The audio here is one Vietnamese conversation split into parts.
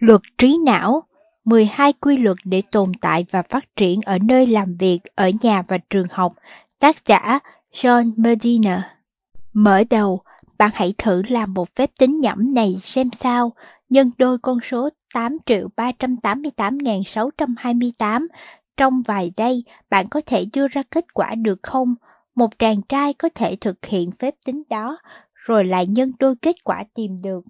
Luật trí não 12 quy luật để tồn tại và phát triển ở nơi làm việc, ở nhà và trường học. Tác giả John Medina Mở đầu, bạn hãy thử làm một phép tính nhẩm này xem sao. Nhân đôi con số 8 triệu 388.628 trong vài giây, bạn có thể đưa ra kết quả được không? Một chàng trai có thể thực hiện phép tính đó, rồi lại nhân đôi kết quả tìm được.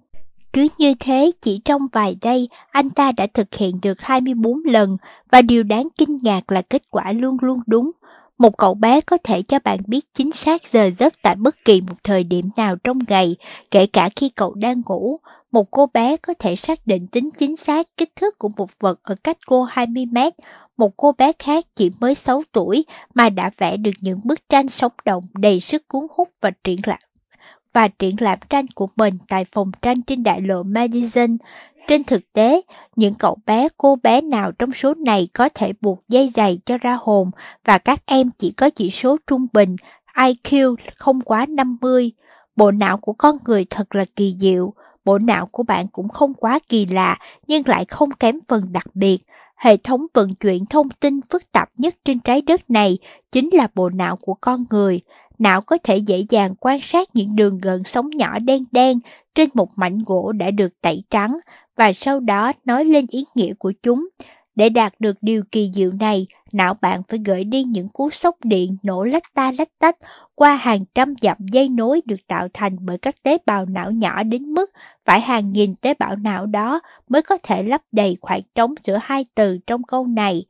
Cứ như thế, chỉ trong vài giây, anh ta đã thực hiện được 24 lần, và điều đáng kinh ngạc là kết quả luôn luôn đúng. Một cậu bé có thể cho bạn biết chính xác giờ giấc tại bất kỳ một thời điểm nào trong ngày, kể cả khi cậu đang ngủ. Một cô bé có thể xác định tính chính xác kích thước của một vật ở cách cô 20 mét. Một cô bé khác chỉ mới 6 tuổi mà đã vẽ được những bức tranh sống động đầy sức cuốn hút và triển lãm và triển lãm tranh của mình tại phòng tranh trên đại lộ Madison. Trên thực tế, những cậu bé cô bé nào trong số này có thể buộc dây giày cho ra hồn và các em chỉ có chỉ số trung bình IQ không quá 50. Bộ não của con người thật là kỳ diệu, bộ não của bạn cũng không quá kỳ lạ nhưng lại không kém phần đặc biệt. Hệ thống vận chuyển thông tin phức tạp nhất trên trái đất này chính là bộ não của con người não có thể dễ dàng quan sát những đường gợn sóng nhỏ đen đen trên một mảnh gỗ đã được tẩy trắng và sau đó nói lên ý nghĩa của chúng. Để đạt được điều kỳ diệu này, não bạn phải gửi đi những cú sốc điện nổ lách ta lách tách qua hàng trăm dặm dây nối được tạo thành bởi các tế bào não nhỏ đến mức phải hàng nghìn tế bào não đó mới có thể lấp đầy khoảng trống giữa hai từ trong câu này.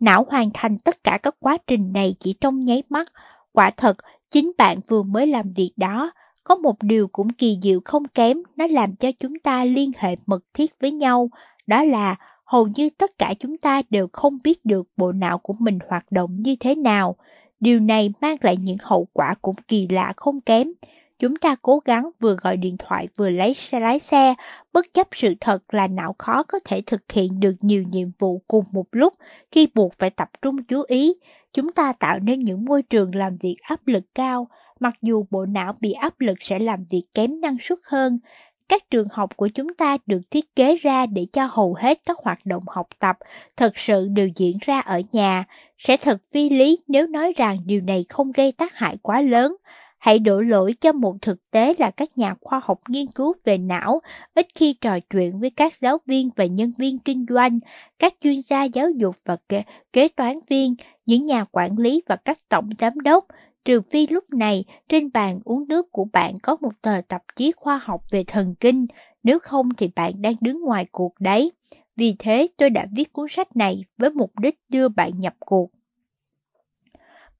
Não hoàn thành tất cả các quá trình này chỉ trong nháy mắt. Quả thật, Chính bạn vừa mới làm việc đó, có một điều cũng kỳ diệu không kém, nó làm cho chúng ta liên hệ mật thiết với nhau, đó là hầu như tất cả chúng ta đều không biết được bộ não của mình hoạt động như thế nào. Điều này mang lại những hậu quả cũng kỳ lạ không kém. Chúng ta cố gắng vừa gọi điện thoại vừa lấy xe lái xe, bất chấp sự thật là não khó có thể thực hiện được nhiều nhiệm vụ cùng một lúc khi buộc phải tập trung chú ý. Chúng ta tạo nên những môi trường làm việc áp lực cao, mặc dù bộ não bị áp lực sẽ làm việc kém năng suất hơn. Các trường học của chúng ta được thiết kế ra để cho hầu hết các hoạt động học tập thật sự đều diễn ra ở nhà. Sẽ thật phi lý nếu nói rằng điều này không gây tác hại quá lớn. Hãy đổ lỗi cho một thực tế là các nhà khoa học nghiên cứu về não ít khi trò chuyện với các giáo viên và nhân viên kinh doanh, các chuyên gia giáo dục và kế, kế toán viên, những nhà quản lý và các tổng giám đốc, trừ phi lúc này trên bàn uống nước của bạn có một tờ tạp chí khoa học về thần kinh, nếu không thì bạn đang đứng ngoài cuộc đấy. Vì thế tôi đã viết cuốn sách này với mục đích đưa bạn nhập cuộc.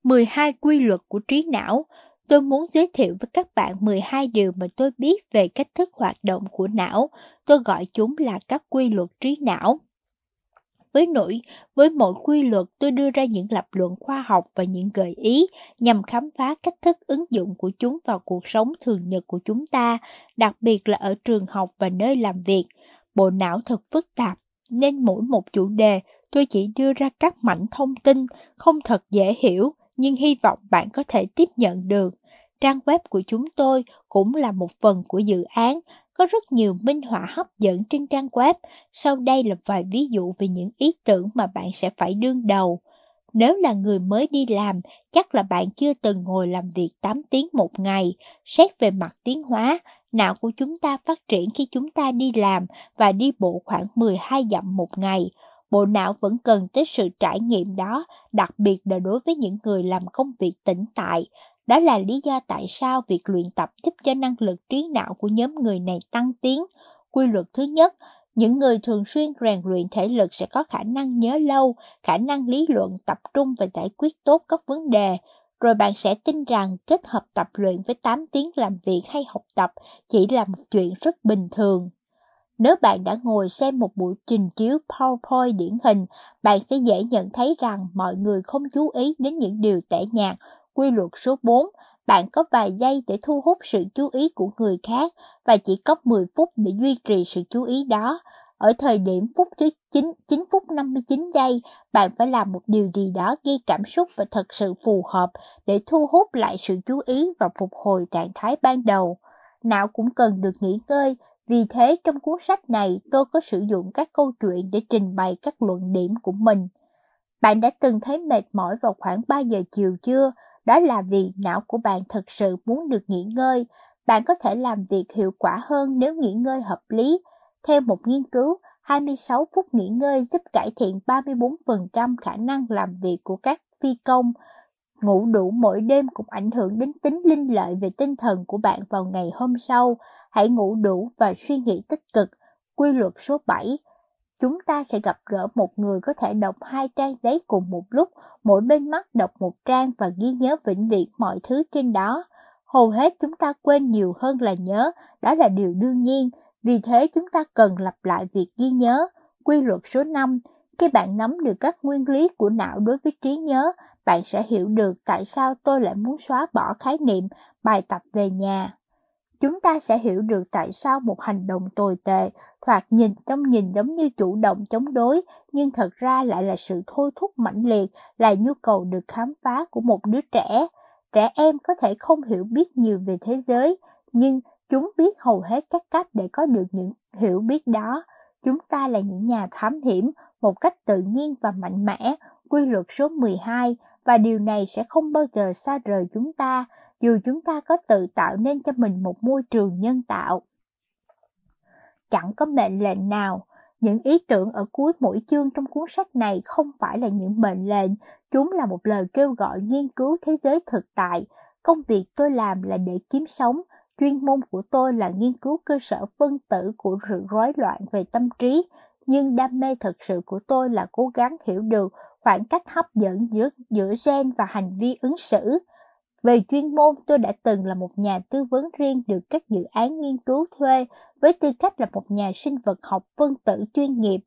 12 quy luật của trí não Tôi muốn giới thiệu với các bạn 12 điều mà tôi biết về cách thức hoạt động của não. Tôi gọi chúng là các quy luật trí não. Với nỗi, với mỗi quy luật tôi đưa ra những lập luận khoa học và những gợi ý nhằm khám phá cách thức ứng dụng của chúng vào cuộc sống thường nhật của chúng ta, đặc biệt là ở trường học và nơi làm việc. Bộ não thật phức tạp, nên mỗi một chủ đề tôi chỉ đưa ra các mảnh thông tin không thật dễ hiểu, nhưng hy vọng bạn có thể tiếp nhận được. Trang web của chúng tôi cũng là một phần của dự án, có rất nhiều minh họa hấp dẫn trên trang web. Sau đây là vài ví dụ về những ý tưởng mà bạn sẽ phải đương đầu. Nếu là người mới đi làm, chắc là bạn chưa từng ngồi làm việc 8 tiếng một ngày. Xét về mặt tiến hóa, não của chúng ta phát triển khi chúng ta đi làm và đi bộ khoảng 12 dặm một ngày bộ não vẫn cần tới sự trải nghiệm đó, đặc biệt là đối với những người làm công việc tĩnh tại. Đó là lý do tại sao việc luyện tập giúp cho năng lực trí não của nhóm người này tăng tiến. Quy luật thứ nhất, những người thường xuyên rèn luyện thể lực sẽ có khả năng nhớ lâu, khả năng lý luận, tập trung và giải quyết tốt các vấn đề. Rồi bạn sẽ tin rằng kết hợp tập luyện với 8 tiếng làm việc hay học tập chỉ là một chuyện rất bình thường. Nếu bạn đã ngồi xem một buổi trình chiếu PowerPoint điển hình, bạn sẽ dễ nhận thấy rằng mọi người không chú ý đến những điều tẻ nhạt. Quy luật số 4, bạn có vài giây để thu hút sự chú ý của người khác và chỉ có 10 phút để duy trì sự chú ý đó. Ở thời điểm phút thứ 9, 9 phút 59 giây, bạn phải làm một điều gì đó gây cảm xúc và thật sự phù hợp để thu hút lại sự chú ý và phục hồi trạng thái ban đầu. Não cũng cần được nghỉ ngơi, vì thế trong cuốn sách này tôi có sử dụng các câu chuyện để trình bày các luận điểm của mình. Bạn đã từng thấy mệt mỏi vào khoảng 3 giờ chiều chưa? Đó là vì não của bạn thật sự muốn được nghỉ ngơi. Bạn có thể làm việc hiệu quả hơn nếu nghỉ ngơi hợp lý. Theo một nghiên cứu, 26 phút nghỉ ngơi giúp cải thiện 34% khả năng làm việc của các phi công. Ngủ đủ mỗi đêm cũng ảnh hưởng đến tính linh lợi về tinh thần của bạn vào ngày hôm sau. Hãy ngủ đủ và suy nghĩ tích cực. Quy luật số 7 Chúng ta sẽ gặp gỡ một người có thể đọc hai trang giấy cùng một lúc, mỗi bên mắt đọc một trang và ghi nhớ vĩnh viễn mọi thứ trên đó. Hầu hết chúng ta quên nhiều hơn là nhớ, đó là điều đương nhiên, vì thế chúng ta cần lặp lại việc ghi nhớ. Quy luật số 5 Khi bạn nắm được các nguyên lý của não đối với trí nhớ, bạn sẽ hiểu được tại sao tôi lại muốn xóa bỏ khái niệm bài tập về nhà. Chúng ta sẽ hiểu được tại sao một hành động tồi tệ, thoạt nhìn trong nhìn giống như chủ động chống đối, nhưng thật ra lại là sự thôi thúc mãnh liệt, là nhu cầu được khám phá của một đứa trẻ. Trẻ em có thể không hiểu biết nhiều về thế giới, nhưng chúng biết hầu hết các cách để có được những hiểu biết đó. Chúng ta là những nhà thám hiểm một cách tự nhiên và mạnh mẽ, quy luật số 12, và điều này sẽ không bao giờ xa rời chúng ta, dù chúng ta có tự tạo nên cho mình một môi trường nhân tạo. Chẳng có mệnh lệnh nào, những ý tưởng ở cuối mỗi chương trong cuốn sách này không phải là những mệnh lệnh, chúng là một lời kêu gọi nghiên cứu thế giới thực tại. Công việc tôi làm là để kiếm sống, chuyên môn của tôi là nghiên cứu cơ sở phân tử của sự rối loạn về tâm trí, nhưng đam mê thực sự của tôi là cố gắng hiểu được khoảng cách hấp dẫn giữa, giữa gen và hành vi ứng xử. Về chuyên môn, tôi đã từng là một nhà tư vấn riêng được các dự án nghiên cứu thuê với tư cách là một nhà sinh vật học phân tử chuyên nghiệp.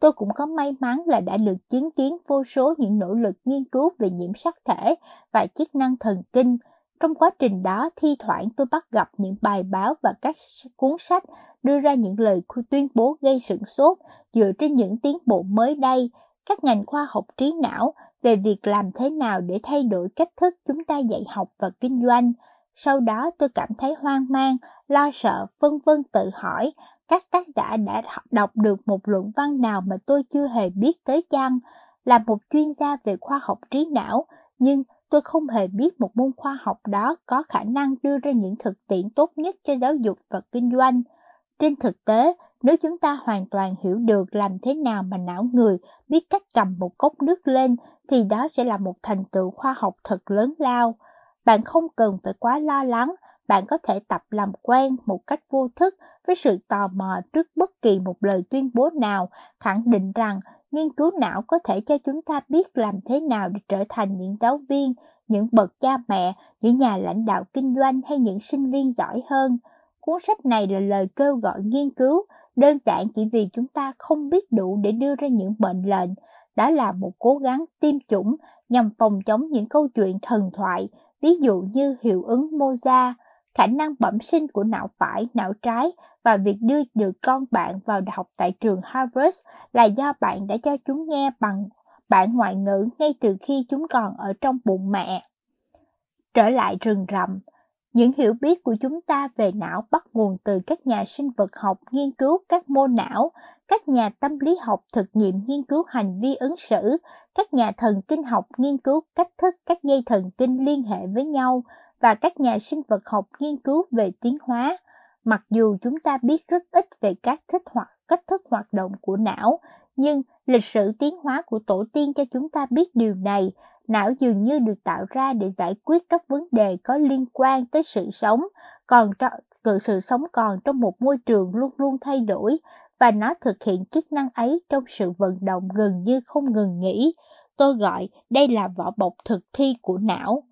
Tôi cũng có may mắn là đã được chứng kiến vô số những nỗ lực nghiên cứu về nhiễm sắc thể và chức năng thần kinh. Trong quá trình đó, thi thoảng tôi bắt gặp những bài báo và các cuốn sách đưa ra những lời tuyên bố gây sửng sốt dựa trên những tiến bộ mới đây. Các ngành khoa học trí não về việc làm thế nào để thay đổi cách thức chúng ta dạy học và kinh doanh. Sau đó tôi cảm thấy hoang mang, lo sợ, vân vân tự hỏi, các tác giả đã đọc được một luận văn nào mà tôi chưa hề biết tới chăng? Là một chuyên gia về khoa học trí não, nhưng tôi không hề biết một môn khoa học đó có khả năng đưa ra những thực tiễn tốt nhất cho giáo dục và kinh doanh. Trên thực tế, nếu chúng ta hoàn toàn hiểu được làm thế nào mà não người biết cách cầm một cốc nước lên, thì đó sẽ là một thành tựu khoa học thật lớn lao. Bạn không cần phải quá lo lắng, bạn có thể tập làm quen một cách vô thức với sự tò mò trước bất kỳ một lời tuyên bố nào khẳng định rằng nghiên cứu não có thể cho chúng ta biết làm thế nào để trở thành những giáo viên, những bậc cha mẹ, những nhà lãnh đạo kinh doanh hay những sinh viên giỏi hơn. Cuốn sách này là lời kêu gọi nghiên cứu, đơn giản chỉ vì chúng ta không biết đủ để đưa ra những mệnh lệnh. Đó là một cố gắng tiêm chủng nhằm phòng chống những câu chuyện thần thoại, ví dụ như hiệu ứng Moza, khả năng bẩm sinh của não phải, não trái và việc đưa được con bạn vào học tại trường Harvard là do bạn đã cho chúng nghe bằng bản ngoại ngữ ngay từ khi chúng còn ở trong bụng mẹ. Trở lại rừng rậm, những hiểu biết của chúng ta về não bắt nguồn từ các nhà sinh vật học nghiên cứu các mô não, các nhà tâm lý học thực nghiệm nghiên cứu hành vi ứng xử, các nhà thần kinh học nghiên cứu cách thức các dây thần kinh liên hệ với nhau và các nhà sinh vật học nghiên cứu về tiến hóa. Mặc dù chúng ta biết rất ít về các thích hoặc cách thức hoạt động của não, nhưng lịch sử tiến hóa của tổ tiên cho chúng ta biết điều này não dường như được tạo ra để giải quyết các vấn đề có liên quan tới sự sống, còn trong sự sống còn trong một môi trường luôn luôn thay đổi và nó thực hiện chức năng ấy trong sự vận động gần như không ngừng nghỉ. Tôi gọi đây là vỏ bọc thực thi của não.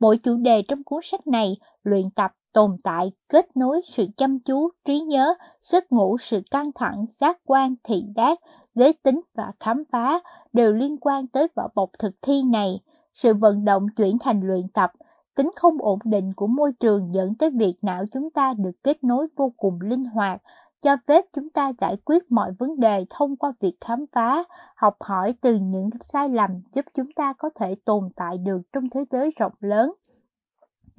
Mỗi chủ đề trong cuốn sách này luyện tập tồn tại, kết nối sự chăm chú, trí nhớ, giấc ngủ, sự căng thẳng, giác quan, thị giác, giới tính và khám phá đều liên quan tới vỏ bọc thực thi này. Sự vận động chuyển thành luyện tập, tính không ổn định của môi trường dẫn tới việc não chúng ta được kết nối vô cùng linh hoạt, cho phép chúng ta giải quyết mọi vấn đề thông qua việc khám phá, học hỏi từ những sai lầm giúp chúng ta có thể tồn tại được trong thế giới rộng lớn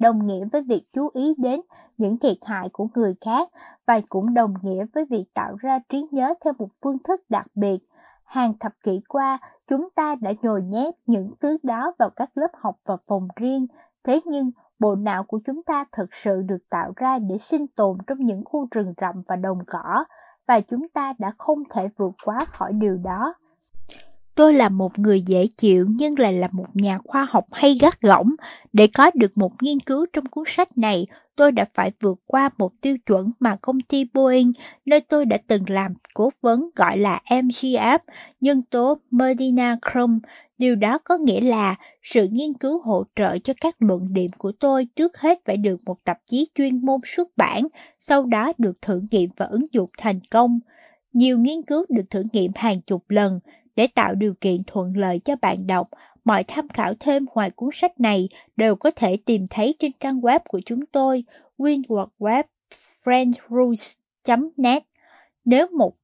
đồng nghĩa với việc chú ý đến những thiệt hại của người khác và cũng đồng nghĩa với việc tạo ra trí nhớ theo một phương thức đặc biệt. Hàng thập kỷ qua, chúng ta đã nhồi nhét những thứ đó vào các lớp học và phòng riêng, thế nhưng bộ não của chúng ta thực sự được tạo ra để sinh tồn trong những khu rừng rậm và đồng cỏ, và chúng ta đã không thể vượt quá khỏi điều đó. Tôi là một người dễ chịu nhưng lại là một nhà khoa học hay gắt gỏng. Để có được một nghiên cứu trong cuốn sách này, tôi đã phải vượt qua một tiêu chuẩn mà công ty Boeing, nơi tôi đã từng làm cố vấn gọi là MGF, nhân tố Medina Chrome. Điều đó có nghĩa là sự nghiên cứu hỗ trợ cho các luận điểm của tôi trước hết phải được một tạp chí chuyên môn xuất bản, sau đó được thử nghiệm và ứng dụng thành công. Nhiều nghiên cứu được thử nghiệm hàng chục lần, để tạo điều kiện thuận lợi cho bạn đọc, mọi tham khảo thêm ngoài cuốn sách này đều có thể tìm thấy trên trang web của chúng tôi winwordwebfriendrules.net. Nếu một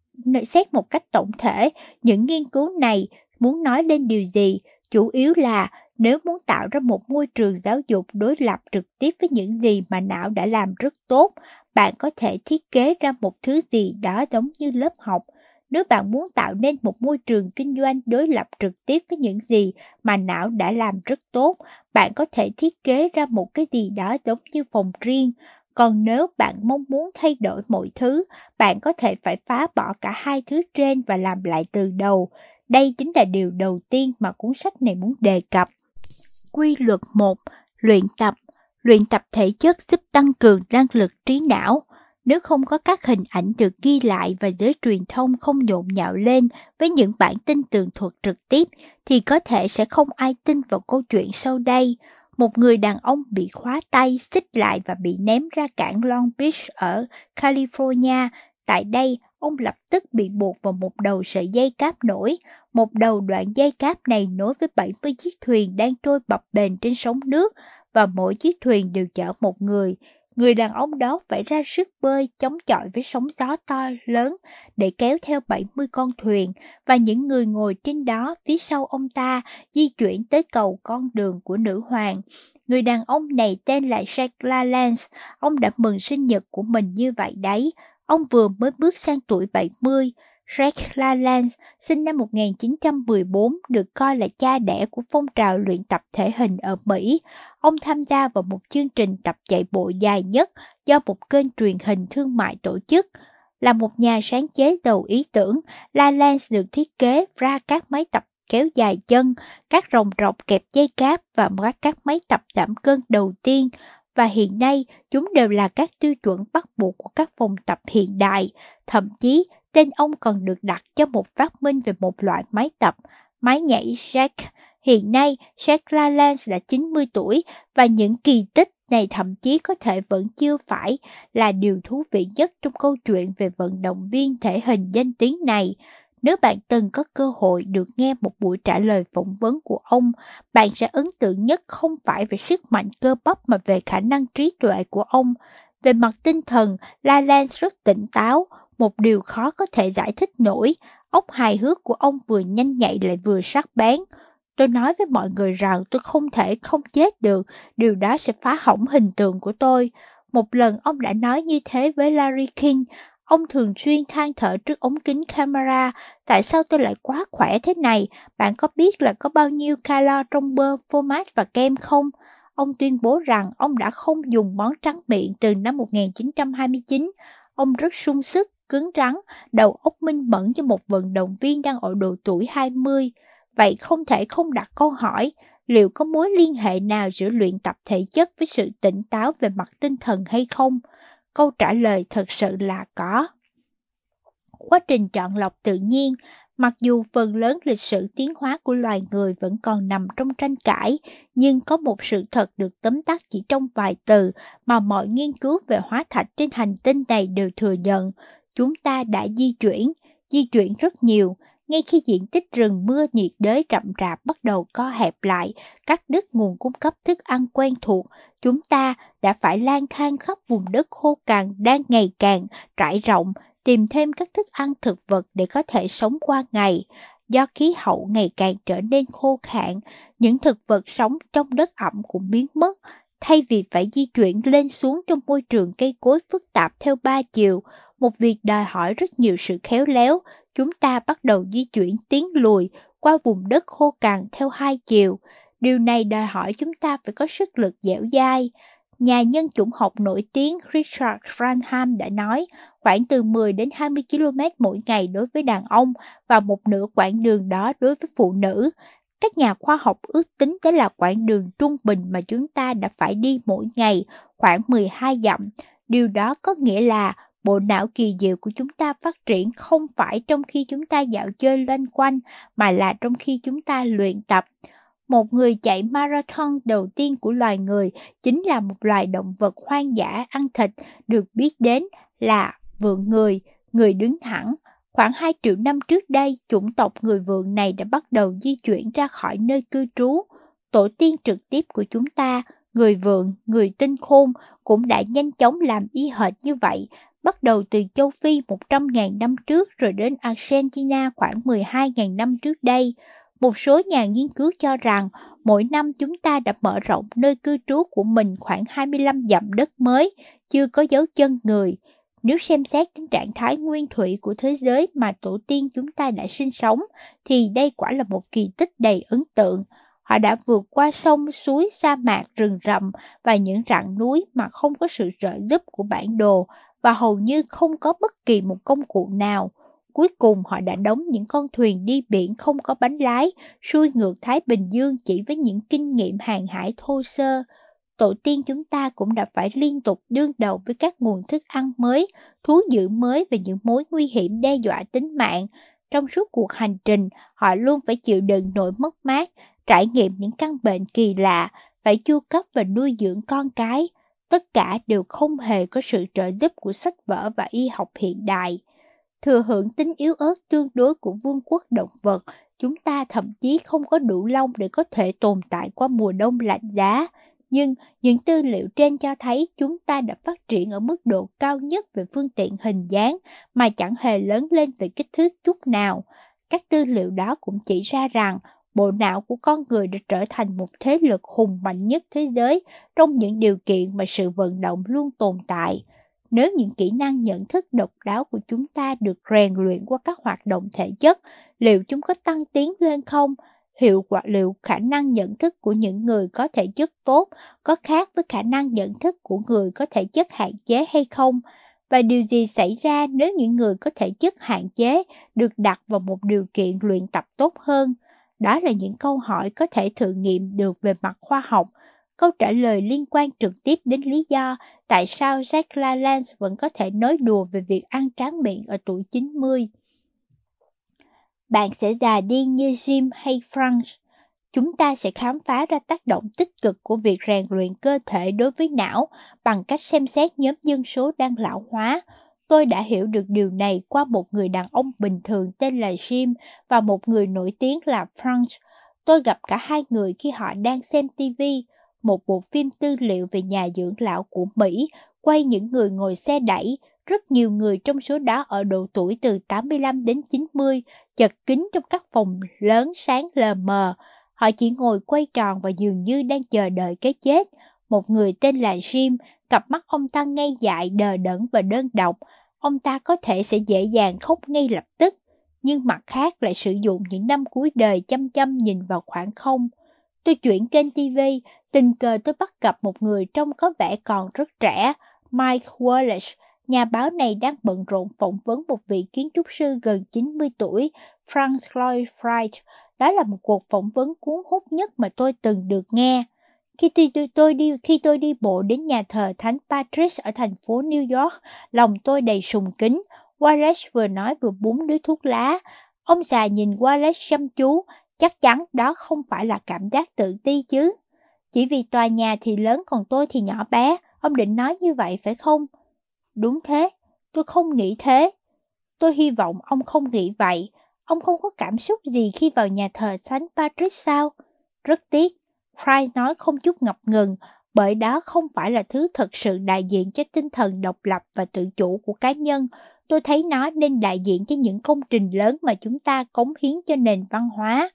xét một cách tổng thể, những nghiên cứu này muốn nói lên điều gì, chủ yếu là nếu muốn tạo ra một môi trường giáo dục đối lập trực tiếp với những gì mà não đã làm rất tốt, bạn có thể thiết kế ra một thứ gì đó giống như lớp học – nếu bạn muốn tạo nên một môi trường kinh doanh đối lập trực tiếp với những gì mà não đã làm rất tốt, bạn có thể thiết kế ra một cái gì đó giống như phòng riêng. Còn nếu bạn mong muốn thay đổi mọi thứ, bạn có thể phải phá bỏ cả hai thứ trên và làm lại từ đầu. Đây chính là điều đầu tiên mà cuốn sách này muốn đề cập. Quy luật 1. Luyện tập Luyện tập thể chất giúp tăng cường năng lực trí não. Nếu không có các hình ảnh được ghi lại và giới truyền thông không nhộn nhạo lên với những bản tin tường thuật trực tiếp, thì có thể sẽ không ai tin vào câu chuyện sau đây. Một người đàn ông bị khóa tay, xích lại và bị ném ra cảng Long Beach ở California. Tại đây, ông lập tức bị buộc vào một đầu sợi dây cáp nổi. Một đầu đoạn dây cáp này nối với 70 chiếc thuyền đang trôi bập bềnh trên sóng nước và mỗi chiếc thuyền đều chở một người. Người đàn ông đó phải ra sức bơi chống chọi với sóng gió to lớn để kéo theo 70 con thuyền và những người ngồi trên đó phía sau ông ta di chuyển tới cầu con đường của nữ hoàng. Người đàn ông này tên là Jack LaLance, ông đã mừng sinh nhật của mình như vậy đấy. Ông vừa mới bước sang tuổi 70, Rex LaLance, sinh năm 1914, được coi là cha đẻ của phong trào luyện tập thể hình ở Mỹ. Ông tham gia vào một chương trình tập chạy bộ dài nhất do một kênh truyền hình thương mại tổ chức. Là một nhà sáng chế đầu ý tưởng, LaLance được thiết kế ra các máy tập kéo dài chân, các rồng rọc kẹp dây cáp và các máy tập giảm cân đầu tiên và hiện nay chúng đều là các tiêu chuẩn bắt buộc của các phòng tập hiện đại. Thậm chí, tên ông còn được đặt cho một phát minh về một loại máy tập, máy nhảy Jack. Hiện nay, Jack LaLance đã 90 tuổi và những kỳ tích này thậm chí có thể vẫn chưa phải là điều thú vị nhất trong câu chuyện về vận động viên thể hình danh tiếng này. Nếu bạn từng có cơ hội được nghe một buổi trả lời phỏng vấn của ông, bạn sẽ ấn tượng nhất không phải về sức mạnh cơ bắp mà về khả năng trí tuệ của ông. Về mặt tinh thần, La rất tỉnh táo, một điều khó có thể giải thích nổi. Ốc hài hước của ông vừa nhanh nhạy lại vừa sắc bén. Tôi nói với mọi người rằng tôi không thể không chết được, điều đó sẽ phá hỏng hình tượng của tôi. Một lần ông đã nói như thế với Larry King, Ông thường xuyên than thở trước ống kính camera, tại sao tôi lại quá khỏe thế này, bạn có biết là có bao nhiêu calo trong bơ, phô mát và kem không? Ông tuyên bố rằng ông đã không dùng món trắng miệng từ năm 1929. Ông rất sung sức, cứng rắn, đầu óc minh mẫn cho một vận động viên đang ở độ tuổi 20. Vậy không thể không đặt câu hỏi, liệu có mối liên hệ nào giữa luyện tập thể chất với sự tỉnh táo về mặt tinh thần hay không? Câu trả lời thật sự là có. Quá trình chọn lọc tự nhiên, mặc dù phần lớn lịch sử tiến hóa của loài người vẫn còn nằm trong tranh cãi, nhưng có một sự thật được tóm tắt chỉ trong vài từ mà mọi nghiên cứu về hóa thạch trên hành tinh này đều thừa nhận. Chúng ta đã di chuyển, di chuyển rất nhiều, ngay khi diện tích rừng mưa nhiệt đới rậm rạp bắt đầu co hẹp lại, cắt đứt nguồn cung cấp thức ăn quen thuộc, chúng ta đã phải lang thang khắp vùng đất khô cằn đang ngày càng trải rộng, tìm thêm các thức ăn thực vật để có thể sống qua ngày. Do khí hậu ngày càng trở nên khô hạn, những thực vật sống trong đất ẩm cũng biến mất. thay vì phải di chuyển lên xuống trong môi trường cây cối phức tạp theo ba chiều, một việc đòi hỏi rất nhiều sự khéo léo, chúng ta bắt đầu di chuyển tiến lùi qua vùng đất khô cằn theo hai chiều. Điều này đòi hỏi chúng ta phải có sức lực dẻo dai. Nhà nhân chủng học nổi tiếng Richard Franham đã nói khoảng từ 10 đến 20 km mỗi ngày đối với đàn ông và một nửa quãng đường đó đối với phụ nữ. Các nhà khoa học ước tính đó là quãng đường trung bình mà chúng ta đã phải đi mỗi ngày, khoảng 12 dặm. Điều đó có nghĩa là bộ não kỳ diệu của chúng ta phát triển không phải trong khi chúng ta dạo chơi loanh quanh, mà là trong khi chúng ta luyện tập. Một người chạy marathon đầu tiên của loài người chính là một loài động vật hoang dã ăn thịt được biết đến là vượn người, người đứng thẳng. Khoảng 2 triệu năm trước đây, chủng tộc người vượn này đã bắt đầu di chuyển ra khỏi nơi cư trú. Tổ tiên trực tiếp của chúng ta, người vượn, người tinh khôn cũng đã nhanh chóng làm y hệt như vậy, bắt đầu từ châu Phi 100.000 năm trước rồi đến Argentina khoảng 12.000 năm trước đây. Một số nhà nghiên cứu cho rằng mỗi năm chúng ta đã mở rộng nơi cư trú của mình khoảng 25 dặm đất mới, chưa có dấu chân người. Nếu xem xét đến trạng thái nguyên thủy của thế giới mà tổ tiên chúng ta đã sinh sống, thì đây quả là một kỳ tích đầy ấn tượng. Họ đã vượt qua sông, suối, sa mạc, rừng rậm và những rặng núi mà không có sự trợ giúp của bản đồ và hầu như không có bất kỳ một công cụ nào. Cuối cùng họ đã đóng những con thuyền đi biển không có bánh lái, xuôi ngược Thái Bình Dương chỉ với những kinh nghiệm hàng hải thô sơ. Tổ tiên chúng ta cũng đã phải liên tục đương đầu với các nguồn thức ăn mới, thú dữ mới và những mối nguy hiểm đe dọa tính mạng. Trong suốt cuộc hành trình, họ luôn phải chịu đựng nỗi mất mát, trải nghiệm những căn bệnh kỳ lạ, phải chu cấp và nuôi dưỡng con cái. Tất cả đều không hề có sự trợ giúp của sách vở và y học hiện đại thừa hưởng tính yếu ớt tương đối của vương quốc động vật, chúng ta thậm chí không có đủ lông để có thể tồn tại qua mùa đông lạnh giá. Nhưng những tư liệu trên cho thấy chúng ta đã phát triển ở mức độ cao nhất về phương tiện hình dáng mà chẳng hề lớn lên về kích thước chút nào. Các tư liệu đó cũng chỉ ra rằng bộ não của con người đã trở thành một thế lực hùng mạnh nhất thế giới trong những điều kiện mà sự vận động luôn tồn tại. Nếu những kỹ năng nhận thức độc đáo của chúng ta được rèn luyện qua các hoạt động thể chất, liệu chúng có tăng tiến lên không? Hiệu quả liệu khả năng nhận thức của những người có thể chất tốt có khác với khả năng nhận thức của người có thể chất hạn chế hay không? Và điều gì xảy ra nếu những người có thể chất hạn chế được đặt vào một điều kiện luyện tập tốt hơn? Đó là những câu hỏi có thể thử nghiệm được về mặt khoa học Câu trả lời liên quan trực tiếp đến lý do tại sao Jack LaLanne vẫn có thể nói đùa về việc ăn tráng miệng ở tuổi 90. Bạn sẽ già đi như Jim hay Frank. Chúng ta sẽ khám phá ra tác động tích cực của việc rèn luyện cơ thể đối với não bằng cách xem xét nhóm dân số đang lão hóa. Tôi đã hiểu được điều này qua một người đàn ông bình thường tên là Jim và một người nổi tiếng là Frank. Tôi gặp cả hai người khi họ đang xem TV một bộ phim tư liệu về nhà dưỡng lão của Mỹ quay những người ngồi xe đẩy, rất nhiều người trong số đó ở độ tuổi từ 85 đến 90, chật kín trong các phòng lớn sáng lờ mờ. Họ chỉ ngồi quay tròn và dường như đang chờ đợi cái chết. Một người tên là Jim, cặp mắt ông ta ngây dại, đờ đẫn và đơn độc. Ông ta có thể sẽ dễ dàng khóc ngay lập tức, nhưng mặt khác lại sử dụng những năm cuối đời chăm chăm nhìn vào khoảng không. Tôi chuyển kênh TV, tình cờ tôi bắt gặp một người trông có vẻ còn rất trẻ, Mike Wallace. Nhà báo này đang bận rộn phỏng vấn một vị kiến trúc sư gần 90 tuổi, Frank Lloyd Wright. Đó là một cuộc phỏng vấn cuốn hút nhất mà tôi từng được nghe. Khi tôi, tôi đi khi tôi đi bộ đến nhà thờ Thánh Patrick ở thành phố New York, lòng tôi đầy sùng kính. Wallace vừa nói vừa búng đứa thuốc lá. Ông già nhìn Wallace chăm chú, Chắc chắn đó không phải là cảm giác tự ti chứ. Chỉ vì tòa nhà thì lớn còn tôi thì nhỏ bé, ông định nói như vậy phải không? Đúng thế, tôi không nghĩ thế. Tôi hy vọng ông không nghĩ vậy. Ông không có cảm xúc gì khi vào nhà thờ Thánh Patrick sao? Rất tiếc, Fry nói không chút ngập ngừng, bởi đó không phải là thứ thực sự đại diện cho tinh thần độc lập và tự chủ của cá nhân. Tôi thấy nó nên đại diện cho những công trình lớn mà chúng ta cống hiến cho nền văn hóa.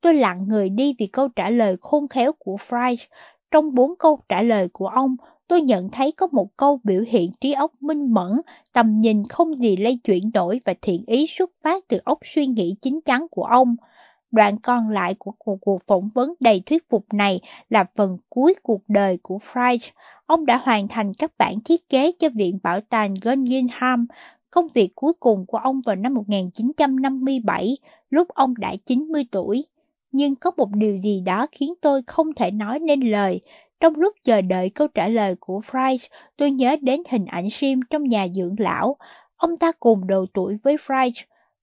Tôi lặng người đi vì câu trả lời khôn khéo của Fry. trong bốn câu trả lời của ông, tôi nhận thấy có một câu biểu hiện trí óc minh mẫn, tầm nhìn không gì lay chuyển nổi và thiện ý xuất phát từ óc suy nghĩ chính chắn của ông. Đoạn còn lại của cuộc, cuộc phỏng vấn đầy thuyết phục này là phần cuối cuộc đời của Fry. Ông đã hoàn thành các bản thiết kế cho Viện Bảo tàng Guggenheim. Công việc cuối cùng của ông vào năm 1957, lúc ông đã 90 tuổi. Nhưng có một điều gì đó khiến tôi không thể nói nên lời. Trong lúc chờ đợi câu trả lời của Fry, tôi nhớ đến hình ảnh Sim trong nhà dưỡng lão. Ông ta cùng độ tuổi với Fry.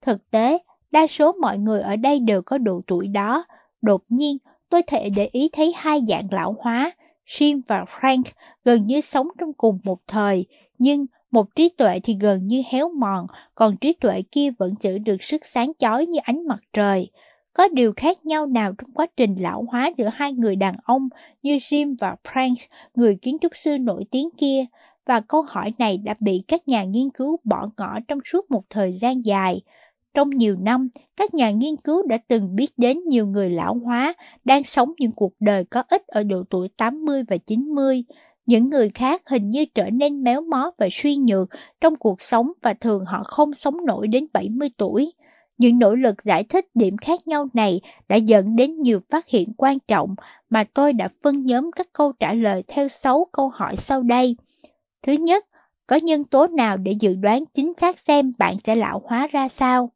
Thực tế, Đa số mọi người ở đây đều có độ tuổi đó. Đột nhiên, tôi thể để ý thấy hai dạng lão hóa, Jim và Frank gần như sống trong cùng một thời, nhưng một trí tuệ thì gần như héo mòn, còn trí tuệ kia vẫn giữ được sức sáng chói như ánh mặt trời. Có điều khác nhau nào trong quá trình lão hóa giữa hai người đàn ông như Jim và Frank, người kiến trúc sư nổi tiếng kia? Và câu hỏi này đã bị các nhà nghiên cứu bỏ ngỏ trong suốt một thời gian dài. Trong nhiều năm, các nhà nghiên cứu đã từng biết đến nhiều người lão hóa đang sống những cuộc đời có ích ở độ tuổi 80 và 90. Những người khác hình như trở nên méo mó và suy nhược trong cuộc sống và thường họ không sống nổi đến 70 tuổi. Những nỗ lực giải thích điểm khác nhau này đã dẫn đến nhiều phát hiện quan trọng mà tôi đã phân nhóm các câu trả lời theo 6 câu hỏi sau đây. Thứ nhất, có nhân tố nào để dự đoán chính xác xem bạn sẽ lão hóa ra sao?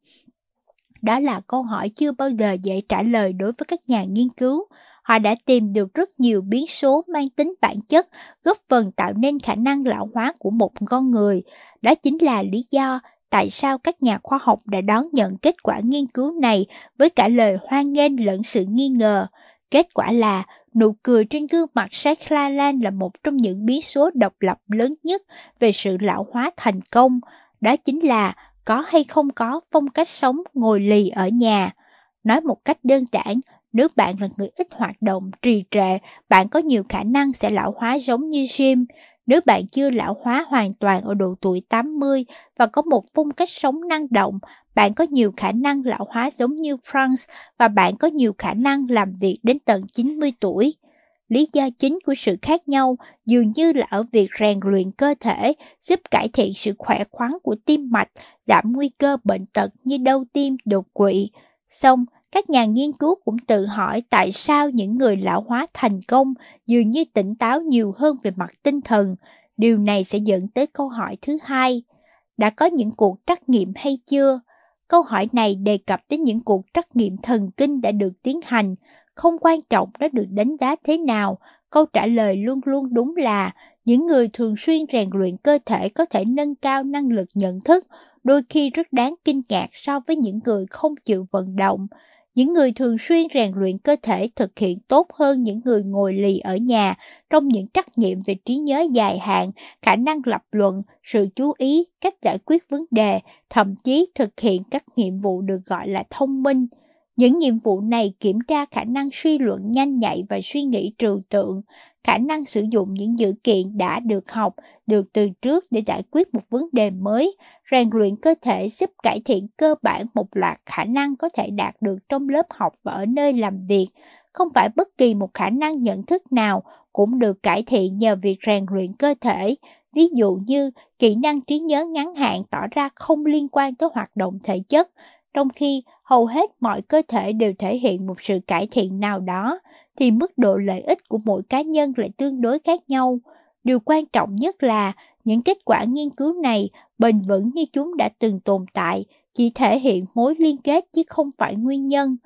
Đó là câu hỏi chưa bao giờ dễ trả lời đối với các nhà nghiên cứu. Họ đã tìm được rất nhiều biến số mang tính bản chất, góp phần tạo nên khả năng lão hóa của một con người. Đó chính là lý do tại sao các nhà khoa học đã đón nhận kết quả nghiên cứu này với cả lời hoan nghênh lẫn sự nghi ngờ. Kết quả là Nụ cười trên gương mặt Sheikh La Lan là một trong những biến số độc lập lớn nhất về sự lão hóa thành công. Đó chính là có hay không có phong cách sống ngồi lì ở nhà. Nói một cách đơn giản, nếu bạn là người ít hoạt động, trì trệ, bạn có nhiều khả năng sẽ lão hóa giống như Jim. Nếu bạn chưa lão hóa hoàn toàn ở độ tuổi 80 và có một phong cách sống năng động, bạn có nhiều khả năng lão hóa giống như Franz và bạn có nhiều khả năng làm việc đến tận 90 tuổi. Lý do chính của sự khác nhau dường như là ở việc rèn luyện cơ thể, giúp cải thiện sự khỏe khoắn của tim mạch, giảm nguy cơ bệnh tật như đau tim, đột quỵ. Xong, các nhà nghiên cứu cũng tự hỏi tại sao những người lão hóa thành công dường như tỉnh táo nhiều hơn về mặt tinh thần. Điều này sẽ dẫn tới câu hỏi thứ hai. Đã có những cuộc trắc nghiệm hay chưa? Câu hỏi này đề cập đến những cuộc trắc nghiệm thần kinh đã được tiến hành, không quan trọng nó được đánh giá thế nào, câu trả lời luôn luôn đúng là những người thường xuyên rèn luyện cơ thể có thể nâng cao năng lực nhận thức, đôi khi rất đáng kinh ngạc so với những người không chịu vận động. Những người thường xuyên rèn luyện cơ thể thực hiện tốt hơn những người ngồi lì ở nhà trong những trắc nghiệm về trí nhớ dài hạn, khả năng lập luận, sự chú ý, cách giải quyết vấn đề, thậm chí thực hiện các nhiệm vụ được gọi là thông minh. Những nhiệm vụ này kiểm tra khả năng suy luận nhanh nhạy và suy nghĩ trừu tượng, khả năng sử dụng những dữ kiện đã được học được từ trước để giải quyết một vấn đề mới, rèn luyện cơ thể giúp cải thiện cơ bản một loạt khả năng có thể đạt được trong lớp học và ở nơi làm việc. Không phải bất kỳ một khả năng nhận thức nào cũng được cải thiện nhờ việc rèn luyện cơ thể. Ví dụ như kỹ năng trí nhớ ngắn hạn tỏ ra không liên quan tới hoạt động thể chất, trong khi hầu hết mọi cơ thể đều thể hiện một sự cải thiện nào đó, thì mức độ lợi ích của mỗi cá nhân lại tương đối khác nhau. Điều quan trọng nhất là những kết quả nghiên cứu này bền vững như chúng đã từng tồn tại, chỉ thể hiện mối liên kết chứ không phải nguyên nhân.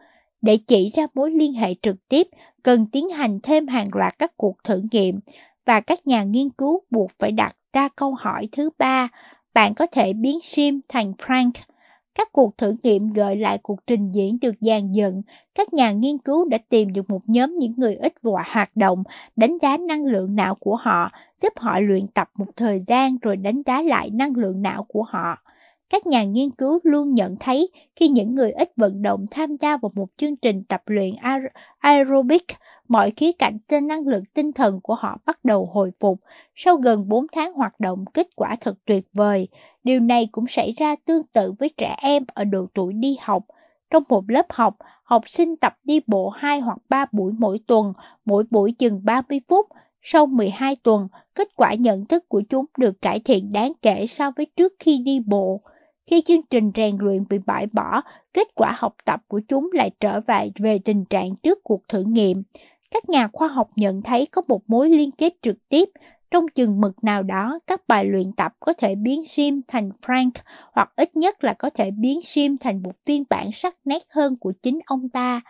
Để chỉ ra mối liên hệ trực tiếp, cần tiến hành thêm hàng loạt các cuộc thử nghiệm và các nhà nghiên cứu buộc phải đặt ra câu hỏi thứ ba, bạn có thể biến Sim thành prank? Các cuộc thử nghiệm gợi lại cuộc trình diễn được dàn dựng. Các nhà nghiên cứu đã tìm được một nhóm những người ít vọa hoạt động, đánh giá năng lượng não của họ, giúp họ luyện tập một thời gian rồi đánh giá lại năng lượng não của họ. Các nhà nghiên cứu luôn nhận thấy khi những người ít vận động tham gia vào một chương trình tập luyện aerobic, mọi khía cạnh trên năng lượng tinh thần của họ bắt đầu hồi phục. Sau gần 4 tháng hoạt động, kết quả thật tuyệt vời. Điều này cũng xảy ra tương tự với trẻ em ở độ tuổi đi học. Trong một lớp học, học sinh tập đi bộ 2 hoặc 3 buổi mỗi tuần, mỗi buổi chừng 30 phút. Sau 12 tuần, kết quả nhận thức của chúng được cải thiện đáng kể so với trước khi đi bộ. Khi chương trình rèn luyện bị bãi bỏ, kết quả học tập của chúng lại trở lại về tình trạng trước cuộc thử nghiệm. Các nhà khoa học nhận thấy có một mối liên kết trực tiếp trong chừng mực nào đó, các bài luyện tập có thể biến sim thành Frank hoặc ít nhất là có thể biến sim thành một phiên bản sắc nét hơn của chính ông ta.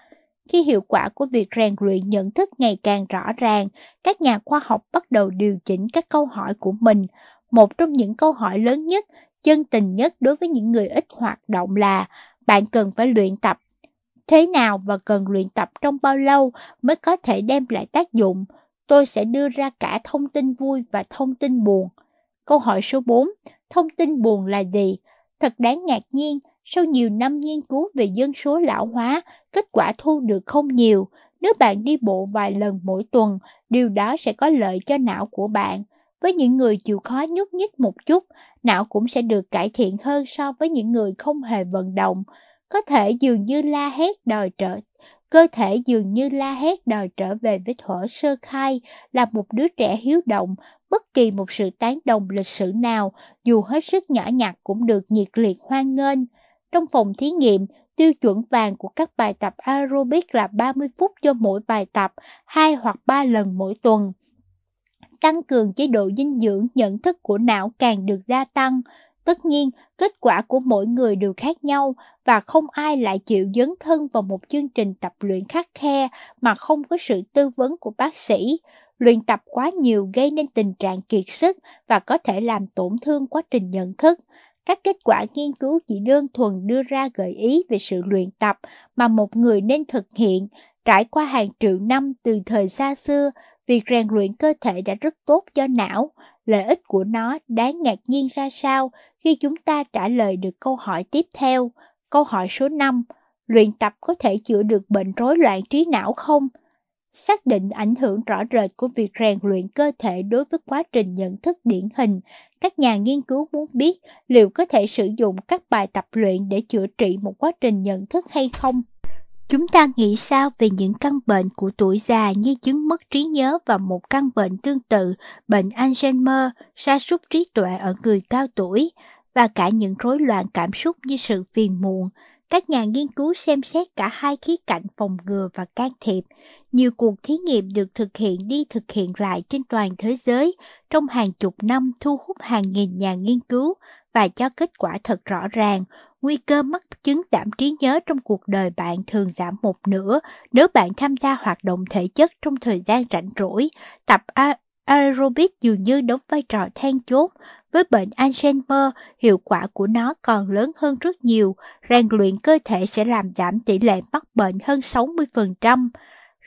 Khi hiệu quả của việc rèn luyện nhận thức ngày càng rõ ràng, các nhà khoa học bắt đầu điều chỉnh các câu hỏi của mình. Một trong những câu hỏi lớn nhất, chân tình nhất đối với những người ít hoạt động là bạn cần phải luyện tập thế nào và cần luyện tập trong bao lâu mới có thể đem lại tác dụng tôi sẽ đưa ra cả thông tin vui và thông tin buồn. Câu hỏi số 4. Thông tin buồn là gì? Thật đáng ngạc nhiên, sau nhiều năm nghiên cứu về dân số lão hóa, kết quả thu được không nhiều. Nếu bạn đi bộ vài lần mỗi tuần, điều đó sẽ có lợi cho não của bạn. Với những người chịu khó nhúc nhích một chút, não cũng sẽ được cải thiện hơn so với những người không hề vận động. Có thể dường như la hét đòi trở, Cơ thể dường như la hét đòi trở về với thuở sơ khai, là một đứa trẻ hiếu động, bất kỳ một sự tán đồng lịch sử nào, dù hết sức nhỏ nhặt cũng được nhiệt liệt hoan nghênh. Trong phòng thí nghiệm, tiêu chuẩn vàng của các bài tập aerobic là 30 phút cho mỗi bài tập, 2 hoặc 3 lần mỗi tuần. Tăng cường chế độ dinh dưỡng, nhận thức của não càng được gia tăng, Tất nhiên, kết quả của mỗi người đều khác nhau và không ai lại chịu dấn thân vào một chương trình tập luyện khắc khe mà không có sự tư vấn của bác sĩ. Luyện tập quá nhiều gây nên tình trạng kiệt sức và có thể làm tổn thương quá trình nhận thức. Các kết quả nghiên cứu chỉ đơn thuần đưa ra gợi ý về sự luyện tập mà một người nên thực hiện. Trải qua hàng triệu năm từ thời xa xưa, việc rèn luyện cơ thể đã rất tốt cho não lợi ích của nó đáng ngạc nhiên ra sao khi chúng ta trả lời được câu hỏi tiếp theo. Câu hỏi số 5. Luyện tập có thể chữa được bệnh rối loạn trí não không? Xác định ảnh hưởng rõ rệt của việc rèn luyện cơ thể đối với quá trình nhận thức điển hình, các nhà nghiên cứu muốn biết liệu có thể sử dụng các bài tập luyện để chữa trị một quá trình nhận thức hay không. Chúng ta nghĩ sao về những căn bệnh của tuổi già như chứng mất trí nhớ và một căn bệnh tương tự, bệnh Alzheimer, sa sút trí tuệ ở người cao tuổi, và cả những rối loạn cảm xúc như sự phiền muộn. Các nhà nghiên cứu xem xét cả hai khía cạnh phòng ngừa và can thiệp. Nhiều cuộc thí nghiệm được thực hiện đi thực hiện lại trên toàn thế giới trong hàng chục năm thu hút hàng nghìn nhà nghiên cứu và cho kết quả thật rõ ràng nguy cơ mắc chứng giảm trí nhớ trong cuộc đời bạn thường giảm một nửa nếu bạn tham gia hoạt động thể chất trong thời gian rảnh rỗi. Tập aerobic dường như đóng vai trò then chốt. Với bệnh Alzheimer, hiệu quả của nó còn lớn hơn rất nhiều. Rèn luyện cơ thể sẽ làm giảm tỷ lệ mắc bệnh hơn 60%.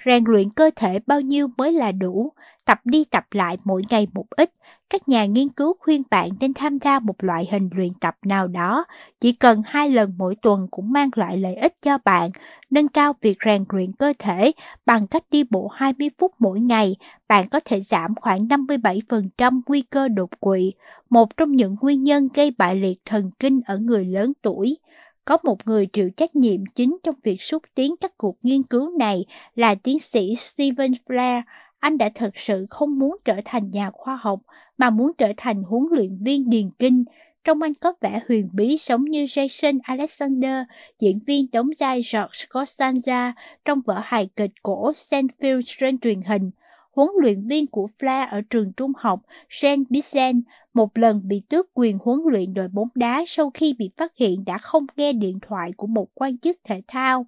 Rèn luyện cơ thể bao nhiêu mới là đủ? Tập đi tập lại mỗi ngày một ít. Các nhà nghiên cứu khuyên bạn nên tham gia một loại hình luyện tập nào đó. Chỉ cần hai lần mỗi tuần cũng mang lại lợi ích cho bạn. Nâng cao việc rèn luyện cơ thể bằng cách đi bộ 20 phút mỗi ngày. Bạn có thể giảm khoảng 57% nguy cơ đột quỵ, một trong những nguyên nhân gây bại liệt thần kinh ở người lớn tuổi. Có một người chịu trách nhiệm chính trong việc xúc tiến các cuộc nghiên cứu này là tiến sĩ Stephen Flair. Anh đã thật sự không muốn trở thành nhà khoa học mà muốn trở thành huấn luyện viên điền kinh. Trong anh có vẻ huyền bí giống như Jason Alexander, diễn viên đóng vai George Costanza trong vở hài kịch cổ Sandfield trên truyền hình huấn luyện viên của Flair ở trường trung học Saint Vincent một lần bị tước quyền huấn luyện đội bóng đá sau khi bị phát hiện đã không nghe điện thoại của một quan chức thể thao.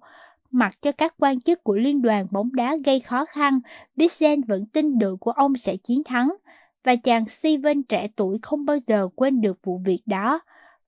Mặc cho các quan chức của liên đoàn bóng đá gây khó khăn, Vincent vẫn tin đội của ông sẽ chiến thắng. Và chàng Steven trẻ tuổi không bao giờ quên được vụ việc đó.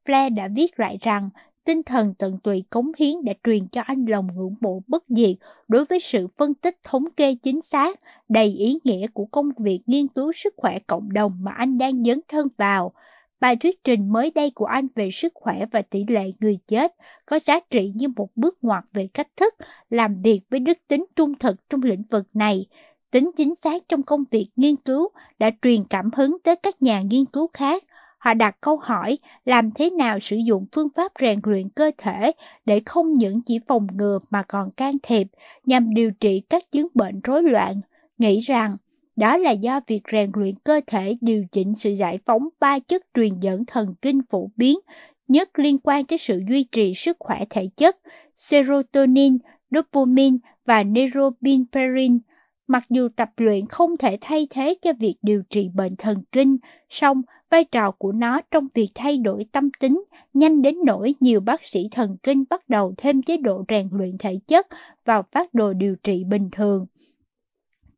Flair đã viết lại rằng tinh thần tận tụy cống hiến đã truyền cho anh lòng ngưỡng mộ bất diệt đối với sự phân tích thống kê chính xác, đầy ý nghĩa của công việc nghiên cứu sức khỏe cộng đồng mà anh đang dấn thân vào. Bài thuyết trình mới đây của anh về sức khỏe và tỷ lệ người chết có giá trị như một bước ngoặt về cách thức làm việc với đức tính trung thực trong lĩnh vực này. Tính chính xác trong công việc nghiên cứu đã truyền cảm hứng tới các nhà nghiên cứu khác họ đặt câu hỏi làm thế nào sử dụng phương pháp rèn luyện cơ thể để không những chỉ phòng ngừa mà còn can thiệp nhằm điều trị các chứng bệnh rối loạn, nghĩ rằng đó là do việc rèn luyện cơ thể điều chỉnh sự giải phóng ba chất truyền dẫn thần kinh phổ biến nhất liên quan tới sự duy trì sức khỏe thể chất, serotonin, dopamine và neuropinephrine. Mặc dù tập luyện không thể thay thế cho việc điều trị bệnh thần kinh, song vai trò của nó trong việc thay đổi tâm tính nhanh đến nỗi nhiều bác sĩ thần kinh bắt đầu thêm chế độ rèn luyện thể chất vào phát đồ điều trị bình thường.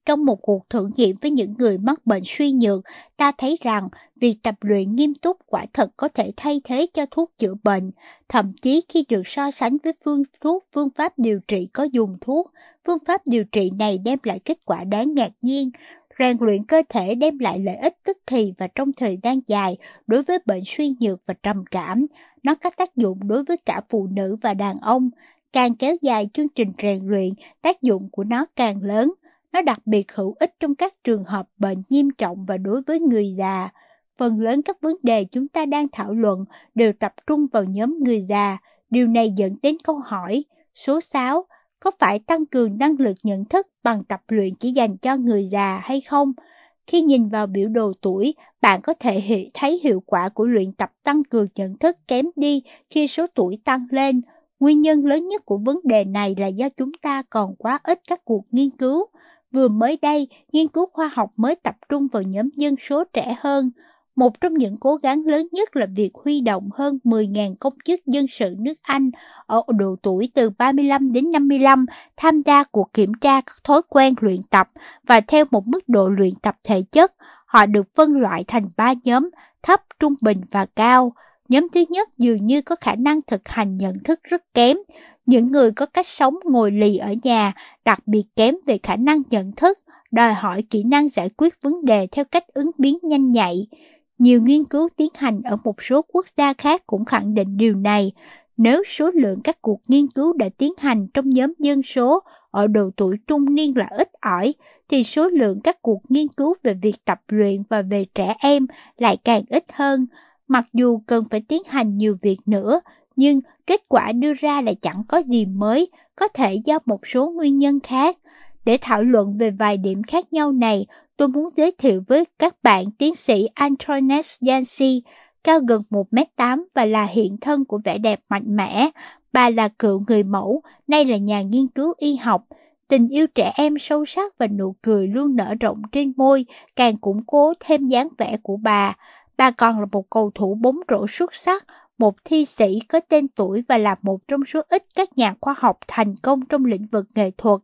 Trong một cuộc thử nghiệm với những người mắc bệnh suy nhược, ta thấy rằng việc tập luyện nghiêm túc quả thật có thể thay thế cho thuốc chữa bệnh, thậm chí khi được so sánh với phương thuốc phương pháp điều trị có dùng thuốc, phương pháp điều trị này đem lại kết quả đáng ngạc nhiên. Rèn luyện cơ thể đem lại lợi ích tức thì và trong thời gian dài đối với bệnh suy nhược và trầm cảm. Nó có tác dụng đối với cả phụ nữ và đàn ông. Càng kéo dài chương trình rèn luyện, tác dụng của nó càng lớn. Nó đặc biệt hữu ích trong các trường hợp bệnh nghiêm trọng và đối với người già. Phần lớn các vấn đề chúng ta đang thảo luận đều tập trung vào nhóm người già. Điều này dẫn đến câu hỏi số 6 có phải tăng cường năng lực nhận thức bằng tập luyện chỉ dành cho người già hay không? Khi nhìn vào biểu đồ tuổi, bạn có thể thấy hiệu quả của luyện tập tăng cường nhận thức kém đi khi số tuổi tăng lên. Nguyên nhân lớn nhất của vấn đề này là do chúng ta còn quá ít các cuộc nghiên cứu. Vừa mới đây, nghiên cứu khoa học mới tập trung vào nhóm dân số trẻ hơn. Một trong những cố gắng lớn nhất là việc huy động hơn 10.000 công chức dân sự nước Anh ở độ tuổi từ 35 đến 55 tham gia cuộc kiểm tra các thói quen luyện tập và theo một mức độ luyện tập thể chất. Họ được phân loại thành 3 nhóm, thấp, trung bình và cao. Nhóm thứ nhất dường như có khả năng thực hành nhận thức rất kém, những người có cách sống ngồi lì ở nhà đặc biệt kém về khả năng nhận thức, đòi hỏi kỹ năng giải quyết vấn đề theo cách ứng biến nhanh nhạy. Nhiều nghiên cứu tiến hành ở một số quốc gia khác cũng khẳng định điều này. Nếu số lượng các cuộc nghiên cứu đã tiến hành trong nhóm dân số ở độ tuổi trung niên là ít ỏi, thì số lượng các cuộc nghiên cứu về việc tập luyện và về trẻ em lại càng ít hơn. Mặc dù cần phải tiến hành nhiều việc nữa, nhưng kết quả đưa ra lại chẳng có gì mới, có thể do một số nguyên nhân khác. Để thảo luận về vài điểm khác nhau này, tôi muốn giới thiệu với các bạn tiến sĩ Antoinette Yancy, cao gần 1m8 và là hiện thân của vẻ đẹp mạnh mẽ. Bà là cựu người mẫu, nay là nhà nghiên cứu y học. Tình yêu trẻ em sâu sắc và nụ cười luôn nở rộng trên môi càng củng cố thêm dáng vẻ của bà. Bà còn là một cầu thủ bóng rổ xuất sắc, một thi sĩ có tên tuổi và là một trong số ít các nhà khoa học thành công trong lĩnh vực nghệ thuật.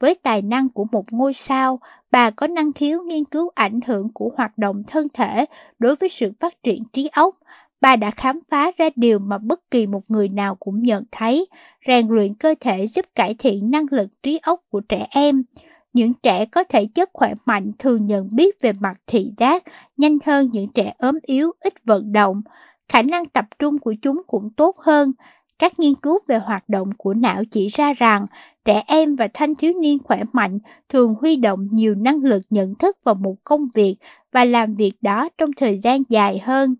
Với tài năng của một ngôi sao, bà có năng khiếu nghiên cứu ảnh hưởng của hoạt động thân thể đối với sự phát triển trí óc. Bà đã khám phá ra điều mà bất kỳ một người nào cũng nhận thấy, rèn luyện cơ thể giúp cải thiện năng lực trí óc của trẻ em. Những trẻ có thể chất khỏe mạnh thường nhận biết về mặt thị giác nhanh hơn những trẻ ốm yếu, ít vận động khả năng tập trung của chúng cũng tốt hơn. Các nghiên cứu về hoạt động của não chỉ ra rằng trẻ em và thanh thiếu niên khỏe mạnh thường huy động nhiều năng lực nhận thức vào một công việc và làm việc đó trong thời gian dài hơn.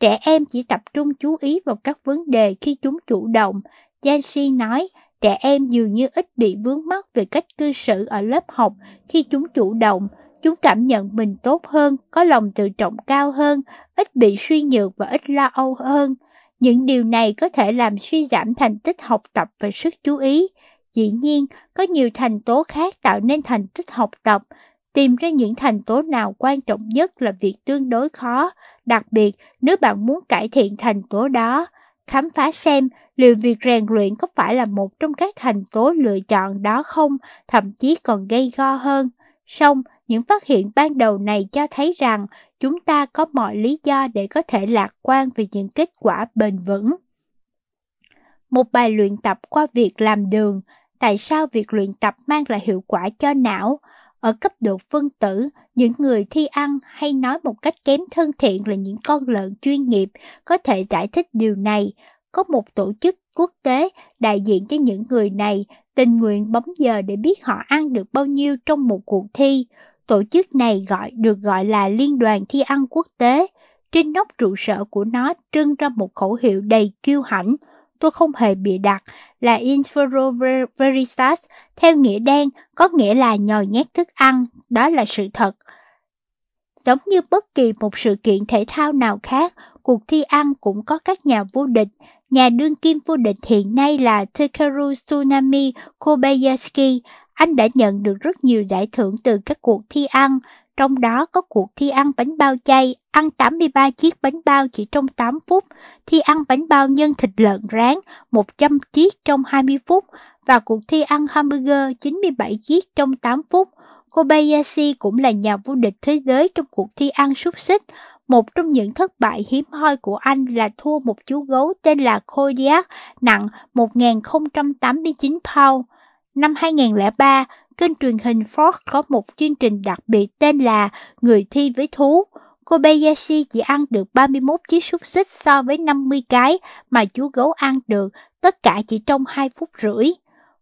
Trẻ em chỉ tập trung chú ý vào các vấn đề khi chúng chủ động. Jansi nói, trẻ em dường như ít bị vướng mắc về cách cư xử ở lớp học khi chúng chủ động, Chúng cảm nhận mình tốt hơn, có lòng tự trọng cao hơn, ít bị suy nhược và ít lo âu hơn. Những điều này có thể làm suy giảm thành tích học tập và sức chú ý. Dĩ nhiên, có nhiều thành tố khác tạo nên thành tích học tập. Tìm ra những thành tố nào quan trọng nhất là việc tương đối khó, đặc biệt nếu bạn muốn cải thiện thành tố đó. Khám phá xem liệu việc rèn luyện có phải là một trong các thành tố lựa chọn đó không, thậm chí còn gây go hơn. Song, những phát hiện ban đầu này cho thấy rằng chúng ta có mọi lý do để có thể lạc quan về những kết quả bền vững. Một bài luyện tập qua việc làm đường, tại sao việc luyện tập mang lại hiệu quả cho não? Ở cấp độ phân tử, những người thi ăn hay nói một cách kém thân thiện là những con lợn chuyên nghiệp có thể giải thích điều này. Có một tổ chức quốc tế đại diện cho những người này tình nguyện bấm giờ để biết họ ăn được bao nhiêu trong một cuộc thi. Tổ chức này gọi được gọi là Liên đoàn Thi ăn Quốc tế. Trên nóc trụ sở của nó trưng ra một khẩu hiệu đầy kiêu hãnh. Tôi không hề bị đặt là Infero Veritas, theo nghĩa đen, có nghĩa là nhồi nhét thức ăn, đó là sự thật. Giống như bất kỳ một sự kiện thể thao nào khác, cuộc thi ăn cũng có các nhà vô địch. Nhà đương kim vô địch hiện nay là Takeru Tsunami Kobayashi. Anh đã nhận được rất nhiều giải thưởng từ các cuộc thi ăn, trong đó có cuộc thi ăn bánh bao chay, ăn 83 chiếc bánh bao chỉ trong 8 phút, thi ăn bánh bao nhân thịt lợn rán 100 chiếc trong 20 phút và cuộc thi ăn hamburger 97 chiếc trong 8 phút. Kobayashi cũng là nhà vô địch thế giới trong cuộc thi ăn xúc xích. Một trong những thất bại hiếm hoi của anh là thua một chú gấu tên là Kodiak nặng 1.089 pound. Năm 2003, kênh truyền hình Fox có một chương trình đặc biệt tên là Người thi với thú. Kobayashi chỉ ăn được 31 chiếc xúc xích so với 50 cái mà chú gấu ăn được, tất cả chỉ trong 2 phút rưỡi.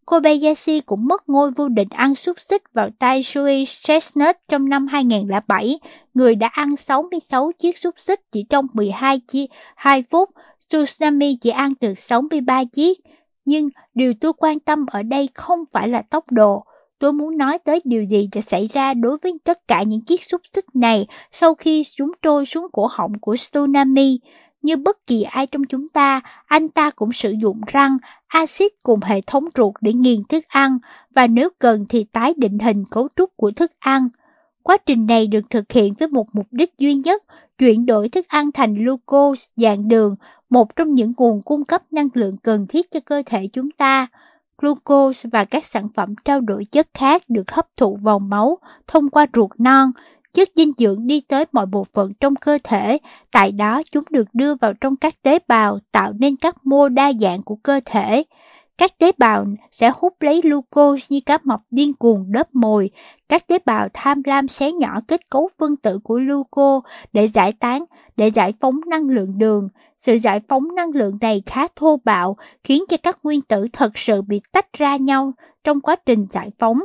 Kobayashi cũng mất ngôi vô địch ăn xúc xích vào tay Shui Chestnut trong năm 2007, người đã ăn 66 chiếc xúc xích chỉ trong 12 chi 2 phút. Tsunami chỉ ăn được 63 chiếc. Nhưng điều tôi quan tâm ở đây không phải là tốc độ. Tôi muốn nói tới điều gì sẽ xảy ra đối với tất cả những chiếc xúc xích này sau khi chúng trôi xuống cổ họng của Tsunami. Như bất kỳ ai trong chúng ta, anh ta cũng sử dụng răng, axit cùng hệ thống ruột để nghiền thức ăn và nếu cần thì tái định hình cấu trúc của thức ăn. Quá trình này được thực hiện với một mục đích duy nhất, chuyển đổi thức ăn thành glucose dạng đường, một trong những nguồn cung cấp năng lượng cần thiết cho cơ thể chúng ta. Glucose và các sản phẩm trao đổi chất khác được hấp thụ vào máu thông qua ruột non, chất dinh dưỡng đi tới mọi bộ phận trong cơ thể, tại đó chúng được đưa vào trong các tế bào tạo nên các mô đa dạng của cơ thể. Các tế bào sẽ hút lấy glucose như cá mập điên cuồng đớp mồi. Các tế bào tham lam xé nhỏ kết cấu phân tử của glucose để giải tán, để giải phóng năng lượng đường. Sự giải phóng năng lượng này khá thô bạo, khiến cho các nguyên tử thật sự bị tách ra nhau trong quá trình giải phóng.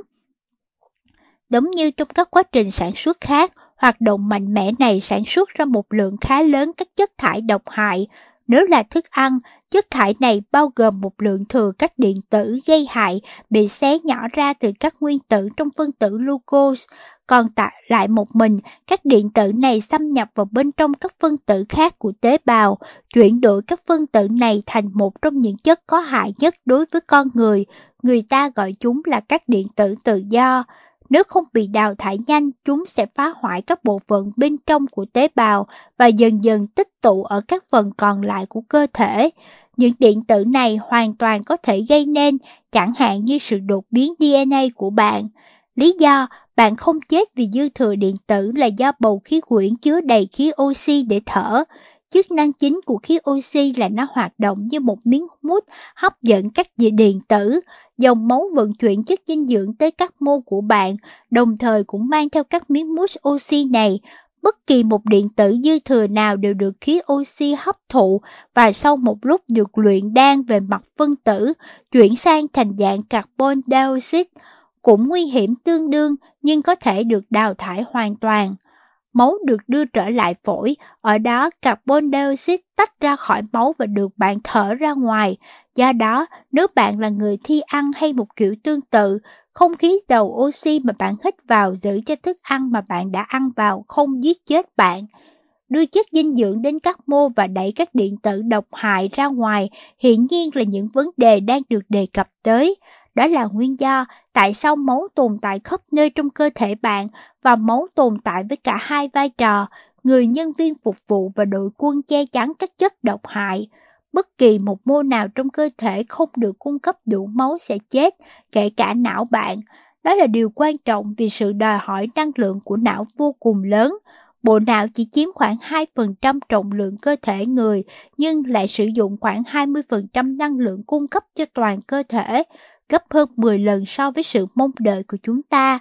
Giống như trong các quá trình sản xuất khác, hoạt động mạnh mẽ này sản xuất ra một lượng khá lớn các chất thải độc hại. Nếu là thức ăn, chất thải này bao gồm một lượng thừa các điện tử gây hại bị xé nhỏ ra từ các nguyên tử trong phân tử glucose, còn tại lại một mình, các điện tử này xâm nhập vào bên trong các phân tử khác của tế bào, chuyển đổi các phân tử này thành một trong những chất có hại nhất đối với con người. Người ta gọi chúng là các điện tử tự do. Nếu không bị đào thải nhanh, chúng sẽ phá hoại các bộ phận bên trong của tế bào và dần dần tích tụ ở các phần còn lại của cơ thể. Những điện tử này hoàn toàn có thể gây nên, chẳng hạn như sự đột biến DNA của bạn. Lý do bạn không chết vì dư thừa điện tử là do bầu khí quyển chứa đầy khí oxy để thở. Chức năng chính của khí oxy là nó hoạt động như một miếng mút hấp dẫn các điện tử, dòng máu vận chuyển chất dinh dưỡng tới các mô của bạn, đồng thời cũng mang theo các miếng mút oxy này. Bất kỳ một điện tử dư thừa nào đều được khí oxy hấp thụ và sau một lúc được luyện đan về mặt phân tử, chuyển sang thành dạng carbon dioxide, cũng nguy hiểm tương đương nhưng có thể được đào thải hoàn toàn máu được đưa trở lại phổi, ở đó carbon dioxide tách ra khỏi máu và được bạn thở ra ngoài. Do đó, nếu bạn là người thi ăn hay một kiểu tương tự, không khí giàu oxy mà bạn hít vào giữ cho thức ăn mà bạn đã ăn vào không giết chết bạn. Đưa chất dinh dưỡng đến các mô và đẩy các điện tử độc hại ra ngoài hiển nhiên là những vấn đề đang được đề cập tới. Đó là nguyên do tại sao máu tồn tại khắp nơi trong cơ thể bạn và máu tồn tại với cả hai vai trò, người nhân viên phục vụ và đội quân che chắn các chất độc hại. Bất kỳ một mô nào trong cơ thể không được cung cấp đủ máu sẽ chết, kể cả não bạn. Đó là điều quan trọng vì sự đòi hỏi năng lượng của não vô cùng lớn. Bộ não chỉ chiếm khoảng 2% trọng lượng cơ thể người, nhưng lại sử dụng khoảng 20% năng lượng cung cấp cho toàn cơ thể gấp hơn 10 lần so với sự mong đợi của chúng ta.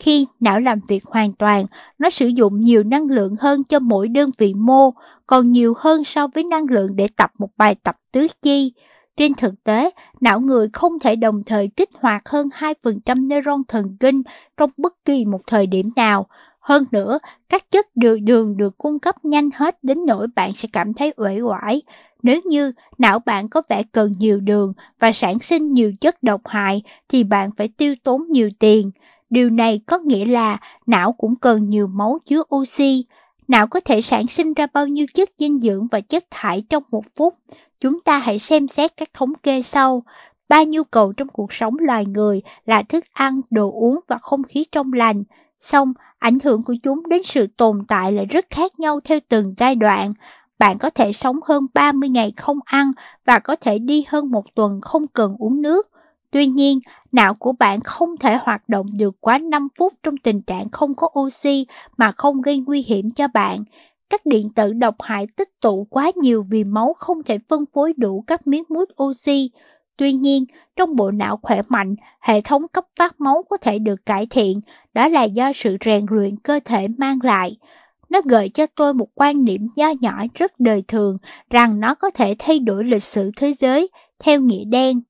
Khi não làm việc hoàn toàn, nó sử dụng nhiều năng lượng hơn cho mỗi đơn vị mô, còn nhiều hơn so với năng lượng để tập một bài tập tứ chi. Trên thực tế, não người không thể đồng thời kích hoạt hơn 2% neuron thần kinh trong bất kỳ một thời điểm nào. Hơn nữa, các chất đường đường được cung cấp nhanh hết đến nỗi bạn sẽ cảm thấy uể oải. Nếu như não bạn có vẻ cần nhiều đường và sản sinh nhiều chất độc hại thì bạn phải tiêu tốn nhiều tiền. Điều này có nghĩa là não cũng cần nhiều máu chứa oxy. Não có thể sản sinh ra bao nhiêu chất dinh dưỡng và chất thải trong một phút. Chúng ta hãy xem xét các thống kê sau. Ba nhu cầu trong cuộc sống loài người là thức ăn, đồ uống và không khí trong lành. Song, ảnh hưởng của chúng đến sự tồn tại là rất khác nhau theo từng giai đoạn. Bạn có thể sống hơn 30 ngày không ăn và có thể đi hơn một tuần không cần uống nước. Tuy nhiên, não của bạn không thể hoạt động được quá 5 phút trong tình trạng không có oxy mà không gây nguy hiểm cho bạn. Các điện tử độc hại tích tụ quá nhiều vì máu không thể phân phối đủ các miếng mút oxy. Tuy nhiên, trong bộ não khỏe mạnh, hệ thống cấp phát máu có thể được cải thiện, đó là do sự rèn luyện cơ thể mang lại. Nó gợi cho tôi một quan niệm nho nhỏ rất đời thường rằng nó có thể thay đổi lịch sử thế giới theo nghĩa đen.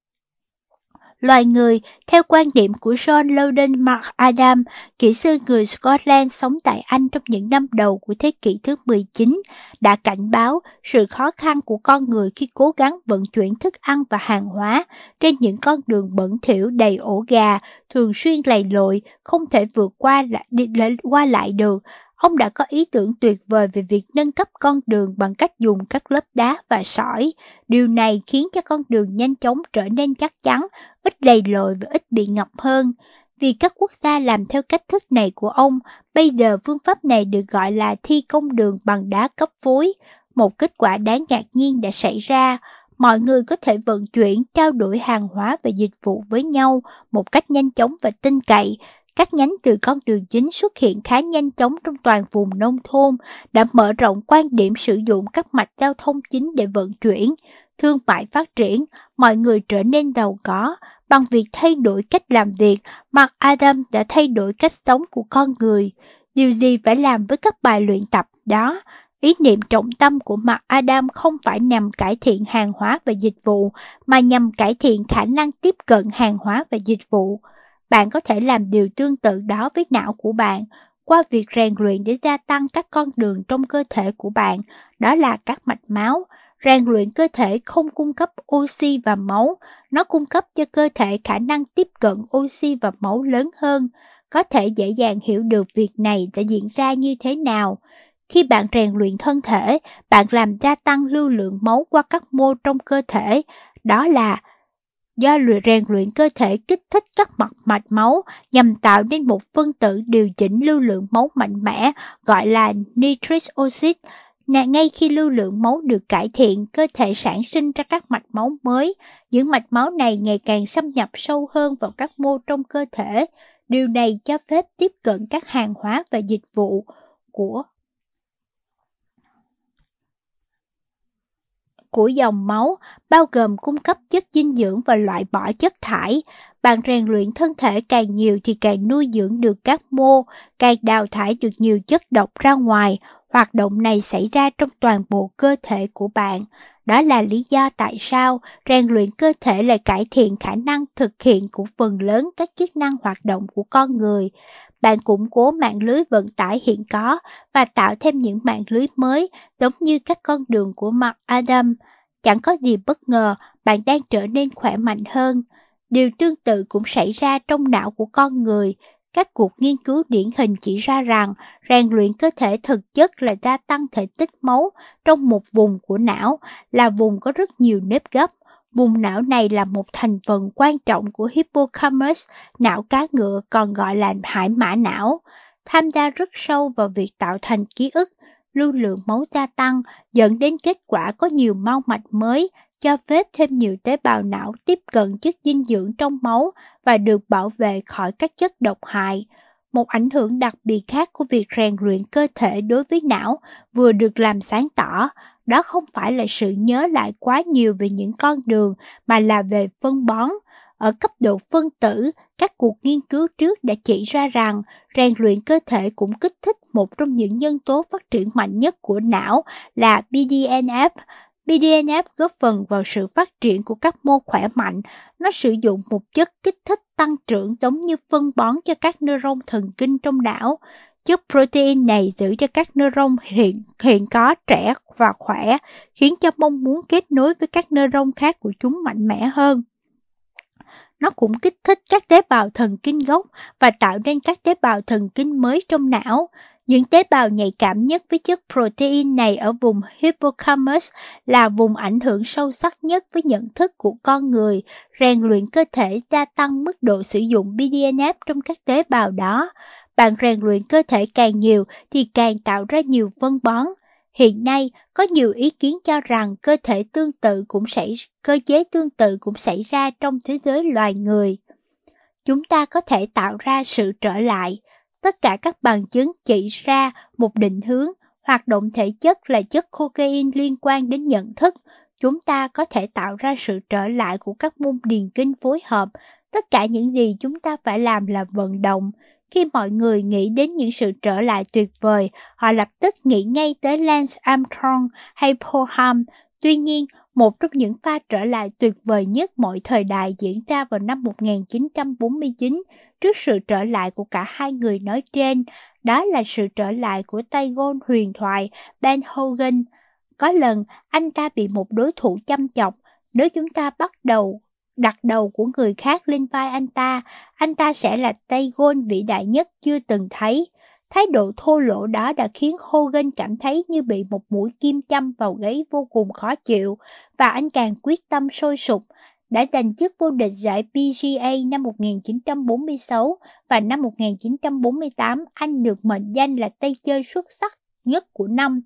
Loài người, theo quan điểm của John Loudon Adam, kỹ sư người Scotland sống tại Anh trong những năm đầu của thế kỷ thứ 19, đã cảnh báo sự khó khăn của con người khi cố gắng vận chuyển thức ăn và hàng hóa trên những con đường bẩn thỉu đầy ổ gà, thường xuyên lầy lội, không thể vượt qua lại, qua lại được, Ông đã có ý tưởng tuyệt vời về việc nâng cấp con đường bằng cách dùng các lớp đá và sỏi. Điều này khiến cho con đường nhanh chóng trở nên chắc chắn, ít lầy lội và ít bị ngập hơn. Vì các quốc gia làm theo cách thức này của ông, bây giờ phương pháp này được gọi là thi công đường bằng đá cấp phối. Một kết quả đáng ngạc nhiên đã xảy ra. Mọi người có thể vận chuyển, trao đổi hàng hóa và dịch vụ với nhau một cách nhanh chóng và tin cậy, các nhánh từ con đường chính xuất hiện khá nhanh chóng trong toàn vùng nông thôn, đã mở rộng quan điểm sử dụng các mạch giao thông chính để vận chuyển. Thương mại phát triển, mọi người trở nên giàu có. Bằng việc thay đổi cách làm việc, Mark Adam đã thay đổi cách sống của con người. Điều gì phải làm với các bài luyện tập đó? Ý niệm trọng tâm của Mark Adam không phải nhằm cải thiện hàng hóa và dịch vụ, mà nhằm cải thiện khả năng tiếp cận hàng hóa và dịch vụ. Bạn có thể làm điều tương tự đó với não của bạn qua việc rèn luyện để gia tăng các con đường trong cơ thể của bạn, đó là các mạch máu. Rèn luyện cơ thể không cung cấp oxy và máu, nó cung cấp cho cơ thể khả năng tiếp cận oxy và máu lớn hơn. Có thể dễ dàng hiểu được việc này đã diễn ra như thế nào. Khi bạn rèn luyện thân thể, bạn làm gia tăng lưu lượng máu qua các mô trong cơ thể, đó là do luyện rèn luyện cơ thể kích thích các mặt mạch máu nhằm tạo nên một phân tử điều chỉnh lưu lượng máu mạnh mẽ gọi là nitric oxide. Ngay khi lưu lượng máu được cải thiện, cơ thể sản sinh ra các mạch máu mới. Những mạch máu này ngày càng xâm nhập sâu hơn vào các mô trong cơ thể. Điều này cho phép tiếp cận các hàng hóa và dịch vụ của của dòng máu, bao gồm cung cấp chất dinh dưỡng và loại bỏ chất thải. Bạn rèn luyện thân thể càng nhiều thì càng nuôi dưỡng được các mô, càng đào thải được nhiều chất độc ra ngoài. Hoạt động này xảy ra trong toàn bộ cơ thể của bạn. Đó là lý do tại sao rèn luyện cơ thể lại cải thiện khả năng thực hiện của phần lớn các chức năng hoạt động của con người bạn củng cố mạng lưới vận tải hiện có và tạo thêm những mạng lưới mới giống như các con đường của mặt Adam. Chẳng có gì bất ngờ, bạn đang trở nên khỏe mạnh hơn. Điều tương tự cũng xảy ra trong não của con người. Các cuộc nghiên cứu điển hình chỉ ra rằng rèn luyện cơ thể thực chất là gia tăng thể tích máu trong một vùng của não, là vùng có rất nhiều nếp gấp. Vùng não này là một thành phần quan trọng của hippocampus, não cá ngựa còn gọi là hải mã não, tham gia rất sâu vào việc tạo thành ký ức, lưu lượng máu gia tăng dẫn đến kết quả có nhiều mau mạch mới, cho phép thêm nhiều tế bào não tiếp cận chất dinh dưỡng trong máu và được bảo vệ khỏi các chất độc hại. Một ảnh hưởng đặc biệt khác của việc rèn luyện cơ thể đối với não vừa được làm sáng tỏ, đó không phải là sự nhớ lại quá nhiều về những con đường mà là về phân bón. Ở cấp độ phân tử, các cuộc nghiên cứu trước đã chỉ ra rằng rèn luyện cơ thể cũng kích thích một trong những nhân tố phát triển mạnh nhất của não là BDNF. BDNF góp phần vào sự phát triển của các mô khỏe mạnh. Nó sử dụng một chất kích thích tăng trưởng giống như phân bón cho các neuron thần kinh trong não. Chất protein này giữ cho các neuron hiện, hiện có trẻ và khỏe, khiến cho mong muốn kết nối với các neuron khác của chúng mạnh mẽ hơn. Nó cũng kích thích các tế bào thần kinh gốc và tạo nên các tế bào thần kinh mới trong não. Những tế bào nhạy cảm nhất với chất protein này ở vùng hippocampus là vùng ảnh hưởng sâu sắc nhất với nhận thức của con người, rèn luyện cơ thể gia tăng mức độ sử dụng BDNF trong các tế bào đó. Bạn rèn luyện cơ thể càng nhiều thì càng tạo ra nhiều phân bón. Hiện nay, có nhiều ý kiến cho rằng cơ thể tương tự cũng xảy cơ chế tương tự cũng xảy ra trong thế giới loài người. Chúng ta có thể tạo ra sự trở lại. Tất cả các bằng chứng chỉ ra một định hướng, hoạt động thể chất là chất cocaine liên quan đến nhận thức. Chúng ta có thể tạo ra sự trở lại của các môn điền kinh phối hợp. Tất cả những gì chúng ta phải làm là vận động, khi mọi người nghĩ đến những sự trở lại tuyệt vời, họ lập tức nghĩ ngay tới Lance Armstrong hay Paul Ham. Tuy nhiên, một trong những pha trở lại tuyệt vời nhất mọi thời đại diễn ra vào năm 1949 trước sự trở lại của cả hai người nói trên, đó là sự trở lại của tay gôn huyền thoại Ben Hogan. Có lần, anh ta bị một đối thủ chăm chọc, nếu chúng ta bắt đầu đặt đầu của người khác lên vai anh ta, anh ta sẽ là tay gôn vĩ đại nhất chưa từng thấy. Thái độ thô lỗ đó đã khiến Hogan cảm thấy như bị một mũi kim châm vào gáy vô cùng khó chịu, và anh càng quyết tâm sôi sục, đã giành chức vô địch giải PGA năm 1946 và năm 1948 anh được mệnh danh là tay chơi xuất sắc nhất của năm.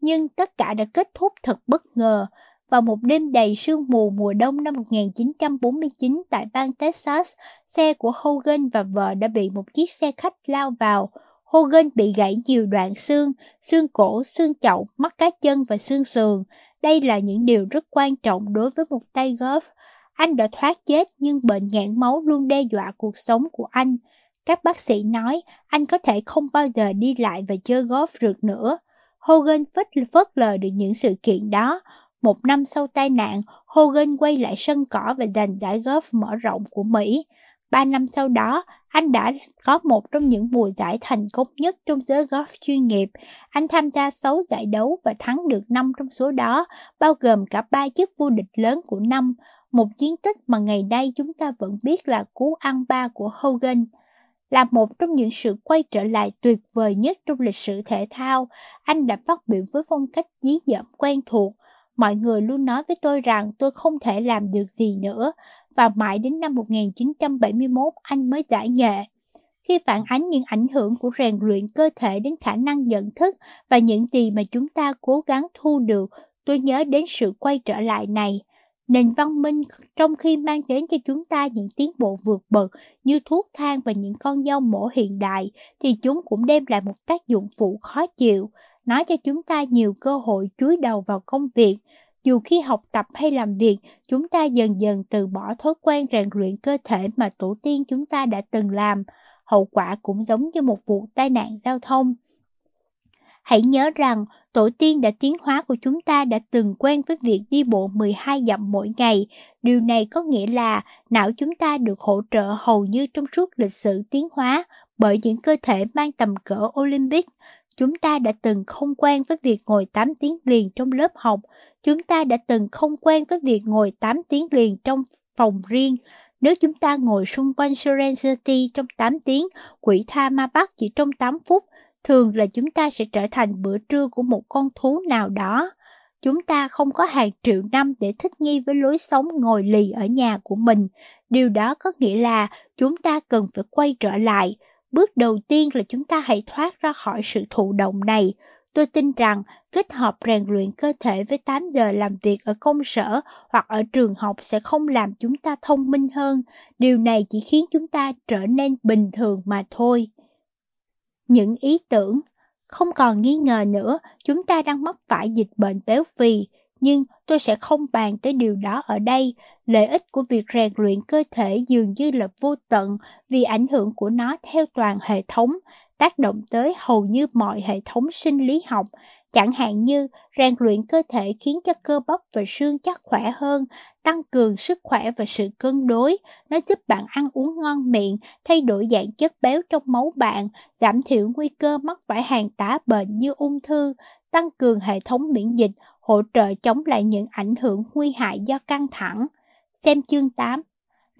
Nhưng tất cả đã kết thúc thật bất ngờ vào một đêm đầy sương mù mùa đông năm 1949 tại bang Texas, xe của Hogan và vợ đã bị một chiếc xe khách lao vào. Hogan bị gãy nhiều đoạn xương, xương cổ, xương chậu, mắt cá chân và xương sườn. Đây là những điều rất quan trọng đối với một tay golf. Anh đã thoát chết nhưng bệnh nhãn máu luôn đe dọa cuộc sống của anh. Các bác sĩ nói anh có thể không bao giờ đi lại và chơi golf được nữa. Hogan vất phớt lờ được những sự kiện đó. Một năm sau tai nạn, Hogan quay lại sân cỏ và giành giải golf mở rộng của Mỹ. Ba năm sau đó, anh đã có một trong những mùa giải thành công nhất trong giới golf chuyên nghiệp. Anh tham gia 6 giải đấu và thắng được 5 trong số đó, bao gồm cả ba chức vô địch lớn của năm, một chiến tích mà ngày nay chúng ta vẫn biết là cú ăn ba của Hogan. Là một trong những sự quay trở lại tuyệt vời nhất trong lịch sử thể thao, anh đã phát biểu với phong cách dí dỏm quen thuộc, Mọi người luôn nói với tôi rằng tôi không thể làm được gì nữa và mãi đến năm 1971 anh mới giải nghệ. Khi phản ánh những ảnh hưởng của rèn luyện cơ thể đến khả năng nhận thức và những gì mà chúng ta cố gắng thu được, tôi nhớ đến sự quay trở lại này. Nền văn minh trong khi mang đến cho chúng ta những tiến bộ vượt bậc như thuốc thang và những con dao mổ hiện đại, thì chúng cũng đem lại một tác dụng phụ khó chịu, nói cho chúng ta nhiều cơ hội chúi đầu vào công việc. Dù khi học tập hay làm việc, chúng ta dần dần từ bỏ thói quen rèn luyện cơ thể mà tổ tiên chúng ta đã từng làm. Hậu quả cũng giống như một vụ tai nạn giao thông. Hãy nhớ rằng, tổ tiên đã tiến hóa của chúng ta đã từng quen với việc đi bộ 12 dặm mỗi ngày. Điều này có nghĩa là não chúng ta được hỗ trợ hầu như trong suốt lịch sử tiến hóa bởi những cơ thể mang tầm cỡ Olympic. Chúng ta đã từng không quen với việc ngồi 8 tiếng liền trong lớp học. Chúng ta đã từng không quen với việc ngồi 8 tiếng liền trong phòng riêng. Nếu chúng ta ngồi xung quanh Serenity trong 8 tiếng, quỷ tha ma bắt chỉ trong 8 phút, thường là chúng ta sẽ trở thành bữa trưa của một con thú nào đó. Chúng ta không có hàng triệu năm để thích nghi với lối sống ngồi lì ở nhà của mình. Điều đó có nghĩa là chúng ta cần phải quay trở lại, Bước đầu tiên là chúng ta hãy thoát ra khỏi sự thụ động này. Tôi tin rằng kết hợp rèn luyện cơ thể với 8 giờ làm việc ở công sở hoặc ở trường học sẽ không làm chúng ta thông minh hơn. Điều này chỉ khiến chúng ta trở nên bình thường mà thôi. Những ý tưởng Không còn nghi ngờ nữa, chúng ta đang mắc phải dịch bệnh béo phì, nhưng tôi sẽ không bàn tới điều đó ở đây. Lợi ích của việc rèn luyện cơ thể dường như là vô tận vì ảnh hưởng của nó theo toàn hệ thống tác động tới hầu như mọi hệ thống sinh lý học, chẳng hạn như rèn luyện cơ thể khiến cho cơ bắp và xương chắc khỏe hơn, tăng cường sức khỏe và sự cân đối. Nó giúp bạn ăn uống ngon miệng, thay đổi dạng chất béo trong máu bạn, giảm thiểu nguy cơ mắc phải hàng tá bệnh như ung thư, tăng cường hệ thống miễn dịch, hỗ trợ chống lại những ảnh hưởng nguy hại do căng thẳng. Xem chương 8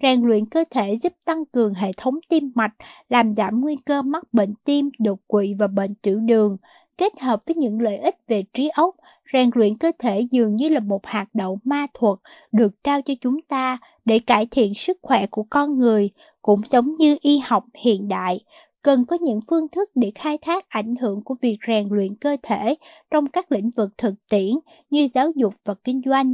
rèn luyện cơ thể giúp tăng cường hệ thống tim mạch, làm giảm nguy cơ mắc bệnh tim, đột quỵ và bệnh tiểu đường. Kết hợp với những lợi ích về trí óc, rèn luyện cơ thể dường như là một hạt đậu ma thuật được trao cho chúng ta để cải thiện sức khỏe của con người, cũng giống như y học hiện đại. Cần có những phương thức để khai thác ảnh hưởng của việc rèn luyện cơ thể trong các lĩnh vực thực tiễn như giáo dục và kinh doanh,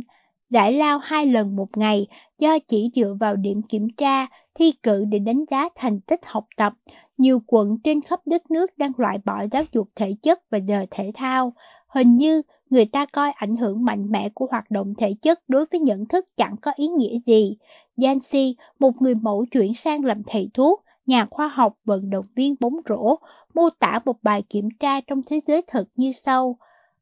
giải lao hai lần một ngày do chỉ dựa vào điểm kiểm tra, thi cử để đánh giá thành tích học tập. Nhiều quận trên khắp đất nước đang loại bỏ giáo dục thể chất và giờ thể thao. Hình như người ta coi ảnh hưởng mạnh mẽ của hoạt động thể chất đối với nhận thức chẳng có ý nghĩa gì. Yancy, một người mẫu chuyển sang làm thầy thuốc, nhà khoa học vận động viên bóng rổ, mô tả một bài kiểm tra trong thế giới thực như sau.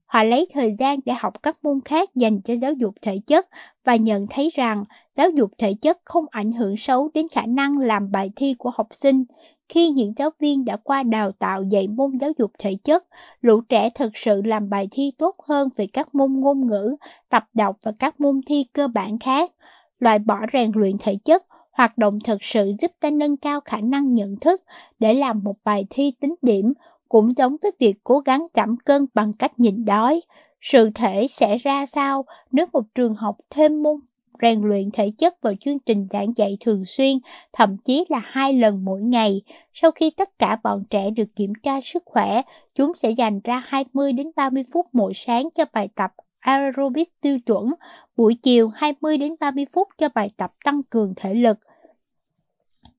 Họ lấy thời gian để học các môn khác dành cho giáo dục thể chất và nhận thấy rằng giáo dục thể chất không ảnh hưởng xấu đến khả năng làm bài thi của học sinh. Khi những giáo viên đã qua đào tạo dạy môn giáo dục thể chất, lũ trẻ thực sự làm bài thi tốt hơn về các môn ngôn ngữ, tập đọc và các môn thi cơ bản khác. Loại bỏ rèn luyện thể chất, hoạt động thực sự giúp ta nâng cao khả năng nhận thức để làm một bài thi tính điểm, cũng giống với việc cố gắng giảm cân bằng cách nhịn đói. Sự thể sẽ ra sao nếu một trường học thêm môn rèn luyện thể chất vào chương trình giảng dạy thường xuyên, thậm chí là hai lần mỗi ngày. Sau khi tất cả bọn trẻ được kiểm tra sức khỏe, chúng sẽ dành ra 20 đến 30 phút mỗi sáng cho bài tập aerobic tiêu chuẩn, buổi chiều 20 đến 30 phút cho bài tập tăng cường thể lực.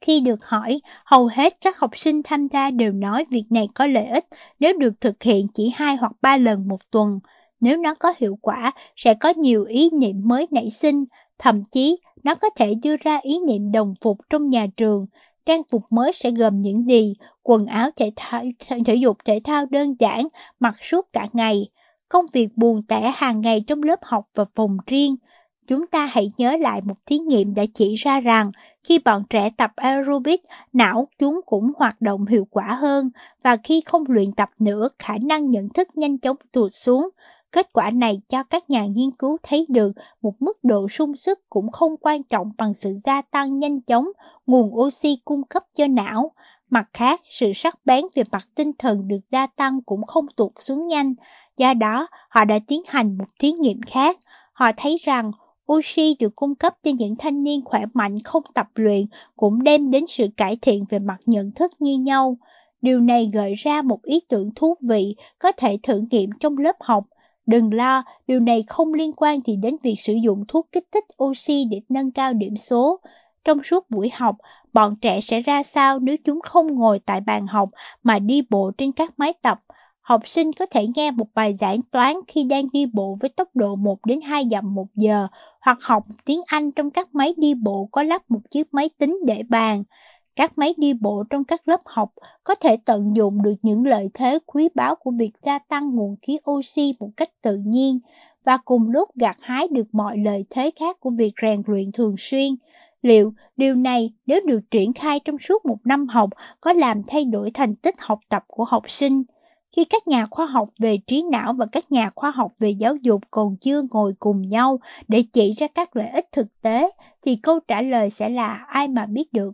Khi được hỏi, hầu hết các học sinh tham gia đều nói việc này có lợi ích nếu được thực hiện chỉ hai hoặc ba lần một tuần. Nếu nó có hiệu quả, sẽ có nhiều ý niệm mới nảy sinh, thậm chí nó có thể đưa ra ý niệm đồng phục trong nhà trường. Trang phục mới sẽ gồm những gì? Quần áo thể thao, thể dục thể thao đơn giản, mặc suốt cả ngày. Công việc buồn tẻ hàng ngày trong lớp học và phòng riêng. Chúng ta hãy nhớ lại một thí nghiệm đã chỉ ra rằng khi bọn trẻ tập aerobic, não chúng cũng hoạt động hiệu quả hơn và khi không luyện tập nữa, khả năng nhận thức nhanh chóng tụt xuống. Kết quả này cho các nhà nghiên cứu thấy được một mức độ sung sức cũng không quan trọng bằng sự gia tăng nhanh chóng nguồn oxy cung cấp cho não. Mặt khác, sự sắc bén về mặt tinh thần được gia tăng cũng không tụt xuống nhanh. Do đó, họ đã tiến hành một thí nghiệm khác. Họ thấy rằng oxy được cung cấp cho những thanh niên khỏe mạnh không tập luyện cũng đem đến sự cải thiện về mặt nhận thức như nhau. Điều này gợi ra một ý tưởng thú vị có thể thử nghiệm trong lớp học. Đừng lo, điều này không liên quan gì đến việc sử dụng thuốc kích thích oxy để nâng cao điểm số. Trong suốt buổi học, bọn trẻ sẽ ra sao nếu chúng không ngồi tại bàn học mà đi bộ trên các máy tập Học sinh có thể nghe một bài giảng toán khi đang đi bộ với tốc độ 1 đến 2 dặm một giờ, hoặc học tiếng Anh trong các máy đi bộ có lắp một chiếc máy tính để bàn. Các máy đi bộ trong các lớp học có thể tận dụng được những lợi thế quý báu của việc gia tăng nguồn khí oxy một cách tự nhiên và cùng lúc gặt hái được mọi lợi thế khác của việc rèn luyện thường xuyên. Liệu điều này nếu được triển khai trong suốt một năm học có làm thay đổi thành tích học tập của học sinh? Khi các nhà khoa học về trí não và các nhà khoa học về giáo dục còn chưa ngồi cùng nhau để chỉ ra các lợi ích thực tế, thì câu trả lời sẽ là ai mà biết được.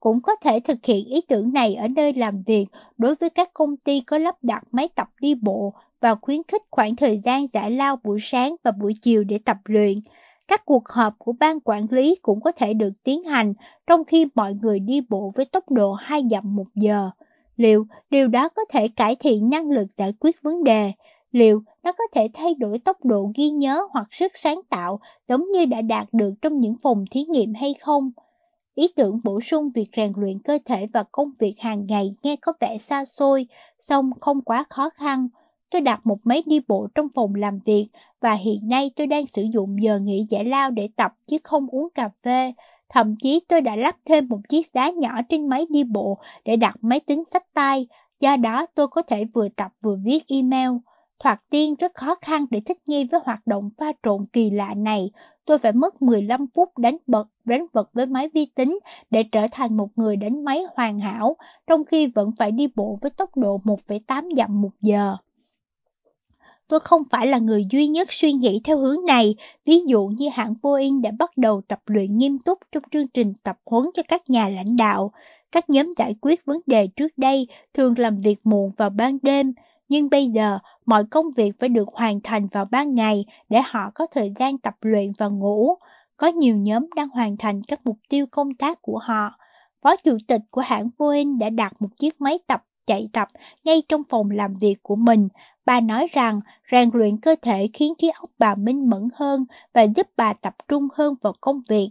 Cũng có thể thực hiện ý tưởng này ở nơi làm việc đối với các công ty có lắp đặt máy tập đi bộ và khuyến khích khoảng thời gian giải lao buổi sáng và buổi chiều để tập luyện. Các cuộc họp của ban quản lý cũng có thể được tiến hành trong khi mọi người đi bộ với tốc độ 2 dặm một giờ. Liệu điều đó có thể cải thiện năng lực giải quyết vấn đề? Liệu nó có thể thay đổi tốc độ ghi nhớ hoặc sức sáng tạo giống như đã đạt được trong những phòng thí nghiệm hay không? Ý tưởng bổ sung việc rèn luyện cơ thể và công việc hàng ngày nghe có vẻ xa xôi, song không quá khó khăn. Tôi đặt một máy đi bộ trong phòng làm việc và hiện nay tôi đang sử dụng giờ nghỉ giải lao để tập chứ không uống cà phê. Thậm chí tôi đã lắp thêm một chiếc đá nhỏ trên máy đi bộ để đặt máy tính sách tay. do đó tôi có thể vừa tập vừa viết email. Thoạt tiên rất khó khăn để thích nghi với hoạt động pha trộn kỳ lạ này. Tôi phải mất 15 phút đánh bật đánh vật với máy vi tính để trở thành một người đánh máy hoàn hảo, trong khi vẫn phải đi bộ với tốc độ 1,8 dặm một giờ. Tôi không phải là người duy nhất suy nghĩ theo hướng này, ví dụ như hãng Boeing đã bắt đầu tập luyện nghiêm túc trong chương trình tập huấn cho các nhà lãnh đạo. Các nhóm giải quyết vấn đề trước đây thường làm việc muộn vào ban đêm, nhưng bây giờ mọi công việc phải được hoàn thành vào ban ngày để họ có thời gian tập luyện và ngủ. Có nhiều nhóm đang hoàn thành các mục tiêu công tác của họ. Phó chủ tịch của hãng Boeing đã đặt một chiếc máy tập chạy tập ngay trong phòng làm việc của mình. Bà nói rằng rèn luyện cơ thể khiến trí óc bà minh mẫn hơn và giúp bà tập trung hơn vào công việc.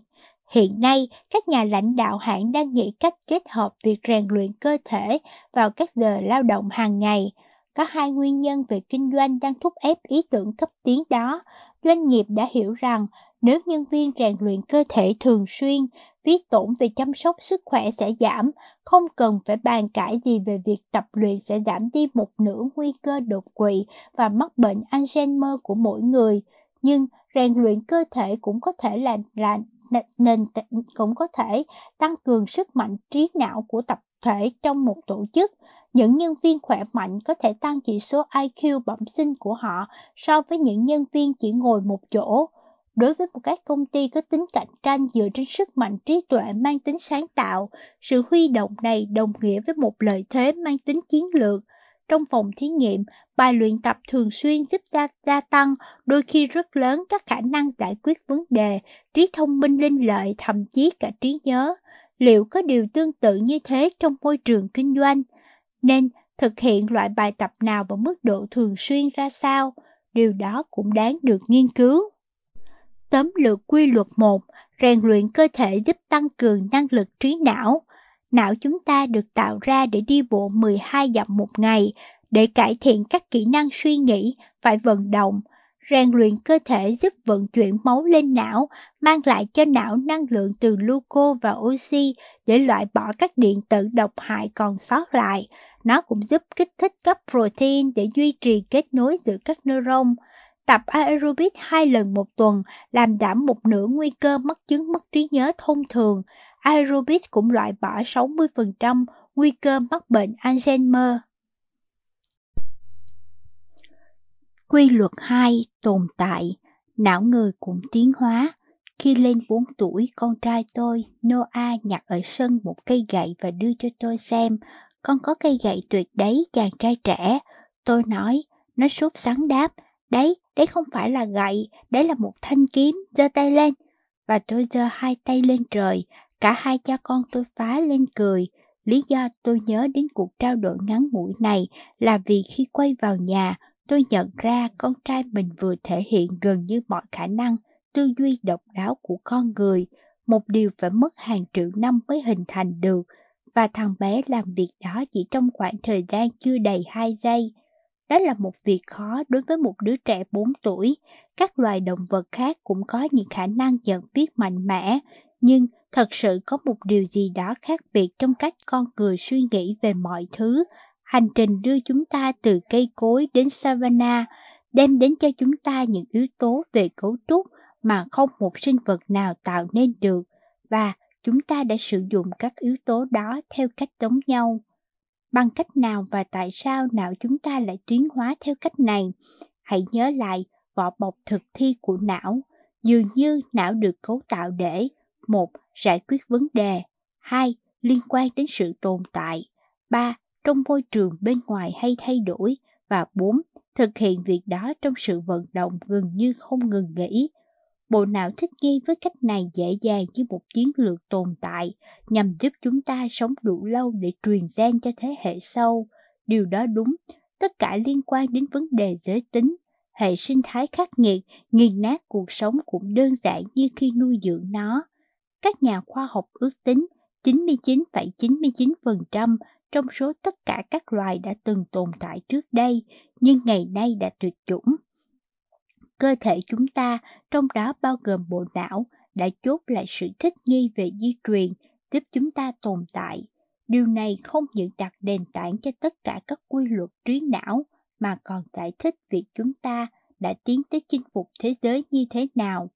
Hiện nay, các nhà lãnh đạo hãng đang nghĩ cách kết hợp việc rèn luyện cơ thể vào các giờ lao động hàng ngày. Có hai nguyên nhân về kinh doanh đang thúc ép ý tưởng cấp tiến đó. Doanh nghiệp đã hiểu rằng nếu nhân viên rèn luyện cơ thể thường xuyên, phí tổn về chăm sóc sức khỏe sẽ giảm, không cần phải bàn cãi gì về việc tập luyện sẽ giảm đi một nửa nguy cơ đột quỵ và mắc bệnh Alzheimer của mỗi người. Nhưng rèn luyện cơ thể cũng có thể là, là nền cũng có thể tăng cường sức mạnh trí não của tập thể trong một tổ chức. Những nhân viên khỏe mạnh có thể tăng chỉ số IQ bẩm sinh của họ so với những nhân viên chỉ ngồi một chỗ. Đối với một các công ty có tính cạnh tranh dựa trên sức mạnh trí tuệ mang tính sáng tạo, sự huy động này đồng nghĩa với một lợi thế mang tính chiến lược. Trong phòng thí nghiệm, bài luyện tập thường xuyên giúp gia, gia tăng, đôi khi rất lớn các khả năng giải quyết vấn đề, trí thông minh linh lợi, thậm chí cả trí nhớ. Liệu có điều tương tự như thế trong môi trường kinh doanh? Nên thực hiện loại bài tập nào và mức độ thường xuyên ra sao? Điều đó cũng đáng được nghiên cứu. Tóm lược quy luật 1, rèn luyện cơ thể giúp tăng cường năng lực trí não. Não chúng ta được tạo ra để đi bộ 12 dặm một ngày, để cải thiện các kỹ năng suy nghĩ, phải vận động. Rèn luyện cơ thể giúp vận chuyển máu lên não, mang lại cho não năng lượng từ gluco và oxy để loại bỏ các điện tử độc hại còn sót lại. Nó cũng giúp kích thích các protein để duy trì kết nối giữa các neuron. Tập aerobic hai lần một tuần làm giảm một nửa nguy cơ mắc chứng mất trí nhớ thông thường. Aerobic cũng loại bỏ 60% nguy cơ mắc bệnh Alzheimer. Quy luật 2 tồn tại, não người cũng tiến hóa. Khi lên 4 tuổi, con trai tôi, Noah, nhặt ở sân một cây gậy và đưa cho tôi xem. Con có cây gậy tuyệt đấy, chàng trai trẻ. Tôi nói, nó sốt sắng đáp, đấy, đấy không phải là gậy, đấy là một thanh kiếm, giơ tay lên. Và tôi giơ hai tay lên trời, cả hai cha con tôi phá lên cười. Lý do tôi nhớ đến cuộc trao đổi ngắn ngủi này là vì khi quay vào nhà, tôi nhận ra con trai mình vừa thể hiện gần như mọi khả năng tư duy độc đáo của con người, một điều phải mất hàng triệu năm mới hình thành được, và thằng bé làm việc đó chỉ trong khoảng thời gian chưa đầy 2 giây. Đó là một việc khó đối với một đứa trẻ 4 tuổi. Các loài động vật khác cũng có những khả năng nhận biết mạnh mẽ, nhưng thật sự có một điều gì đó khác biệt trong cách con người suy nghĩ về mọi thứ. Hành trình đưa chúng ta từ cây cối đến savannah đem đến cho chúng ta những yếu tố về cấu trúc mà không một sinh vật nào tạo nên được và chúng ta đã sử dụng các yếu tố đó theo cách giống nhau bằng cách nào và tại sao não chúng ta lại tiến hóa theo cách này? Hãy nhớ lại, vỏ bọc thực thi của não dường như não được cấu tạo để, một, giải quyết vấn đề, hai, liên quan đến sự tồn tại, ba, trong môi trường bên ngoài hay thay đổi, và bốn, thực hiện việc đó trong sự vận động gần như không ngừng nghỉ. Bộ não thích nghi với cách này dễ dàng như một chiến lược tồn tại nhằm giúp chúng ta sống đủ lâu để truyền gen cho thế hệ sau. Điều đó đúng, tất cả liên quan đến vấn đề giới tính. Hệ sinh thái khắc nghiệt, nghiền nát cuộc sống cũng đơn giản như khi nuôi dưỡng nó. Các nhà khoa học ước tính 99,99% trong số tất cả các loài đã từng tồn tại trước đây, nhưng ngày nay đã tuyệt chủng cơ thể chúng ta, trong đó bao gồm bộ não, đã chốt lại sự thích nghi về di truyền, giúp chúng ta tồn tại. Điều này không những đặt nền tảng cho tất cả các quy luật trí não mà còn giải thích việc chúng ta đã tiến tới chinh phục thế giới như thế nào.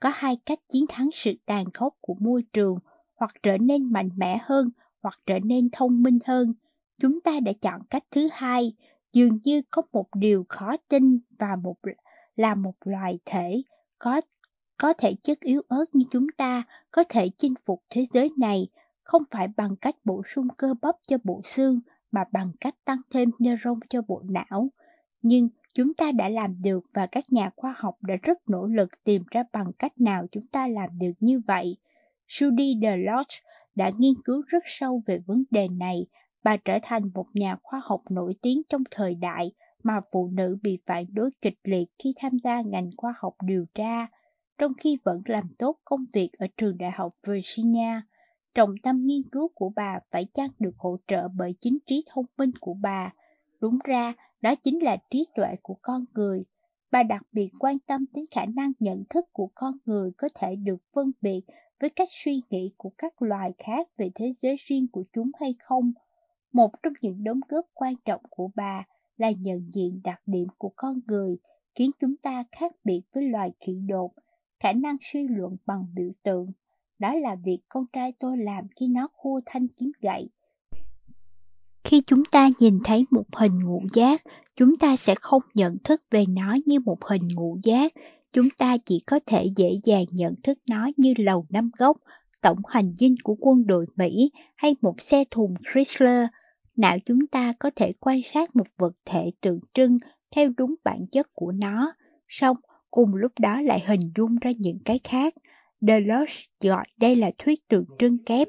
Có hai cách chiến thắng sự tàn khốc của môi trường, hoặc trở nên mạnh mẽ hơn, hoặc trở nên thông minh hơn. Chúng ta đã chọn cách thứ hai, dường như có một điều khó tin và một là một loài thể có có thể chất yếu ớt như chúng ta, có thể chinh phục thế giới này, không phải bằng cách bổ sung cơ bắp cho bộ xương, mà bằng cách tăng thêm neuron cho bộ não. Nhưng chúng ta đã làm được và các nhà khoa học đã rất nỗ lực tìm ra bằng cách nào chúng ta làm được như vậy. Judy DeLoach đã nghiên cứu rất sâu về vấn đề này. Bà trở thành một nhà khoa học nổi tiếng trong thời đại mà phụ nữ bị phản đối kịch liệt khi tham gia ngành khoa học điều tra, trong khi vẫn làm tốt công việc ở trường đại học Virginia. Trọng tâm nghiên cứu của bà phải chăng được hỗ trợ bởi chính trí thông minh của bà. Đúng ra, đó chính là trí tuệ của con người. Bà đặc biệt quan tâm đến khả năng nhận thức của con người có thể được phân biệt với cách suy nghĩ của các loài khác về thế giới riêng của chúng hay không. Một trong những đóng góp quan trọng của bà là nhận diện đặc điểm của con người, khiến chúng ta khác biệt với loài khỉ đột, khả năng suy luận bằng biểu tượng, đó là việc con trai tôi làm khi nó khua thanh kiếm gậy. Khi chúng ta nhìn thấy một hình ngũ giác, chúng ta sẽ không nhận thức về nó như một hình ngũ giác, chúng ta chỉ có thể dễ dàng nhận thức nó như lầu năm góc, tổng hành dinh của quân đội Mỹ hay một xe thùng Chrysler. Não chúng ta có thể quan sát một vật thể tượng trưng theo đúng bản chất của nó, song cùng lúc đó lại hình dung ra những cái khác. Deleuze gọi đây là thuyết tượng trưng kép.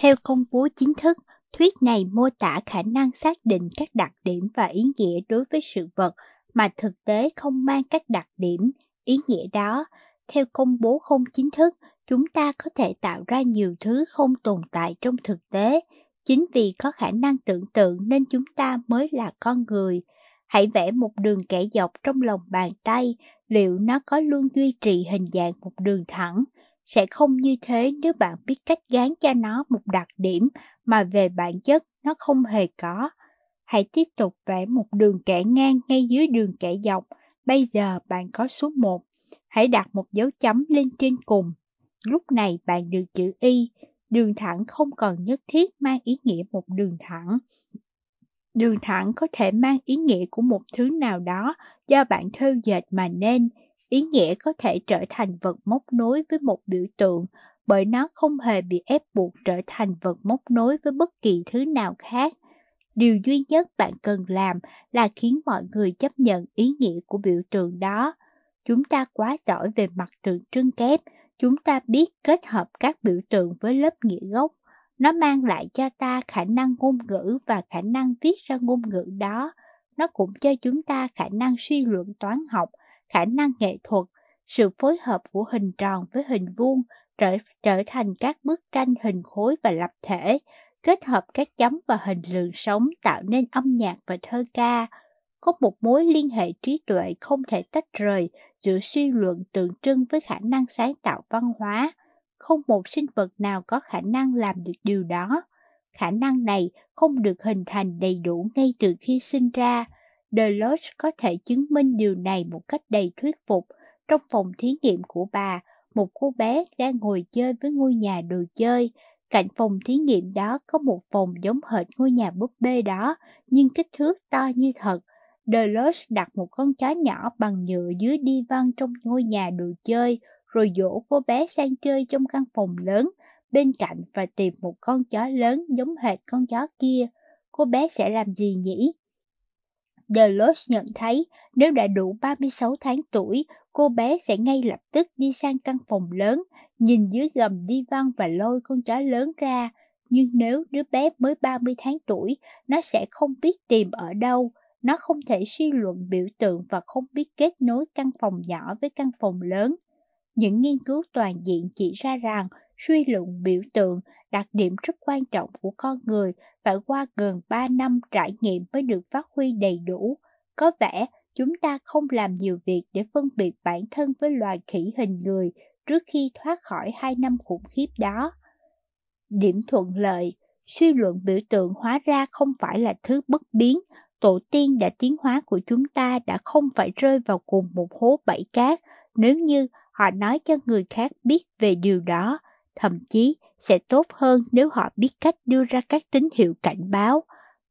Theo công bố chính thức, thuyết này mô tả khả năng xác định các đặc điểm và ý nghĩa đối với sự vật mà thực tế không mang các đặc điểm, ý nghĩa đó. Theo công bố không chính thức, chúng ta có thể tạo ra nhiều thứ không tồn tại trong thực tế. Chính vì có khả năng tưởng tượng nên chúng ta mới là con người. Hãy vẽ một đường kẻ dọc trong lòng bàn tay, liệu nó có luôn duy trì hình dạng một đường thẳng sẽ không như thế nếu bạn biết cách gán cho nó một đặc điểm mà về bản chất nó không hề có. Hãy tiếp tục vẽ một đường kẻ ngang ngay dưới đường kẻ dọc. Bây giờ bạn có số 1. Hãy đặt một dấu chấm lên trên cùng. Lúc này bạn được chữ Y. Đường thẳng không còn nhất thiết mang ý nghĩa một đường thẳng. Đường thẳng có thể mang ý nghĩa của một thứ nào đó do bạn thêu dệt mà nên. Ý nghĩa có thể trở thành vật móc nối với một biểu tượng bởi nó không hề bị ép buộc trở thành vật móc nối với bất kỳ thứ nào khác. Điều duy nhất bạn cần làm là khiến mọi người chấp nhận ý nghĩa của biểu tượng đó. Chúng ta quá giỏi về mặt tượng trưng kép, chúng ta biết kết hợp các biểu tượng với lớp nghĩa gốc nó mang lại cho ta khả năng ngôn ngữ và khả năng viết ra ngôn ngữ đó. Nó cũng cho chúng ta khả năng suy luận toán học, khả năng nghệ thuật, sự phối hợp của hình tròn với hình vuông trở, trở thành các bức tranh hình khối và lập thể, kết hợp các chấm và hình lượng sống tạo nên âm nhạc và thơ ca. Có một mối liên hệ trí tuệ không thể tách rời giữa suy luận tượng trưng với khả năng sáng tạo văn hóa không một sinh vật nào có khả năng làm được điều đó. Khả năng này không được hình thành đầy đủ ngay từ khi sinh ra. Deloche có thể chứng minh điều này một cách đầy thuyết phục. Trong phòng thí nghiệm của bà, một cô bé đang ngồi chơi với ngôi nhà đồ chơi. Cạnh phòng thí nghiệm đó có một phòng giống hệt ngôi nhà búp bê đó, nhưng kích thước to như thật. Delos đặt một con chó nhỏ bằng nhựa dưới đi văn trong ngôi nhà đồ chơi, rồi dỗ cô bé sang chơi trong căn phòng lớn bên cạnh và tìm một con chó lớn giống hệt con chó kia. Cô bé sẽ làm gì nhỉ? Delos nhận thấy nếu đã đủ 36 tháng tuổi, cô bé sẽ ngay lập tức đi sang căn phòng lớn, nhìn dưới gầm đi văn và lôi con chó lớn ra. Nhưng nếu đứa bé mới 30 tháng tuổi, nó sẽ không biết tìm ở đâu. Nó không thể suy luận biểu tượng và không biết kết nối căn phòng nhỏ với căn phòng lớn. Những nghiên cứu toàn diện chỉ ra rằng suy luận biểu tượng, đặc điểm rất quan trọng của con người, phải qua gần 3 năm trải nghiệm mới được phát huy đầy đủ. Có vẻ chúng ta không làm nhiều việc để phân biệt bản thân với loài khỉ hình người trước khi thoát khỏi hai năm khủng khiếp đó. Điểm thuận lợi suy luận biểu tượng hóa ra không phải là thứ bất biến, tổ tiên đã tiến hóa của chúng ta đã không phải rơi vào cùng một hố bẫy cát nếu như họ nói cho người khác biết về điều đó, thậm chí sẽ tốt hơn nếu họ biết cách đưa ra các tín hiệu cảnh báo.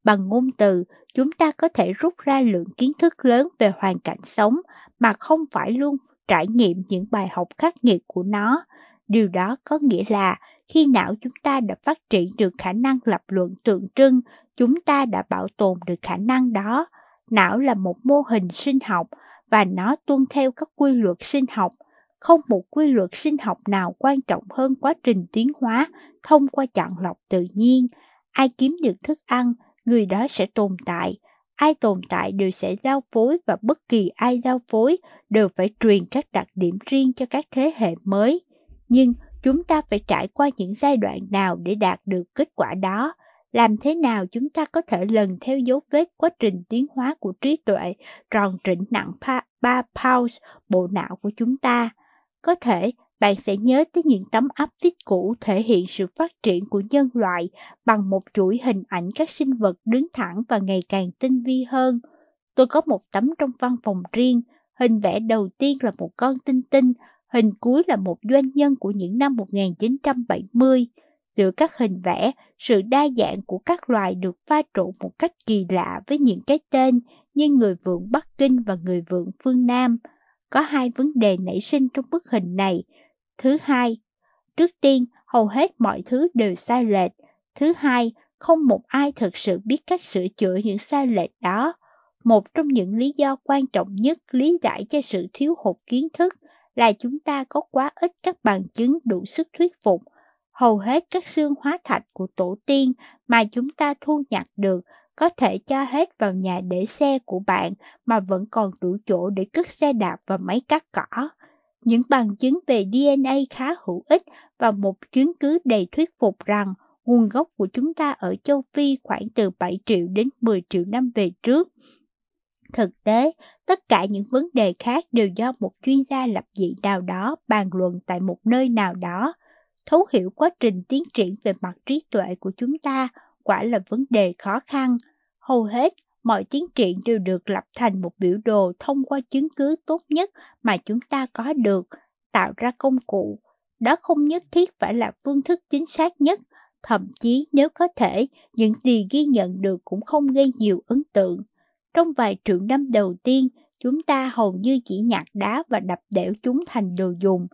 Bằng ngôn từ, chúng ta có thể rút ra lượng kiến thức lớn về hoàn cảnh sống mà không phải luôn trải nghiệm những bài học khắc nghiệt của nó. Điều đó có nghĩa là khi não chúng ta đã phát triển được khả năng lập luận tượng trưng, chúng ta đã bảo tồn được khả năng đó. Não là một mô hình sinh học và nó tuân theo các quy luật sinh học. Không một quy luật sinh học nào quan trọng hơn quá trình tiến hóa thông qua chọn lọc tự nhiên. Ai kiếm được thức ăn, người đó sẽ tồn tại. Ai tồn tại đều sẽ giao phối và bất kỳ ai giao phối đều phải truyền các đặc điểm riêng cho các thế hệ mới. Nhưng chúng ta phải trải qua những giai đoạn nào để đạt được kết quả đó? Làm thế nào chúng ta có thể lần theo dấu vết quá trình tiến hóa của trí tuệ tròn trịnh nặng 3 pounds bộ não của chúng ta? Có thể bạn sẽ nhớ tới những tấm áp tích cũ thể hiện sự phát triển của nhân loại bằng một chuỗi hình ảnh các sinh vật đứng thẳng và ngày càng tinh vi hơn. Tôi có một tấm trong văn phòng riêng, hình vẽ đầu tiên là một con tinh tinh, hình cuối là một doanh nhân của những năm 1970 giữa các hình vẽ, sự đa dạng của các loài được pha trộn một cách kỳ lạ với những cái tên như người vượng Bắc Kinh và người vượng phương Nam. Có hai vấn đề nảy sinh trong bức hình này. Thứ hai, trước tiên, hầu hết mọi thứ đều sai lệch. Thứ hai, không một ai thực sự biết cách sửa chữa những sai lệch đó. Một trong những lý do quan trọng nhất lý giải cho sự thiếu hụt kiến thức là chúng ta có quá ít các bằng chứng đủ sức thuyết phục. Hầu hết các xương hóa thạch của tổ tiên mà chúng ta thu nhặt được có thể cho hết vào nhà để xe của bạn mà vẫn còn đủ chỗ để cất xe đạp và máy cắt cỏ. Những bằng chứng về DNA khá hữu ích và một chứng cứ đầy thuyết phục rằng nguồn gốc của chúng ta ở châu Phi khoảng từ 7 triệu đến 10 triệu năm về trước. Thực tế, tất cả những vấn đề khác đều do một chuyên gia lập dị nào đó bàn luận tại một nơi nào đó. Thấu hiểu quá trình tiến triển về mặt trí tuệ của chúng ta quả là vấn đề khó khăn. Hầu hết, mọi tiến triển đều được lập thành một biểu đồ thông qua chứng cứ tốt nhất mà chúng ta có được, tạo ra công cụ. Đó không nhất thiết phải là phương thức chính xác nhất, thậm chí nếu có thể, những gì ghi nhận được cũng không gây nhiều ấn tượng. Trong vài triệu năm đầu tiên, chúng ta hầu như chỉ nhặt đá và đập đẽo chúng thành đồ dùng.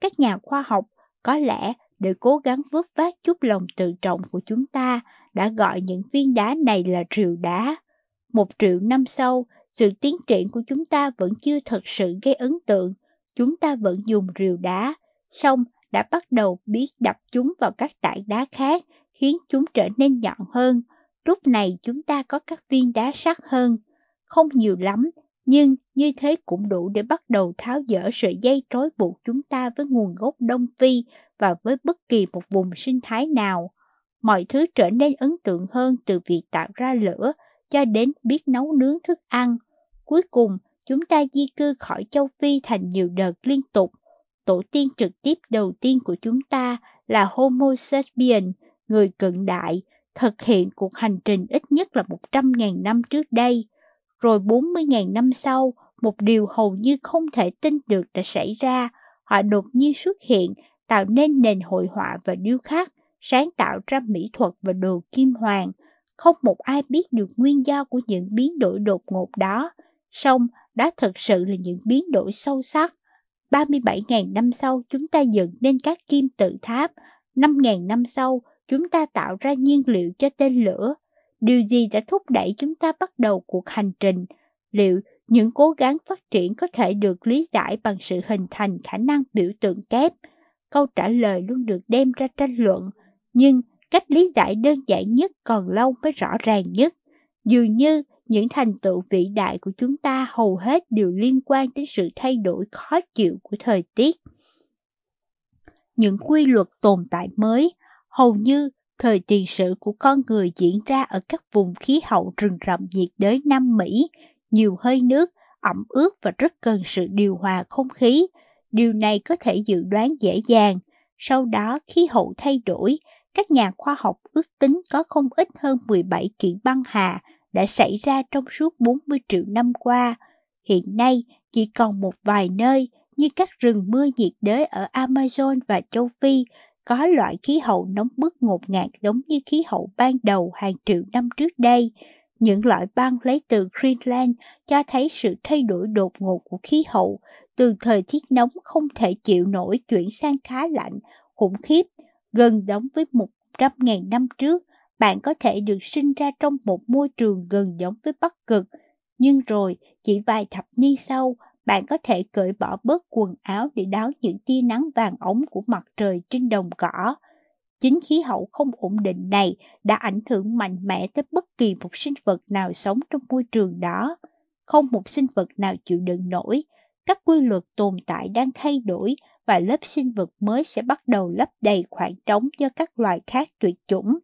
Các nhà khoa học có lẽ để cố gắng vớt vát chút lòng tự trọng của chúng ta đã gọi những viên đá này là rìu đá. Một triệu năm sau, sự tiến triển của chúng ta vẫn chưa thật sự gây ấn tượng. Chúng ta vẫn dùng rìu đá, song đã bắt đầu biết đập chúng vào các tảng đá khác, khiến chúng trở nên nhọn hơn. Lúc này chúng ta có các viên đá sắc hơn. Không nhiều lắm, nhưng như thế cũng đủ để bắt đầu tháo dỡ sợi dây trói buộc chúng ta với nguồn gốc Đông Phi và với bất kỳ một vùng sinh thái nào. Mọi thứ trở nên ấn tượng hơn từ việc tạo ra lửa cho đến biết nấu nướng thức ăn. Cuối cùng, chúng ta di cư khỏi châu Phi thành nhiều đợt liên tục. Tổ tiên trực tiếp đầu tiên của chúng ta là Homo sapiens, người cận đại, thực hiện cuộc hành trình ít nhất là 100.000 năm trước đây. Rồi 40.000 năm sau, một điều hầu như không thể tin được đã xảy ra. Họ đột nhiên xuất hiện, tạo nên nền hội họa và điêu khắc, sáng tạo ra mỹ thuật và đồ kim hoàng. Không một ai biết được nguyên do của những biến đổi đột ngột đó, song đó thực sự là những biến đổi sâu sắc. 37.000 năm sau chúng ta dựng nên các kim tự tháp, 5.000 năm sau chúng ta tạo ra nhiên liệu cho tên lửa. Điều gì đã thúc đẩy chúng ta bắt đầu cuộc hành trình? Liệu những cố gắng phát triển có thể được lý giải bằng sự hình thành khả năng biểu tượng kép? Câu trả lời luôn được đem ra tranh luận, nhưng cách lý giải đơn giản nhất còn lâu mới rõ ràng nhất. Dường như những thành tựu vĩ đại của chúng ta hầu hết đều liên quan đến sự thay đổi khó chịu của thời tiết. Những quy luật tồn tại mới hầu như thời tiền sử của con người diễn ra ở các vùng khí hậu rừng rậm nhiệt đới Nam Mỹ, nhiều hơi nước, ẩm ướt và rất cần sự điều hòa không khí. Điều này có thể dự đoán dễ dàng. Sau đó khí hậu thay đổi, các nhà khoa học ước tính có không ít hơn 17 kiện băng hà đã xảy ra trong suốt 40 triệu năm qua. Hiện nay, chỉ còn một vài nơi như các rừng mưa nhiệt đới ở Amazon và châu Phi có loại khí hậu nóng bức ngột ngạt giống như khí hậu ban đầu hàng triệu năm trước đây. Những loại băng lấy từ Greenland cho thấy sự thay đổi đột ngột của khí hậu, từ thời tiết nóng không thể chịu nổi chuyển sang khá lạnh, khủng khiếp, gần giống với 100.000 năm trước. Bạn có thể được sinh ra trong một môi trường gần giống với Bắc Cực, nhưng rồi chỉ vài thập niên sau, bạn có thể cởi bỏ bớt quần áo để đón những tia nắng vàng ống của mặt trời trên đồng cỏ. Chính khí hậu không ổn định này đã ảnh hưởng mạnh mẽ tới bất kỳ một sinh vật nào sống trong môi trường đó. Không một sinh vật nào chịu đựng nổi. Các quy luật tồn tại đang thay đổi và lớp sinh vật mới sẽ bắt đầu lấp đầy khoảng trống do các loài khác tuyệt chủng.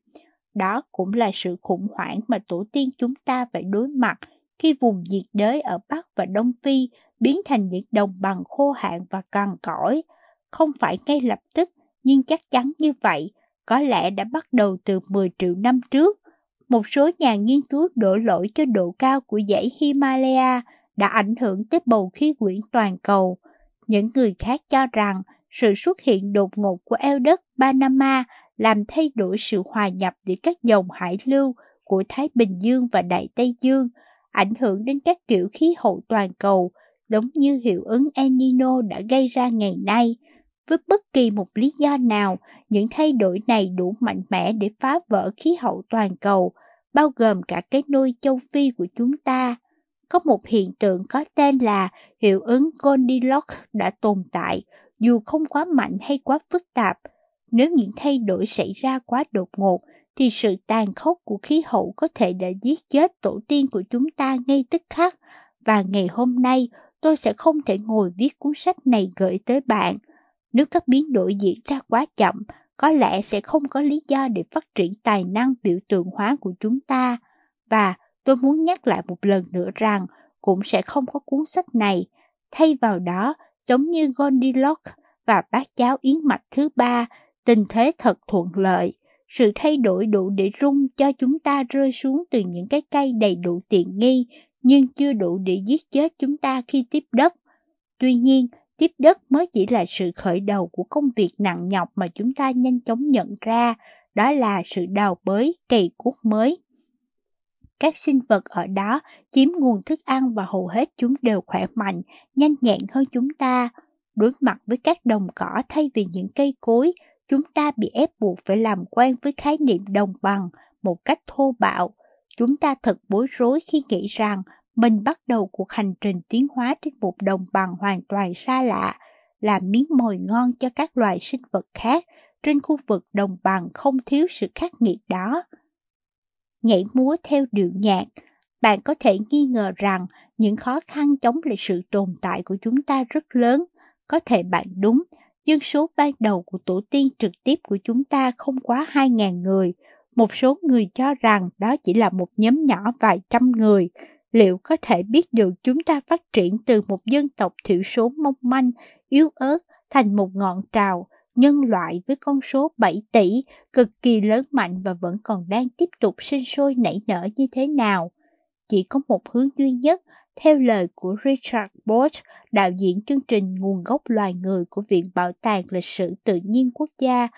Đó cũng là sự khủng hoảng mà tổ tiên chúng ta phải đối mặt khi vùng nhiệt đới ở Bắc và Đông Phi biến thành những đồng bằng khô hạn và cằn cõi. Không phải ngay lập tức, nhưng chắc chắn như vậy, có lẽ đã bắt đầu từ 10 triệu năm trước. Một số nhà nghiên cứu đổ lỗi cho độ cao của dãy Himalaya đã ảnh hưởng tới bầu khí quyển toàn cầu. Những người khác cho rằng sự xuất hiện đột ngột của eo đất Panama làm thay đổi sự hòa nhập giữa các dòng hải lưu của Thái Bình Dương và Đại Tây Dương, ảnh hưởng đến các kiểu khí hậu toàn cầu, giống như hiệu ứng El Nino đã gây ra ngày nay. Với bất kỳ một lý do nào, những thay đổi này đủ mạnh mẽ để phá vỡ khí hậu toàn cầu, bao gồm cả cái nôi châu Phi của chúng ta. Có một hiện tượng có tên là hiệu ứng Goldilocks đã tồn tại, dù không quá mạnh hay quá phức tạp. Nếu những thay đổi xảy ra quá đột ngột, thì sự tàn khốc của khí hậu có thể đã giết chết tổ tiên của chúng ta ngay tức khắc. Và ngày hôm nay, tôi sẽ không thể ngồi viết cuốn sách này gửi tới bạn. Nếu các biến đổi diễn ra quá chậm, có lẽ sẽ không có lý do để phát triển tài năng biểu tượng hóa của chúng ta. Và tôi muốn nhắc lại một lần nữa rằng cũng sẽ không có cuốn sách này. Thay vào đó, giống như Goldilocks và bát cháo yến mạch thứ ba, tình thế thật thuận lợi. Sự thay đổi đủ để rung cho chúng ta rơi xuống từ những cái cây đầy đủ tiện nghi, nhưng chưa đủ để giết chết chúng ta khi tiếp đất. Tuy nhiên, tiếp đất mới chỉ là sự khởi đầu của công việc nặng nhọc mà chúng ta nhanh chóng nhận ra, đó là sự đào bới cày cuốc mới. Các sinh vật ở đó chiếm nguồn thức ăn và hầu hết chúng đều khỏe mạnh, nhanh nhẹn hơn chúng ta. Đối mặt với các đồng cỏ thay vì những cây cối, chúng ta bị ép buộc phải làm quen với khái niệm đồng bằng một cách thô bạo. Chúng ta thật bối rối khi nghĩ rằng mình bắt đầu cuộc hành trình tiến hóa trên một đồng bằng hoàn toàn xa lạ, là miếng mồi ngon cho các loài sinh vật khác trên khu vực đồng bằng không thiếu sự khắc nghiệt đó. Nhảy múa theo điệu nhạc, bạn có thể nghi ngờ rằng những khó khăn chống lại sự tồn tại của chúng ta rất lớn. Có thể bạn đúng, dân số ban đầu của tổ tiên trực tiếp của chúng ta không quá 2.000 người. Một số người cho rằng đó chỉ là một nhóm nhỏ vài trăm người, liệu có thể biết được chúng ta phát triển từ một dân tộc thiểu số mong manh, yếu ớt thành một ngọn trào, nhân loại với con số 7 tỷ, cực kỳ lớn mạnh và vẫn còn đang tiếp tục sinh sôi nảy nở như thế nào. Chỉ có một hướng duy nhất, theo lời của Richard Bosch, đạo diễn chương trình Nguồn gốc loài người của Viện Bảo tàng Lịch sử Tự nhiên Quốc gia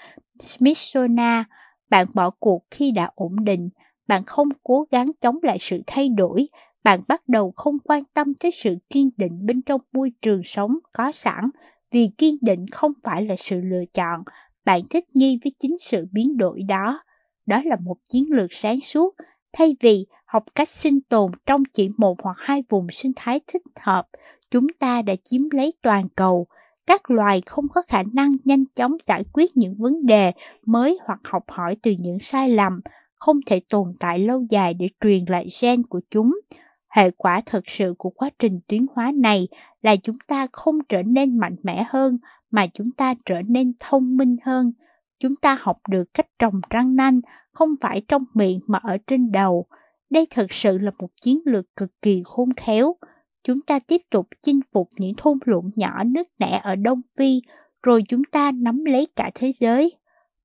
Smithsonian, bạn bỏ cuộc khi đã ổn định, bạn không cố gắng chống lại sự thay đổi, bạn bắt đầu không quan tâm tới sự kiên định bên trong môi trường sống có sẵn vì kiên định không phải là sự lựa chọn. Bạn thích nghi với chính sự biến đổi đó. Đó là một chiến lược sáng suốt. Thay vì học cách sinh tồn trong chỉ một hoặc hai vùng sinh thái thích hợp. Chúng ta đã chiếm lấy toàn cầu. Các loài không có khả năng nhanh chóng giải quyết những vấn đề mới hoặc học hỏi từ những sai lầm, không thể tồn tại lâu dài để truyền lại gen của chúng. Hệ quả thực sự của quá trình tiến hóa này là chúng ta không trở nên mạnh mẽ hơn, mà chúng ta trở nên thông minh hơn. Chúng ta học được cách trồng răng nanh, không phải trong miệng mà ở trên đầu đây thực sự là một chiến lược cực kỳ khôn khéo chúng ta tiếp tục chinh phục những thôn lũng nhỏ nước nẻ ở đông phi rồi chúng ta nắm lấy cả thế giới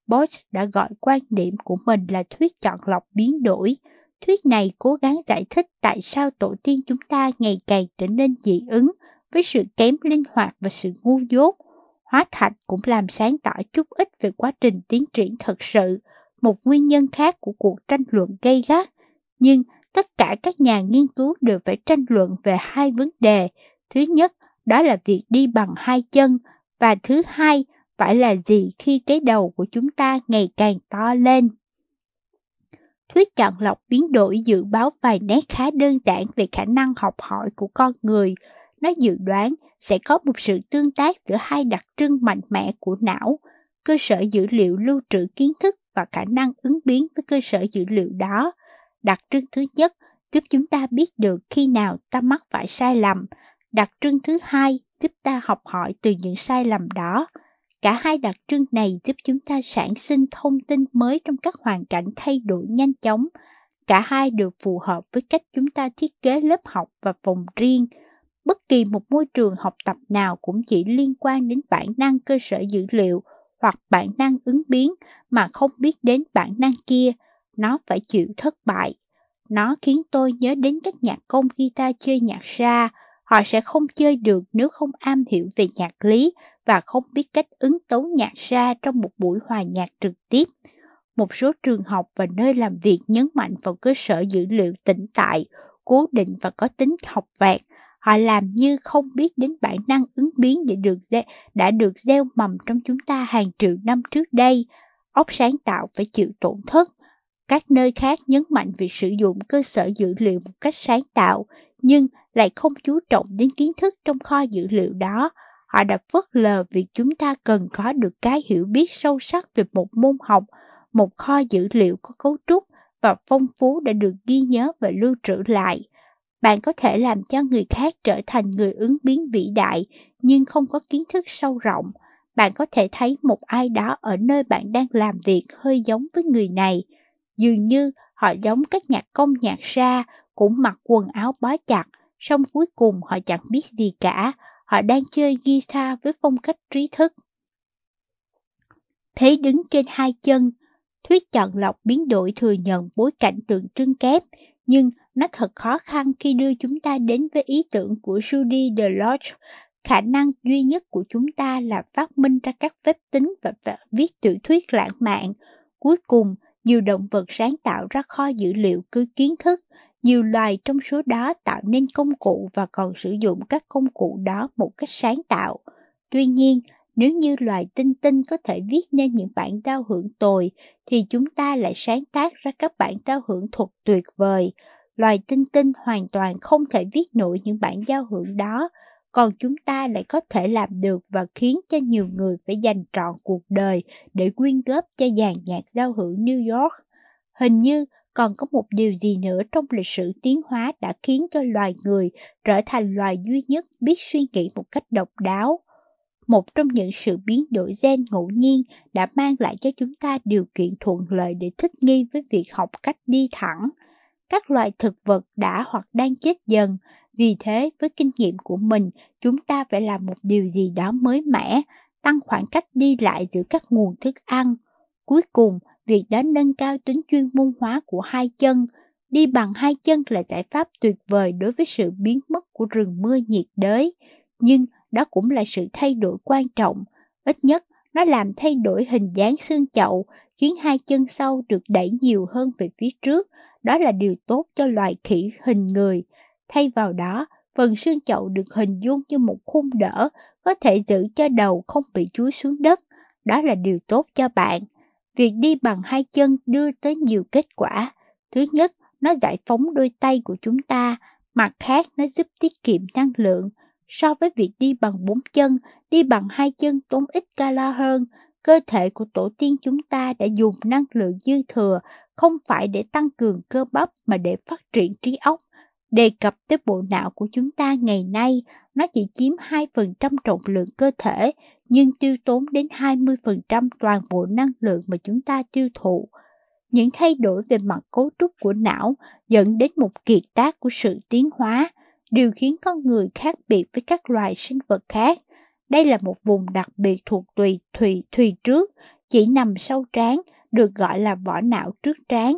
Bosch đã gọi quan điểm của mình là thuyết chọn lọc biến đổi. Thuyết này cố gắng giải thích tại sao tổ tiên chúng ta ngày càng trở nên dị ứng với sự kém linh hoạt và sự ngu dốt. Hóa thạch cũng làm sáng tỏ chút ít về quá trình tiến triển thật sự, một nguyên nhân khác của cuộc tranh luận gây gắt. Nhưng tất cả các nhà nghiên cứu đều phải tranh luận về hai vấn đề. Thứ nhất, đó là việc đi bằng hai chân, và thứ hai, phải là gì khi cái đầu của chúng ta ngày càng to lên. Thuyết chọn lọc biến đổi dự báo vài nét khá đơn giản về khả năng học hỏi của con người. Nó dự đoán sẽ có một sự tương tác giữa hai đặc trưng mạnh mẽ của não, cơ sở dữ liệu lưu trữ kiến thức và khả năng ứng biến với cơ sở dữ liệu đó. Đặc trưng thứ nhất giúp chúng ta biết được khi nào ta mắc phải sai lầm. Đặc trưng thứ hai giúp ta học hỏi từ những sai lầm đó. Cả hai đặc trưng này giúp chúng ta sản sinh thông tin mới trong các hoàn cảnh thay đổi nhanh chóng. Cả hai đều phù hợp với cách chúng ta thiết kế lớp học và phòng riêng. Bất kỳ một môi trường học tập nào cũng chỉ liên quan đến bản năng cơ sở dữ liệu hoặc bản năng ứng biến mà không biết đến bản năng kia, nó phải chịu thất bại. Nó khiến tôi nhớ đến các nhạc công guitar chơi nhạc ra, họ sẽ không chơi được nếu không am hiểu về nhạc lý và không biết cách ứng tấu nhạc ra trong một buổi hòa nhạc trực tiếp. Một số trường học và nơi làm việc nhấn mạnh vào cơ sở dữ liệu tĩnh tại, cố định và có tính học vẹt. Họ làm như không biết đến bản năng ứng biến để được đã được gieo mầm trong chúng ta hàng triệu năm trước đây. Óc sáng tạo phải chịu tổn thất. Các nơi khác nhấn mạnh việc sử dụng cơ sở dữ liệu một cách sáng tạo, nhưng lại không chú trọng đến kiến thức trong kho dữ liệu đó. Họ đã phớt lờ việc chúng ta cần có được cái hiểu biết sâu sắc về một môn học, một kho dữ liệu có cấu trúc và phong phú đã được ghi nhớ và lưu trữ lại. Bạn có thể làm cho người khác trở thành người ứng biến vĩ đại, nhưng không có kiến thức sâu rộng. Bạn có thể thấy một ai đó ở nơi bạn đang làm việc hơi giống với người này. Dường như họ giống các nhạc công nhạc ra, cũng mặc quần áo bó chặt, song cuối cùng họ chẳng biết gì cả, họ đang chơi guitar với phong cách trí thức. Thế đứng trên hai chân, thuyết chọn lọc biến đổi thừa nhận bối cảnh tượng trưng kép, nhưng nó thật khó khăn khi đưa chúng ta đến với ý tưởng của Judy Delorge. Khả năng duy nhất của chúng ta là phát minh ra các phép tính và viết tiểu thuyết lãng mạn. Cuối cùng, nhiều động vật sáng tạo ra kho dữ liệu cứ kiến thức, nhiều loài trong số đó tạo nên công cụ và còn sử dụng các công cụ đó một cách sáng tạo. Tuy nhiên, nếu như loài tinh tinh có thể viết nên những bản giao hưởng tồi, thì chúng ta lại sáng tác ra các bản giao hưởng thuật tuyệt vời. Loài tinh tinh hoàn toàn không thể viết nổi những bản giao hưởng đó, còn chúng ta lại có thể làm được và khiến cho nhiều người phải dành trọn cuộc đời để quyên góp cho dàn nhạc giao hưởng New York. Hình như còn có một điều gì nữa trong lịch sử tiến hóa đã khiến cho loài người trở thành loài duy nhất biết suy nghĩ một cách độc đáo. Một trong những sự biến đổi gen ngẫu nhiên đã mang lại cho chúng ta điều kiện thuận lợi để thích nghi với việc học cách đi thẳng. Các loài thực vật đã hoặc đang chết dần, vì thế với kinh nghiệm của mình, chúng ta phải làm một điều gì đó mới mẻ, tăng khoảng cách đi lại giữa các nguồn thức ăn. Cuối cùng, việc đó nâng cao tính chuyên môn hóa của hai chân. Đi bằng hai chân là giải pháp tuyệt vời đối với sự biến mất của rừng mưa nhiệt đới, nhưng đó cũng là sự thay đổi quan trọng. Ít nhất, nó làm thay đổi hình dáng xương chậu, khiến hai chân sau được đẩy nhiều hơn về phía trước. Đó là điều tốt cho loài khỉ hình người. Thay vào đó, phần xương chậu được hình dung như một khung đỡ, có thể giữ cho đầu không bị chúi xuống đất. Đó là điều tốt cho bạn. Việc đi bằng hai chân đưa tới nhiều kết quả. Thứ nhất, nó giải phóng đôi tay của chúng ta, mặt khác nó giúp tiết kiệm năng lượng. So với việc đi bằng bốn chân, đi bằng hai chân tốn ít calo hơn. Cơ thể của tổ tiên chúng ta đã dùng năng lượng dư thừa không phải để tăng cường cơ bắp mà để phát triển trí óc. Đề cập tới bộ não của chúng ta ngày nay, nó chỉ chiếm 2% trọng lượng cơ thể, nhưng tiêu tốn đến 20% toàn bộ năng lượng mà chúng ta tiêu thụ. Những thay đổi về mặt cấu trúc của não dẫn đến một kiệt tác của sự tiến hóa, điều khiến con người khác biệt với các loài sinh vật khác. Đây là một vùng đặc biệt thuộc tùy thùy thùy trước, chỉ nằm sau trán, được gọi là vỏ não trước trán.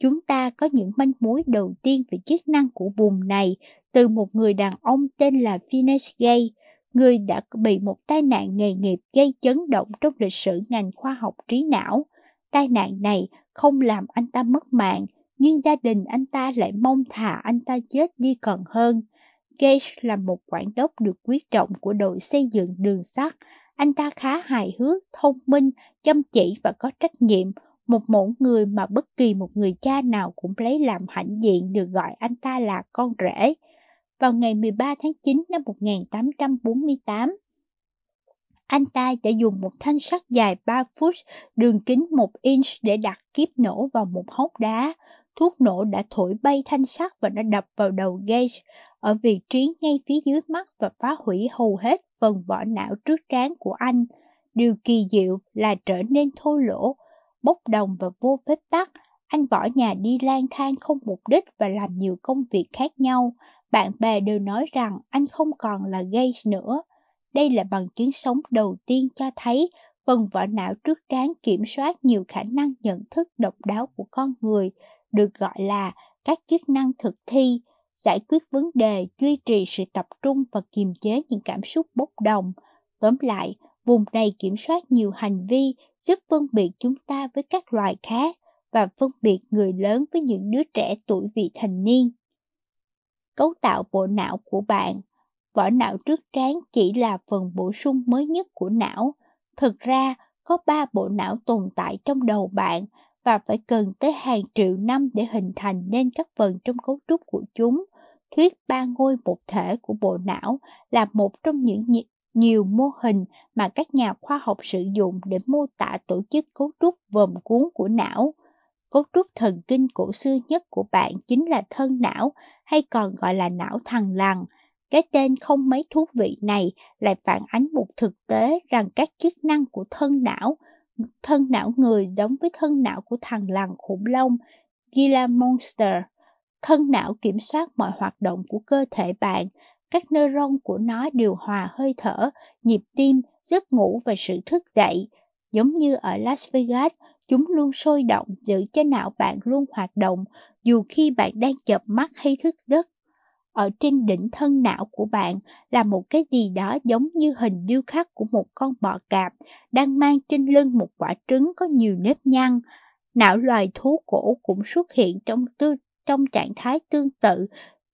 Chúng ta có những manh mối đầu tiên về chức năng của vùng này từ một người đàn ông tên là Phineas Gay, người đã bị một tai nạn nghề nghiệp gây chấn động trong lịch sử ngành khoa học trí não. Tai nạn này không làm anh ta mất mạng, nhưng gia đình anh ta lại mong thà anh ta chết đi còn hơn. Gage là một quản đốc được quý trọng của đội xây dựng đường sắt. Anh ta khá hài hước, thông minh, chăm chỉ và có trách nhiệm, một mẫu người mà bất kỳ một người cha nào cũng lấy làm hãnh diện được gọi anh ta là con rể. Vào ngày 13 tháng 9 năm 1848, anh ta đã dùng một thanh sắt dài 3 phút, đường kính 1 inch để đặt kiếp nổ vào một hốc đá. Thuốc nổ đã thổi bay thanh sắt và nó đập vào đầu Gage ở vị trí ngay phía dưới mắt và phá hủy hầu hết phần vỏ não trước trán của anh. Điều kỳ diệu là trở nên thô lỗ, bốc đồng và vô phép tắc. Anh bỏ nhà đi lang thang không mục đích và làm nhiều công việc khác nhau. Bạn bè đều nói rằng anh không còn là gay nữa. Đây là bằng chứng sống đầu tiên cho thấy phần vỏ não trước trán kiểm soát nhiều khả năng nhận thức độc đáo của con người, được gọi là các chức năng thực thi, giải quyết vấn đề, duy trì sự tập trung và kiềm chế những cảm xúc bốc đồng. Tóm lại, vùng này kiểm soát nhiều hành vi giúp phân biệt chúng ta với các loài khác và phân biệt người lớn với những đứa trẻ tuổi vị thành niên. Cấu tạo bộ não của bạn Vỏ não trước trán chỉ là phần bổ sung mới nhất của não. Thực ra, có ba bộ não tồn tại trong đầu bạn và phải cần tới hàng triệu năm để hình thành nên các phần trong cấu trúc của chúng. Thuyết ba ngôi một thể của bộ não là một trong những nhiều mô hình mà các nhà khoa học sử dụng để mô tả tổ chức cấu trúc vòm cuốn của não. Cấu trúc thần kinh cổ xưa nhất của bạn chính là thân não hay còn gọi là não thằng lằn. Cái tên không mấy thú vị này lại phản ánh một thực tế rằng các chức năng của thân não, thân não người giống với thân não của thằng lằn khủng long, Gila Monster. Thân não kiểm soát mọi hoạt động của cơ thể bạn, các neuron của nó điều hòa hơi thở, nhịp tim, giấc ngủ và sự thức dậy. Giống như ở Las Vegas, chúng luôn sôi động giữ cho não bạn luôn hoạt động dù khi bạn đang chợp mắt hay thức giấc. Ở trên đỉnh thân não của bạn là một cái gì đó giống như hình điêu khắc của một con bọ cạp đang mang trên lưng một quả trứng có nhiều nếp nhăn. Não loài thú cổ cũng xuất hiện trong tư, trong trạng thái tương tự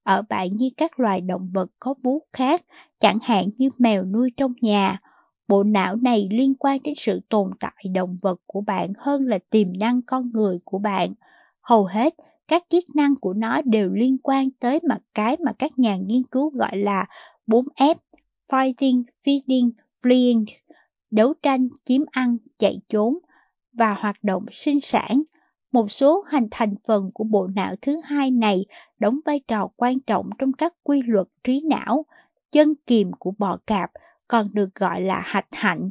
ở bạn như các loài động vật có vú khác, chẳng hạn như mèo nuôi trong nhà. Bộ não này liên quan đến sự tồn tại động vật của bạn hơn là tiềm năng con người của bạn. Hầu hết, các chức năng của nó đều liên quan tới mặt cái mà các nhà nghiên cứu gọi là 4F, fighting, feeding, fleeing, đấu tranh, chiếm ăn, chạy trốn và hoạt động sinh sản – một số hành thành phần của bộ não thứ hai này đóng vai trò quan trọng trong các quy luật trí não. Chân kìm của bò cạp còn được gọi là hạch hạnh.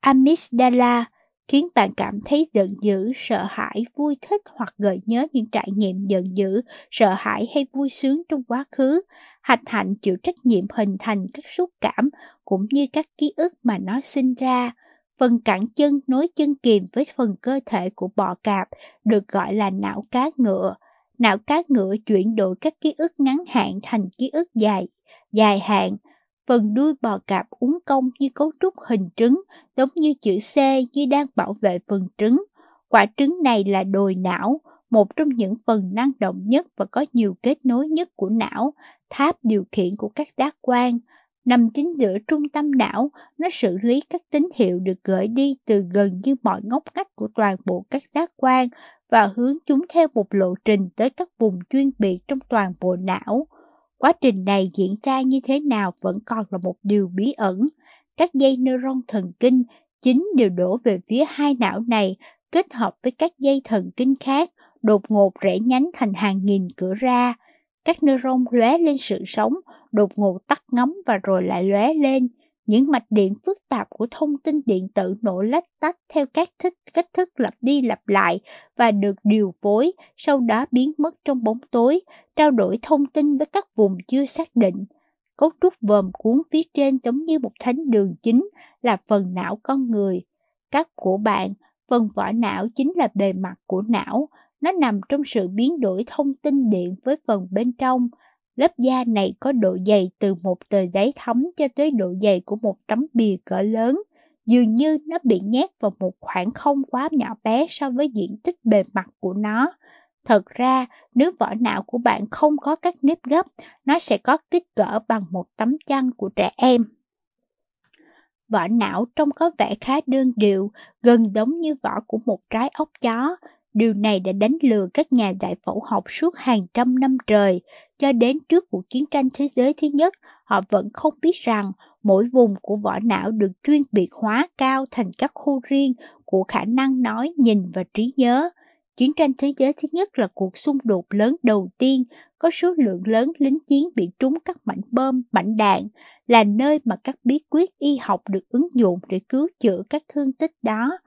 Amygdala khiến bạn cảm thấy giận dữ, sợ hãi, vui thích hoặc gợi nhớ những trải nghiệm giận dữ, sợ hãi hay vui sướng trong quá khứ. Hạch hạnh chịu trách nhiệm hình thành các xúc cảm cũng như các ký ức mà nó sinh ra. Phần cẳng chân nối chân kìm với phần cơ thể của bọ cạp được gọi là não cá ngựa. Não cá ngựa chuyển đổi các ký ức ngắn hạn thành ký ức dài, dài hạn. Phần đuôi bò cạp uốn cong như cấu trúc hình trứng, giống như chữ C như đang bảo vệ phần trứng. Quả trứng này là đồi não, một trong những phần năng động nhất và có nhiều kết nối nhất của não, tháp điều khiển của các giác quan nằm chính giữa trung tâm não, nó xử lý các tín hiệu được gửi đi từ gần như mọi ngóc ngách của toàn bộ các giác quan và hướng chúng theo một lộ trình tới các vùng chuyên biệt trong toàn bộ não. Quá trình này diễn ra như thế nào vẫn còn là một điều bí ẩn. Các dây neuron thần kinh chính đều đổ về phía hai não này kết hợp với các dây thần kinh khác đột ngột rẽ nhánh thành hàng nghìn cửa ra các neuron lóe lên sự sống, đột ngột tắt ngấm và rồi lại lóe lên. Những mạch điện phức tạp của thông tin điện tử nổ lách tách theo các thích cách thức lặp đi lặp lại và được điều phối, sau đó biến mất trong bóng tối, trao đổi thông tin với các vùng chưa xác định. Cấu trúc vòm cuốn phía trên giống như một thánh đường chính là phần não con người. các của bạn, phần vỏ não chính là bề mặt của não, nó nằm trong sự biến đổi thông tin điện với phần bên trong. Lớp da này có độ dày từ một tờ giấy thấm cho tới độ dày của một tấm bìa cỡ lớn. Dường như nó bị nhét vào một khoảng không quá nhỏ bé so với diện tích bề mặt của nó. Thật ra, nếu vỏ não của bạn không có các nếp gấp, nó sẽ có kích cỡ bằng một tấm chăn của trẻ em. Vỏ não trông có vẻ khá đơn điệu, gần giống như vỏ của một trái ốc chó. Điều này đã đánh lừa các nhà giải phẫu học suốt hàng trăm năm trời. Cho đến trước cuộc chiến tranh thế giới thứ nhất, họ vẫn không biết rằng mỗi vùng của vỏ não được chuyên biệt hóa cao thành các khu riêng của khả năng nói, nhìn và trí nhớ. Chiến tranh thế giới thứ nhất là cuộc xung đột lớn đầu tiên, có số lượng lớn lính chiến bị trúng các mảnh bom, mảnh đạn, là nơi mà các bí quyết y học được ứng dụng để cứu chữa các thương tích đó.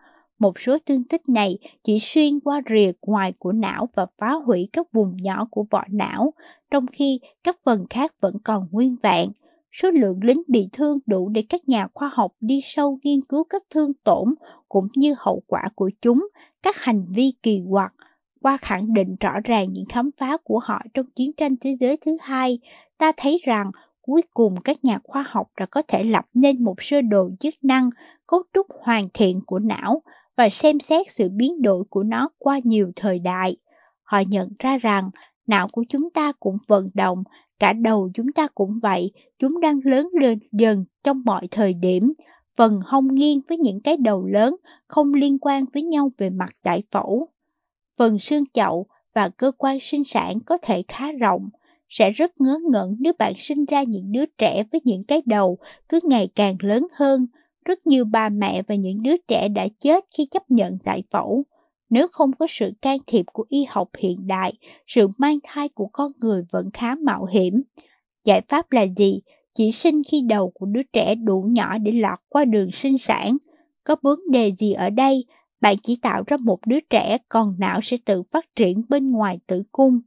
Một số thương tích này chỉ xuyên qua rìa ngoài của não và phá hủy các vùng nhỏ của vỏ não, trong khi các phần khác vẫn còn nguyên vẹn. Số lượng lính bị thương đủ để các nhà khoa học đi sâu nghiên cứu các thương tổn cũng như hậu quả của chúng, các hành vi kỳ quặc, qua khẳng định rõ ràng những khám phá của họ trong chiến tranh thế giới thứ hai, ta thấy rằng cuối cùng các nhà khoa học đã có thể lập nên một sơ đồ chức năng, cấu trúc hoàn thiện của não và xem xét sự biến đổi của nó qua nhiều thời đại. Họ nhận ra rằng não của chúng ta cũng vận động, cả đầu chúng ta cũng vậy, chúng đang lớn lên dần trong mọi thời điểm, phần hông nghiêng với những cái đầu lớn không liên quan với nhau về mặt giải phẫu. Phần xương chậu và cơ quan sinh sản có thể khá rộng, sẽ rất ngớ ngẩn nếu bạn sinh ra những đứa trẻ với những cái đầu cứ ngày càng lớn hơn. Rất nhiều bà mẹ và những đứa trẻ đã chết khi chấp nhận giải phẫu. Nếu không có sự can thiệp của y học hiện đại, sự mang thai của con người vẫn khá mạo hiểm. Giải pháp là gì? Chỉ sinh khi đầu của đứa trẻ đủ nhỏ để lọt qua đường sinh sản. Có vấn đề gì ở đây? Bạn chỉ tạo ra một đứa trẻ, còn não sẽ tự phát triển bên ngoài tử cung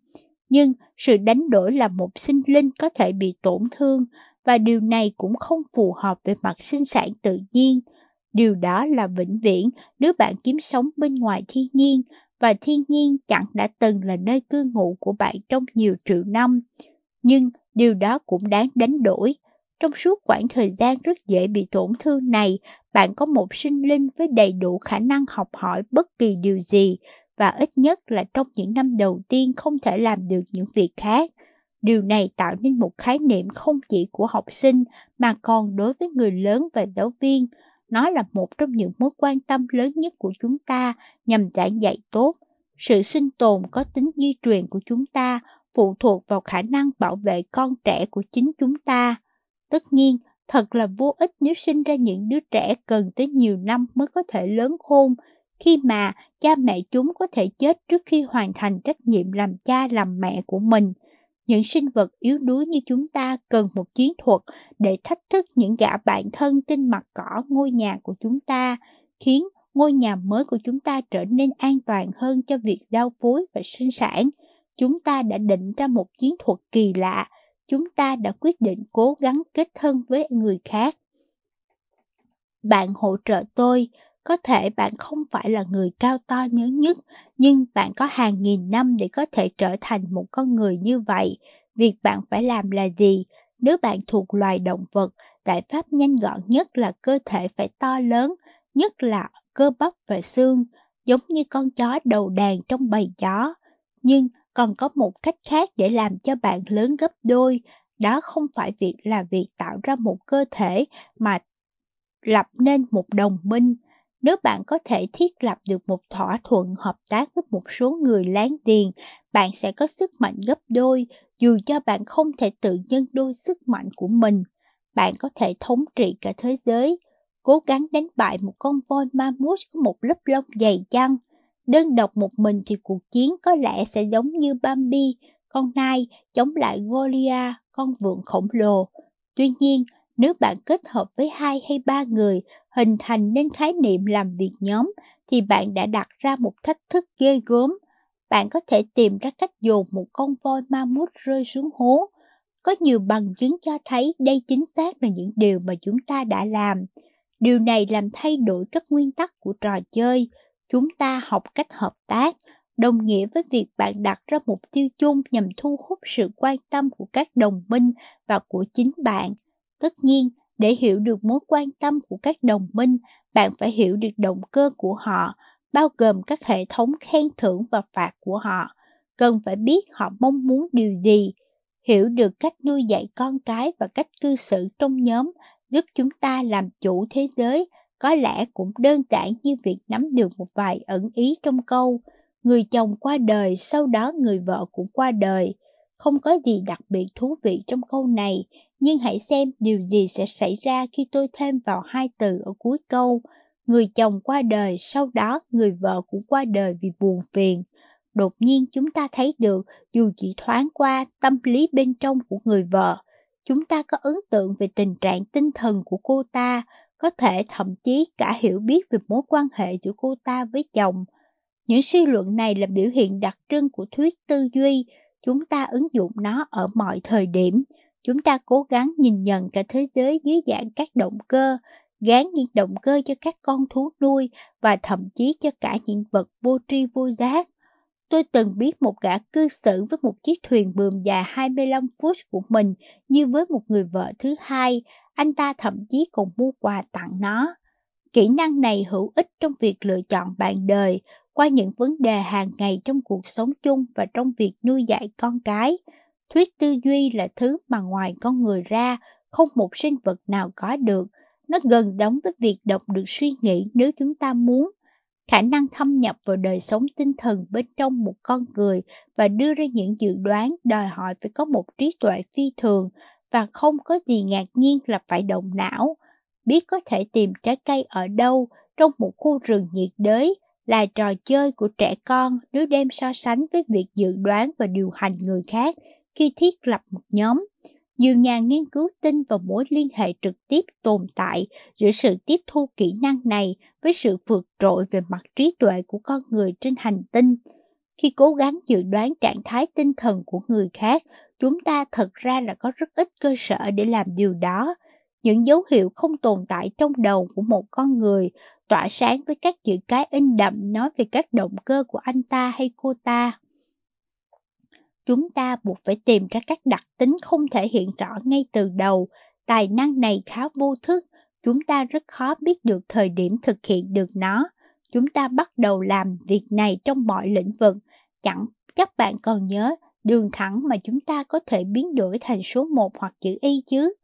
nhưng sự đánh đổi là một sinh linh có thể bị tổn thương và điều này cũng không phù hợp về mặt sinh sản tự nhiên. Điều đó là vĩnh viễn nếu bạn kiếm sống bên ngoài thiên nhiên và thiên nhiên chẳng đã từng là nơi cư ngụ của bạn trong nhiều triệu năm. Nhưng điều đó cũng đáng đánh đổi. Trong suốt khoảng thời gian rất dễ bị tổn thương này, bạn có một sinh linh với đầy đủ khả năng học hỏi bất kỳ điều gì và ít nhất là trong những năm đầu tiên không thể làm được những việc khác. Điều này tạo nên một khái niệm không chỉ của học sinh mà còn đối với người lớn và giáo viên. Nó là một trong những mối quan tâm lớn nhất của chúng ta nhằm giảng dạy tốt. Sự sinh tồn có tính di truyền của chúng ta phụ thuộc vào khả năng bảo vệ con trẻ của chính chúng ta. Tất nhiên, thật là vô ích nếu sinh ra những đứa trẻ cần tới nhiều năm mới có thể lớn khôn, khi mà cha mẹ chúng có thể chết trước khi hoàn thành trách nhiệm làm cha làm mẹ của mình. Những sinh vật yếu đuối như chúng ta cần một chiến thuật để thách thức những gã bạn thân trên mặt cỏ ngôi nhà của chúng ta, khiến ngôi nhà mới của chúng ta trở nên an toàn hơn cho việc giao phối và sinh sản. Chúng ta đã định ra một chiến thuật kỳ lạ, chúng ta đã quyết định cố gắng kết thân với người khác. Bạn hỗ trợ tôi, có thể bạn không phải là người cao to nhớ nhất, nhưng bạn có hàng nghìn năm để có thể trở thành một con người như vậy. Việc bạn phải làm là gì? Nếu bạn thuộc loài động vật, giải pháp nhanh gọn nhất là cơ thể phải to lớn, nhất là cơ bắp và xương, giống như con chó đầu đàn trong bầy chó. Nhưng còn có một cách khác để làm cho bạn lớn gấp đôi, đó không phải việc là việc tạo ra một cơ thể mà lập nên một đồng minh nếu bạn có thể thiết lập được một thỏa thuận hợp tác với một số người láng giềng, bạn sẽ có sức mạnh gấp đôi, dù cho bạn không thể tự nhân đôi sức mạnh của mình. Bạn có thể thống trị cả thế giới, cố gắng đánh bại một con voi ma mút có một lớp lông dày chăng. Đơn độc một mình thì cuộc chiến có lẽ sẽ giống như Bambi, con nai chống lại Goliath, con vượn khổng lồ. Tuy nhiên, nếu bạn kết hợp với hai hay ba người hình thành nên khái niệm làm việc nhóm thì bạn đã đặt ra một thách thức ghê gớm. Bạn có thể tìm ra cách dồn một con voi ma mút rơi xuống hố. Có nhiều bằng chứng cho thấy đây chính xác là những điều mà chúng ta đã làm. Điều này làm thay đổi các nguyên tắc của trò chơi. Chúng ta học cách hợp tác, đồng nghĩa với việc bạn đặt ra mục tiêu chung nhằm thu hút sự quan tâm của các đồng minh và của chính bạn. Tất nhiên, để hiểu được mối quan tâm của các đồng minh, bạn phải hiểu được động cơ của họ, bao gồm các hệ thống khen thưởng và phạt của họ. Cần phải biết họ mong muốn điều gì, hiểu được cách nuôi dạy con cái và cách cư xử trong nhóm giúp chúng ta làm chủ thế giới có lẽ cũng đơn giản như việc nắm được một vài ẩn ý trong câu người chồng qua đời sau đó người vợ cũng qua đời không có gì đặc biệt thú vị trong câu này, nhưng hãy xem điều gì sẽ xảy ra khi tôi thêm vào hai từ ở cuối câu. Người chồng qua đời, sau đó người vợ cũng qua đời vì buồn phiền. Đột nhiên chúng ta thấy được, dù chỉ thoáng qua tâm lý bên trong của người vợ, chúng ta có ấn tượng về tình trạng tinh thần của cô ta, có thể thậm chí cả hiểu biết về mối quan hệ giữa cô ta với chồng. Những suy luận này là biểu hiện đặc trưng của thuyết tư duy chúng ta ứng dụng nó ở mọi thời điểm chúng ta cố gắng nhìn nhận cả thế giới dưới dạng các động cơ gán những động cơ cho các con thú nuôi và thậm chí cho cả những vật vô tri vô giác Tôi từng biết một gã cư xử với một chiếc thuyền bườm dài 25 phút của mình như với một người vợ thứ hai, anh ta thậm chí còn mua quà tặng nó. Kỹ năng này hữu ích trong việc lựa chọn bạn đời qua những vấn đề hàng ngày trong cuộc sống chung và trong việc nuôi dạy con cái. Thuyết tư duy là thứ mà ngoài con người ra, không một sinh vật nào có được. Nó gần giống với việc đọc được suy nghĩ nếu chúng ta muốn khả năng thâm nhập vào đời sống tinh thần bên trong một con người và đưa ra những dự đoán đòi hỏi phải có một trí tuệ phi thường và không có gì ngạc nhiên là phải động não biết có thể tìm trái cây ở đâu trong một khu rừng nhiệt đới là trò chơi của trẻ con nếu đem so sánh với việc dự đoán và điều hành người khác khi thiết lập một nhóm nhiều nhà nghiên cứu tin vào mối liên hệ trực tiếp tồn tại giữa sự tiếp thu kỹ năng này với sự vượt trội về mặt trí tuệ của con người trên hành tinh. Khi cố gắng dự đoán trạng thái tinh thần của người khác, chúng ta thật ra là có rất ít cơ sở để làm điều đó. Những dấu hiệu không tồn tại trong đầu của một con người tỏa sáng với các chữ cái in đậm nói về các động cơ của anh ta hay cô ta chúng ta buộc phải tìm ra các đặc tính không thể hiện rõ ngay từ đầu. Tài năng này khá vô thức, chúng ta rất khó biết được thời điểm thực hiện được nó. Chúng ta bắt đầu làm việc này trong mọi lĩnh vực. Chẳng chắc bạn còn nhớ đường thẳng mà chúng ta có thể biến đổi thành số 1 hoặc chữ Y chứ.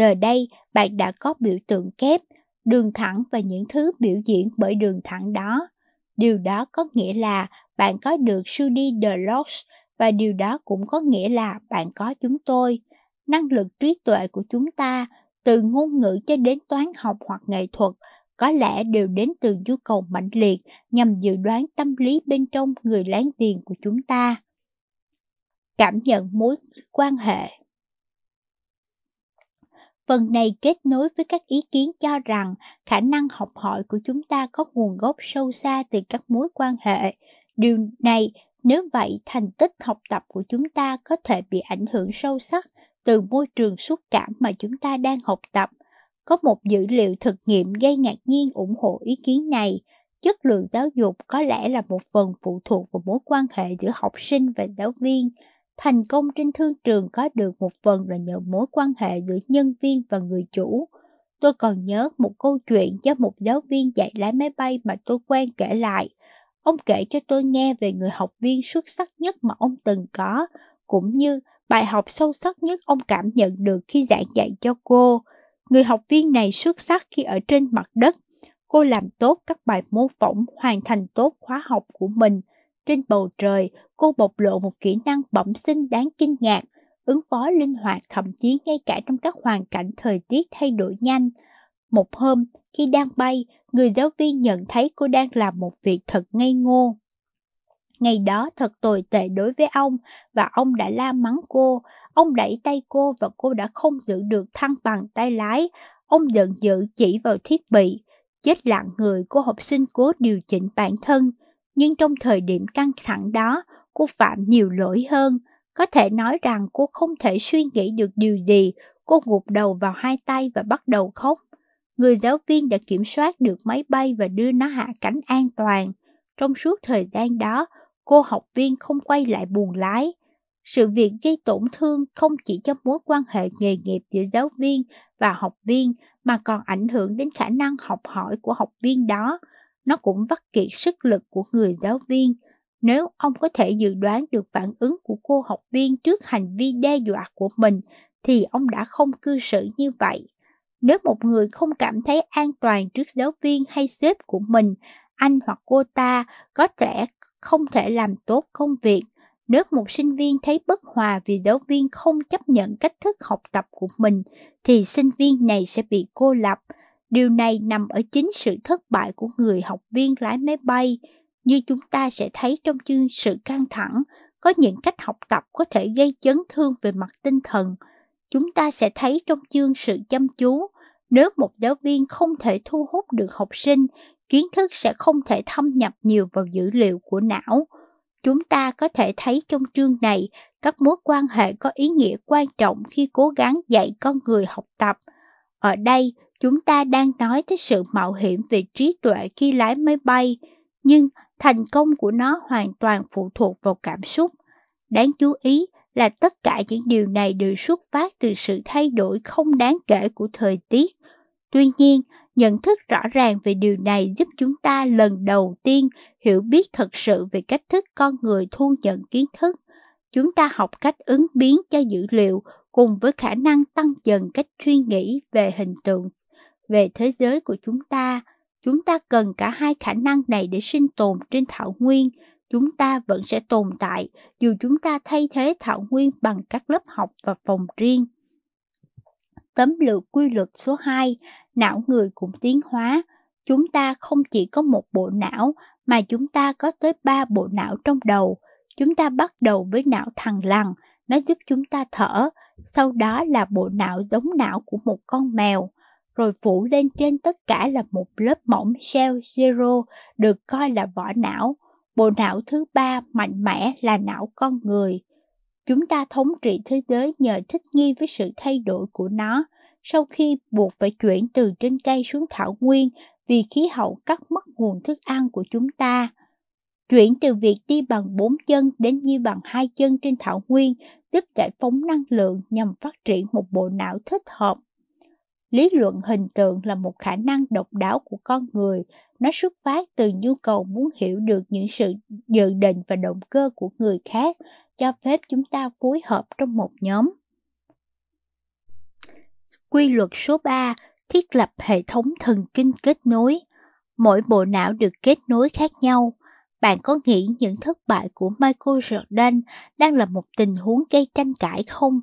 Giờ đây, bạn đã có biểu tượng kép, đường thẳng và những thứ biểu diễn bởi đường thẳng đó. Điều đó có nghĩa là bạn có được Judy Delos và điều đó cũng có nghĩa là bạn có chúng tôi. Năng lực trí tuệ của chúng ta, từ ngôn ngữ cho đến toán học hoặc nghệ thuật, có lẽ đều đến từ nhu cầu mạnh liệt nhằm dự đoán tâm lý bên trong người láng giềng của chúng ta. Cảm nhận mối quan hệ Phần này kết nối với các ý kiến cho rằng khả năng học hỏi của chúng ta có nguồn gốc sâu xa từ các mối quan hệ. Điều này nếu vậy, thành tích học tập của chúng ta có thể bị ảnh hưởng sâu sắc từ môi trường xúc cảm mà chúng ta đang học tập. Có một dữ liệu thực nghiệm gây ngạc nhiên ủng hộ ý kiến này. Chất lượng giáo dục có lẽ là một phần phụ thuộc vào mối quan hệ giữa học sinh và giáo viên. Thành công trên thương trường có được một phần là nhờ mối quan hệ giữa nhân viên và người chủ. Tôi còn nhớ một câu chuyện do một giáo viên dạy lái máy bay mà tôi quen kể lại. Ông kể cho tôi nghe về người học viên xuất sắc nhất mà ông từng có, cũng như bài học sâu sắc nhất ông cảm nhận được khi giảng dạy cho cô. Người học viên này xuất sắc khi ở trên mặt đất. Cô làm tốt các bài mô phỏng, hoàn thành tốt khóa học của mình. Trên bầu trời, cô bộc lộ một kỹ năng bẩm sinh đáng kinh ngạc, ứng phó linh hoạt thậm chí ngay cả trong các hoàn cảnh thời tiết thay đổi nhanh. Một hôm, khi đang bay, người giáo viên nhận thấy cô đang làm một việc thật ngây ngô. Ngày đó thật tồi tệ đối với ông và ông đã la mắng cô. Ông đẩy tay cô và cô đã không giữ được thăng bằng tay lái. Ông giận dữ chỉ vào thiết bị. Chết lặng người cô học sinh cố điều chỉnh bản thân. Nhưng trong thời điểm căng thẳng đó, cô phạm nhiều lỗi hơn. Có thể nói rằng cô không thể suy nghĩ được điều gì. Cô gục đầu vào hai tay và bắt đầu khóc. người giáo viên đã kiểm soát được máy bay và đưa nó hạ cánh an toàn. Trong suốt thời gian đó, cô học viên không quay lại buồn lái. Sự việc gây tổn thương không chỉ cho mối quan hệ nghề nghiệp giữa giáo viên và học viên mà còn ảnh hưởng đến khả năng học hỏi của học viên đó. Nó cũng vắt kiệt sức lực của người giáo viên. Nếu ông có thể dự đoán được phản ứng của cô học viên trước hành vi đe dọa của mình, thì ông đã không cư xử như vậy. Nếu một người không cảm thấy an toàn trước giáo viên hay sếp của mình, anh hoặc cô ta có thể không thể làm tốt công việc. Nếu một sinh viên thấy bất hòa vì giáo viên không chấp nhận cách thức học tập của mình, thì sinh viên này sẽ bị cô lập. Điều này nằm ở chính sự thất bại của người học viên lái máy bay. Như chúng ta sẽ thấy trong chương sự căng thẳng, có những cách học tập có thể gây chấn thương về mặt tinh thần. Chúng ta sẽ thấy trong chương sự chăm chú, nếu một giáo viên không thể thu hút được học sinh, kiến thức sẽ không thể thâm nhập nhiều vào dữ liệu của não. Chúng ta có thể thấy trong chương này các mối quan hệ có ý nghĩa quan trọng khi cố gắng dạy con người học tập. Ở đây, chúng ta đang nói tới sự mạo hiểm về trí tuệ khi lái máy bay, nhưng thành công của nó hoàn toàn phụ thuộc vào cảm xúc. Đáng chú ý là tất cả những điều này đều xuất phát từ sự thay đổi không đáng kể của thời tiết. Tuy nhiên, nhận thức rõ ràng về điều này giúp chúng ta lần đầu tiên hiểu biết thật sự về cách thức con người thu nhận kiến thức. Chúng ta học cách ứng biến cho dữ liệu cùng với khả năng tăng dần cách suy nghĩ về hình tượng, về thế giới của chúng ta. Chúng ta cần cả hai khả năng này để sinh tồn trên thảo nguyên. Chúng ta vẫn sẽ tồn tại dù chúng ta thay thế thảo nguyên bằng các lớp học và phòng riêng. Tấm lược quy luật số 2, não người cũng tiến hóa. Chúng ta không chỉ có một bộ não, mà chúng ta có tới ba bộ não trong đầu. Chúng ta bắt đầu với não thằng lằn, nó giúp chúng ta thở. Sau đó là bộ não giống não của một con mèo. Rồi phủ lên trên tất cả là một lớp mỏng shell zero, được coi là vỏ não. Bộ não thứ ba mạnh mẽ là não con người. Chúng ta thống trị thế giới nhờ thích nghi với sự thay đổi của nó, sau khi buộc phải chuyển từ trên cây xuống thảo nguyên vì khí hậu cắt mất nguồn thức ăn của chúng ta. Chuyển từ việc đi bằng bốn chân đến đi bằng hai chân trên thảo nguyên giúp giải phóng năng lượng nhằm phát triển một bộ não thích hợp. Lý luận hình tượng là một khả năng độc đáo của con người. Nó xuất phát từ nhu cầu muốn hiểu được những sự dự định và động cơ của người khác, cho phép chúng ta phối hợp trong một nhóm. Quy luật số 3 thiết lập hệ thống thần kinh kết nối. Mỗi bộ não được kết nối khác nhau. Bạn có nghĩ những thất bại của Michael Jordan đang là một tình huống gây tranh cãi không?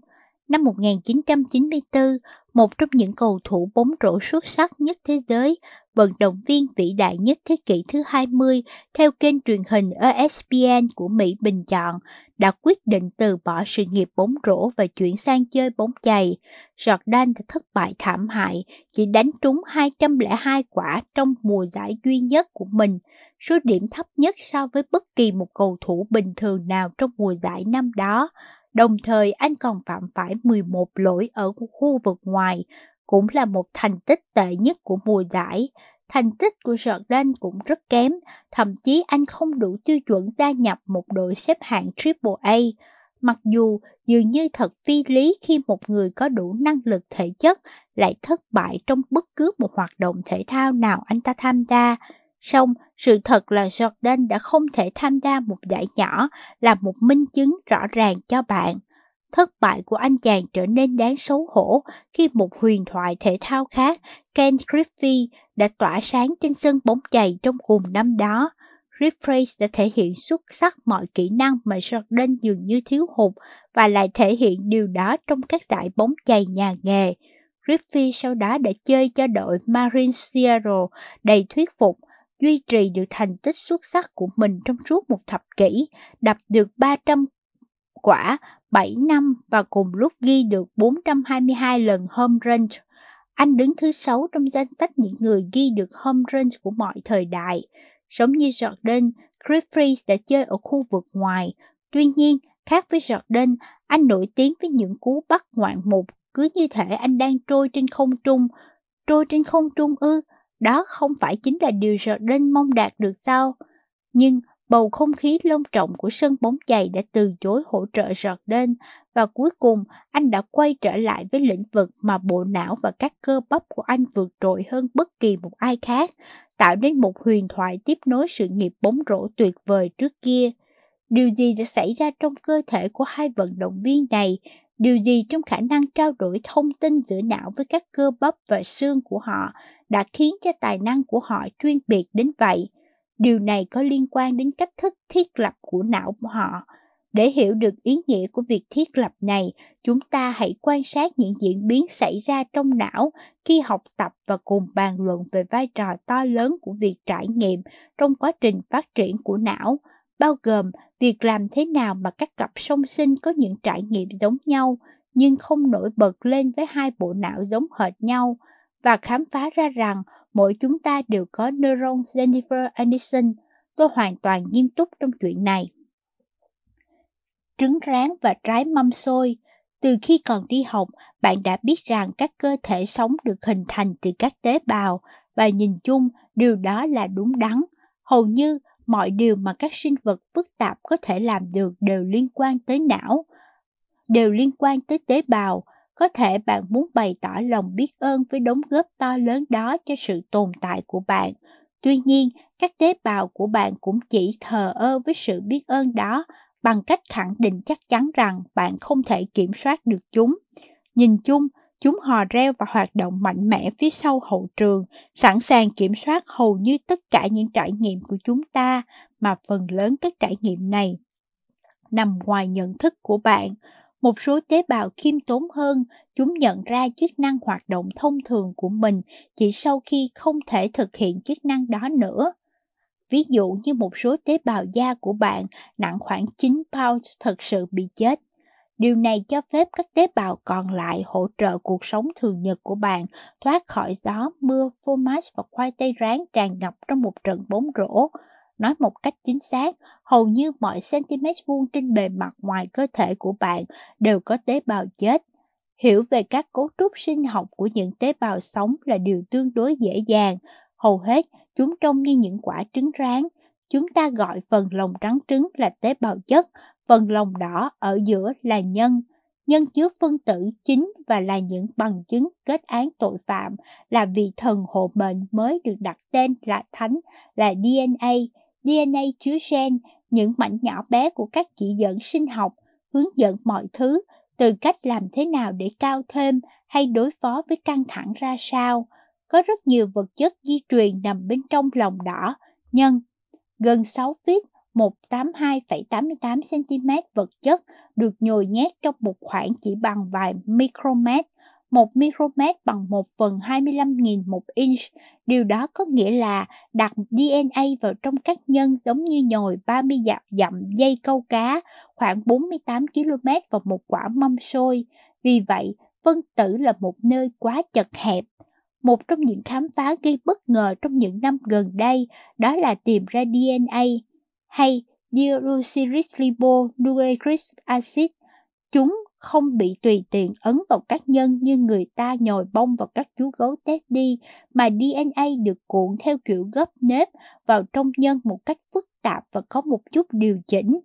Năm 1994, một trong những cầu thủ bóng rổ xuất sắc nhất thế giới, vận động viên vĩ đại nhất thế kỷ thứ 20 theo kênh truyền hình ESPN của Mỹ bình chọn, đã quyết định từ bỏ sự nghiệp bóng rổ và chuyển sang chơi bóng chày. Jordan đã thất bại thảm hại, chỉ đánh trúng 202 quả trong mùa giải duy nhất của mình, số điểm thấp nhất so với bất kỳ một cầu thủ bình thường nào trong mùa giải năm đó. Đồng thời anh còn phạm phải 11 lỗi ở khu vực ngoài, cũng là một thành tích tệ nhất của mùa giải. Thành tích của Jordan cũng rất kém, thậm chí anh không đủ tiêu chuẩn gia nhập một đội xếp hạng Triple A. Mặc dù dường như thật phi lý khi một người có đủ năng lực thể chất lại thất bại trong bất cứ một hoạt động thể thao nào anh ta tham gia, Song, sự thật là Jordan đã không thể tham gia một giải nhỏ là một minh chứng rõ ràng cho bạn. Thất bại của anh chàng trở nên đáng xấu hổ khi một huyền thoại thể thao khác, Ken Griffey, đã tỏa sáng trên sân bóng chày trong cùng năm đó. Griffey đã thể hiện xuất sắc mọi kỹ năng mà Jordan dường như thiếu hụt và lại thể hiện điều đó trong các giải bóng chày nhà nghề. Griffey sau đó đã chơi cho đội Marine Seattle đầy thuyết phục duy trì được thành tích xuất sắc của mình trong suốt một thập kỷ, đập được 300 quả 7 năm và cùng lúc ghi được 422 lần home run. Anh đứng thứ 6 trong danh sách những người ghi được home run của mọi thời đại. Giống như Jordan, Griffiths đã chơi ở khu vực ngoài. Tuy nhiên, khác với Jordan, anh nổi tiếng với những cú bắt ngoạn mục, cứ như thể anh đang trôi trên không trung, trôi trên không trung ư? Đó không phải chính là điều Jordan mong đạt được sao? Nhưng bầu không khí long trọng của sân bóng chày đã từ chối hỗ trợ Jordan và cuối cùng anh đã quay trở lại với lĩnh vực mà bộ não và các cơ bắp của anh vượt trội hơn bất kỳ một ai khác, tạo nên một huyền thoại tiếp nối sự nghiệp bóng rổ tuyệt vời trước kia. Điều gì đã xảy ra trong cơ thể của hai vận động viên này? Điều gì trong khả năng trao đổi thông tin giữa não với các cơ bắp và xương của họ đã khiến cho tài năng của họ chuyên biệt đến vậy? Điều này có liên quan đến cách thức thiết lập của não của họ. Để hiểu được ý nghĩa của việc thiết lập này, chúng ta hãy quan sát những diễn biến xảy ra trong não khi học tập và cùng bàn luận về vai trò to lớn của việc trải nghiệm trong quá trình phát triển của não, bao gồm việc làm thế nào mà các cặp song sinh có những trải nghiệm giống nhau nhưng không nổi bật lên với hai bộ não giống hệt nhau và khám phá ra rằng mỗi chúng ta đều có neuron Jennifer Aniston. Tôi hoàn toàn nghiêm túc trong chuyện này. Trứng rán và trái mâm xôi Từ khi còn đi học, bạn đã biết rằng các cơ thể sống được hình thành từ các tế bào và nhìn chung điều đó là đúng đắn. Hầu như mọi điều mà các sinh vật phức tạp có thể làm được đều liên quan tới não, đều liên quan tới tế bào. Có thể bạn muốn bày tỏ lòng biết ơn với đóng góp to lớn đó cho sự tồn tại của bạn. Tuy nhiên, các tế bào của bạn cũng chỉ thờ ơ với sự biết ơn đó bằng cách khẳng định chắc chắn rằng bạn không thể kiểm soát được chúng. Nhìn chung, Chúng hò reo và hoạt động mạnh mẽ phía sau hậu trường, sẵn sàng kiểm soát hầu như tất cả những trải nghiệm của chúng ta, mà phần lớn các trải nghiệm này nằm ngoài nhận thức của bạn. Một số tế bào khiêm tốn hơn, chúng nhận ra chức năng hoạt động thông thường của mình chỉ sau khi không thể thực hiện chức năng đó nữa. Ví dụ như một số tế bào da của bạn nặng khoảng 9 pound thật sự bị chết Điều này cho phép các tế bào còn lại hỗ trợ cuộc sống thường nhật của bạn thoát khỏi gió, mưa, phô mát và khoai tây rán tràn ngập trong một trận bóng rổ. Nói một cách chính xác, hầu như mọi cm vuông trên bề mặt ngoài cơ thể của bạn đều có tế bào chết. Hiểu về các cấu trúc sinh học của những tế bào sống là điều tương đối dễ dàng. Hầu hết, chúng trông như những quả trứng rán. Chúng ta gọi phần lồng trắng trứng là tế bào chất, Phần lòng đỏ ở giữa là nhân, nhân chứa phân tử chính và là những bằng chứng kết án tội phạm là vị thần hộ mệnh mới được đặt tên là thánh là DNA. DNA chứa gen, những mảnh nhỏ bé của các chỉ dẫn sinh học, hướng dẫn mọi thứ, từ cách làm thế nào để cao thêm hay đối phó với căng thẳng ra sao. Có rất nhiều vật chất di truyền nằm bên trong lòng đỏ, nhân. Gần 6 feet 182,88 cm vật chất được nhồi nhét trong một khoảng chỉ bằng vài micromet. Một micromet bằng 1 phần 25.000 một inch. Điều đó có nghĩa là đặt DNA vào trong các nhân giống như nhồi 30 dặm, dặm dây câu cá, khoảng 48 km vào một quả mâm xôi. Vì vậy, phân tử là một nơi quá chật hẹp. Một trong những khám phá gây bất ngờ trong những năm gần đây đó là tìm ra DNA hay deoxyribonucleic acid. Chúng không bị tùy tiện ấn vào các nhân như người ta nhồi bông vào các chú gấu teddy, mà DNA được cuộn theo kiểu gấp nếp vào trong nhân một cách phức tạp và có một chút điều chỉnh.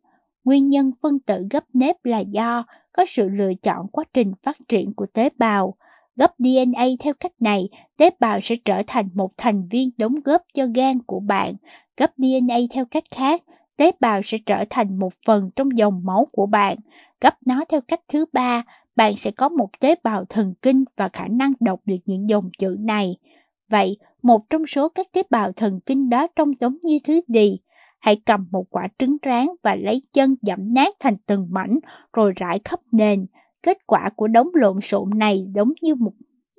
Nguyên nhân phân tử gấp nếp là do có sự lựa chọn quá trình phát triển của tế bào. Gấp DNA theo cách này, tế bào sẽ trở thành một thành viên đóng góp cho gan của bạn. Gấp DNA theo cách khác, tế bào sẽ trở thành một phần trong dòng máu của bạn. Gấp nó theo cách thứ ba, bạn sẽ có một tế bào thần kinh và khả năng đọc được những dòng chữ này. Vậy, một trong số các tế bào thần kinh đó trông giống như thứ gì? Hãy cầm một quả trứng rán và lấy chân dẫm nát thành từng mảnh rồi rải khắp nền. Kết quả của đống lộn xộn này giống như một,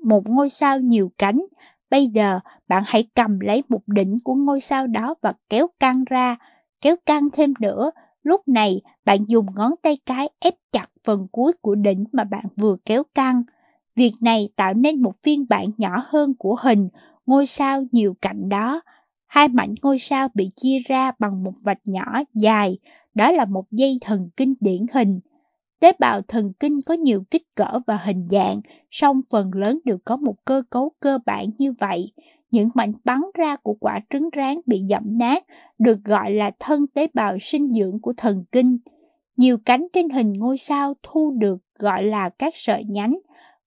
một ngôi sao nhiều cánh. Bây giờ, bạn hãy cầm lấy một đỉnh của ngôi sao đó và kéo căng ra, kéo căng thêm nữa. Lúc này, bạn dùng ngón tay cái ép chặt phần cuối của đỉnh mà bạn vừa kéo căng. Việc này tạo nên một phiên bản nhỏ hơn của hình ngôi sao nhiều cạnh đó. Hai mảnh ngôi sao bị chia ra bằng một vạch nhỏ dài, đó là một dây thần kinh điển hình. Tế bào thần kinh có nhiều kích cỡ và hình dạng, song phần lớn đều có một cơ cấu cơ bản như vậy. Những mảnh bắn ra của quả trứng rán bị dậm nát được gọi là thân tế bào sinh dưỡng của thần kinh. Nhiều cánh trên hình ngôi sao thu được gọi là các sợi nhánh.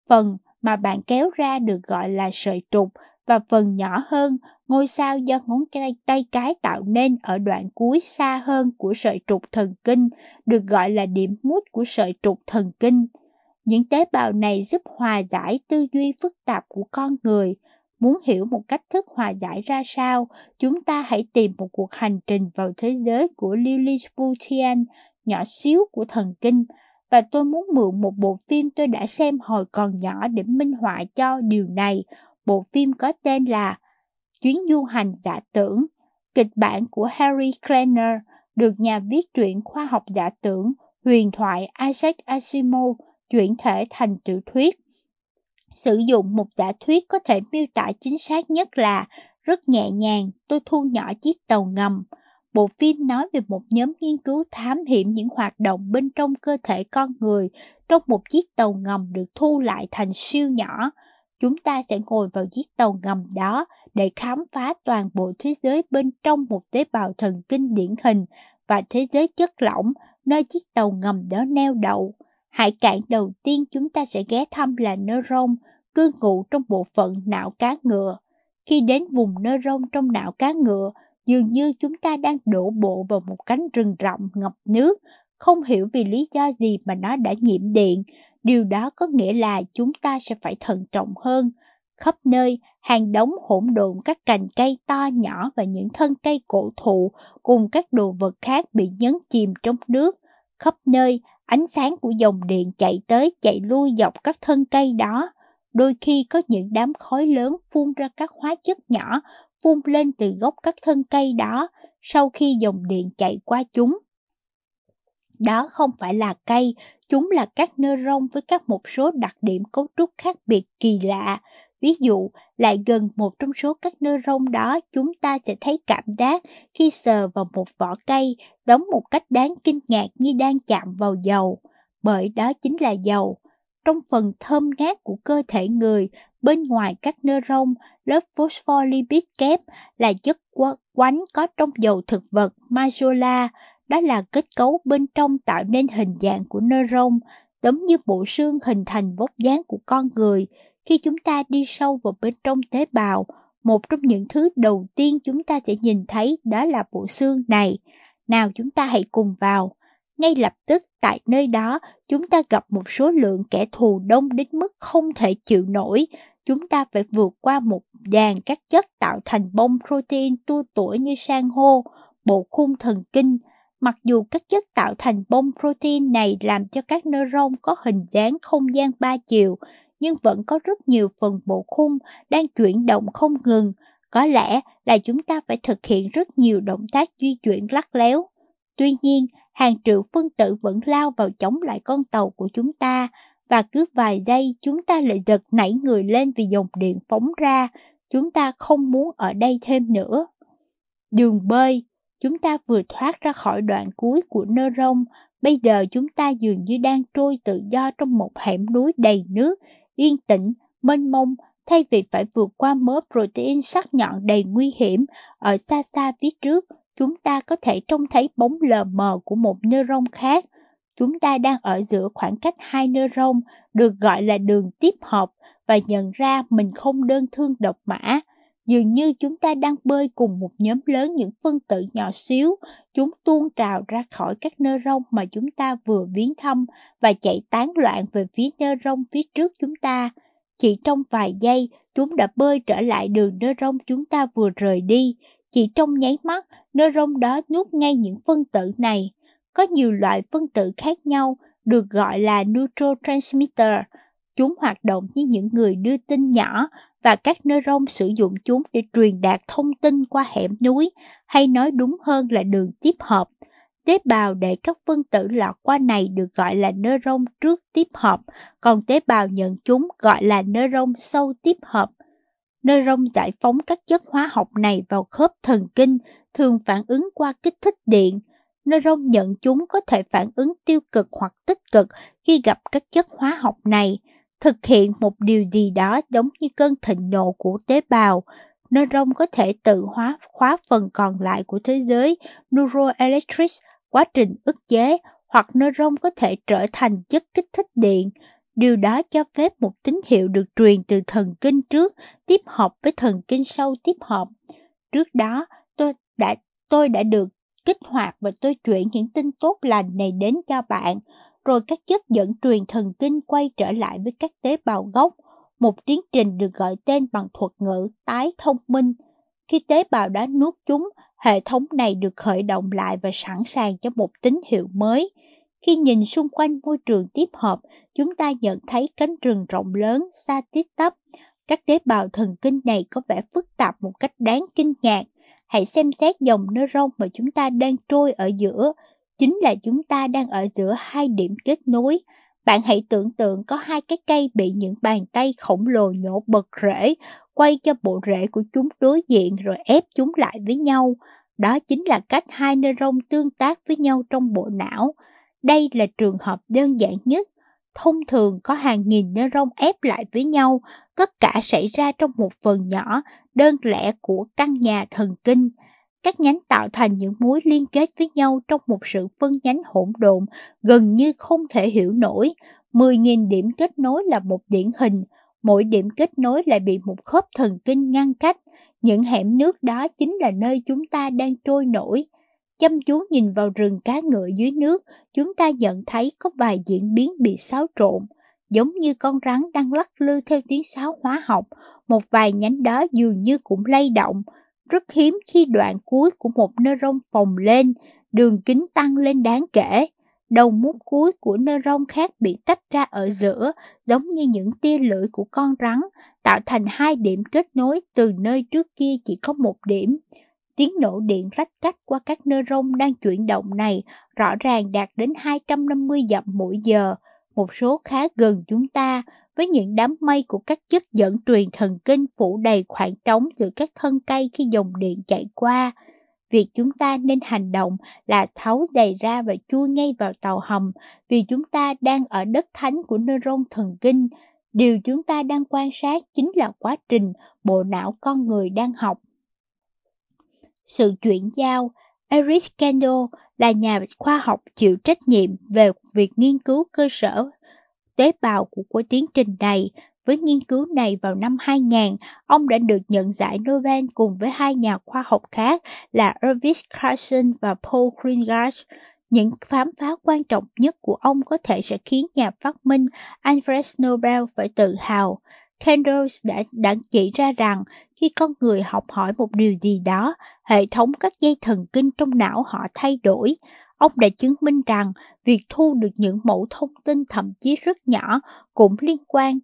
Phần mà bạn kéo ra được gọi là sợi trục và phần nhỏ hơn, ngôi sao do ngón tay, tay cái tạo nên ở đoạn cuối xa hơn của sợi trục thần kinh, được gọi là điểm mút của sợi trục thần kinh. Những tế bào này giúp hòa giải tư duy phức tạp của con người. Muốn hiểu một cách thức hòa giải ra sao, chúng ta hãy tìm một cuộc hành trình vào thế giới của Lilliputian, nhỏ xíu của thần kinh, và tôi muốn mượn một bộ phim tôi đã xem hồi còn nhỏ để minh họa cho điều này. Bộ phim có tên là Chuyến du hành giả tưởng, kịch bản của Harry Kleiner, được nhà viết truyện khoa học giả tưởng huyền thoại Isaac Asimov chuyển thể thành tiểu thuyết. Sử dụng một giả thuyết có thể miêu tả chính xác nhất là rất nhẹ nhàng, tôi thu nhỏ chiếc tàu ngầm. Bộ phim nói về một nhóm nghiên cứu thám hiểm những hoạt động bên trong cơ thể con người trong một chiếc tàu ngầm được thu lại thành siêu nhỏ. Chúng ta sẽ ngồi vào chiếc tàu ngầm đó để khám phá toàn bộ thế giới bên trong một tế bào thần kinh điển hình và thế giới chất lỏng nơi chiếc tàu ngầm đó neo đậu. Hải cảng đầu tiên chúng ta sẽ ghé thăm là neuron, cư ngụ trong bộ phận não cá ngựa. Khi đến vùng neuron trong não cá ngựa, dường như chúng ta đang đổ bộ vào một cánh rừng rộng ngập nước, không hiểu vì lý do gì mà nó đã nhiễm điện. Điều đó có nghĩa là chúng ta sẽ phải thận trọng hơn. Khắp nơi, hàng đống hỗn độn các cành cây to nhỏ và những thân cây cổ thụ cùng các đồ vật khác bị nhấn chìm trong nước. Khắp nơi, ánh sáng của dòng điện chạy tới chạy lui dọc các thân cây đó. Đôi khi có những đám khói lớn phun ra các hóa chất nhỏ phun lên từ gốc các thân cây đó sau khi dòng điện chạy qua chúng. Đó không phải là cây, chúng là các nơ rong với các một số đặc điểm cấu trúc khác biệt kỳ lạ. Ví dụ, lại gần một trong số các nơ rông đó chúng ta sẽ thấy cảm giác khi sờ vào một vỏ cây đóng một cách đáng kinh ngạc như đang chạm vào dầu, bởi đó chính là dầu. Trong phần thơm ngát của cơ thể người, bên ngoài các nơ rông, lớp phospholipid kép là chất quánh có trong dầu thực vật Majola, đó là kết cấu bên trong tạo nên hình dạng của nơ rông, giống như bộ xương hình thành vóc dáng của con người. Khi chúng ta đi sâu vào bên trong tế bào, một trong những thứ đầu tiên chúng ta sẽ nhìn thấy đó là bộ xương này. Nào chúng ta hãy cùng vào. Ngay lập tức tại nơi đó, chúng ta gặp một số lượng kẻ thù đông đến mức không thể chịu nổi. Chúng ta phải vượt qua một dàn các chất tạo thành bông protein tua tủa như san hô, bộ khung thần kinh. Mặc dù các chất tạo thành bông protein này làm cho các neuron có hình dáng không gian ba chiều, nhưng vẫn có rất nhiều phần bộ khung đang chuyển động không ngừng. Có lẽ là chúng ta phải thực hiện rất nhiều động tác di chuyển lắc léo. Tuy nhiên, hàng triệu phân tử vẫn lao vào chống lại con tàu của chúng ta, và cứ vài giây chúng ta lại giật nảy người lên vì dòng điện phóng ra, chúng ta không muốn ở đây thêm nữa. Đường bơi, chúng ta vừa thoát ra khỏi đoạn cuối của nơ rông. bây giờ chúng ta dường như đang trôi tự do trong một hẻm núi đầy nước, yên tĩnh, mênh mông, thay vì phải vượt qua mớ protein sắc nhọn đầy nguy hiểm ở xa xa phía trước, chúng ta có thể trông thấy bóng lờ mờ của một neuron khác. Chúng ta đang ở giữa khoảng cách hai neuron được gọi là đường tiếp hợp và nhận ra mình không đơn thương độc mã. Dường như chúng ta đang bơi cùng một nhóm lớn những phân tử nhỏ xíu, chúng tuôn trào ra khỏi các nơ rong mà chúng ta vừa viếng thăm và chạy tán loạn về phía nơ rong phía trước chúng ta. Chỉ trong vài giây, chúng đã bơi trở lại đường nơ rong chúng ta vừa rời đi. Chỉ trong nháy mắt, nơ rong đó nuốt ngay những phân tử này. Có nhiều loại phân tử khác nhau được gọi là neurotransmitter. Chúng hoạt động như những người đưa tin nhỏ và các neuron sử dụng chúng để truyền đạt thông tin qua hẻm núi, hay nói đúng hơn là đường tiếp hợp. Tế bào để các phân tử lọt qua này được gọi là neuron trước tiếp hợp, còn tế bào nhận chúng gọi là neuron sau tiếp hợp. Neuron giải phóng các chất hóa học này vào khớp thần kinh, thường phản ứng qua kích thích điện. neuron nhận chúng có thể phản ứng tiêu cực hoặc tích cực khi gặp các chất hóa học này, thực hiện một điều gì đó giống như cơn thịnh nộ của tế bào. Neuron có thể tự hóa khóa phần còn lại của thế giới neuroelectric quá trình ức chế hoặc neuron có thể trở thành chất kích thích điện. Điều đó cho phép một tín hiệu được truyền từ thần kinh trước tiếp hợp với thần kinh sau tiếp hợp. Trước đó, tôi đã tôi đã được kích hoạt và tôi chuyển những tin tốt lành này đến cho bạn, rồi các chất dẫn truyền thần kinh quay trở lại với các tế bào gốc, một tiến trình được gọi tên bằng thuật ngữ tái thông minh. Khi tế bào đã nuốt chúng, hệ thống này được khởi động lại và sẵn sàng cho một tín hiệu mới. Khi nhìn xung quanh môi trường tiếp hợp, chúng ta nhận thấy cánh rừng rộng lớn xa tít tắp. Các tế bào thần kinh này có vẻ phức tạp một cách đáng kinh ngạc. Hãy xem xét dòng neuron mà chúng ta đang trôi ở giữa. Chính là chúng ta đang ở giữa hai điểm kết nối. Bạn hãy tưởng tượng có hai cái cây bị những bàn tay khổng lồ nhổ bật rễ, quay cho bộ rễ của chúng đối diện rồi ép chúng lại với nhau. Đó chính là cách hai neuron tương tác với nhau trong bộ não. Đây là trường hợp đơn giản nhất. Thông thường có hàng nghìn neuron ép lại với nhau, tất cả xảy ra trong một phần nhỏ, đơn lẻ của căn nhà thần kinh. Các nhánh tạo thành những mối liên kết với nhau trong một sự phân nhánh hỗn độn, gần như không thể hiểu nổi. 10.000 điểm kết nối là một điển hình, mỗi điểm kết nối lại bị một khớp thần kinh ngăn cách. Những hẻm nước đó chính là nơi chúng ta đang trôi nổi. Chăm chú nhìn vào rừng cá ngựa dưới nước, chúng ta nhận thấy có vài diễn biến bị xáo trộn, giống như con rắn đang lắc lư theo tiếng sáo hóa học, một vài nhánh đó dường như cũng lay động. Rất hiếm khi đoạn cuối của một neuron phồng lên, đường kính tăng lên đáng kể. Đầu mút cuối của neuron khác bị tách ra ở giữa, giống như những tia lưỡi của con rắn, tạo thành hai điểm kết nối từ nơi trước kia chỉ có một điểm. Tiếng nổ điện rách cách qua các neuron đang chuyển động này rõ ràng đạt đến 250 dặm mỗi giờ, một số khá gần chúng ta, với những đám mây của các chất dẫn truyền thần kinh phủ đầy khoảng trống giữa các thân cây khi dòng điện chạy qua. Việc chúng ta nên hành động là tháo giày ra và chui ngay vào tàu hầm vì chúng ta đang ở đất thánh của neuron thần kinh. Điều chúng ta đang quan sát chính là quá trình bộ não con người đang học sự chuyển giao, Eric Kendall là nhà khoa học chịu trách nhiệm về việc nghiên cứu cơ sở tế bào của, của tiến trình này. Với nghiên cứu này vào năm 2000, ông đã được nhận giải Nobel cùng với hai nhà khoa học khác là Irvis Carson và Paul Greengard. Những khám phá quan trọng nhất của ông có thể sẽ khiến nhà phát minh Alfred Nobel phải tự hào. Kendall đã, đã chỉ ra rằng khi con người học hỏi một điều gì đó, hệ thống các dây thần kinh trong não họ thay đổi. Ông đã chứng minh rằng việc thu được những mẫu thông tin thậm chí rất nhỏ cũng liên quan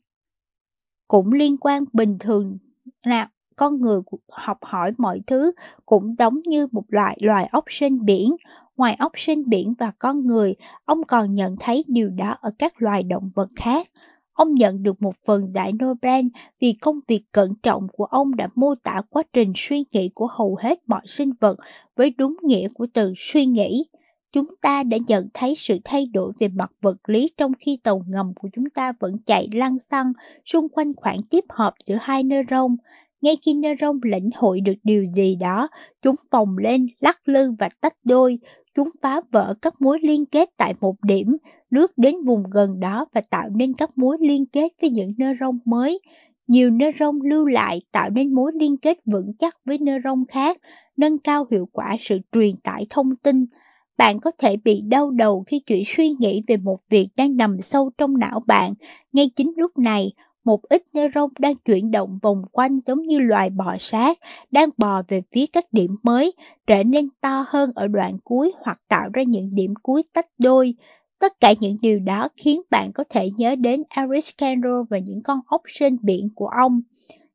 cũng liên quan bình thường là con người học hỏi mọi thứ cũng giống như một loại loài ốc sên biển. Ngoài ốc sên biển và con người, ông còn nhận thấy điều đó ở các loài động vật khác. Ông nhận được một phần giải Nobel vì công việc cẩn trọng của ông đã mô tả quá trình suy nghĩ của hầu hết mọi sinh vật với đúng nghĩa của từ suy nghĩ. Chúng ta đã nhận thấy sự thay đổi về mặt vật lý trong khi tàu ngầm của chúng ta vẫn chạy lăn xăng xung quanh khoảng tiếp hợp giữa hai neuron. Ngay khi neuron lĩnh hội được điều gì đó, chúng vòng lên, lắc lư và tách đôi. Chúng phá vỡ các mối liên kết tại một điểm, lướt đến vùng gần đó và tạo nên các mối liên kết với những neuron mới. Nhiều neuron lưu lại tạo nên mối liên kết vững chắc với neuron khác, nâng cao hiệu quả sự truyền tải thông tin. Bạn có thể bị đau đầu khi chuyển suy nghĩ về một việc đang nằm sâu trong não bạn. Ngay chính lúc này, một ít neuron đang chuyển động vòng quanh giống như loài bò sát, đang bò về phía các điểm mới, trở nên to hơn ở đoạn cuối hoặc tạo ra những điểm cuối tách đôi. Tất cả những điều đó khiến bạn có thể nhớ đến Eric Kendall và những con ốc trên biển của ông.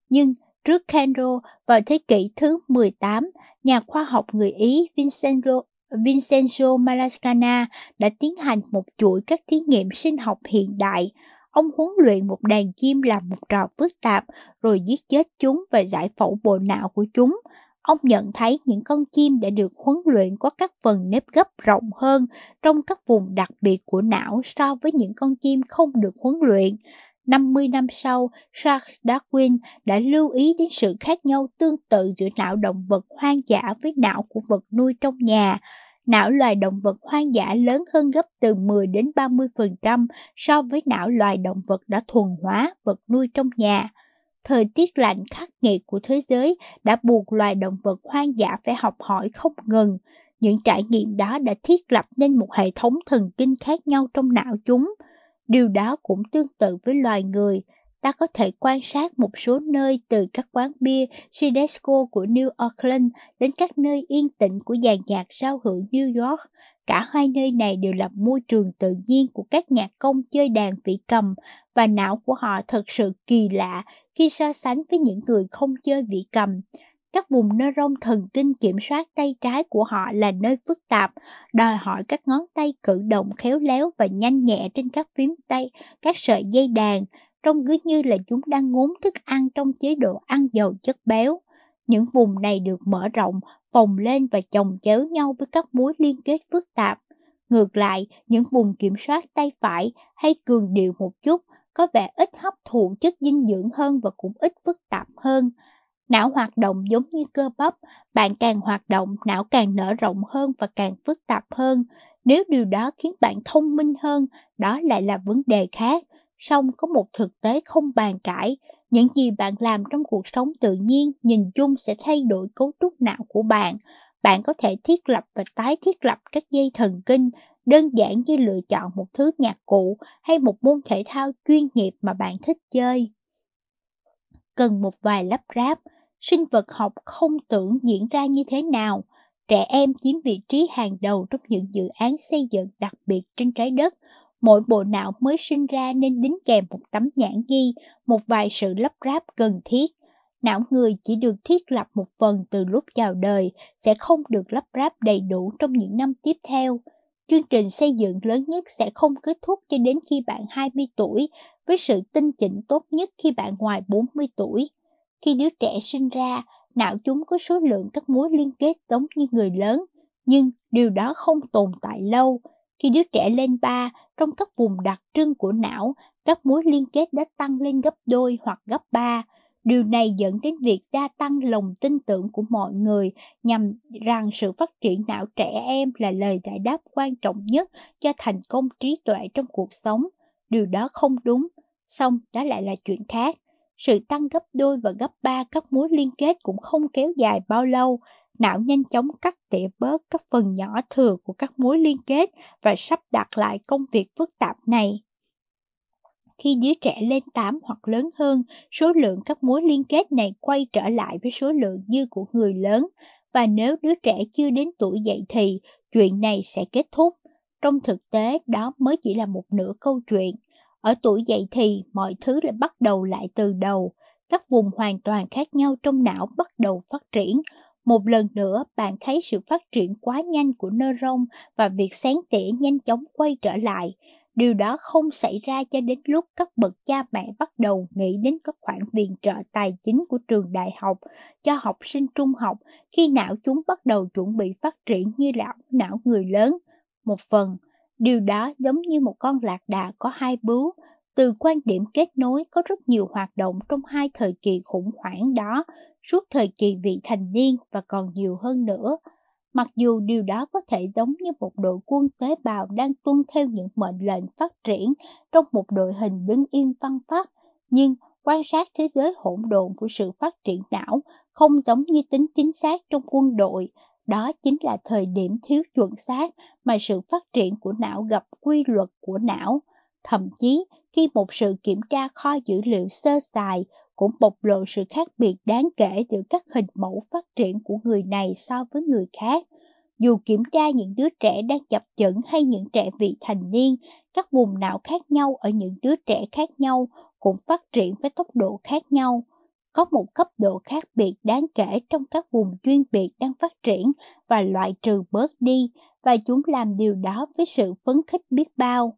Nhưng trước Kendall, vào thế kỷ thứ 18, nhà khoa học người Ý Vincenzo, Vincenzo Malascana đã tiến hành một chuỗi các thí nghiệm sinh học hiện đại. Ông huấn luyện một đàn chim làm một trò phức tạp, rồi giết chết chúng và giải phẫu bộ não của chúng. Ông nhận thấy những con chim đã được huấn luyện có các phần nếp gấp rộng hơn trong các vùng đặc biệt của não so với những con chim không được huấn luyện. 50 năm sau, Charles Darwin đã lưu ý đến sự khác nhau tương tự giữa não động vật hoang dã với não của vật nuôi trong nhà. Não loài động vật hoang dã lớn hơn gấp từ 10 đến 30% so với não loài động vật đã thuần hóa vật nuôi trong nhà. Thời tiết lạnh khắc nghiệt của thế giới đã buộc loài động vật hoang dã phải học hỏi không ngừng. Những trải nghiệm đó đã thiết lập nên một hệ thống thần kinh khác nhau trong não chúng. Điều đó cũng tương tự với loài người. Ta có thể quan sát một số nơi từ các quán bia Sidesco của New Orleans đến các nơi yên tĩnh của dàn nhạc giao hưởng New York. Cả hai nơi này đều là môi trường tự nhiên của các nhạc công chơi đàn vị cầm, và não của họ thật sự kỳ lạ khi so sánh với những người không chơi vị cầm. Các vùng neuron thần kinh kiểm soát tay trái của họ là nơi phức tạp, đòi hỏi các ngón tay cử động khéo léo và nhanh nhẹ trên các phím tay, các sợi dây đàn, trông cứ như là chúng đang ngốn thức ăn trong chế độ ăn giàu chất béo. Những vùng này được mở rộng, phồng lên và chồng chéo nhau với các mối liên kết phức tạp. Ngược lại, những vùng kiểm soát tay phải hay cường điệu một chút có vẻ ít hấp thụ chất dinh dưỡng hơn và cũng ít phức tạp hơn. Não hoạt động giống như cơ bắp, bạn càng hoạt động, não càng nở rộng hơn và càng phức tạp hơn. Nếu điều đó khiến bạn thông minh hơn, đó lại là vấn đề khác. Song có một thực tế không bàn cãi, những gì bạn làm trong cuộc sống tự nhiên nhìn chung sẽ thay đổi cấu trúc não của bạn. Bạn có thể thiết lập và tái thiết lập các dây thần kinh, đơn giản như lựa chọn một thứ nhạc cụ hay một môn thể thao chuyên nghiệp mà bạn thích chơi. Cần một vài lắp ráp, sinh vật học không tưởng diễn ra như thế nào. Trẻ em chiếm vị trí hàng đầu trong những dự án xây dựng đặc biệt trên trái đất. Mỗi bộ não mới sinh ra nên đính kèm một tấm nhãn ghi, một vài sự lắp ráp cần thiết. Não người chỉ được thiết lập một phần từ lúc chào đời, sẽ không được lắp ráp đầy đủ trong những năm tiếp theo. Chương trình xây dựng lớn nhất sẽ không kết thúc cho đến khi bạn 20 tuổi, với sự tinh chỉnh tốt nhất khi bạn ngoài 40 tuổi. Khi đứa trẻ sinh ra, não chúng có số lượng các mối liên kết giống như người lớn, nhưng điều đó không tồn tại lâu. Khi đứa trẻ lên 3, trong các vùng đặc trưng của não, các mối liên kết đã tăng lên gấp đôi hoặc gấp 3. Điều này dẫn đến việc gia tăng lòng tin tưởng của mọi người nhằm rằng sự phát triển não trẻ em là lời giải đáp quan trọng nhất cho thành công trí tuệ trong cuộc sống. Điều đó không đúng, song đó lại là chuyện khác. Sự tăng gấp đôi và gấp ba các mối liên kết cũng không kéo dài bao lâu. Não nhanh chóng cắt tỉa bớt các phần nhỏ thừa của các mối liên kết và sắp đặt lại công việc phức tạp này. Khi đứa trẻ lên 8 hoặc lớn hơn, số lượng các mối liên kết này quay trở lại với số lượng như của người lớn, và nếu đứa trẻ chưa đến tuổi dậy thì, chuyện này sẽ kết thúc. Trong thực tế, đó mới chỉ là một nửa câu chuyện. Ở tuổi dậy thì, mọi thứ lại bắt đầu lại từ đầu. Các vùng hoàn toàn khác nhau trong não bắt đầu phát triển. Một lần nữa, bạn thấy sự phát triển quá nhanh của neuron và việc sáng tỉa nhanh chóng quay trở lại. Điều đó không xảy ra cho đến lúc các bậc cha mẹ bắt đầu nghĩ đến các khoản viện trợ tài chính của trường đại học cho học sinh trung học khi não chúng bắt đầu chuẩn bị phát triển như lão não người lớn. Một phần, điều đó giống như một con lạc đà có hai bướu. Từ quan điểm kết nối có rất nhiều hoạt động trong hai thời kỳ khủng hoảng đó, suốt thời kỳ vị thành niên và còn nhiều hơn nữa. Mặc dù điều đó có thể giống như một đội quân tế bào đang tuân theo những mệnh lệnh phát triển trong một đội hình đứng im văn phát, nhưng quan sát thế giới hỗn độn của sự phát triển não không giống như tính chính xác trong quân đội. Đó chính là thời điểm thiếu chuẩn xác mà sự phát triển của não gặp quy luật của não. Thậm chí, khi một sự kiểm tra kho dữ liệu sơ sài cũng bộc lộ sự khác biệt đáng kể giữa các hình mẫu phát triển của người này so với người khác. Dù kiểm tra những đứa trẻ đang chập chững hay những trẻ vị thành niên, các vùng não khác nhau ở những đứa trẻ khác nhau cũng phát triển với tốc độ khác nhau. Có một cấp độ khác biệt đáng kể trong các vùng chuyên biệt đang phát triển và loại trừ bớt đi, và chúng làm điều đó với sự phấn khích biết bao.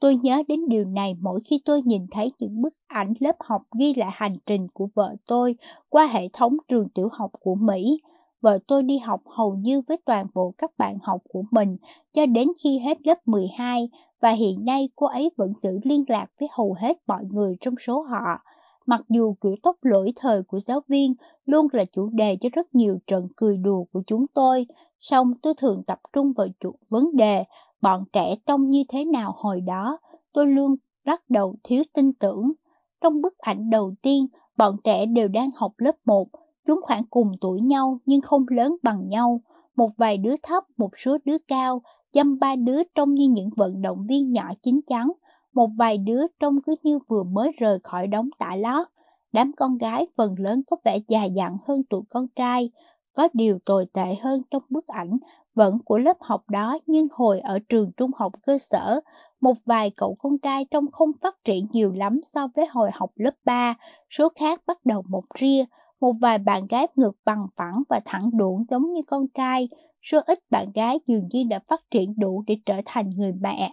Tôi nhớ đến điều này mỗi khi tôi nhìn thấy những bức ảnh lớp học ghi lại hành trình của vợ tôi qua hệ thống trường tiểu học của Mỹ. vợ tôi đi học hầu như với toàn bộ các bạn học của mình cho đến khi hết lớp 12 và hiện nay cô ấy vẫn giữ liên lạc với hầu hết mọi người trong số họ. Mặc dù kiểu tóc lỗi thời của giáo viên luôn là chủ đề cho rất nhiều trận cười đùa của chúng tôi, song tôi thường tập trung vào chủ vấn đề bọn trẻ trông như thế nào hồi đó. Tôi luôn bắt đầu thiếu tin tưởng. Trong bức ảnh đầu tiên, bọn trẻ đều đang học lớp 1, chúng khoảng cùng tuổi nhau nhưng không lớn bằng nhau. Một vài đứa thấp, một số đứa cao, dăm ba đứa trông như những vận động viên nhỏ chín chắn, một vài đứa trông cứ như vừa mới rời khỏi đống tả lót. Đám con gái phần lớn có vẻ già dặn hơn tụi con trai, có điều tồi tệ hơn trong bức ảnh vẫn của lớp học đó nhưng hồi ở trường trung học cơ sở, một vài cậu con trai trông không phát triển nhiều lắm so với hồi học lớp 3, số khác bắt đầu một ria, một vài bạn gái ngược bằng phẳng và thẳng đuộn giống như con trai, số ít bạn gái dường như đã phát triển đủ để trở thành người mẹ.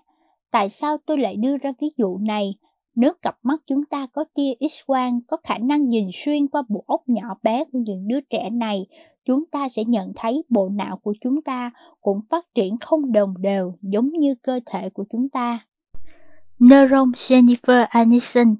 Tại sao tôi lại đưa ra ví dụ này? Nếu cặp mắt chúng ta có tia x-quang có khả năng nhìn xuyên qua bộ óc nhỏ bé của những đứa trẻ này, chúng ta sẽ nhận thấy bộ não của chúng ta cũng phát triển không đồng đều giống như cơ thể của chúng ta. Neuron Jennifer Aniston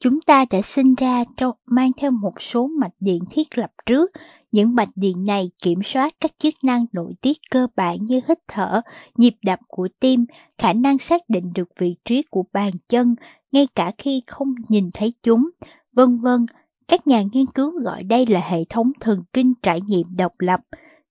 Chúng ta đã sinh ra trong mang theo một số mạch điện thiết lập trước. Những mạch điện này kiểm soát các chức năng nội tiết cơ bản như hít thở, nhịp đập của tim, khả năng xác định được vị trí của bàn chân, ngay cả khi không nhìn thấy chúng, vân vân. Các nhà nghiên cứu gọi đây là hệ thống thần kinh trải nghiệm độc lập.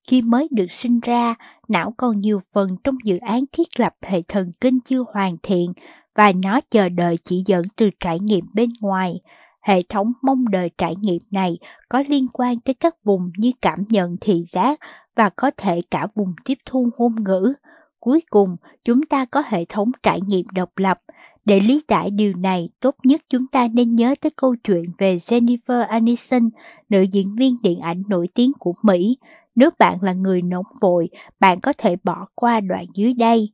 Khi mới được sinh ra, não còn nhiều phần trong dự án thiết lập hệ thần kinh chưa hoàn thiện và nó chờ đợi chỉ dẫn từ trải nghiệm bên ngoài. Hệ thống mong đợi trải nghiệm này có liên quan tới các vùng như cảm nhận thị giác và có thể cả vùng tiếp thu ngôn ngữ. Cuối cùng, chúng ta có hệ thống trải nghiệm độc lập. Để lý giải điều này, tốt nhất chúng ta nên nhớ tới câu chuyện về Jennifer Aniston, nữ diễn viên điện ảnh nổi tiếng của Mỹ. Nếu bạn là người nóng vội, bạn có thể bỏ qua đoạn dưới đây.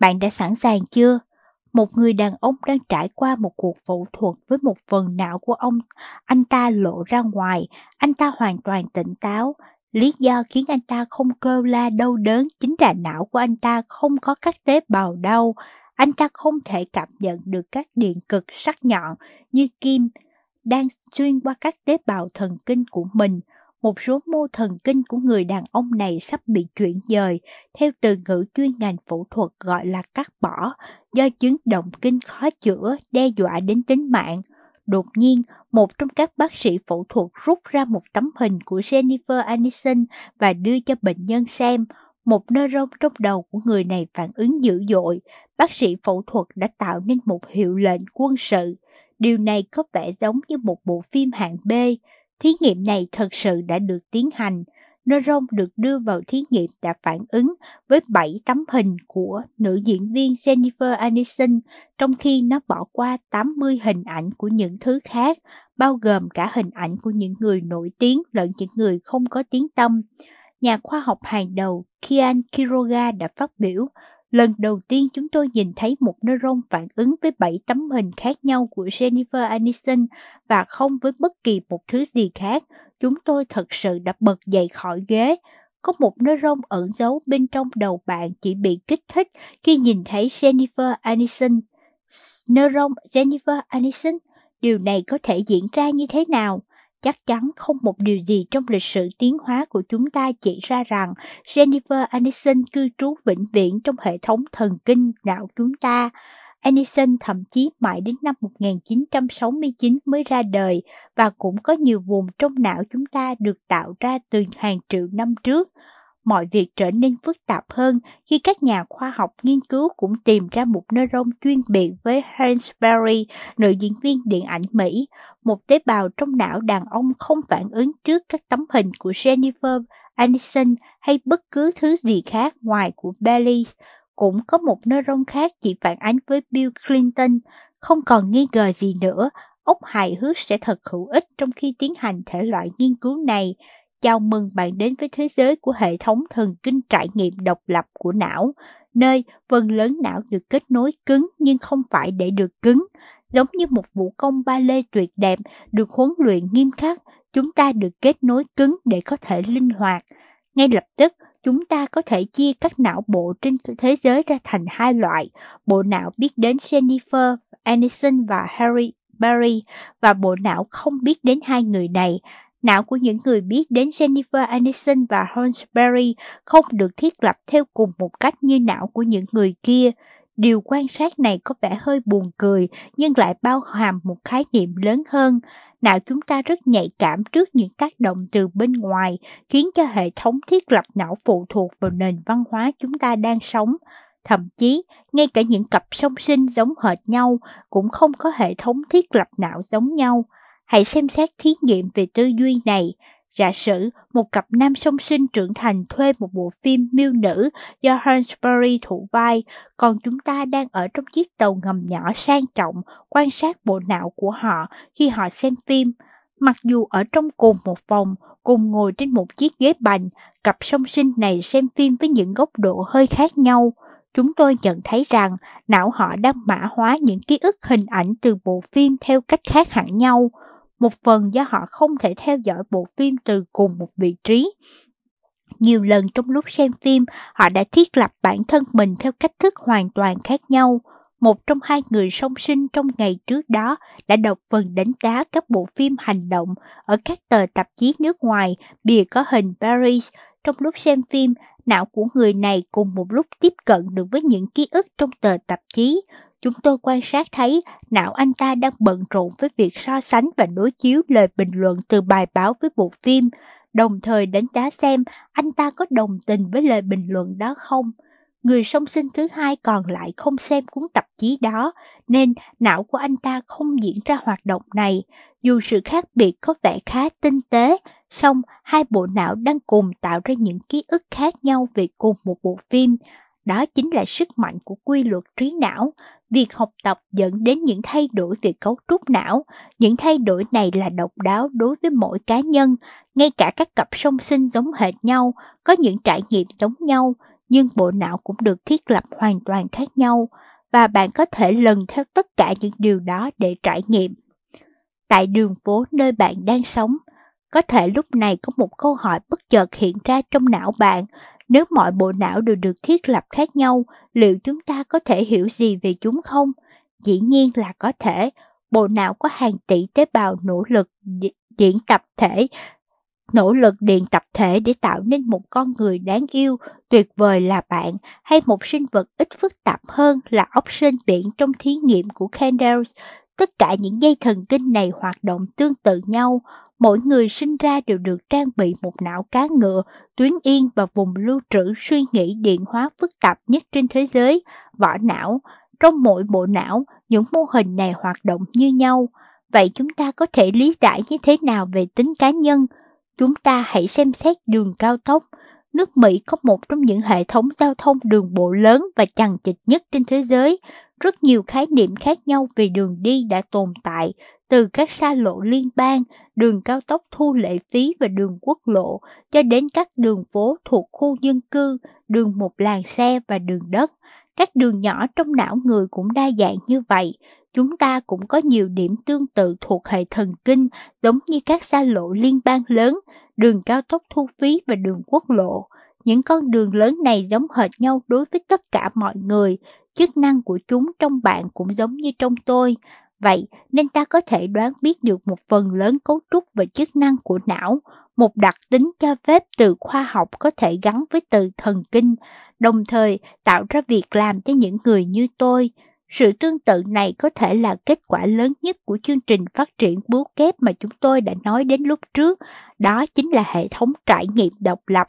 Bạn đã sẵn sàng chưa? Một người đàn ông đang trải qua một cuộc phẫu thuật với một phần não của ông. Anh ta lộ ra ngoài. Anh ta hoàn toàn tỉnh táo. Lý do khiến anh ta không kêu la đau đớn chính là não của anh ta không có các tế bào đau. Anh ta không thể cảm nhận được các điện cực sắc nhọn như kim đang xuyên qua các tế bào thần kinh của mình một số mô thần kinh của người đàn ông này sắp bị chuyển dời, theo từ ngữ chuyên ngành phẫu thuật gọi là cắt bỏ, do chứng động kinh khó chữa đe dọa đến tính mạng. Đột nhiên, một trong các bác sĩ phẫu thuật rút ra một tấm hình của Jennifer Aniston và đưa cho bệnh nhân xem. Một nơ rông trong đầu của người này phản ứng dữ dội. Bác sĩ phẫu thuật đã tạo nên một hiệu lệnh quân sự. Điều này có vẻ giống như một bộ phim hạng B. Thí nghiệm này thật sự đã được tiến hành. Neuron được đưa vào thí nghiệm đã phản ứng với 7 tấm hình của nữ diễn viên Jennifer Aniston, trong khi nó bỏ qua 80 hình ảnh của những thứ khác, bao gồm cả hình ảnh của những người nổi tiếng lẫn những người không có tiếng tâm. Nhà khoa học hàng đầu Kian Kiroga đã phát biểu, Lần đầu tiên chúng tôi nhìn thấy một neuron phản ứng với 7 tấm hình khác nhau của Jennifer Aniston và không với bất kỳ một thứ gì khác. Chúng tôi thật sự đã bật dậy khỏi ghế. Có một neuron ẩn giấu bên trong đầu bạn chỉ bị kích thích khi nhìn thấy Jennifer Aniston. Neuron Jennifer Aniston, điều này có thể diễn ra như thế nào? Chắc chắn không một điều gì trong lịch sử tiến hóa của chúng ta chỉ ra rằng Jennifer Aniston cư trú vĩnh viễn trong hệ thống thần kinh não chúng ta. Aniston thậm chí mãi đến năm 1969 mới ra đời và cũng có nhiều vùng trong não chúng ta được tạo ra từ hàng triệu năm trước mọi việc trở nên phức tạp hơn khi các nhà khoa học nghiên cứu cũng tìm ra một neuron chuyên biệt với Hansberry, nữ diễn viên điện ảnh Mỹ. Một tế bào trong não đàn ông không phản ứng trước các tấm hình của Jennifer Aniston hay bất cứ thứ gì khác ngoài của Bailey. Cũng có một neuron khác chỉ phản ánh với Bill Clinton. Không còn nghi ngờ gì nữa, ốc hài hước sẽ thật hữu ích trong khi tiến hành thể loại nghiên cứu này. Chào mừng bạn đến với thế giới của hệ thống thần kinh trải nghiệm độc lập của não, nơi phần lớn não được kết nối cứng nhưng không phải để được cứng, giống như một vũ công ba lê tuyệt đẹp được huấn luyện nghiêm khắc, chúng ta được kết nối cứng để có thể linh hoạt. Ngay lập tức, chúng ta có thể chia các não bộ trên thế giới ra thành hai loại, bộ não biết đến Jennifer Aniston và Harry Barry và bộ não không biết đến hai người này. Não của những người biết đến Jennifer Aniston và Holmes Berry không được thiết lập theo cùng một cách như não của những người kia. Điều quan sát này có vẻ hơi buồn cười nhưng lại bao hàm một khái niệm lớn hơn. Não chúng ta rất nhạy cảm trước những tác động từ bên ngoài, khiến cho hệ thống thiết lập não phụ thuộc vào nền văn hóa chúng ta đang sống. Thậm chí, ngay cả những cặp song sinh giống hệt nhau cũng không có hệ thống thiết lập não giống nhau. Hãy xem xét thí nghiệm về tư duy này. Giả sử một cặp nam song sinh trưởng thành thuê một bộ phim miêu nữ do Hansberry thủ vai, còn chúng ta đang ở trong chiếc tàu ngầm nhỏ sang trọng quan sát bộ não của họ khi họ xem phim. Mặc dù ở trong cùng một phòng, cùng ngồi trên một chiếc ghế bành, cặp song sinh này xem phim với những góc độ hơi khác nhau chúng tôi nhận thấy rằng não họ đang mã hóa những ký ức hình ảnh từ bộ phim theo cách khác hẳn nhau, một phần do họ không thể theo dõi bộ phim từ cùng một vị trí. Nhiều lần trong lúc xem phim, họ đã thiết lập bản thân mình theo cách thức hoàn toàn khác nhau. Một trong hai người song sinh trong ngày trước đó đã đọc phần đánh giá các bộ phim hành động ở các tờ tạp chí nước ngoài bìa có hình Paris. Trong lúc xem phim, não của người này cùng một lúc tiếp cận được với những ký ức trong tờ tạp chí. Chúng tôi quan sát thấy não anh ta đang bận rộn với việc so sánh và đối chiếu lời bình luận từ bài báo với bộ phim, đồng thời đánh giá xem anh ta có đồng tình với lời bình luận đó không. Người song sinh thứ hai còn lại không xem cuốn tạp chí đó, nên não của anh ta không diễn ra hoạt động này. Dù sự khác biệt có vẻ khá tinh tế, song hai bộ não đang cùng tạo ra những ký ức khác nhau về cùng một bộ phim. Đó chính là sức mạnh của quy luật trí não. Việc học tập dẫn đến những thay đổi về cấu trúc não. Những thay đổi này là độc đáo đối với mỗi cá nhân. Ngay cả các cặp song sinh giống hệt nhau, có những trải nghiệm giống nhau, nhưng bộ não cũng được thiết lập hoàn toàn khác nhau. Và bạn có thể lần theo tất cả những điều đó để trải nghiệm. Tại đường phố nơi bạn đang sống, có thể lúc này có một câu hỏi bất chợt hiện ra trong não bạn. Nếu mọi bộ não đều được thiết lập khác nhau, liệu chúng ta có thể hiểu gì về chúng không? Dĩ nhiên là có thể. Bộ não có hàng tỷ tế bào nỗ lực điện tập thể nỗ lực điện tập thể để tạo nên một con người đáng yêu, tuyệt vời là bạn, hay một sinh vật ít phức tạp hơn là ốc sên biển trong thí nghiệm của Kendall. Tất cả những dây thần kinh này hoạt động tương tự nhau, mỗi người sinh ra đều được trang bị một não cá ngựa, tuyến yên và vùng lưu trữ suy nghĩ điện hóa phức tạp nhất trên thế giới, vỏ não. Trong mỗi bộ não, những mô hình này hoạt động như nhau. Vậy chúng ta có thể lý giải như thế nào về tính cá nhân? Chúng ta hãy xem xét đường cao tốc. Nước Mỹ có một trong những hệ thống giao thông đường bộ lớn và chằng chịt nhất trên thế giới. Rất nhiều khái niệm khác nhau về đường đi đã tồn tại, từ các xa lộ liên bang, đường cao tốc thu lệ phí và đường quốc lộ, cho đến các đường phố thuộc khu dân cư, đường một làn xe và đường đất. Các đường nhỏ trong não người cũng đa dạng như vậy. Chúng ta cũng có nhiều điểm tương tự thuộc hệ thần kinh, giống như các xa lộ liên bang lớn, đường cao tốc thu phí và đường quốc lộ. Những con đường lớn này giống hệt nhau đối với tất cả mọi người, chức năng của chúng trong bạn cũng giống như trong tôi. Vậy nên ta có thể đoán biết được một phần lớn cấu trúc và chức năng của não, một đặc tính cho phép từ khoa học có thể gắn với từ thần kinh, đồng thời tạo ra việc làm cho những người như tôi. Sự tương tự này có thể là kết quả lớn nhất của chương trình phát triển bú kép mà chúng tôi đã nói đến lúc trước, đó chính là hệ thống trải nghiệm độc lập.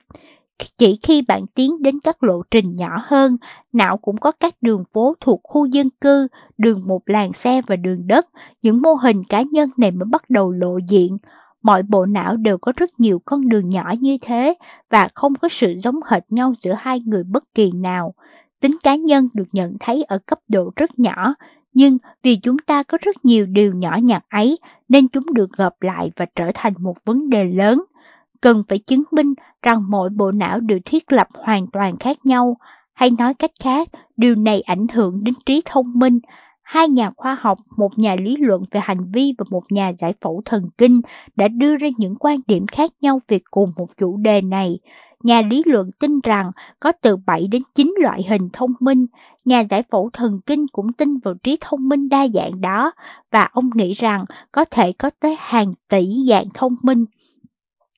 Chỉ khi bạn tiến đến các lộ trình nhỏ hơn, não cũng có các đường phố thuộc khu dân cư, đường một làng xe và đường đất, những mô hình cá nhân này mới bắt đầu lộ diện. Mọi bộ não đều có rất nhiều con đường nhỏ như thế và không có sự giống hệt nhau giữa hai người bất kỳ nào. Tính cá nhân được nhận thấy ở cấp độ rất nhỏ, nhưng vì chúng ta có rất nhiều điều nhỏ nhặt ấy nên chúng được gộp lại và trở thành một vấn đề lớn – cần phải chứng minh rằng mỗi bộ não đều thiết lập hoàn toàn khác nhau, hay nói cách khác, điều này ảnh hưởng đến trí thông minh. hai nhà khoa học, một nhà lý luận về hành vi và một nhà giải phẫu thần kinh đã đưa ra những quan điểm khác nhau về cùng một chủ đề này. Nhà lý luận tin rằng có từ 7 đến 9 loại hình thông minh, nhà giải phẫu thần kinh cũng tin vào trí thông minh đa dạng đó và ông nghĩ rằng có thể có tới hàng tỷ dạng thông minh.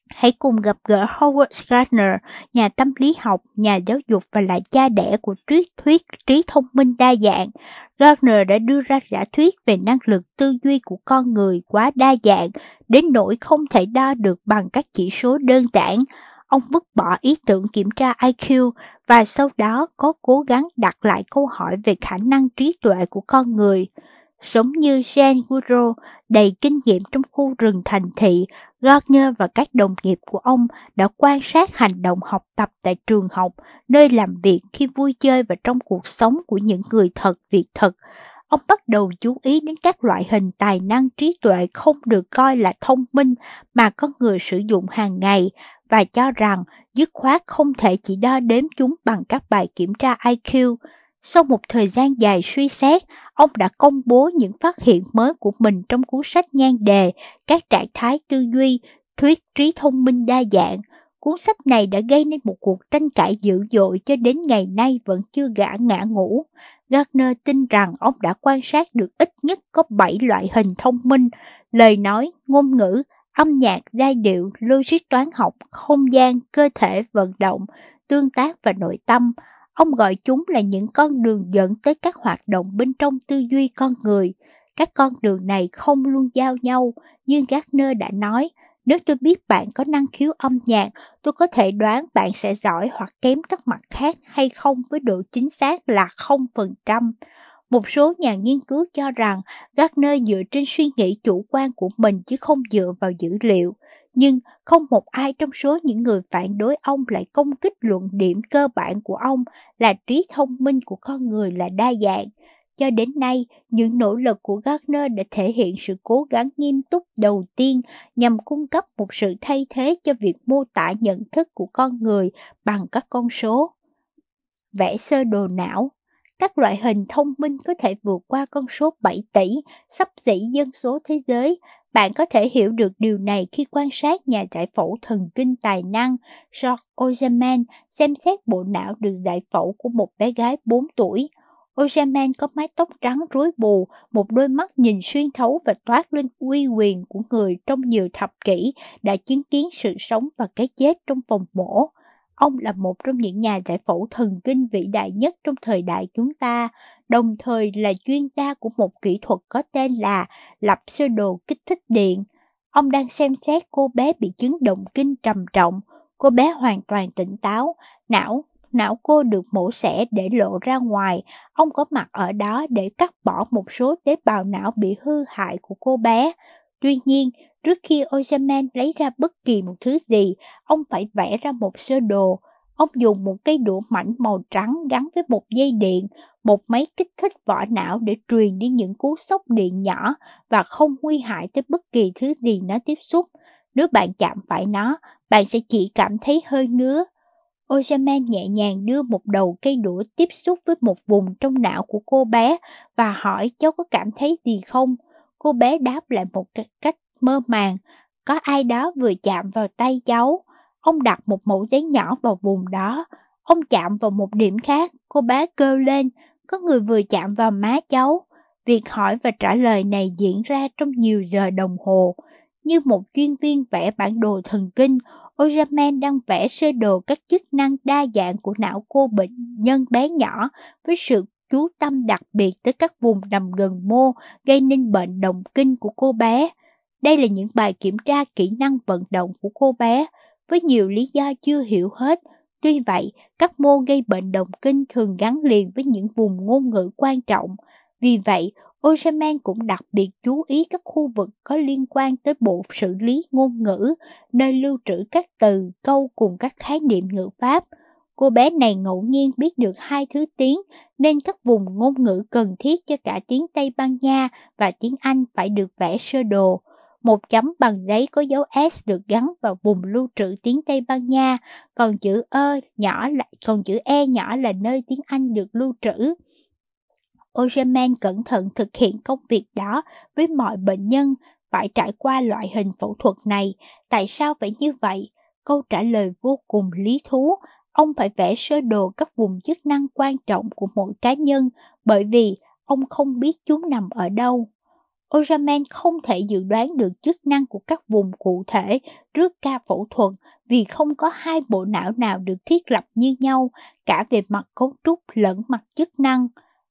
Hãy cùng gặp gỡ Howard Gardner, nhà tâm lý học, nhà giáo dục và là cha đẻ của triết thuyết trí thông minh đa dạng. Gardner đã đưa ra giả thuyết về năng lực tư duy của con người quá đa dạng, đến nỗi không thể đo được bằng các chỉ số đơn giản. Ông vứt bỏ ý tưởng kiểm tra IQ và sau đó có cố gắng đặt lại câu hỏi về khả năng trí tuệ của con người. Giống như Jean Goudreau, đầy kinh nghiệm trong khu rừng thành thị, Gardner và các đồng nghiệp của ông đã quan sát hành động học tập tại trường học, nơi làm việc khi vui chơi và trong cuộc sống của những người thật việc thật. Ông bắt đầu chú ý đến các loại hình tài năng trí tuệ không được coi là thông minh mà con người sử dụng hàng ngày và cho rằng dứt khoát không thể chỉ đo đếm chúng bằng các bài kiểm tra IQ. Sau một thời gian dài suy xét, ông đã công bố những phát hiện mới của mình trong cuốn sách nhan đề Các trạng thái tư duy, thuyết trí thông minh đa dạng. Cuốn sách này đã gây nên một cuộc tranh cãi dữ dội cho đến ngày nay vẫn chưa gã ngã ngủ. Gardner tin rằng ông đã quan sát được ít nhất có 7 loại hình thông minh, lời nói, ngôn ngữ, âm nhạc, giai điệu, logic toán học, không gian, cơ thể, vận động, tương tác và nội tâm. Ông gọi chúng là những con đường dẫn tới các hoạt động bên trong tư duy con người. Các con đường này không luôn giao nhau, nhưng Gardner đã nói, nếu tôi biết bạn có năng khiếu âm nhạc, tôi có thể đoán bạn sẽ giỏi hoặc kém các mặt khác hay không với độ chính xác là 0%. Một số nhà nghiên cứu cho rằng Gardner dựa trên suy nghĩ chủ quan của mình chứ không dựa vào dữ liệu. Nhưng không một ai trong số những người phản đối ông lại công kích luận điểm cơ bản của ông là trí thông minh của con người là đa dạng. Cho đến nay, những nỗ lực của Gardner đã thể hiện sự cố gắng nghiêm túc đầu tiên nhằm cung cấp một sự thay thế cho việc mô tả nhận thức của con người bằng các con số. Vẽ sơ đồ não các loại hình thông minh có thể vượt qua con số 7 tỷ, sắp xỉ dân số thế giới. Bạn có thể hiểu được điều này khi quan sát nhà giải phẫu thần kinh tài năng George Ozeman xem xét bộ não được giải phẫu của một bé gái 4 tuổi. Ozeman có mái tóc trắng rối bù, một đôi mắt nhìn xuyên thấu và toát lên uy quyền của người trong nhiều thập kỷ đã chứng kiến sự sống và cái chết trong phòng mổ. Ông là một trong những nhà giải phẫu thần kinh vĩ đại nhất trong thời đại chúng ta, đồng thời là chuyên gia của một kỹ thuật có tên là lập sơ đồ kích thích điện. Ông đang xem xét cô bé bị chứng động kinh trầm trọng. Cô bé hoàn toàn tỉnh táo, não não cô được mổ xẻ để lộ ra ngoài. Ông có mặt ở đó để cắt bỏ một số tế bào não bị hư hại của cô bé. Tuy nhiên, Trước khi Ojaman lấy ra bất kỳ một thứ gì, ông phải vẽ ra một sơ đồ. Ông dùng một cây đũa mảnh màu trắng gắn với một dây điện, một máy kích thích vỏ não để truyền đi những cú sốc điện nhỏ và không nguy hại tới bất kỳ thứ gì nó tiếp xúc. Nếu bạn chạm phải nó, bạn sẽ chỉ cảm thấy hơi ngứa. Ojaman nhẹ nhàng đưa một đầu cây đũa tiếp xúc với một vùng trong não của cô bé và hỏi cháu có cảm thấy gì không. Cô bé đáp lại một cách mơ màng, có ai đó vừa chạm vào tay cháu. Ông đặt một mẫu giấy nhỏ vào vùng đó. Ông chạm vào một điểm khác, cô bé kêu lên, có người vừa chạm vào má cháu. Việc hỏi và trả lời này diễn ra trong nhiều giờ đồng hồ. Như một chuyên viên vẽ bản đồ thần kinh, Ojaman đang vẽ sơ đồ các chức năng đa dạng của não cô bệnh nhân bé nhỏ với sự chú tâm đặc biệt tới các vùng nằm gần mô gây nên bệnh động kinh của cô bé. Đây là những bài kiểm tra kỹ năng vận động của cô bé, với nhiều lý do chưa hiểu hết. Tuy vậy, các mô gây bệnh động kinh thường gắn liền với những vùng ngôn ngữ quan trọng. Vì vậy, Oseman cũng đặc biệt chú ý các khu vực có liên quan tới bộ xử lý ngôn ngữ, nơi lưu trữ các từ, câu cùng các khái niệm ngữ pháp. Cô bé này ngẫu nhiên biết được hai thứ tiếng, nên các vùng ngôn ngữ cần thiết cho cả tiếng Tây Ban Nha và tiếng Anh phải được vẽ sơ đồ. Một chấm bằng giấy có dấu S được gắn vào vùng lưu trữ tiếng Tây Ban Nha, còn chữ ơ nhỏ lại còn chữ E nhỏ là nơi tiếng Anh được lưu trữ. Ogerman cẩn thận thực hiện công việc đó với mọi bệnh nhân phải trải qua loại hình phẫu thuật này. Tại sao phải như vậy? Câu trả lời vô cùng lý thú. Ông phải vẽ sơ đồ các vùng chức năng quan trọng của mỗi cá nhân bởi vì ông không biết chúng nằm ở đâu. Oramen không thể dự đoán được chức năng của các vùng cụ thể trước ca phẫu thuật vì không có hai bộ não nào được thiết lập như nhau, cả về mặt cấu trúc lẫn mặt chức năng.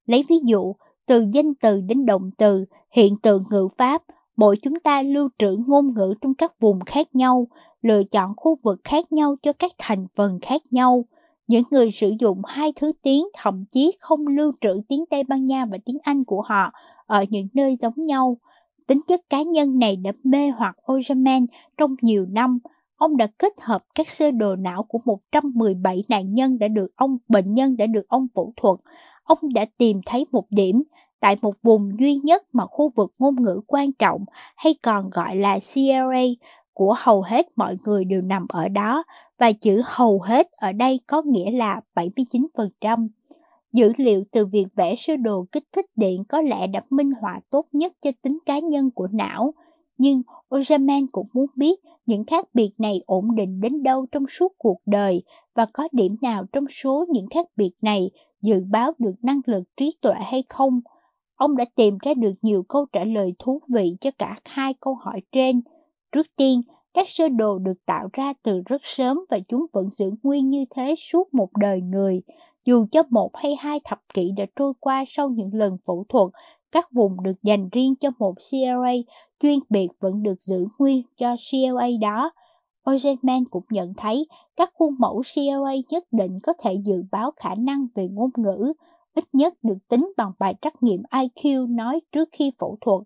Lấy ví dụ, từ danh từ đến động từ, hiện tượng ngữ pháp, mỗi chúng ta lưu trữ ngôn ngữ trong các vùng khác nhau, lựa chọn khu vực khác nhau cho các thành phần khác nhau. Những người sử dụng hai thứ tiếng thậm chí không lưu trữ tiếng Tây Ban Nha và tiếng Anh của họ ở những nơi giống nhau. Tính chất cá nhân này đã mê hoặc Ojaman trong nhiều năm. Ông đã kết hợp các sơ đồ não của 117 nạn nhân đã được ông bệnh nhân đã được ông phẫu thuật. Ông đã tìm thấy một điểm tại một vùng duy nhất mà khu vực ngôn ngữ quan trọng hay còn gọi là CRA của hầu hết mọi người đều nằm ở đó và chữ hầu hết ở đây có nghĩa là 79%. Dữ liệu từ việc vẽ sơ đồ kích thích điện có lẽ đã minh họa tốt nhất cho tính cá nhân của não, nhưng Ojaman cũng muốn biết những khác biệt này ổn định đến đâu trong suốt cuộc đời và có điểm nào trong số những khác biệt này dự báo được năng lực trí tuệ hay không. Ông đã tìm ra được nhiều câu trả lời thú vị cho cả hai câu hỏi trên. Trước tiên, các sơ đồ được tạo ra từ rất sớm và chúng vẫn giữ nguyên như thế suốt một đời người. Dù cho một hay hai thập kỷ đã trôi qua sau những lần phẫu thuật, các vùng được dành riêng cho một CLA chuyên biệt vẫn được giữ nguyên cho CLA đó. Ozenman cũng nhận thấy các khuôn mẫu CLA nhất định có thể dự báo khả năng về ngôn ngữ, ít nhất được tính bằng bài trắc nghiệm IQ nói trước khi phẫu thuật.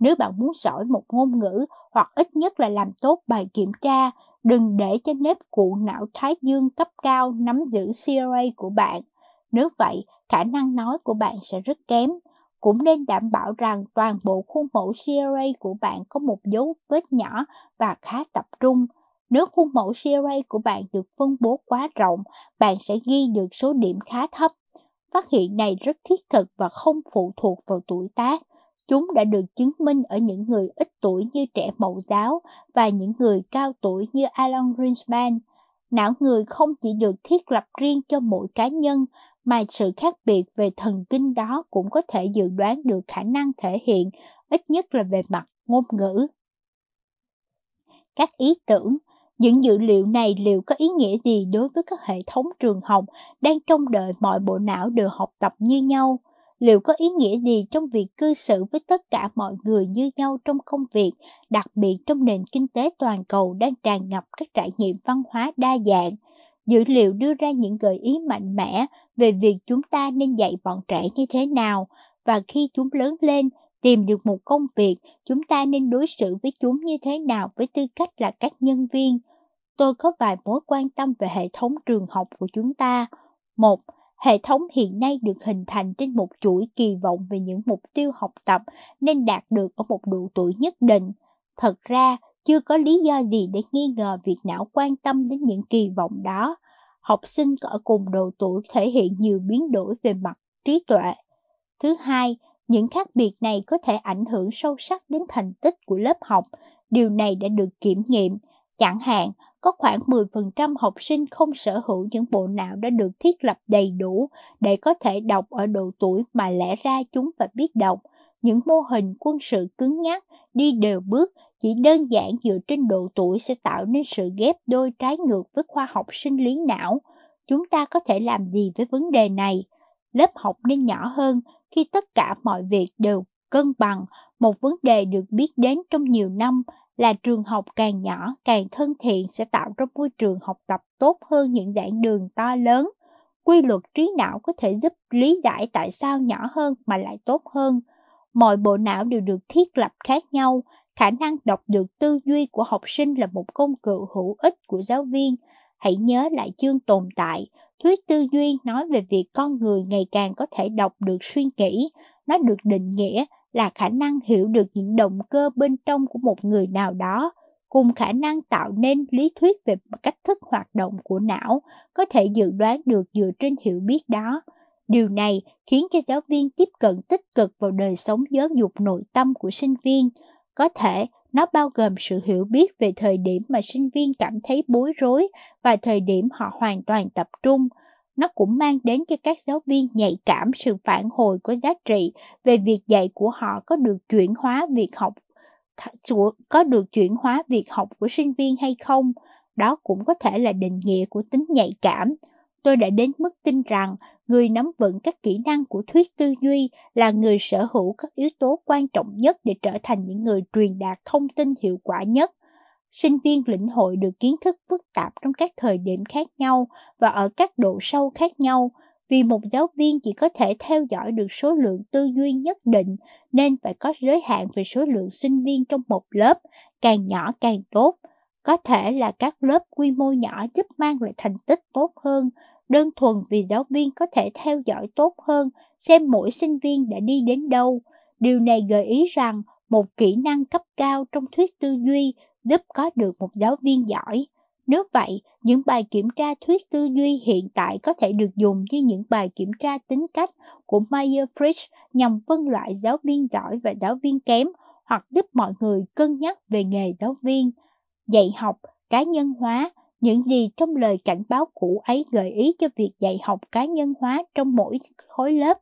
Nếu bạn muốn giỏi một ngôn ngữ hoặc ít nhất là làm tốt bài kiểm tra, đừng để cho nếp cụ não thái dương cấp cao nắm giữ CRA của bạn. Nếu vậy, khả năng nói của bạn sẽ rất kém. Cũng nên đảm bảo rằng toàn bộ khuôn mẫu CRA của bạn có một dấu vết nhỏ và khá tập trung. Nếu khuôn mẫu CRA của bạn được phân bố quá rộng, bạn sẽ ghi được số điểm khá thấp. Phát hiện này rất thiết thực và không phụ thuộc vào tuổi tác. Chúng đã được chứng minh ở những người ít tuổi như trẻ mẫu giáo và những người cao tuổi như Alan Greenspan. Não người không chỉ được thiết lập riêng cho mỗi cá nhân, mà sự khác biệt về thần kinh đó cũng có thể dự đoán được khả năng thể hiện, ít nhất là về mặt ngôn ngữ. Các ý tưởng, những dữ liệu này liệu có ý nghĩa gì đối với các hệ thống trường học đang trông đợi mọi bộ não đều học tập như nhau? liệu có ý nghĩa gì trong việc cư xử với tất cả mọi người như nhau trong công việc, đặc biệt trong nền kinh tế toàn cầu đang tràn ngập các trải nghiệm văn hóa đa dạng. Dữ liệu đưa ra những gợi ý mạnh mẽ về việc chúng ta nên dạy bọn trẻ như thế nào và khi chúng lớn lên tìm được một công việc, chúng ta nên đối xử với chúng như thế nào với tư cách là các nhân viên. Tôi có vài mối quan tâm về hệ thống trường học của chúng ta. Một, Hệ thống hiện nay được hình thành trên một chuỗi kỳ vọng về những mục tiêu học tập nên đạt được ở một độ tuổi nhất định. Thật ra, chưa có lý do gì để nghi ngờ việc não quan tâm đến những kỳ vọng đó. Học sinh ở cùng độ tuổi thể hiện nhiều biến đổi về mặt trí tuệ. Thứ hai, những khác biệt này có thể ảnh hưởng sâu sắc đến thành tích của lớp học. Điều này đã được kiểm nghiệm. Chẳng hạn, có khoảng 10% học sinh không sở hữu những bộ não đã được thiết lập đầy đủ để có thể đọc ở độ tuổi mà lẽ ra chúng phải biết đọc. Những mô hình quân sự cứng nhắc, đi đều bước, chỉ đơn giản dựa trên độ tuổi sẽ tạo nên sự ghép đôi trái ngược với khoa học sinh lý não. Chúng ta có thể làm gì với vấn đề này? Lớp học nên nhỏ hơn khi tất cả mọi việc đều cân bằng. Một vấn đề được biết đến trong nhiều năm là trường học càng nhỏ càng thân thiện sẽ tạo ra môi trường học tập tốt hơn những giảng đường to lớn. Quy luật trí não có thể giúp lý giải tại sao nhỏ hơn mà lại tốt hơn. Mọi bộ não đều được thiết lập khác nhau, khả năng đọc được tư duy của học sinh là một công cụ hữu ích của giáo viên. Hãy nhớ lại chương tồn tại, thuyết tư duy nói về việc con người ngày càng có thể đọc được suy nghĩ, nó được định nghĩa là khả năng hiểu được những động cơ bên trong của một người nào đó, cùng khả năng tạo nên lý thuyết về cách thức hoạt động của não có thể dự đoán được dựa trên hiểu biết đó Điều này khiến cho giáo viên tiếp cận tích cực vào đời sống giáo dục nội tâm của sinh viên. Có thể, nó bao gồm sự hiểu biết về thời điểm mà sinh viên cảm thấy bối rối và thời điểm họ hoàn toàn tập trung. Nó cũng mang đến cho các giáo viên nhạy cảm sự phản hồi của giá trị về việc dạy của họ có được chuyển hóa việc học có được chuyển hóa việc học của sinh viên hay không. Đó cũng có thể là định nghĩa của tính nhạy cảm. Tôi đã đến mức tin rằng người nắm vững các kỹ năng của thuyết tư duy là người sở hữu các yếu tố quan trọng nhất để trở thành những người truyền đạt thông tin hiệu quả nhất. Sinh viên lĩnh hội được kiến thức phức tạp trong các thời điểm khác nhau và ở các độ sâu khác nhau, vì một giáo viên chỉ có thể theo dõi được số lượng tư duy nhất định nên phải có giới hạn về số lượng sinh viên trong một lớp, càng nhỏ càng tốt. Có thể là các lớp quy mô nhỏ giúp mang lại thành tích tốt hơn, đơn thuần vì giáo viên có thể theo dõi tốt hơn xem mỗi sinh viên đã đi đến đâu. Điều này gợi ý rằng một kỹ năng cấp cao trong thuyết tư duy giúp có được một giáo viên giỏi. Nếu vậy, những bài kiểm tra thuyết tư duy hiện tại có thể được dùng như những bài kiểm tra tính cách của Myers-Briggs nhằm phân loại giáo viên giỏi và giáo viên kém hoặc giúp mọi người cân nhắc về nghề giáo viên. Dạy học, cá nhân hóa, những gì trong lời cảnh báo cũ ấy gợi ý cho việc dạy học cá nhân hóa trong mỗi khối lớp.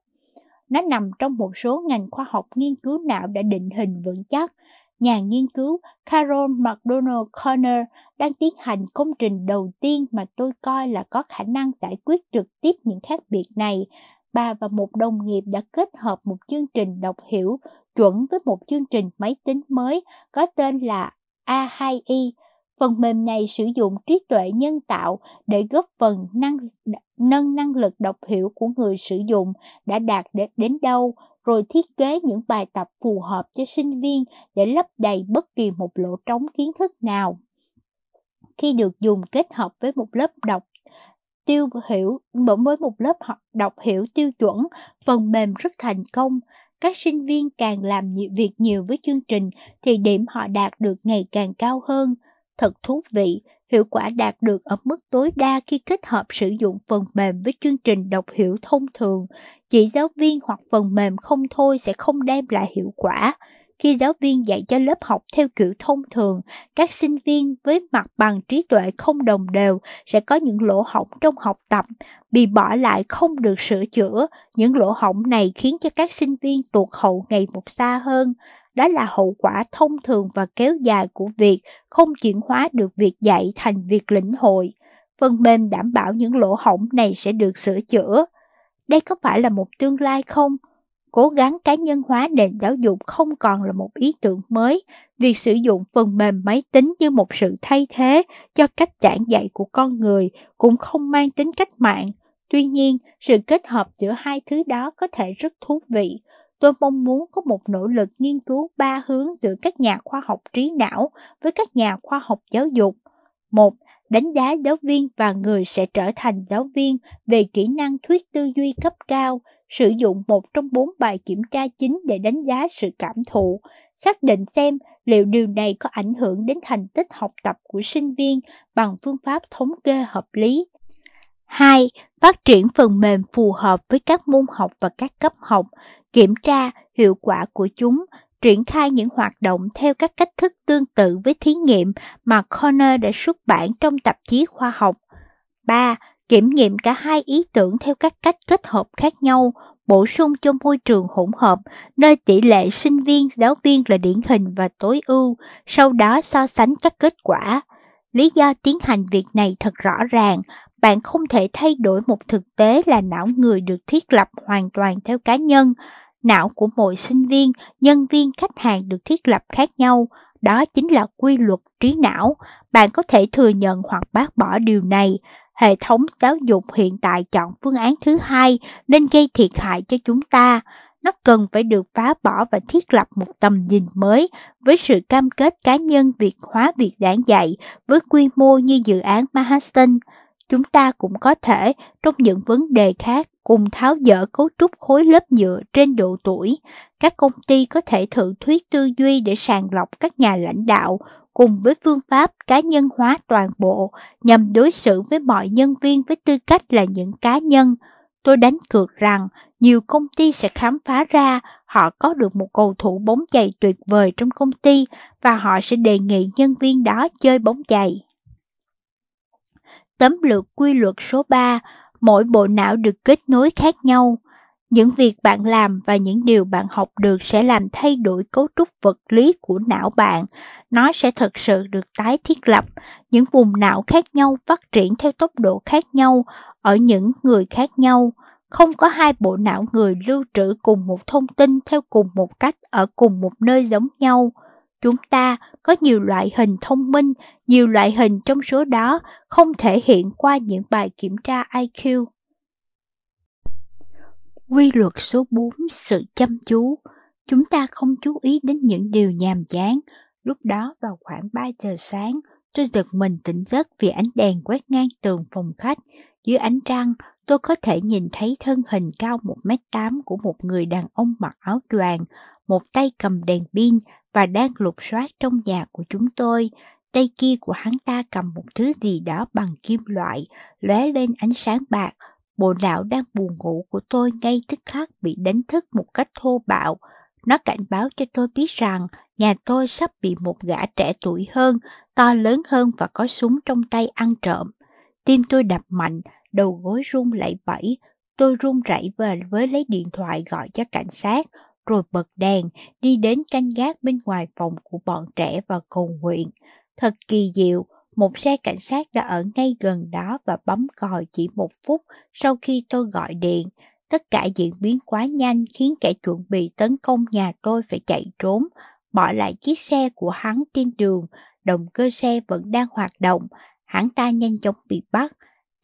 Nó nằm trong một số ngành khoa học nghiên cứu não đã định hình vững chắc. Nhà nghiên cứu Carol McDonald Connor đang tiến hành công trình đầu tiên mà tôi coi là có khả năng giải quyết trực tiếp những khác biệt này. Bà và một đồng nghiệp đã kết hợp một chương trình đọc hiểu chuẩn với một chương trình máy tính mới có tên là A2i Phần mềm này sử dụng trí tuệ nhân tạo để góp phần năng, nâng năng lực đọc hiểu của người sử dụng đã đạt đến đâu, rồi thiết kế những bài tập phù hợp cho sinh viên để lấp đầy bất kỳ một lỗ trống kiến thức nào. Khi được dùng kết hợp với một lớp đọc tiêu hiểu với một lớp học đọc hiểu tiêu chuẩn, phần mềm rất thành công. Các sinh viên càng làm việc nhiều với chương trình thì điểm họ đạt được ngày càng cao hơn. Thật thú vị, hiệu quả đạt được ở mức tối đa khi kết hợp sử dụng phần mềm với chương trình đọc hiểu thông thường. Chỉ giáo viên hoặc phần mềm không thôi sẽ không đem lại hiệu quả. Khi giáo viên dạy cho lớp học theo kiểu thông thường, các sinh viên với mặt bằng trí tuệ không đồng đều sẽ có những lỗ hổng trong học tập, bị bỏ lại không được sửa chữa. Những lỗ hổng này khiến cho các sinh viên tuột hậu ngày một xa hơn. Đó là hậu quả thông thường và kéo dài của việc không chuyển hóa được việc dạy thành việc lĩnh hội. Phần mềm đảm bảo những lỗ hổng này sẽ được sửa chữa. Đây có phải là một tương lai không? Cố gắng cá nhân hóa nền giáo dục không còn là một ý tưởng mới. Việc sử dụng phần mềm máy tính như một sự thay thế cho cách giảng dạy của con người cũng không mang tính cách mạng. Tuy nhiên, sự kết hợp giữa hai thứ đó có thể rất thú vị Tôi mong muốn có một nỗ lực nghiên cứu ba hướng giữa các nhà khoa học trí não với các nhà khoa học giáo dục. Một, đánh giá giáo viên và người sẽ trở thành giáo viên về kỹ năng thuyết tư duy cấp cao, sử dụng một trong bốn bài kiểm tra chính để đánh giá sự cảm thụ, xác định xem liệu điều này có ảnh hưởng đến thành tích học tập của sinh viên bằng phương pháp thống kê hợp lý. 2. Phát triển phần mềm phù hợp với các môn học và các cấp học, kiểm tra hiệu quả của chúng, triển khai những hoạt động theo các cách thức tương tự với thí nghiệm mà Corner đã xuất bản trong tạp chí khoa học. 3. Kiểm nghiệm cả hai ý tưởng theo các cách kết hợp khác nhau, bổ sung cho môi trường hỗn hợp, nơi tỷ lệ sinh viên, giáo viên là điển hình và tối ưu, sau đó so sánh các kết quả. Lý do tiến hành việc này thật rõ ràng, bạn không thể thay đổi một thực tế là não người được thiết lập hoàn toàn theo cá nhân. Não của mỗi sinh viên, nhân viên, khách hàng được thiết lập khác nhau. Đó chính là quy luật trí não. Bạn có thể thừa nhận hoặc bác bỏ điều này. Hệ thống giáo dục hiện tại chọn phương án thứ hai nên gây thiệt hại cho chúng ta nó cần phải được phá bỏ và thiết lập một tầm nhìn mới với sự cam kết cá nhân việc hóa việc giảng dạy với quy mô như dự án Manhattan chúng ta cũng có thể trong những vấn đề khác cùng tháo dỡ cấu trúc khối lớp nhựa trên độ tuổi. Các công ty có thể thử thuyết tư duy để sàng lọc các nhà lãnh đạo cùng với phương pháp cá nhân hóa toàn bộ nhằm đối xử với mọi nhân viên với tư cách là những cá nhân. Tôi đánh cược rằng nhiều công ty sẽ khám phá ra họ có được một cầu thủ bóng chày tuyệt vời trong công ty và họ sẽ đề nghị nhân viên đó chơi bóng chày. Tấm lược quy luật số 3, mỗi bộ não được kết nối khác nhau. Những việc bạn làm và những điều bạn học được sẽ làm thay đổi cấu trúc vật lý của não bạn. Nó sẽ thực sự được tái thiết lập. Những vùng não khác nhau phát triển theo tốc độ khác nhau ở những người khác nhau. Không có hai bộ não người lưu trữ cùng một thông tin theo cùng một cách ở cùng một nơi giống nhau. Chúng ta có nhiều loại hình thông minh, nhiều loại hình trong số đó không thể hiện qua những bài kiểm tra IQ. Quy luật số 4 sự chăm chú. Chúng ta không chú ý đến những điều nhàm chán. Lúc đó vào khoảng 3 giờ sáng, tôi giật mình tỉnh giấc vì ánh đèn quét ngang tường phòng khách. Dưới ánh trăng, tôi có thể nhìn thấy thân hình cao 1m8 của một người đàn ông mặc áo choàng, một tay cầm đèn pin và đang lục soát trong nhà của chúng tôi. Tay kia của hắn ta cầm một thứ gì đó bằng kim loại, lóe lên ánh sáng bạc. Bộ não đang buồn ngủ của tôi ngay tức khắc bị đánh thức một cách thô bạo. Nó cảnh báo cho tôi biết rằng nhà tôi sắp bị một gã trẻ tuổi hơn, to lớn hơn và có súng trong tay ăn trộm. Tim tôi đập mạnh, đầu gối run lẩy bẩy. Tôi run rẩy về với lấy điện thoại gọi cho cảnh sát, rồi bật đèn, đi đến canh gác bên ngoài phòng của bọn trẻ và cầu nguyện. Thật kỳ diệu, một xe cảnh sát đã ở ngay gần đó và bấm còi chỉ một phút sau khi tôi gọi điện. Tất cả diễn biến quá nhanh khiến kẻ chuẩn bị tấn công nhà tôi phải chạy trốn, bỏ lại chiếc xe của hắn trên đường, động cơ xe vẫn đang hoạt động, hắn ta nhanh chóng bị bắt.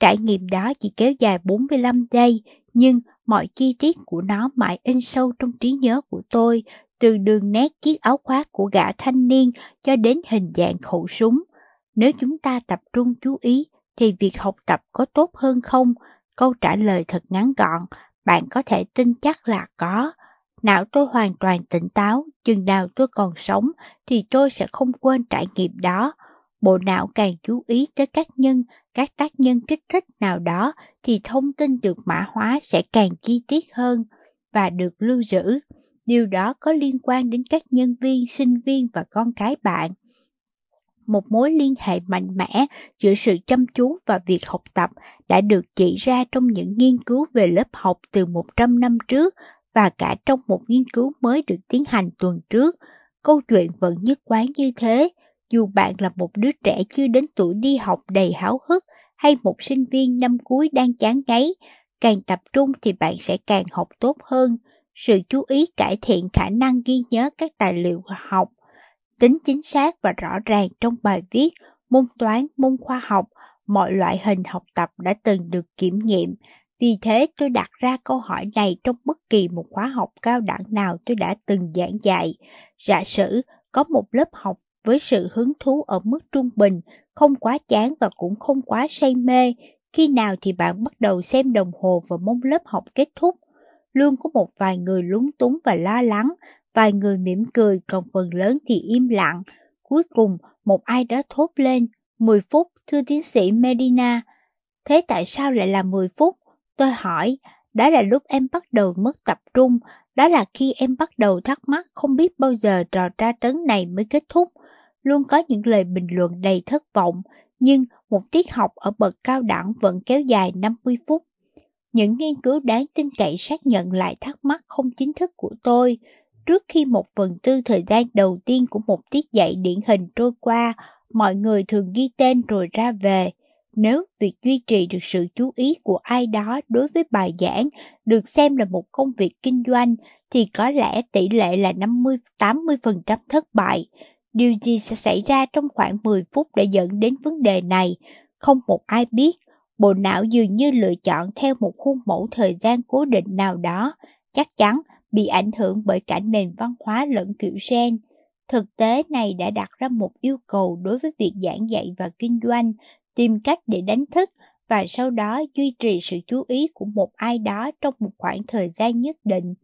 Trải nghiệm đó chỉ kéo dài 45 giây, nhưng mọi chi tiết của nó mãi in sâu trong trí nhớ của tôi, từ đường nét chiếc áo khoác của gã thanh niên cho đến hình dạng khẩu súng. Nếu chúng ta tập trung chú ý, thì việc học tập có tốt hơn không? Câu trả lời thật ngắn gọn, bạn có thể tin chắc là có. Não tôi hoàn toàn tỉnh táo, chừng nào tôi còn sống thì tôi sẽ không quên trải nghiệm đó. Bộ não càng chú ý tới các nhân, các tác nhân kích thích nào đó thì thông tin được mã hóa sẽ càng chi tiết hơn và được lưu giữ. Điều đó có liên quan đến các nhân viên, sinh viên và con cái bạn. Một mối liên hệ mạnh mẽ giữa sự chăm chú và việc học tập đã được chỉ ra trong những nghiên cứu về lớp học từ 100 năm trước và cả trong một nghiên cứu mới được tiến hành tuần trước. Câu chuyện vẫn nhất quán như thế, dù bạn là một đứa trẻ chưa đến tuổi đi học đầy háo hức hay một sinh viên năm cuối đang chán ngấy, càng tập trung thì bạn sẽ càng học tốt hơn. Sự chú ý cải thiện khả năng ghi nhớ các tài liệu học, tính chính xác và rõ ràng trong bài viết, môn toán, môn khoa học, mọi loại hình học tập đã từng được kiểm nghiệm. Vì thế tôi đặt ra câu hỏi này trong bất kỳ một khóa học cao đẳng nào tôi đã từng giảng dạy. Giả sử có một lớp học với sự hứng thú ở mức trung bình, không quá chán và cũng không quá say mê. Khi nào thì bạn bắt đầu xem đồng hồ và mong lớp học kết thúc? Luôn có một vài người lúng túng và lo lắng, vài người mỉm cười, còn phần lớn thì im lặng. Cuối cùng, một ai đó thốt lên, 10 phút, thưa tiến sĩ Medina. Thế tại sao lại là 10 phút? Tôi hỏi, đó là lúc em bắt đầu mất tập trung, đó là khi em bắt đầu thắc mắc không biết bao giờ trò tra tấn này mới kết thúc luôn có những lời bình luận đầy thất vọng, nhưng một tiết học ở bậc cao đẳng vẫn kéo dài 50 phút. Những nghiên cứu đáng tin cậy xác nhận lại thắc mắc không chính thức của tôi. Trước khi một phần tư thời gian đầu tiên của một tiết dạy điển hình trôi qua, mọi người thường ghi tên rồi ra về. Nếu việc duy trì được sự chú ý của ai đó đối với bài giảng được xem là một công việc kinh doanh, thì có lẽ tỷ lệ là 50-80% thất bại. Điều gì sẽ xảy ra trong khoảng 10 phút để dẫn đến vấn đề này? Không một ai biết. Bộ não dường như lựa chọn theo một khuôn mẫu thời gian cố định nào đó, chắc chắn bị ảnh hưởng bởi cả nền văn hóa lẫn kiểu gen. Thực tế này đã đặt ra một yêu cầu đối với việc giảng dạy và kinh doanh, tìm cách để đánh thức và sau đó duy trì sự chú ý của một ai đó trong một khoảng thời gian nhất định.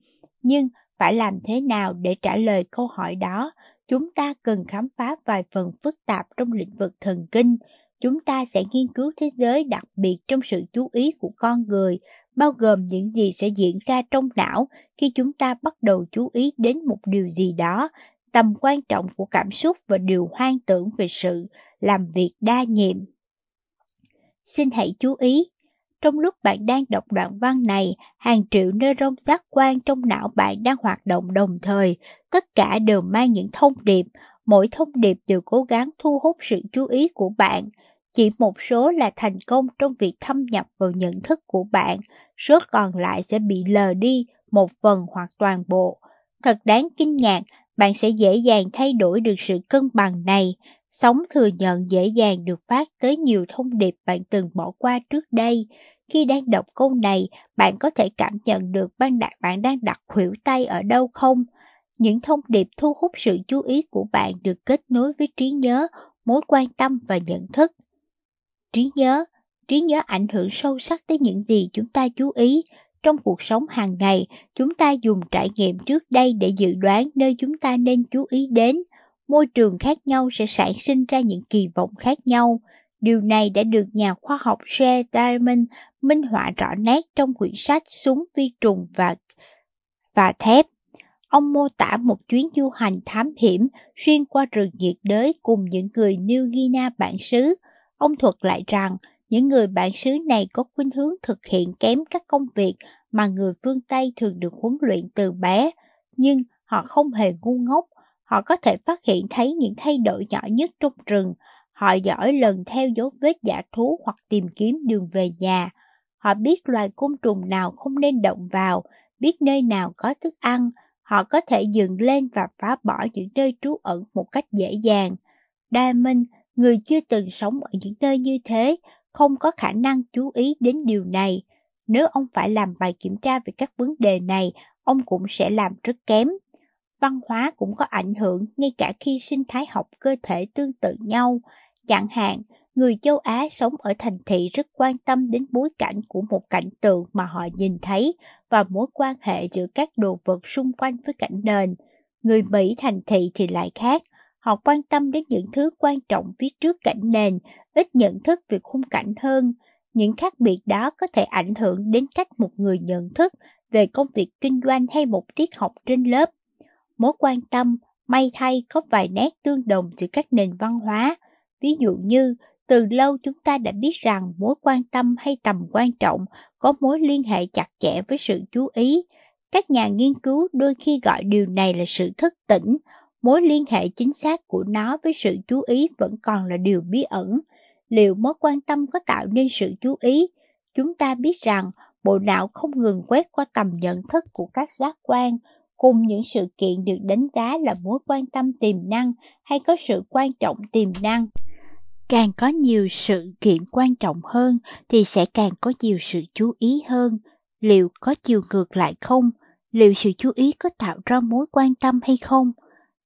Nhưng phải làm thế nào để trả lời câu hỏi đó chúng ta cần khám phá vài phần phức tạp trong lĩnh vực thần kinh. Chúng ta sẽ nghiên cứu thế giới đặc biệt trong sự chú ý của con người bao gồm những gì sẽ diễn ra trong não khi chúng ta bắt đầu chú ý đến một điều gì đó, tầm quan trọng của cảm xúc và điều hoang tưởng về sự làm việc đa nhiệm. Xin hãy chú ý, trong lúc bạn đang đọc đoạn văn này, hàng triệu neuron giác quan trong não bạn đang hoạt động đồng thời, tất cả đều mang những thông điệp, mỗi thông điệp đều cố gắng thu hút sự chú ý của bạn. Chỉ một số là thành công trong việc thâm nhập vào nhận thức của bạn, số còn lại sẽ bị lờ đi một phần hoặc toàn bộ. Thật đáng kinh ngạc, bạn sẽ dễ dàng thay đổi được sự cân bằng này. Sống thừa nhận dễ dàng được phát tới nhiều thông điệp bạn từng bỏ qua trước đây. Khi đang đọc câu này, bạn có thể cảm nhận được ban đặt bạn đang đặt khuỷu tay ở đâu không? Những thông điệp thu hút sự chú ý của bạn được kết nối với trí nhớ, mối quan tâm và nhận thức. Trí nhớ Trí nhớ ảnh hưởng sâu sắc tới những gì chúng ta chú ý. Trong cuộc sống hàng ngày, chúng ta dùng trải nghiệm trước đây để dự đoán nơi chúng ta nên chú ý đến. Môi trường khác nhau sẽ sản sinh ra những kỳ vọng khác nhau. Điều này đã được nhà khoa học Shea Diamond minh họa rõ nét trong quyển sách Súng vi trùng và và thép. Ông mô tả một chuyến du hành thám hiểm xuyên qua rừng nhiệt đới cùng những người New Guinea bản xứ. Ông thuật lại rằng những người bản xứ này có khuynh hướng thực hiện kém các công việc mà người phương Tây thường được huấn luyện từ bé, nhưng họ không hề ngu ngốc. Họ có thể phát hiện thấy những thay đổi nhỏ nhất trong rừng. Họ giỏi lần theo dấu vết giả thú hoặc tìm kiếm đường về nhà. Họ biết loài côn trùng nào không nên động vào, biết nơi nào có thức ăn. Họ có thể dừng lên và phá bỏ những nơi trú ẩn một cách dễ dàng. Đa Minh, người chưa từng sống ở những nơi như thế, không có khả năng chú ý đến điều này. Nếu ông phải làm bài kiểm tra về các vấn đề này, ông cũng sẽ làm rất kém. Văn hóa cũng có ảnh hưởng ngay cả khi sinh thái học cơ thể tương tự nhau. Chẳng hạn, người châu Á sống ở thành thị rất quan tâm đến bối cảnh của một cảnh tượng mà họ nhìn thấy và mối quan hệ giữa các đồ vật xung quanh với cảnh nền. Người Mỹ thành thị thì lại khác, Họ quan tâm đến những thứ quan trọng phía trước cảnh nền, ít nhận thức về khung cảnh hơn. Những khác biệt đó có thể ảnh hưởng đến cách một người nhận thức về công việc kinh doanh hay một tiết học trên lớp. Mối quan tâm, may thay có vài nét tương đồng giữa các nền văn hóa. Ví dụ như, từ lâu chúng ta đã biết rằng mối quan tâm hay tầm quan trọng có mối liên hệ chặt chẽ với sự chú ý. Các nhà nghiên cứu đôi khi gọi điều này là sự thức tỉnh mối liên hệ chính xác của nó với sự chú ý vẫn còn là điều bí ẩn. Liệu mối quan tâm có tạo nên sự chú ý? Chúng ta biết rằng bộ não không ngừng quét qua tầm nhận thức của các giác quan, cùng những sự kiện được đánh giá là mối quan tâm tiềm năng hay có sự quan trọng tiềm năng. Càng có nhiều sự kiện quan trọng hơn thì sẽ càng có nhiều sự chú ý hơn. Liệu có chiều ngược lại không? Liệu sự chú ý có tạo ra mối quan tâm hay không?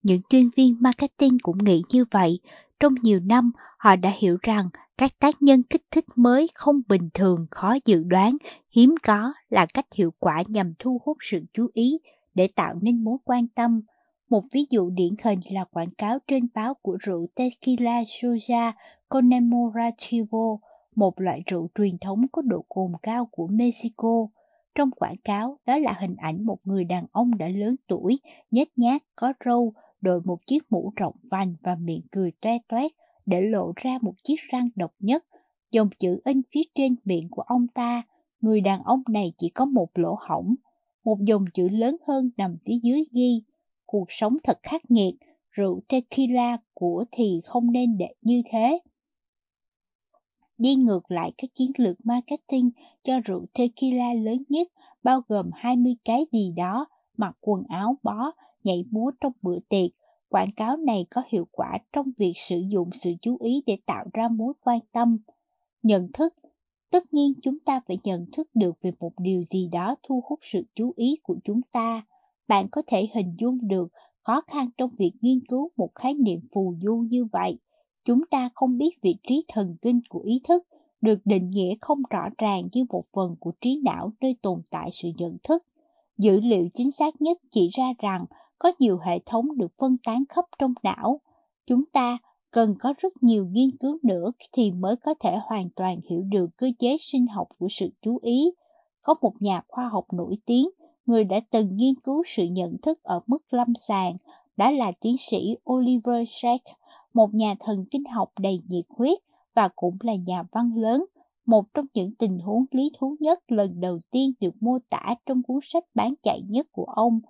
Những chuyên viên marketing cũng nghĩ như vậy. Trong nhiều năm, họ đã hiểu rằng các tác nhân kích thích mới không bình thường, khó dự đoán, hiếm có là cách hiệu quả nhằm thu hút sự chú ý để tạo nên mối quan tâm. Một ví dụ điển hình là quảng cáo trên báo của rượu Tequila Soja Conemorativo, một loại rượu truyền thống có độ cồn cao của Mexico. Trong quảng cáo, đó là hình ảnh một người đàn ông đã lớn tuổi, nhếch nhác, có râu, đội một chiếc mũ rộng vành và miệng cười toe toét để lộ ra một chiếc răng độc nhất. Dòng chữ in phía trên miệng của ông ta, người đàn ông này chỉ có một lỗ hổng. Một dòng chữ lớn hơn nằm phía dưới ghi, cuộc sống thật khắc nghiệt, rượu tequila của thì không nên để như thế. Đi ngược lại các chiến lược marketing cho rượu tequila lớn nhất bao gồm 20 cái gì đó, mặc quần áo bó, nhảy múa trong bữa tiệc. Quảng cáo này có hiệu quả trong việc sử dụng sự chú ý để tạo ra mối quan tâm. Nhận thức Tất nhiên chúng ta phải nhận thức được về một điều gì đó thu hút sự chú ý của chúng ta. Bạn có thể hình dung được khó khăn trong việc nghiên cứu một khái niệm phù du như vậy. Chúng ta không biết vị trí thần kinh của ý thức, được định nghĩa không rõ ràng như một phần của trí não nơi tồn tại sự nhận thức. Dữ liệu chính xác nhất chỉ ra rằng có nhiều hệ thống được phân tán khắp trong não. Chúng ta cần có rất nhiều nghiên cứu nữa thì mới có thể hoàn toàn hiểu được cơ chế sinh học của sự chú ý. có một nhà khoa học nổi tiếng, người đã từng nghiên cứu sự nhận thức ở mức lâm sàng, đã là tiến sĩ Oliver Sacks, một nhà thần kinh học đầy nhiệt huyết và cũng là nhà văn lớn, một trong những tình huống lý thú nhất lần đầu tiên được mô tả trong cuốn sách bán chạy nhất của ông.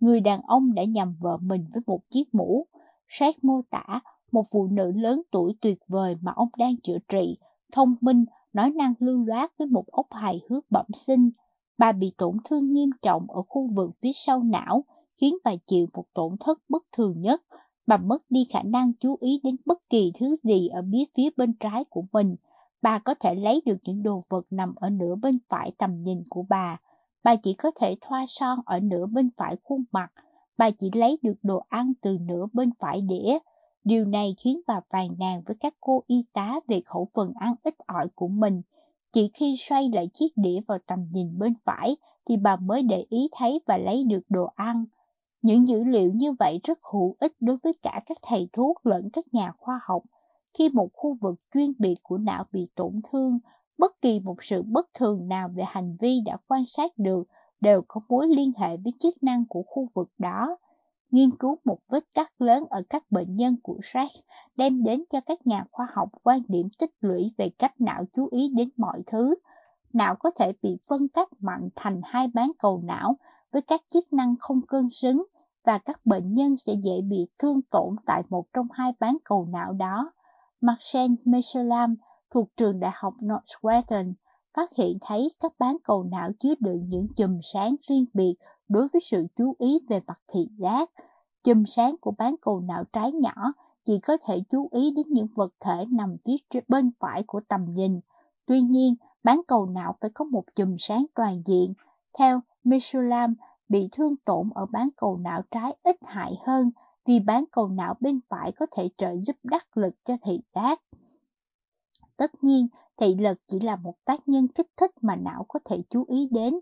Người đàn ông đã nhầm vợ mình với một chiếc mũ. Sacks mô tả một phụ nữ lớn tuổi tuyệt vời mà ông đang chữa trị, thông minh, nói năng lưu loát với một ốc hài hước bẩm sinh. Bà bị tổn thương nghiêm trọng ở khu vực phía sau não, khiến bà chịu một tổn thất bất thường nhất. Bà mất đi khả năng chú ý đến bất kỳ thứ gì ở phía phía bên trái của mình. Bà có thể lấy được những đồ vật nằm ở nửa bên phải tầm nhìn của bà. Bà chỉ có thể thoa son ở nửa bên phải khuôn mặt. Bà chỉ lấy được đồ ăn từ nửa bên phải đĩa. Điều này khiến bà phàn nàn với các cô y tá về khẩu phần ăn ít ỏi của mình. Chỉ khi xoay lại chiếc đĩa vào tầm nhìn bên phải thì bà mới để ý thấy và lấy được đồ ăn. Những dữ liệu như vậy rất hữu ích đối với cả các thầy thuốc lẫn các nhà khoa học. Khi một khu vực chuyên biệt của não bị tổn thương, bất kỳ một sự bất thường nào về hành vi đã quan sát được đều có mối liên hệ với chức năng của khu vực đó nghiên cứu một vết cắt lớn ở các bệnh nhân của Jack, đem đến cho các nhà khoa học quan điểm tích lũy về cách não chú ý đến mọi thứ. Não có thể bị phân cắt mạnh thành hai bán cầu não với các chức năng không cân xứng và các bệnh nhân sẽ dễ bị thương tổn tại một trong hai bán cầu não đó. Marcel Meselam thuộc trường đại học Northwestern phát hiện thấy các bán cầu não chứa đựng những chùm sáng riêng biệt đối với sự chú ý về mặt thị giác. Chùm sáng của bán cầu não trái nhỏ chỉ có thể chú ý đến những vật thể nằm phía bên phải của tầm nhìn. Tuy nhiên, bán cầu não phải có một chùm sáng toàn diện. Theo Mesulam, bị thương tổn ở bán cầu não trái ít hại hơn vì bán cầu não bên phải có thể trợ giúp đắc lực cho thị giác. Tất nhiên, thị lực chỉ là một tác nhân kích thích mà não có thể chú ý đến,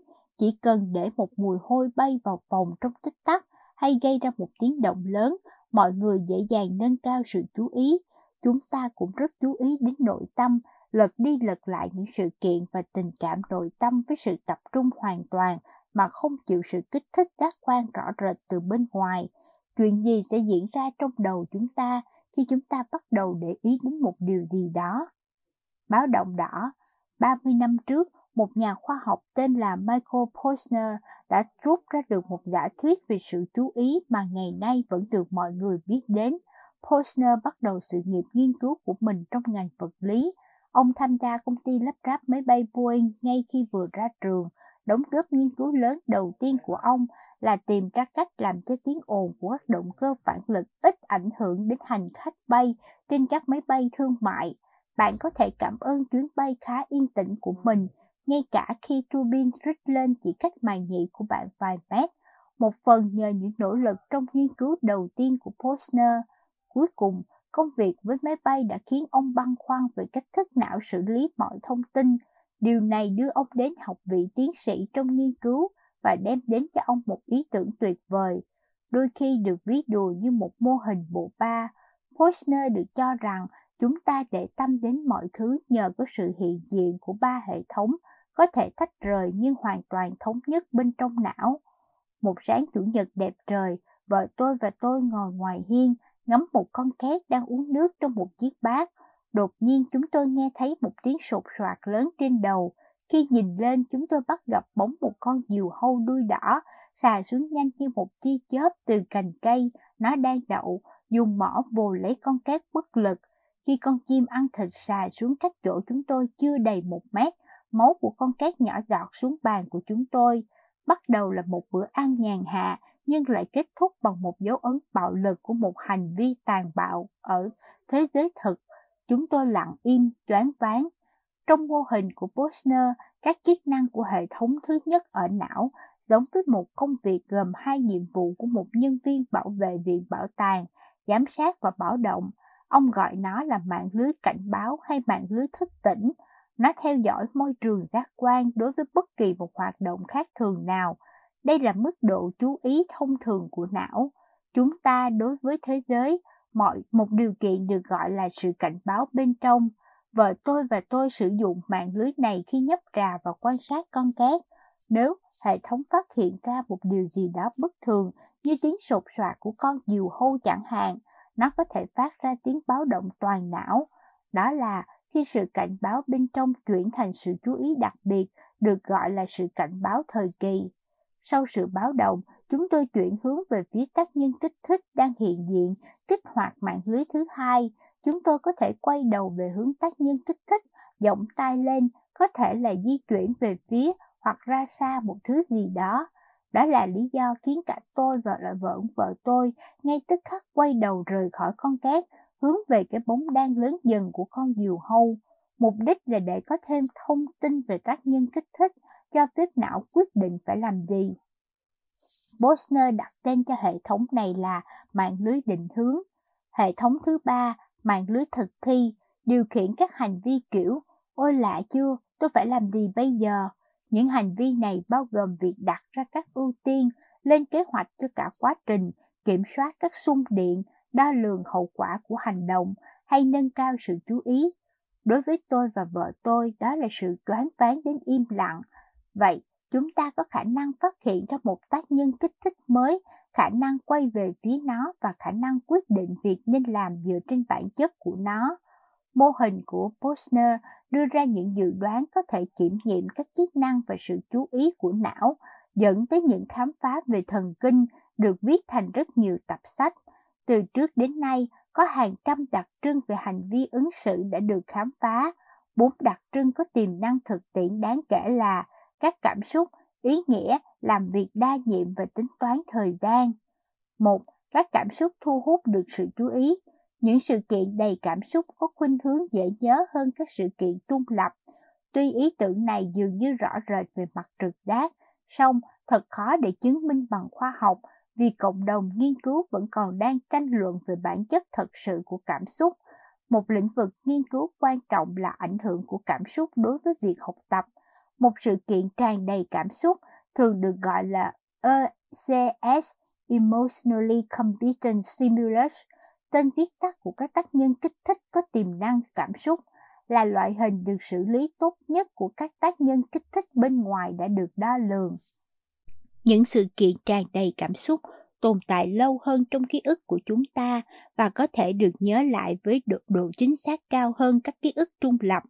chỉ cần để một mùi hôi bay vào phòng trong tích tắc hay gây ra một tiếng động lớn, mọi người dễ dàng nâng cao sự chú ý. Chúng ta cũng rất chú ý đến nội tâm, lật đi lật lại những sự kiện và tình cảm nội tâm với sự tập trung hoàn toàn mà không chịu sự kích thích giác quan rõ rệt từ bên ngoài. Chuyện gì sẽ diễn ra trong đầu chúng ta khi chúng ta bắt đầu để ý đến một điều gì đó? Báo động đỏ 30 năm trước, một nhà khoa học tên là Michael Posner đã rút ra được một giả thuyết về sự chú ý mà ngày nay vẫn được mọi người biết đến. Posner bắt đầu sự nghiệp nghiên cứu của mình trong ngành vật lý. Ông tham gia công ty lắp ráp máy bay Boeing ngay khi vừa ra trường. Đóng góp nghiên cứu lớn đầu tiên của ông là tìm ra cách làm cho tiếng ồn của các động cơ phản lực ít ảnh hưởng đến hành khách bay trên các máy bay thương mại. Bạn có thể cảm ơn chuyến bay khá yên tĩnh của mình ngay cả khi tuabin rít lên chỉ cách màn nhị của bạn vài mét, một phần nhờ những nỗ lực trong nghiên cứu đầu tiên của Posner. Cuối cùng, công việc với máy bay đã khiến ông băn khoăn về cách thức não xử lý mọi thông tin. Điều này đưa ông đến học vị tiến sĩ trong nghiên cứu và đem đến cho ông một ý tưởng tuyệt vời. Đôi khi được ví đùa như một mô hình bộ ba, Posner được cho rằng chúng ta để tâm đến mọi thứ nhờ có sự hiện diện của ba hệ thống có thể tách rời nhưng hoàn toàn thống nhất bên trong não. Một sáng chủ nhật đẹp trời, vợ tôi và tôi ngồi ngoài hiên, ngắm một con két đang uống nước trong một chiếc bát. Đột nhiên chúng tôi nghe thấy một tiếng sột soạt lớn trên đầu. Khi nhìn lên chúng tôi bắt gặp bóng một con diều hâu đuôi đỏ xà xuống nhanh như một tia chớp từ cành cây. Nó đang đậu, dùng mỏ vồ lấy con két bất lực. Khi con chim ăn thịt xà xuống cách chỗ chúng tôi chưa đầy một mét, máu của con cát nhỏ giọt xuống bàn của chúng tôi. Bắt đầu là một bữa ăn nhàn hạ, nhưng lại kết thúc bằng một dấu ấn bạo lực của một hành vi tàn bạo ở thế giới thực. Chúng tôi lặng im, choáng váng. Trong mô hình của Posner, các chức năng của hệ thống thứ nhất ở não giống với một công việc gồm hai nhiệm vụ của một nhân viên bảo vệ viện bảo tàng, giám sát và bảo động. Ông gọi nó là mạng lưới cảnh báo hay mạng lưới thức tỉnh. Nó theo dõi môi trường giác quan đối với bất kỳ một hoạt động khác thường nào. Đây là mức độ chú ý thông thường của não. Chúng ta đối với thế giới, mọi một điều kiện được gọi là sự cảnh báo bên trong. Vợ tôi và tôi sử dụng mạng lưới này khi nhấp trà và quan sát con két. Nếu hệ thống phát hiện ra một điều gì đó bất thường như tiếng sột soạt của con diều hâu chẳng hạn, nó có thể phát ra tiếng báo động toàn não. Đó là khi sự cảnh báo bên trong chuyển thành sự chú ý đặc biệt được gọi là sự cảnh báo thời kỳ. Sau sự báo động, chúng tôi chuyển hướng về phía tác nhân kích thích đang hiện diện, kích hoạt mạng lưới thứ hai. Chúng tôi có thể quay đầu về hướng tác nhân kích thích, giọng tay lên, có thể là di chuyển về phía hoặc ra xa một thứ gì đó. Đó là lý do khiến cả tôi và lại vợ vợ tôi ngay tức khắc quay đầu rời khỏi con két, hướng về cái bóng đang lớn dần của con diều hâu. Mục đích là để có thêm thông tin về tác nhân kích thích, cho phép não quyết định phải làm gì. Bosner đặt tên cho hệ thống này là mạng lưới định hướng. Hệ thống thứ ba, mạng lưới thực thi, điều khiển các hành vi kiểu Ôi lạ chưa, tôi phải làm gì bây giờ? Những hành vi này bao gồm việc đặt ra các ưu tiên, lên kế hoạch cho cả quá trình, kiểm soát các xung điện, đo lường hậu quả của hành động hay nâng cao sự chú ý. Đối với tôi và vợ tôi, đó là sự đoán phán đến im lặng. Vậy, chúng ta có khả năng phát hiện ra một tác nhân kích thích mới, khả năng quay về phía nó và khả năng quyết định việc nên làm dựa trên bản chất của nó. Mô hình của Posner đưa ra những dự đoán có thể kiểm nghiệm các chức năng và sự chú ý của não, dẫn tới những khám phá về thần kinh được viết thành rất nhiều tập sách. Từ trước đến nay, có hàng trăm đặc trưng về hành vi ứng xử đã được khám phá. Bốn đặc trưng có tiềm năng thực tiễn đáng kể là các cảm xúc, ý nghĩa, làm việc đa nhiệm và tính toán thời gian. Một, các cảm xúc thu hút được sự chú ý. Những sự kiện đầy cảm xúc có khuynh hướng dễ nhớ hơn các sự kiện trung lập. Tuy ý tưởng này dường như rõ rệt về mặt trực giác, song thật khó để chứng minh bằng khoa học vì cộng đồng nghiên cứu vẫn còn đang tranh luận về bản chất thật sự của cảm xúc. Một lĩnh vực nghiên cứu quan trọng là ảnh hưởng của cảm xúc đối với việc học tập. Một sự kiện tràn đầy cảm xúc thường được gọi là ECS, Emotionally Competent Stimulus, tên viết tắt của các tác nhân kích thích có tiềm năng cảm xúc, là loại hình được xử lý tốt nhất của các tác nhân kích thích bên ngoài đã được đo lường. Những sự kiện tràn đầy cảm xúc tồn tại lâu hơn trong ký ức của chúng ta và có thể được nhớ lại với độ, độ chính xác cao hơn các ký ức trung lập.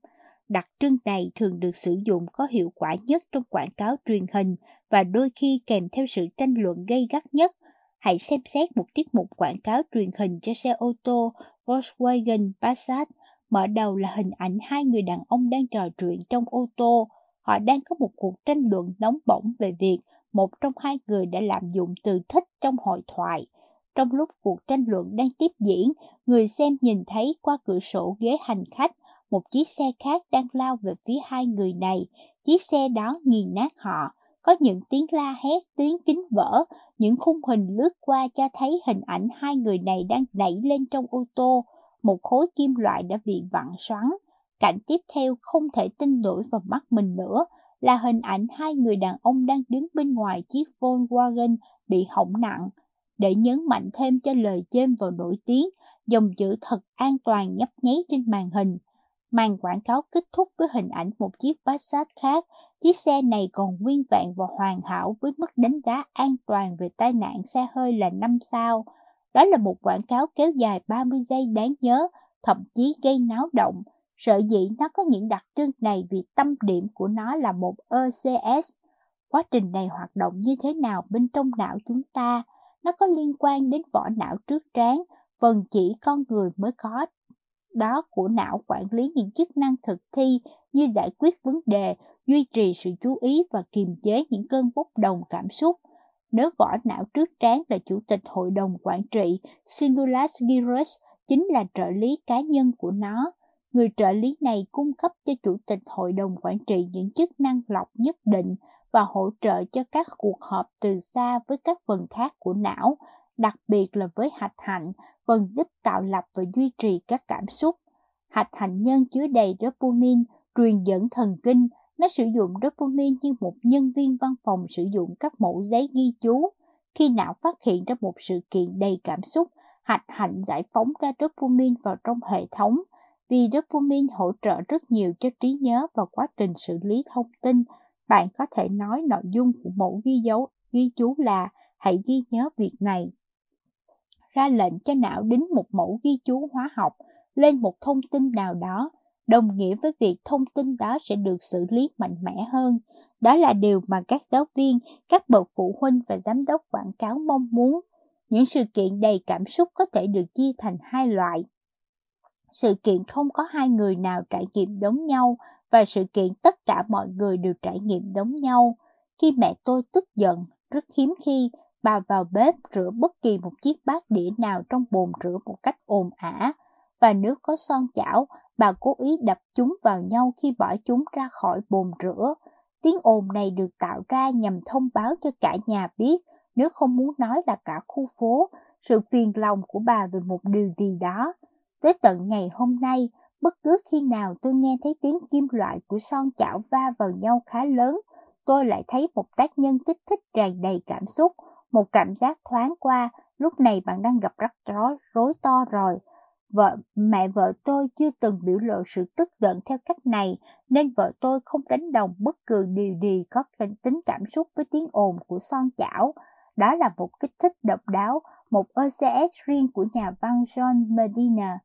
Đặc trưng này thường được sử dụng có hiệu quả nhất trong quảng cáo truyền hình và đôi khi kèm theo sự tranh luận gây gắt nhất. Hãy xem xét một tiết mục quảng cáo truyền hình cho xe ô tô Volkswagen Passat. Mở đầu là hình ảnh hai người đàn ông đang trò chuyện trong ô tô. Họ đang có một cuộc tranh luận nóng bỏng về việc một trong hai người đã lạm dụng từ thích trong hội thoại. Trong lúc cuộc tranh luận đang tiếp diễn, người xem nhìn thấy qua cửa sổ ghế hành khách một chiếc xe khác đang lao về phía hai người này. Chiếc xe đó nghiền nát họ. Có những tiếng la hét, tiếng kính vỡ, những khung hình lướt qua cho thấy hình ảnh hai người này đang nảy lên trong ô tô. Một khối kim loại đã bị vặn xoắn. Cảnh tiếp theo không thể tin nổi vào mắt mình nữa là hình ảnh hai người đàn ông đang đứng bên ngoài chiếc Volkswagen bị hỏng nặng. Để nhấn mạnh thêm cho lời chêm vào nổi tiếng, dòng chữ thật an toàn nhấp nháy trên màn hình. Màn quảng cáo kết thúc với hình ảnh một chiếc Passat khác. Chiếc xe này còn nguyên vẹn và hoàn hảo với mức đánh giá an toàn về tai nạn xe hơi là 5 sao. Đó là một quảng cáo kéo dài 30 giây đáng nhớ, thậm chí gây náo động. Sợ dĩ nó có những đặc trưng này vì tâm điểm của nó là một ECS. Quá trình này hoạt động như thế nào bên trong não chúng ta? Nó có liên quan đến vỏ não trước trán, phần chỉ con người mới có đó của não quản lý những chức năng thực thi như giải quyết vấn đề, duy trì sự chú ý và kiềm chế những cơn bốc đồng cảm xúc. Nếu vỏ não trước trán là chủ tịch hội đồng quản trị, Singular Gyrus chính là trợ lý cá nhân của nó. Người trợ lý này cung cấp cho chủ tịch hội đồng quản trị những chức năng lọc nhất định và hỗ trợ cho các cuộc họp từ xa với các phần khác của não, đặc biệt là với hạch hạnh, phần giúp tạo lập và duy trì các cảm xúc. Hạch hạnh nhân chứa đầy dopamine, truyền dẫn thần kinh, nó sử dụng dopamine như một nhân viên văn phòng sử dụng các mẫu giấy ghi chú. Khi não phát hiện ra một sự kiện đầy cảm xúc, hạch hạnh giải phóng ra dopamine vào trong hệ thống. Vì dopamine hỗ trợ rất nhiều cho trí nhớ và quá trình xử lý thông tin, bạn có thể nói nội dung của mẫu ghi dấu ghi chú là hãy ghi nhớ việc này. Ra lệnh cho não đính một mẫu ghi chú hóa học lên một thông tin nào đó, đồng nghĩa với việc thông tin đó sẽ được xử lý mạnh mẽ hơn. Đó là điều mà các giáo viên, các bậc phụ huynh và giám đốc quảng cáo mong muốn. Những sự kiện đầy cảm xúc có thể được chia thành hai loại. Sự kiện không có hai người nào trải nghiệm giống nhau và sự kiện tất cả mọi người đều trải nghiệm giống nhau. Khi mẹ tôi tức giận, rất hiếm khi bà vào bếp rửa bất kỳ một chiếc bát đĩa nào trong bồn rửa một cách ồn ả, và nếu có son chảo, bà cố ý đập chúng vào nhau khi bỏ chúng ra khỏi bồn rửa. Tiếng ồn này được tạo ra nhằm thông báo cho cả nhà biết, nếu không muốn nói là cả khu phố, sự phiền lòng của bà về một điều gì đó. Tới tận ngày hôm nay, bất cứ khi nào tôi nghe thấy tiếng kim loại của son chảo va vào nhau khá lớn, tôi lại thấy một tác nhân kích thích tràn đầy cảm xúc, một cảm giác thoáng qua, lúc này bạn đang gặp rắc rối, rối to rồi. Vợ, mẹ vợ tôi chưa từng biểu lộ sự tức giận theo cách này, nên vợ tôi không đánh đồng bất cứ điều gì có tính cảm xúc với tiếng ồn của son chảo. Đó là một kích thích độc đáo, một OCS riêng của nhà văn John Medina.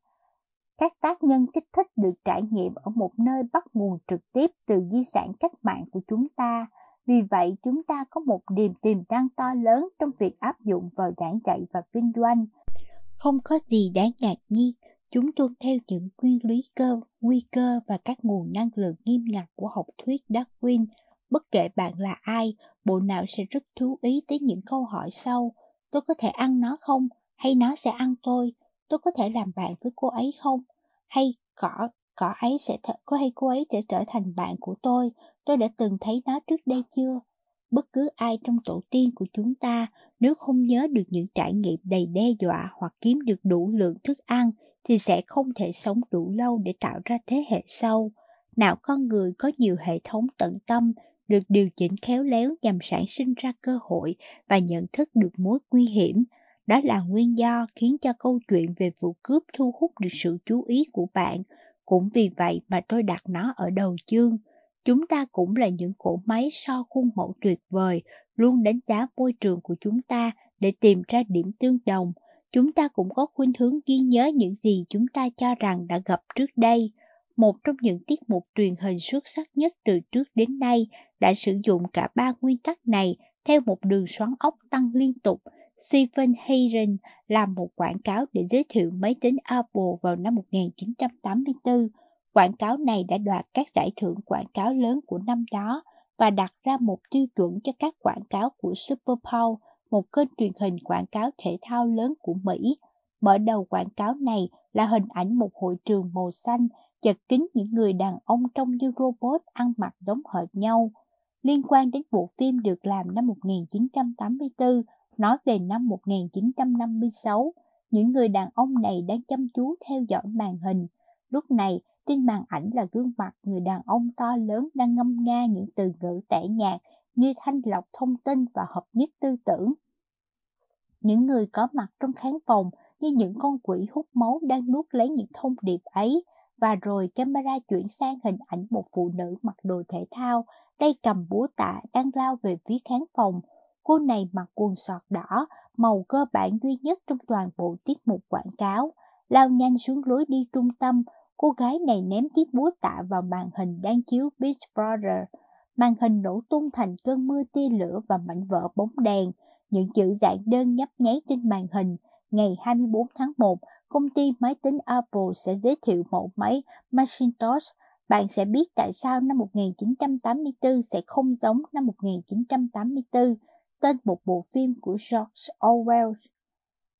Các tác nhân kích thích được trải nghiệm ở một nơi bắt nguồn trực tiếp từ di sản cách mạng của chúng ta. Vì vậy, chúng ta có một điểm tiềm năng to lớn trong việc áp dụng vào giảng dạy và kinh doanh. Không có gì đáng ngạc nhiên, chúng tuân theo những nguyên lý cơ, nguy cơ và các nguồn năng lượng nghiêm ngặt của học thuyết Darwin. Bất kể bạn là ai, bộ não sẽ rất chú ý tới những câu hỏi sau. Tôi có thể ăn nó không? Hay nó sẽ ăn tôi? Tôi có thể làm bạn với cô ấy không? Hay cỏ, cỏ ấy sẽ th- có hay cô ấy sẽ trở thành bạn của tôi? Tôi đã từng thấy nó trước đây chưa? Bất cứ ai trong tổ tiên của chúng ta, nếu không nhớ được những trải nghiệm đầy đe dọa hoặc kiếm được đủ lượng thức ăn, thì sẽ không thể sống đủ lâu để tạo ra thế hệ sau. Não con người có nhiều hệ thống tận tâm, được điều chỉnh khéo léo nhằm sản sinh ra cơ hội và nhận thức được mối nguy hiểm. Đó là nguyên do khiến cho câu chuyện về vụ cướp thu hút được sự chú ý của bạn. Cũng vì vậy mà tôi đặt nó ở đầu chương. Chúng ta cũng là những cỗ máy so khuôn mẫu tuyệt vời, luôn đánh giá môi trường của chúng ta để tìm ra điểm tương đồng. Chúng ta cũng có khuynh hướng ghi nhớ những gì chúng ta cho rằng đã gặp trước đây. Một trong những tiết mục truyền hình xuất sắc nhất từ trước đến nay đã sử dụng cả ba nguyên tắc này theo một đường xoắn ốc tăng liên tục. Stephen Hayden làm một quảng cáo để giới thiệu máy tính Apple vào năm 1984 Quảng cáo này đã đoạt các giải thưởng quảng cáo lớn của năm đó và đặt ra một tiêu chuẩn cho các quảng cáo của Super Bowl, một kênh truyền hình quảng cáo thể thao lớn của Mỹ. Mở đầu quảng cáo này là hình ảnh một hội trường màu xanh chật kín những người đàn ông trông như robot ăn mặc giống hệt nhau. Liên quan đến bộ phim được làm năm 1984, nói về năm 1956, những người đàn ông này đang chăm chú theo dõi màn hình. Lúc này, trên màn ảnh là gương mặt người đàn ông to lớn đang ngâm nga những từ ngữ tẻ nhạt như thanh lọc thông tin và hợp nhất tư tưởng. Những người có mặt trong khán phòng như những con quỷ hút máu đang nuốt lấy những thông điệp ấy, và rồi camera chuyển sang hình ảnh một phụ nữ mặc đồ thể thao, tay cầm búa tạ đang lao về phía khán phòng. Cô này mặc quần sọt đỏ, màu cơ bản duy nhất trong toàn bộ tiết mục quảng cáo, lao nhanh xuống lối đi trung tâm, Cô gái này ném chiếc búa tạ vào màn hình đang chiếu Beach Brother. Màn hình nổ tung thành cơn mưa tia lửa và mảnh vỡ bóng đèn. Những chữ dạng đơn nhấp nháy trên màn hình. Ngày 24 tháng 1, công ty máy tính Apple sẽ giới thiệu mẫu máy Macintosh. Bạn sẽ biết tại sao năm 1984 sẽ không giống năm 1984, tên một bộ phim của George Orwell.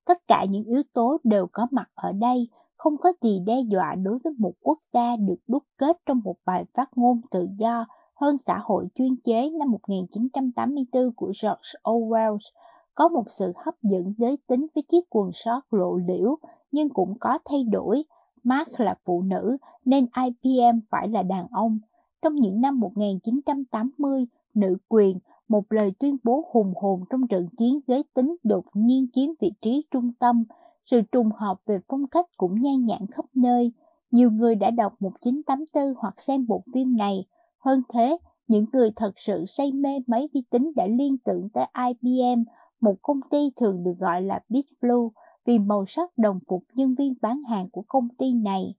Tất cả những yếu tố đều có mặt ở đây, không có gì đe dọa đối với một quốc gia được đúc kết trong một bài phát ngôn tự do hơn xã hội chuyên chế năm 1984 của George Orwell. Có một sự hấp dẫn giới tính với chiếc quần sót lộ liễu, nhưng cũng có thay đổi. Mark là phụ nữ, nên IBM phải là đàn ông. Trong những năm 1980, nữ quyền, một lời tuyên bố hùng hồn trong trận chiến giới tính đột nhiên chiếm vị trí trung tâm, sự trùng hợp về phong cách cũng nhan nhản khắp nơi. Nhiều người đã đọc 1984 hoặc xem bộ phim này. Hơn thế, những người thật sự say mê máy vi tính đã liên tưởng tới IBM, một công ty thường được gọi là Big Blue vì màu sắc đồng phục nhân viên bán hàng của công ty này.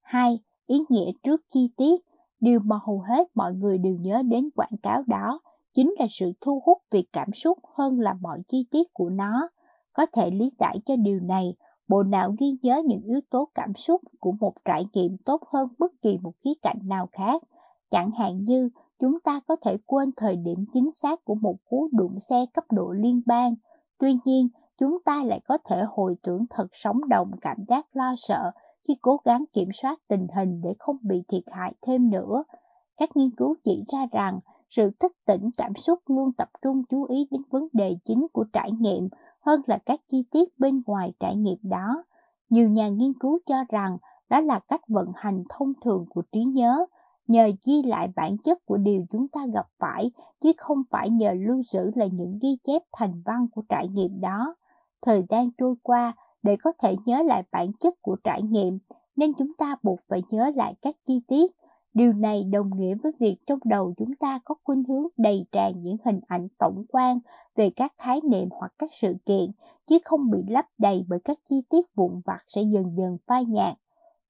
2. Ý nghĩa trước chi tiết, điều mà hầu hết mọi người đều nhớ đến quảng cáo đó chính là sự thu hút về cảm xúc hơn là mọi chi tiết của nó. Có thể lý giải cho điều này, bộ não ghi nhớ những yếu tố cảm xúc của một trải nghiệm tốt hơn bất kỳ một khía cạnh nào khác. Chẳng hạn như chúng ta có thể quên thời điểm chính xác của một cú đụng xe cấp độ liên bang. Tuy nhiên, chúng ta lại có thể hồi tưởng thật sống động cảm giác lo sợ khi cố gắng kiểm soát tình hình để không bị thiệt hại thêm nữa. Các nghiên cứu chỉ ra rằng sự thức tỉnh cảm xúc luôn tập trung chú ý đến vấn đề chính của trải nghiệm hơn là các chi tiết bên ngoài trải nghiệm đó. Nhiều nhà nghiên cứu cho rằng đó là cách vận hành thông thường của trí nhớ, nhờ ghi lại bản chất của điều chúng ta gặp phải, chứ không phải nhờ lưu giữ lại những ghi chép thành văn của trải nghiệm đó. Thời gian trôi qua, để có thể nhớ lại bản chất của trải nghiệm, nên chúng ta buộc phải nhớ lại các chi tiết. Điều này đồng nghĩa với việc trong đầu chúng ta có khuynh hướng đầy tràn những hình ảnh tổng quan về các khái niệm hoặc các sự kiện, chứ không bị lấp đầy bởi các chi tiết vụn vặt sẽ dần dần phai nhạt.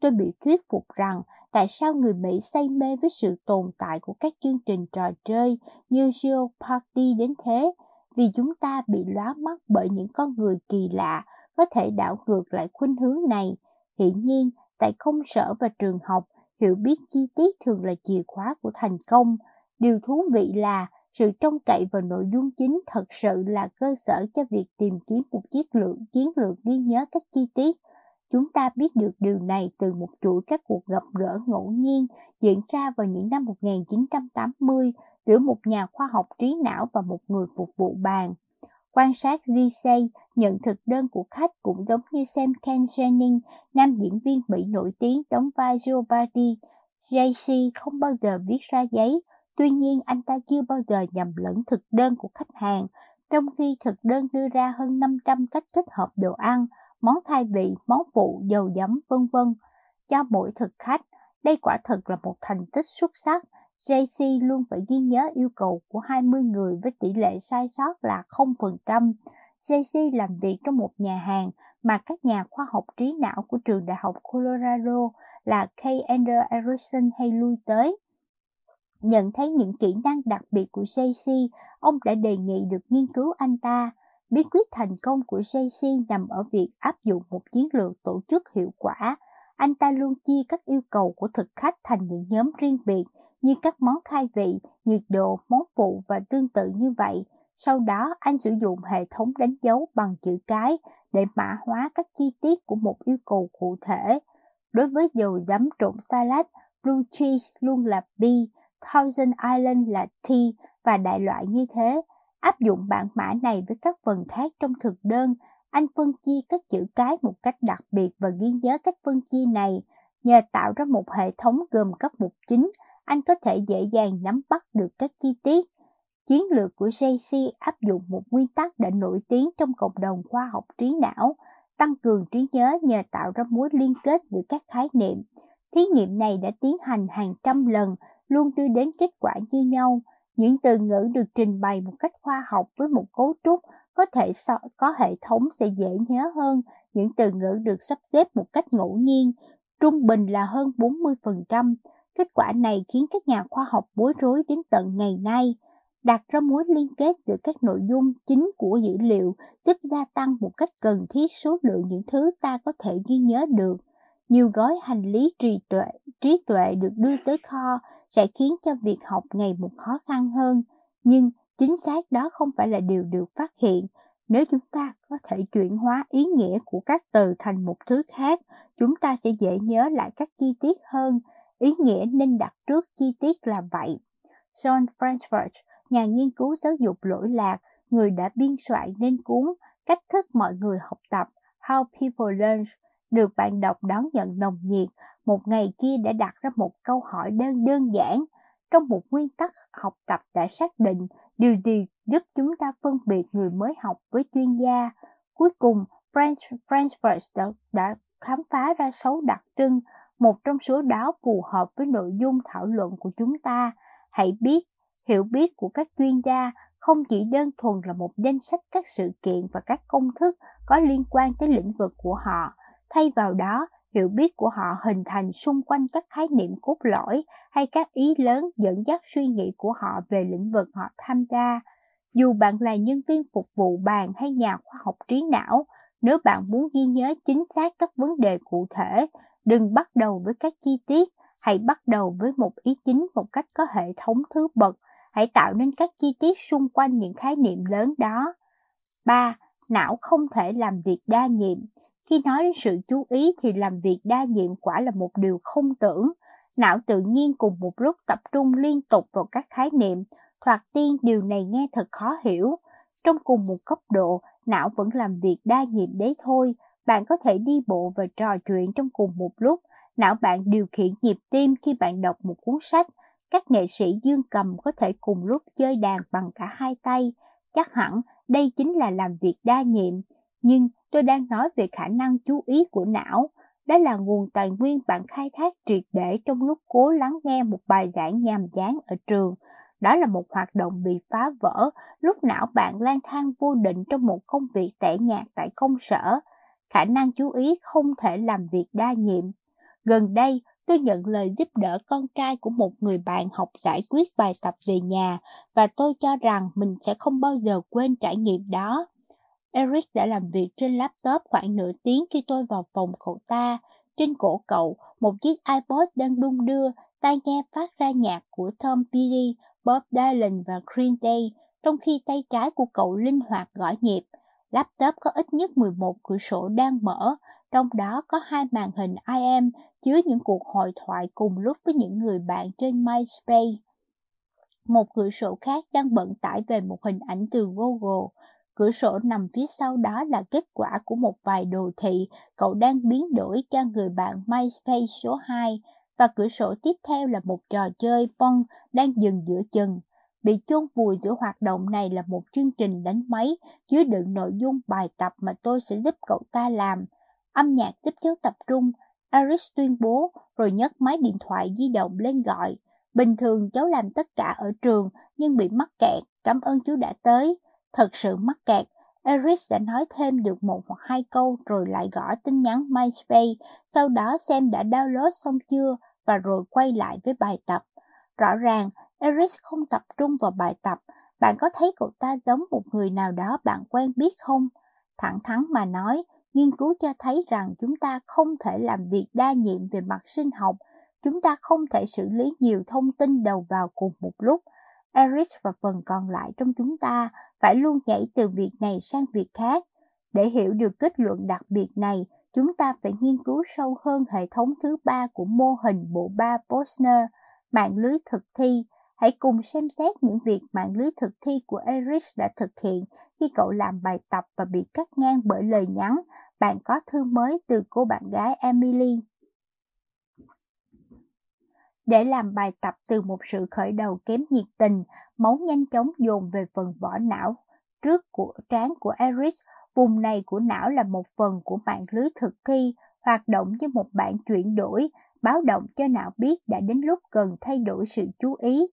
Tôi bị thuyết phục rằng tại sao người Mỹ say mê với sự tồn tại của các chương trình trò chơi như Jeopardy đến thế, vì chúng ta bị lóa mắt bởi những con người kỳ lạ có thể đảo ngược lại khuynh hướng này. Hiển nhiên, tại công sở và trường học, hiểu biết chi tiết thường là chìa khóa của thành công. Điều thú vị là sự trông cậy vào nội dung chính thật sự là cơ sở cho việc tìm kiếm một chiến lược chiến lược ghi nhớ các chi tiết. Chúng ta biết được điều này từ một chuỗi các cuộc gặp gỡ ngẫu nhiên diễn ra vào những năm 1980 giữa một nhà khoa học trí não và một người phục vụ bàn. Quan sát Lisey nhận thực đơn của khách cũng giống như xem Ken Jennings, nam diễn viên Mỹ nổi tiếng đóng vai Joe Bardi. JC không bao giờ viết ra giấy, tuy nhiên anh ta chưa bao giờ nhầm lẫn thực đơn của khách hàng, trong khi thực đơn đưa ra hơn 500 cách kết hợp đồ ăn, món khai vị, món phụ, dầu giấm, vân vân cho mỗi thực khách. Đây quả thật là một thành tích xuất sắc JC luôn phải ghi nhớ yêu cầu của 20 người với tỷ lệ sai sót là 0%. JC làm việc trong một nhà hàng mà các nhà khoa học trí não của trường đại học Colorado là K. Andrew Harrison hay lui tới. Nhận thấy những kỹ năng đặc biệt của JC, ông đã đề nghị được nghiên cứu anh ta. Bí quyết thành công của JC nằm ở việc áp dụng một chiến lược tổ chức hiệu quả. Anh ta luôn chia các yêu cầu của thực khách thành những nhóm riêng biệt như các món khai vị, nhiệt độ, món phụ và tương tự như vậy. Sau đó anh sử dụng hệ thống đánh dấu bằng chữ cái để mã hóa các chi tiết của một yêu cầu cụ thể. Đối với dầu giấm trộn salad, blue cheese luôn là B, Thousand Island là T và đại loại như thế. Áp dụng bảng mã này với các phần khác trong thực đơn, anh phân chia các chữ cái một cách đặc biệt và ghi nhớ cách phân chia này. Nhờ tạo ra một hệ thống gồm các mục chính, anh có thể dễ dàng nắm bắt được các chi tiết. Chiến lược của JC áp dụng một nguyên tắc đã nổi tiếng trong cộng đồng khoa học trí não, tăng cường trí nhớ nhờ tạo ra mối liên kết giữa các khái niệm. Thí nghiệm này đã tiến hành hàng trăm lần, luôn đưa đến kết quả như nhau. Những từ ngữ được trình bày một cách khoa học với một cấu trúc có thể có hệ thống sẽ dễ nhớ hơn những từ ngữ được sắp xếp một cách ngẫu nhiên, trung bình là hơn 40%. Kết quả này khiến các nhà khoa học bối rối đến tận ngày nay. Đặt ra mối liên kết giữa các nội dung chính của dữ liệu giúp gia tăng một cách cần thiết số lượng những thứ ta có thể ghi nhớ được. Nhiều gói hành lý trí tuệ, trí tuệ được đưa tới kho sẽ khiến cho việc học ngày một khó khăn hơn. Nhưng chính xác đó không phải là điều được phát hiện. Nếu chúng ta có thể chuyển hóa ý nghĩa của các từ thành một thứ khác, chúng ta sẽ dễ nhớ lại các chi tiết hơn Ý nghĩa nên đặt trước chi tiết là vậy. John Frankfurt, nhà nghiên cứu giáo dục lỗi lạc, người đã biên soạn nên cuốn Cách thức mọi người học tập, How People Learn, được bạn đọc đón nhận nồng nhiệt, một ngày kia đã đặt ra một câu hỏi đơn đơn giản. Trong một nguyên tắc học tập đã xác định điều gì giúp chúng ta phân biệt người mới học với chuyên gia. Cuối cùng, French, Frankfurt đã, đã khám phá ra sáu đặc trưng một trong số đó phù hợp với nội dung thảo luận của chúng ta. Hãy biết, hiểu biết của các chuyên gia không chỉ đơn thuần là một danh sách các sự kiện và các công thức có liên quan tới lĩnh vực của họ, thay vào đó hiểu biết của họ hình thành xung quanh các khái niệm cốt lõi hay các ý lớn dẫn dắt suy nghĩ của họ về lĩnh vực họ tham gia. Dù bạn là nhân viên phục vụ bàn hay nhà khoa học trí não, nếu bạn muốn ghi nhớ chính xác các vấn đề cụ thể, đừng bắt đầu với các chi tiết, hãy bắt đầu với một ý chính một cách có hệ thống thứ bậc. Hãy tạo nên các chi tiết xung quanh những khái niệm lớn đó. 3. Não không thể làm việc đa nhiệm. Khi nói đến sự chú ý thì làm việc đa nhiệm quả là một điều không tưởng. Não tự nhiên cùng một lúc tập trung liên tục vào các khái niệm. Thoạt tiên điều này nghe thật khó hiểu. Trong cùng một cấp độ, não vẫn làm việc đa nhiệm đấy thôi. Bạn có thể đi bộ và trò chuyện trong cùng một lúc. Não bạn điều khiển nhịp tim khi bạn đọc một cuốn sách. Các nghệ sĩ dương cầm có thể cùng lúc chơi đàn bằng cả hai tay. Chắc hẳn đây chính là làm việc đa nhiệm. Nhưng tôi đang nói về khả năng chú ý của não. Đó là nguồn tài nguyên bạn khai thác triệt để trong lúc cố lắng nghe một bài giảng nhàm chán ở trường. Đó là một hoạt động bị phá vỡ lúc não bạn lang thang vô định trong một công việc tẻ nhạt tại công sở. Khả năng chú ý không thể làm việc đa nhiệm. Gần đây, tôi nhận lời giúp đỡ con trai của một người bạn học giải quyết bài tập về nhà và tôi cho rằng mình sẽ không bao giờ quên trải nghiệm đó. Eric đã làm việc trên laptop khoảng nửa tiếng khi tôi vào phòng cậu ta. Trên cổ cậu, một chiếc iPod đang đung đưa, tai nghe phát ra nhạc của Tom Petty, Bob Dylan và Green Day, trong khi tay trái của cậu linh hoạt gõ nhịp. Laptop có ít nhất 11 cửa sổ đang mở, trong đó có hai màn hình IM chứa những cuộc hội thoại cùng lúc với những người bạn trên MySpace. Một cửa sổ khác đang bận tải về một hình ảnh từ Google. Cửa sổ nằm phía sau đó là kết quả của một vài đồ thị cậu đang biến đổi cho người bạn MySpace số 2 và cửa sổ tiếp theo là một trò chơi Pong đang dừng giữa chừng. Bị chôn vùi giữa hoạt động này là một chương trình đánh máy chứa đựng nội dung bài tập mà tôi sẽ giúp cậu ta làm. Âm nhạc giúp cháu tập trung, Aris tuyên bố rồi nhấc máy điện thoại di động lên gọi. Bình thường cháu làm tất cả ở trường nhưng bị mắc kẹt, cảm ơn chú đã tới. Thật sự mắc kẹt, aris đã nói thêm được một hoặc hai câu rồi lại gõ tin nhắn MySpace, sau đó xem đã download xong chưa và rồi quay lại với bài tập. Rõ ràng, Eric không tập trung vào bài tập. Bạn có thấy cậu ta giống một người nào đó bạn quen biết không? Thẳng thắn mà nói, nghiên cứu cho thấy rằng chúng ta không thể làm việc đa nhiệm về mặt sinh học. Chúng ta không thể xử lý nhiều thông tin đầu vào cùng một lúc. Eric và phần còn lại trong chúng ta phải luôn nhảy từ việc này sang việc khác. Để hiểu được kết luận đặc biệt này, chúng ta phải nghiên cứu sâu hơn hệ thống thứ ba của mô hình bộ ba Posner, mạng lưới thực thi. Hãy cùng xem xét những việc mạng lưới thực thi của Eric đã thực hiện khi cậu làm bài tập và bị cắt ngang bởi lời nhắn bạn có thư mới từ cô bạn gái Emily. Để làm bài tập từ một sự khởi đầu kém nhiệt tình, máu nhanh chóng dồn về phần vỏ não trước của trán của Eric. Vùng này của não là một phần của mạng lưới thực thi, hoạt động như một bản chuyển đổi, báo động cho não biết đã đến lúc cần thay đổi sự chú ý.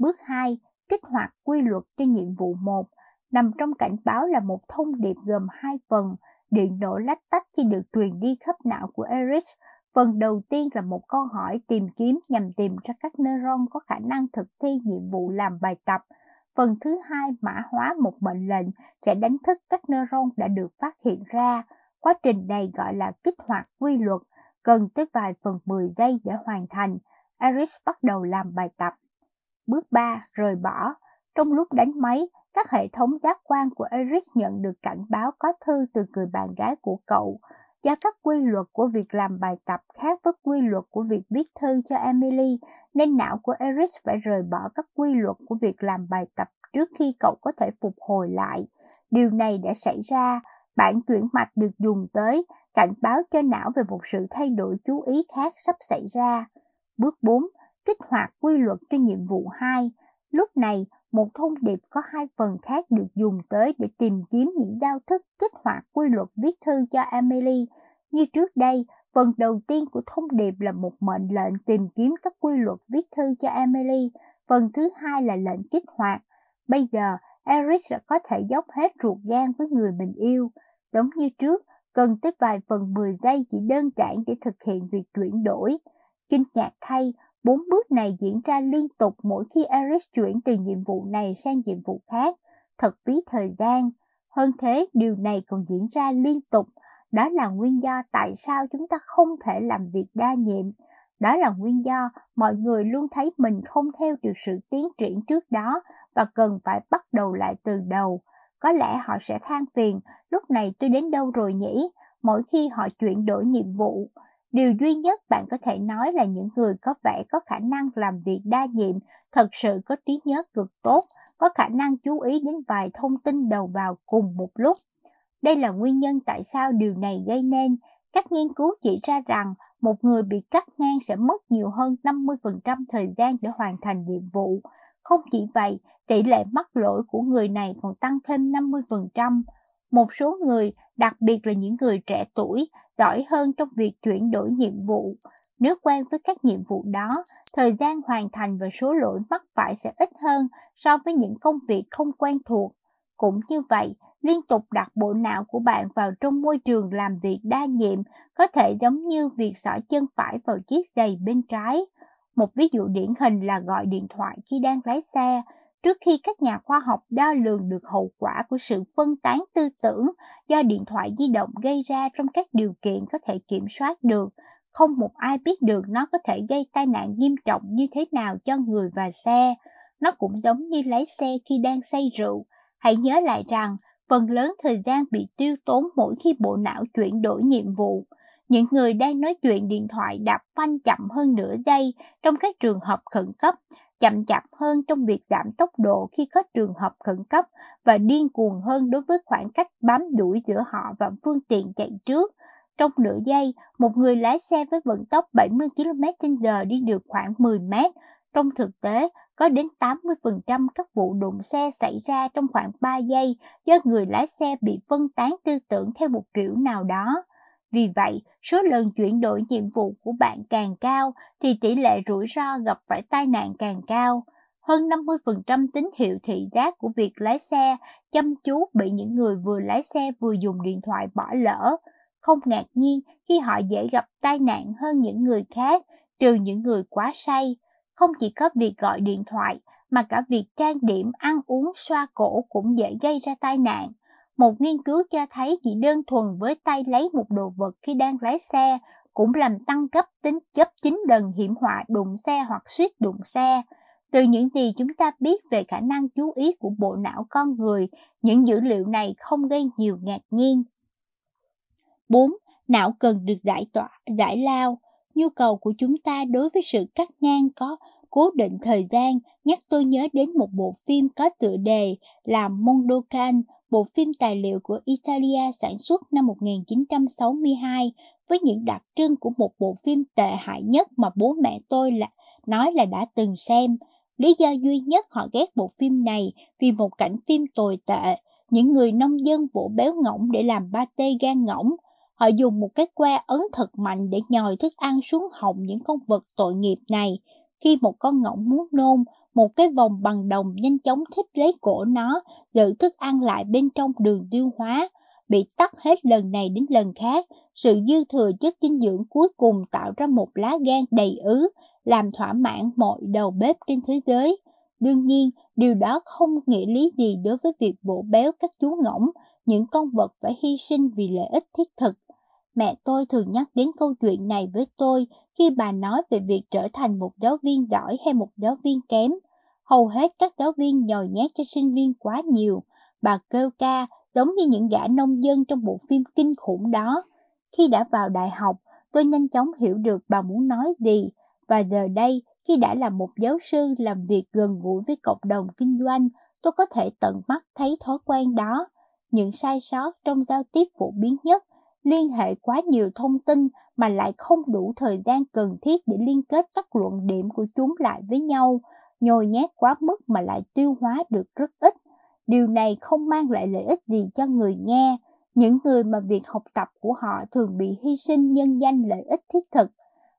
Bước 2. Kích hoạt quy luật cho nhiệm vụ 1. Nằm trong cảnh báo là một thông điệp gồm hai phần, điện nổ lách tách khi được truyền đi khắp não của Eric Phần đầu tiên là một câu hỏi tìm kiếm nhằm tìm ra các neuron có khả năng thực thi nhiệm vụ làm bài tập. Phần thứ hai mã hóa một mệnh lệnh sẽ đánh thức các neuron đã được phát hiện ra. Quá trình này gọi là kích hoạt quy luật, cần tới vài phần 10 giây để hoàn thành. Eric bắt đầu làm bài tập. Bước 3. Rời bỏ. Trong lúc đánh máy, các hệ thống giác quan của Eric nhận được cảnh báo có thư từ người bạn gái của cậu. Do các quy luật của việc làm bài tập khác với quy luật của việc viết thư cho Emily, nên não của Eric phải rời bỏ các quy luật của việc làm bài tập trước khi cậu có thể phục hồi lại. Điều này đã xảy ra, bản chuyển mạch được dùng tới, cảnh báo cho não về một sự thay đổi chú ý khác sắp xảy ra. Bước 4. Kích hoạt quy luật cho nhiệm vụ 2. Lúc này, một thông điệp có hai phần khác được dùng tới để tìm kiếm những giao thức kích hoạt quy luật viết thư cho Emily. Như trước đây, phần đầu tiên của thông điệp là một mệnh lệnh tìm kiếm các quy luật viết thư cho Emily. Phần thứ hai là lệnh kích hoạt. Bây giờ, Eric đã có thể dốc hết ruột gan với người mình yêu. Giống như trước, cần tới vài phần 10 giây chỉ đơn giản để thực hiện việc chuyển đổi. Kinh ngạc thay, bốn bước này diễn ra liên tục mỗi khi Eric chuyển từ nhiệm vụ này sang nhiệm vụ khác. Thật phí thời gian. Hơn thế, điều này còn diễn ra liên tục. Đó là nguyên do tại sao chúng ta không thể làm việc đa nhiệm. Đó là nguyên do mọi người luôn thấy mình không theo được sự tiến triển trước đó và cần phải bắt đầu lại từ đầu. Có lẽ họ sẽ than phiền, lúc này tôi đến đâu rồi nhỉ? Mỗi khi họ chuyển đổi nhiệm vụ, điều duy nhất bạn có thể nói là những người có vẻ có khả năng làm việc đa nhiệm thật sự có trí nhớ cực tốt, có khả năng chú ý đến vài thông tin đầu vào cùng một lúc. Đây là nguyên nhân tại sao điều này gây nên. Các nghiên cứu chỉ ra rằng một người bị cắt ngang sẽ mất nhiều hơn 50% thời gian để hoàn thành nhiệm vụ. Không chỉ vậy, tỷ lệ mắc lỗi của người này còn tăng thêm 50%. Một số người, đặc biệt là những người trẻ tuổi, giỏi hơn trong việc chuyển đổi nhiệm vụ. Nếu quen với các nhiệm vụ đó, thời gian hoàn thành và số lỗi mắc phải sẽ ít hơn so với những công việc không quen thuộc. Cũng như vậy, liên tục đặt bộ não của bạn vào trong môi trường làm việc đa nhiệm có thể giống như việc xỏ chân phải vào chiếc giày bên trái. Một ví dụ điển hình là gọi điện thoại khi đang lái xe. Trước khi các nhà khoa học đo lường được hậu quả của sự phân tán tư tưởng do điện thoại di động gây ra trong các điều kiện có thể kiểm soát được, không một ai biết được nó có thể gây tai nạn nghiêm trọng như thế nào cho người và xe. Nó cũng giống như lái xe khi đang say rượu. Hãy nhớ lại rằng, phần lớn thời gian bị tiêu tốn mỗi khi bộ não chuyển đổi nhiệm vụ. Những người đang nói chuyện điện thoại đạp phanh chậm hơn nửa giây trong các trường hợp khẩn cấp, chậm chạp hơn trong việc giảm tốc độ khi có trường hợp khẩn cấp và điên cuồng hơn đối với khoảng cách bám đuổi giữa họ và phương tiện chạy trước. Trong nửa giây, một người lái xe với vận tốc 70 km/h đi được khoảng 10 m. Trong thực tế, có đến 80% các vụ đụng xe xảy ra trong khoảng 3 giây do người lái xe bị phân tán tư tưởng theo một kiểu nào đó. Vì vậy, số lần chuyển đổi nhiệm vụ của bạn càng cao thì tỷ lệ rủi ro gặp phải tai nạn càng cao. Hơn 50% tín hiệu thị giác của việc lái xe chăm chú bị những người vừa lái xe vừa dùng điện thoại bỏ lỡ. Không ngạc nhiên khi họ dễ gặp tai nạn hơn những người khác, trừ những người quá say. Không chỉ có việc gọi điện thoại, mà cả việc trang điểm, ăn uống, xoa cổ cũng dễ gây ra tai nạn. Một nghiên cứu cho thấy chỉ đơn thuần với tay lấy một đồ vật khi đang lái xe cũng làm tăng gấp tính gấp 9 lần hiểm họa đụng xe hoặc suýt đụng xe. Từ những gì chúng ta biết về khả năng chú ý của bộ não con người, những dữ liệu này không gây nhiều ngạc nhiên. 4. Não cần được giải tỏa, giải lao. Nhu cầu của chúng ta đối với sự cắt ngang có cố định thời gian nhắc tôi nhớ đến một bộ phim có tựa đề là Mondokan, bộ phim tài liệu của Italia sản xuất năm 1962 với những đặc trưng của một bộ phim tệ hại nhất mà bố mẹ tôi là nói là đã từng xem. Lý do duy nhất họ ghét bộ phim này vì một cảnh phim tồi tệ, những người nông dân vỗ béo ngỗng để làm ba tê gan ngỗng. Họ dùng một cái que ấn thật mạnh để nhồi thức ăn xuống họng những con vật tội nghiệp này. Khi một con ngỗng muốn nôn, một cái vòng bằng đồng nhanh chóng thích lấy cổ nó, giữ thức ăn lại bên trong đường tiêu hóa, bị tắt hết lần này đến lần khác. Sự dư thừa chất dinh dưỡng cuối cùng tạo ra một lá gan đầy ứ, làm thỏa mãn mọi đầu bếp trên thế giới. Đương nhiên, điều đó không nghĩa lý gì đối với việc bổ béo các chú ngỗng, những con vật phải hy sinh vì lợi ích thiết thực. Mẹ tôi thường nhắc đến câu chuyện này với tôi khi bà nói về việc trở thành một giáo viên giỏi hay một giáo viên kém. Hầu hết các giáo viên nhồi nhét cho sinh viên quá nhiều. Bà kêu ca giống như những gã nông dân trong bộ phim kinh khủng đó. Khi đã vào đại học, tôi nhanh chóng hiểu được bà muốn nói gì. Và giờ đây, khi đã là một giáo sư làm việc gần gũi với cộng đồng kinh doanh, tôi có thể tận mắt thấy thói quen đó. Những sai sót trong giao tiếp phổ biến nhất liên hệ quá nhiều thông tin mà lại không đủ thời gian cần thiết để liên kết các luận điểm của chúng lại với nhau, nhồi nhét quá mức mà lại tiêu hóa được rất ít. Điều này không mang lại lợi ích gì cho người nghe, những người mà việc học tập của họ thường bị hy sinh nhân danh lợi ích thiết thực.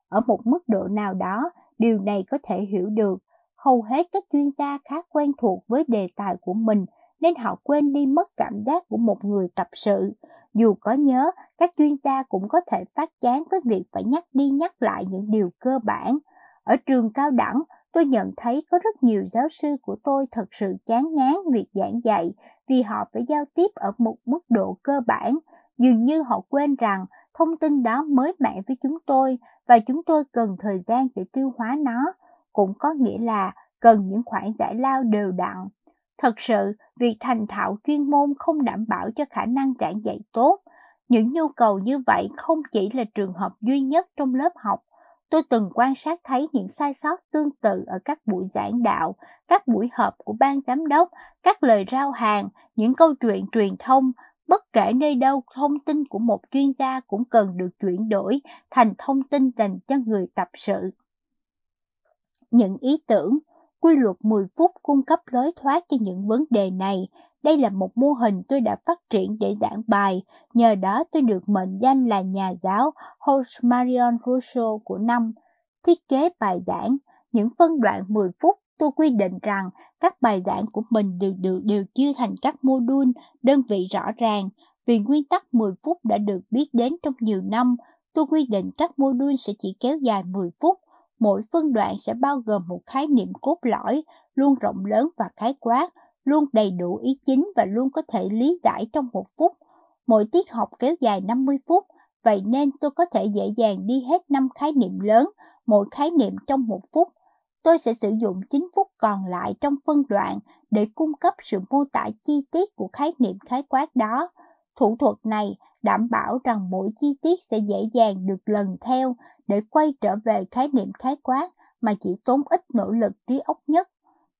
Ở một mức độ nào đó, điều này có thể hiểu được. Hầu hết các chuyên gia khá quen thuộc với đề tài của mình nên họ quên đi mất cảm giác của một người tập sự. Dù có nhớ, các chuyên gia cũng có thể phát chán với việc phải nhắc đi nhắc lại những điều cơ bản. Ở trường cao đẳng, tôi nhận thấy có rất nhiều giáo sư của tôi thật sự chán ngán việc giảng dạy vì họ phải giao tiếp ở một mức độ cơ bản. Dường như họ quên rằng thông tin đó mới mẻ với chúng tôi và chúng tôi cần thời gian để tiêu hóa nó, cũng có nghĩa là cần những khoảng giải lao đều đặn. Thật sự, việc thành thạo chuyên môn không đảm bảo cho khả năng giảng dạy tốt. Những nhu cầu như vậy không chỉ là trường hợp duy nhất trong lớp học. Tôi từng quan sát thấy những sai sót tương tự ở các buổi giảng đạo, các buổi họp của ban giám đốc, các lời rao hàng, những câu chuyện truyền thông, bất kể nơi đâu thông tin của một chuyên gia cũng cần được chuyển đổi thành thông tin dành cho người tập sự. Những ý tưởng, quy luật 10 phút cung cấp lối thoát cho những vấn đề này. Đây là một mô hình tôi đã phát triển để giảng bài, nhờ đó tôi được mệnh danh là nhà giáo Host Marion Russo của năm. Thiết kế bài giảng, những phân đoạn 10 phút tôi quy định rằng các bài giảng của mình đều được đều chia thành các module, đơn vị rõ ràng. Vì nguyên tắc 10 phút đã được biết đến trong nhiều năm, tôi quy định các module sẽ chỉ kéo dài 10 phút. Mỗi phân đoạn sẽ bao gồm một khái niệm cốt lõi, luôn rộng lớn và khái quát, luôn đầy đủ ý chính và luôn có thể lý giải trong một phút. Mỗi tiết học kéo dài 50 phút, vậy nên tôi có thể dễ dàng đi hết 5 khái niệm lớn, mỗi khái niệm trong một phút Tôi sẽ sử dụng 9 phút còn lại trong phân đoạn để cung cấp sự mô tả chi tiết của khái niệm khái quát đó. Thủ thuật này đảm bảo rằng mỗi chi tiết sẽ dễ dàng được lần theo để quay trở về khái niệm khái quát mà chỉ tốn ít nỗ lực trí óc nhất.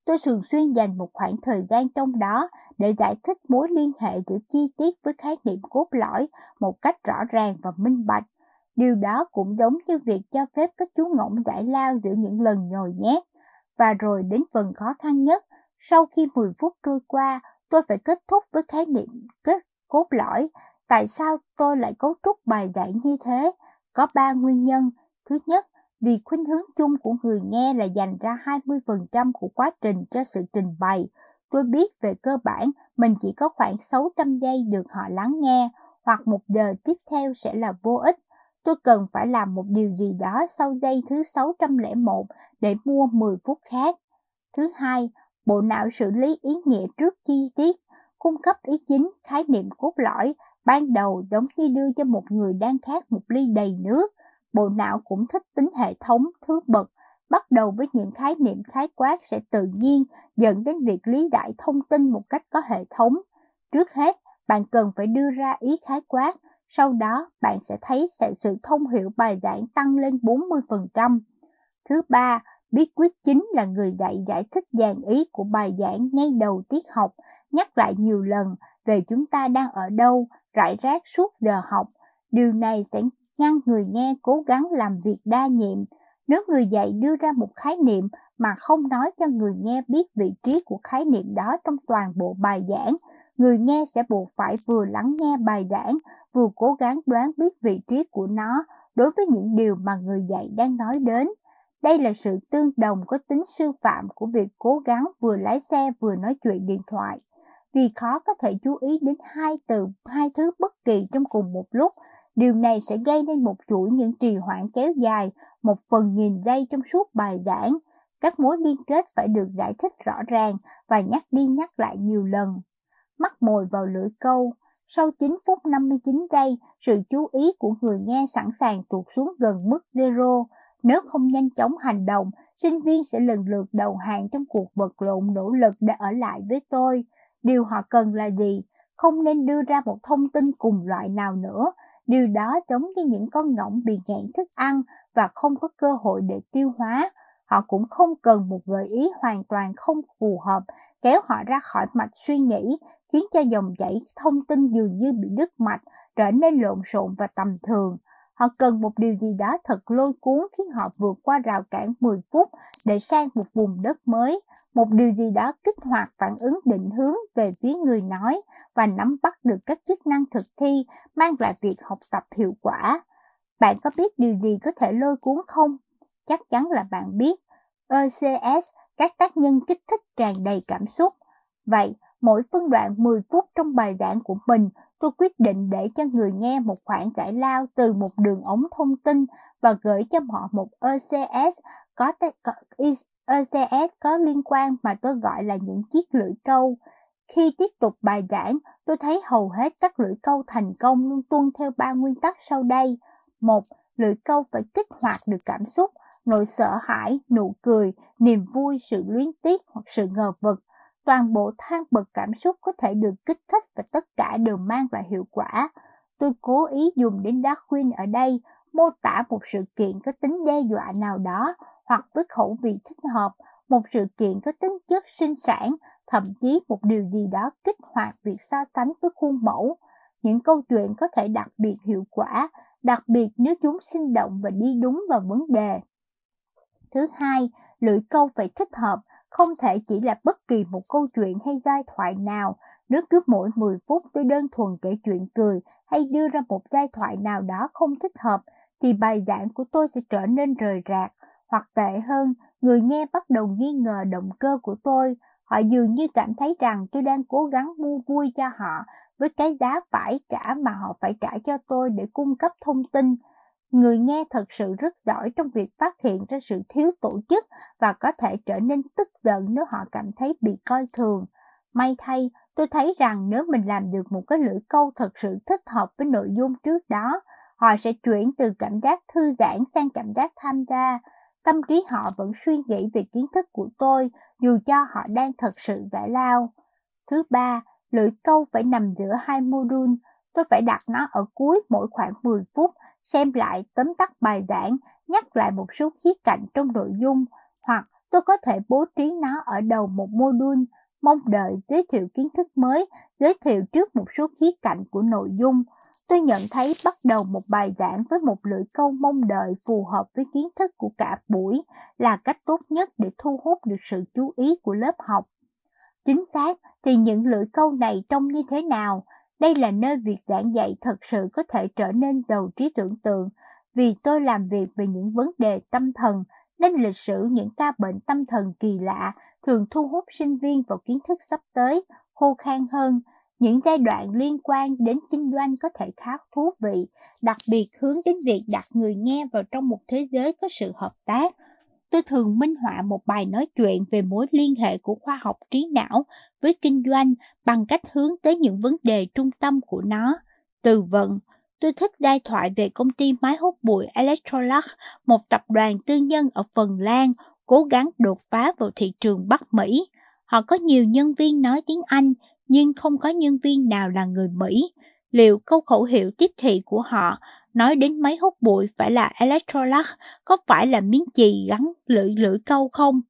Tôi thường xuyên dành một khoảng thời gian trong đó để giải thích mối liên hệ giữa chi tiết với khái niệm cốt lõi một cách rõ ràng và minh bạch Điều đó cũng giống như việc cho phép các chú ngỗng giải lao giữa những lần nhồi nhét. Và rồi đến phần khó khăn nhất, sau khi 10 phút trôi qua, tôi phải kết thúc với khái niệm kết cốt lõi. Tại sao tôi lại cấu trúc bài giảng như thế? Có ba nguyên nhân. Thứ nhất, vì khuynh hướng chung của người nghe là dành ra 20% của quá trình cho sự trình bày. Tôi biết về cơ bản mình chỉ có khoảng 600 giây được họ lắng nghe, hoặc một giờ tiếp theo sẽ là vô ích tôi cần phải làm một điều gì đó sau giây thứ 601 để mua 10 phút khác. Thứ hai, bộ não xử lý ý nghĩa trước chi tiết, cung cấp ý chính, khái niệm cốt lõi, ban đầu giống như đưa cho một người đang khát một ly đầy nước. Bộ não cũng thích tính hệ thống, thứ bậc, bắt đầu với những khái niệm khái quát sẽ tự nhiên dẫn đến việc lý giải thông tin một cách có hệ thống. Trước hết, bạn cần phải đưa ra ý khái quát, sau đó, bạn sẽ thấy sự thông hiểu bài giảng tăng lên 40%. Thứ ba, bí quyết chính là người dạy giải thích dàn ý của bài giảng ngay đầu tiết học, nhắc lại nhiều lần về chúng ta đang ở đâu, rải rác suốt giờ học. Điều này sẽ ngăn người nghe cố gắng làm việc đa nhiệm. Nếu người dạy đưa ra một khái niệm mà không nói cho người nghe biết vị trí của khái niệm đó trong toàn bộ bài giảng, người nghe sẽ buộc phải vừa lắng nghe bài giảng, vừa cố gắng đoán biết vị trí của nó đối với những điều mà người dạy đang nói đến. Đây là sự tương đồng có tính sư phạm của việc cố gắng vừa lái xe vừa nói chuyện điện thoại. Vì khó có thể chú ý đến hai từ, hai thứ bất kỳ trong cùng một lúc, điều này sẽ gây nên một chuỗi những trì hoãn kéo dài, một phần nghìn giây trong suốt bài giảng. Các mối liên kết phải được giải thích rõ ràng và nhắc đi nhắc lại nhiều lần mắc mồi vào lưỡi câu. Sau 9 phút 59 giây, sự chú ý của người nghe sẵn sàng tụt xuống gần mức zero. Nếu không nhanh chóng hành động, sinh viên sẽ lần lượt đầu hàng trong cuộc vật lộn nỗ lực để ở lại với tôi. Điều họ cần là gì? Không nên đưa ra một thông tin cùng loại nào nữa. Điều đó giống như những con ngỗng bị nghẹn thức ăn và không có cơ hội để tiêu hóa. Họ cũng không cần một gợi ý hoàn toàn không phù hợp kéo họ ra khỏi mạch suy nghĩ khiến cho dòng chảy thông tin dường như bị đứt mạch, trở nên lộn xộn và tầm thường. Họ cần một điều gì đó thật lôi cuốn khiến họ vượt qua rào cản 10 phút để sang một vùng đất mới, một điều gì đó kích hoạt phản ứng định hướng về phía người nói và nắm bắt được các chức năng thực thi mang lại việc học tập hiệu quả. Bạn có biết điều gì có thể lôi cuốn không? Chắc chắn là bạn biết. Ờ, ECS các tác nhân kích thích tràn đầy cảm xúc. Vậy, mỗi phân đoạn 10 phút trong bài giảng của mình, tôi quyết định để cho người nghe một khoảng giải lao từ một đường ống thông tin và gửi cho họ một ECS có, có ECS có liên quan mà tôi gọi là những chiếc lưỡi câu. Khi tiếp tục bài giảng, tôi thấy hầu hết các lưỡi câu thành công luôn tuân theo ba nguyên tắc sau đây. Một, lưỡi câu phải kích hoạt được cảm xúc, nỗi sợ hãi, nụ cười, niềm vui, sự luyến tiếc hoặc sự ngờ vực. Toàn bộ thang bậc cảm xúc có thể được kích thích và tất cả đều mang lại hiệu quả. Tôi cố ý dùng đến Darwin ở đây, mô tả một sự kiện có tính đe dọa nào đó hoặc với khẩu vị thích hợp, một sự kiện có tính chất sinh sản, thậm chí một điều gì đó kích hoạt việc so sánh với khuôn mẫu. Những câu chuyện có thể đặc biệt hiệu quả, đặc biệt nếu chúng sinh động và đi đúng vào vấn đề. Thứ hai, lưỡi câu phải thích hợp, không thể chỉ là bất kỳ một câu chuyện hay giai thoại nào. Nếu cứ mỗi 10 phút tôi đơn thuần kể chuyện cười hay đưa ra một giai thoại nào đó không thích hợp, thì bài giảng của tôi sẽ trở nên rời rạc. Hoặc tệ hơn, người nghe bắt đầu nghi ngờ động cơ của tôi. Họ dường như cảm thấy rằng tôi đang cố gắng mua vui cho họ với cái giá phải trả mà họ phải trả cho tôi để cung cấp thông tin. Người nghe thật sự rất giỏi trong việc phát hiện ra sự thiếu tổ chức và có thể trở nên tức giận nếu họ cảm thấy bị coi thường. May thay, tôi thấy rằng nếu mình làm được một cái lưỡi câu thật sự thích hợp với nội dung trước đó, họ sẽ chuyển từ cảm giác thư giãn sang cảm giác tham gia. Tâm trí họ vẫn suy nghĩ về kiến thức của tôi dù cho họ đang thật sự giải lao. Thứ ba, lưỡi câu phải nằm giữa hai module. Tôi phải đặt nó ở cuối mỗi khoảng 10 phút, xem lại tóm tắt bài giảng, nhắc lại một số khía cạnh trong nội dung, hoặc tôi có thể bố trí nó ở đầu một module, mong đợi giới thiệu kiến thức mới, giới thiệu trước một số khía cạnh của nội dung, Tôi nhận thấy bắt đầu một bài giảng với một lưỡi câu mong đợi phù hợp với kiến thức của cả buổi là cách tốt nhất để thu hút được sự chú ý của lớp học. Chính xác thì những lưỡi câu này trông như thế nào? Đây là nơi việc giảng dạy thật sự có thể trở nên giàu trí tưởng tượng vì tôi làm việc về những vấn đề tâm thần nên lịch sử những ca bệnh tâm thần kỳ lạ thường thu hút sinh viên vào kiến thức sắp tới khô khan hơn những giai đoạn liên quan đến kinh doanh có thể khá thú vị, đặc biệt hướng đến việc đặt người nghe vào trong một thế giới có sự hợp tác. Tôi thường minh họa một bài nói chuyện về mối liên hệ của khoa học trí não với kinh doanh bằng cách hướng tới những vấn đề trung tâm của nó. Từ vận, tôi thích giai thoại về công ty máy hút bụi Electrolux, một tập đoàn tư nhân ở Phần Lan, cố gắng đột phá vào thị trường Bắc Mỹ. Họ có nhiều nhân viên nói tiếng Anh, nhưng không có nhân viên nào là người Mỹ. Liệu câu khẩu hiệu tiếp thị của họ nói đến máy hút bụi phải là Electrolux có phải là miếng chì gắn lưỡi lưỡi câu không?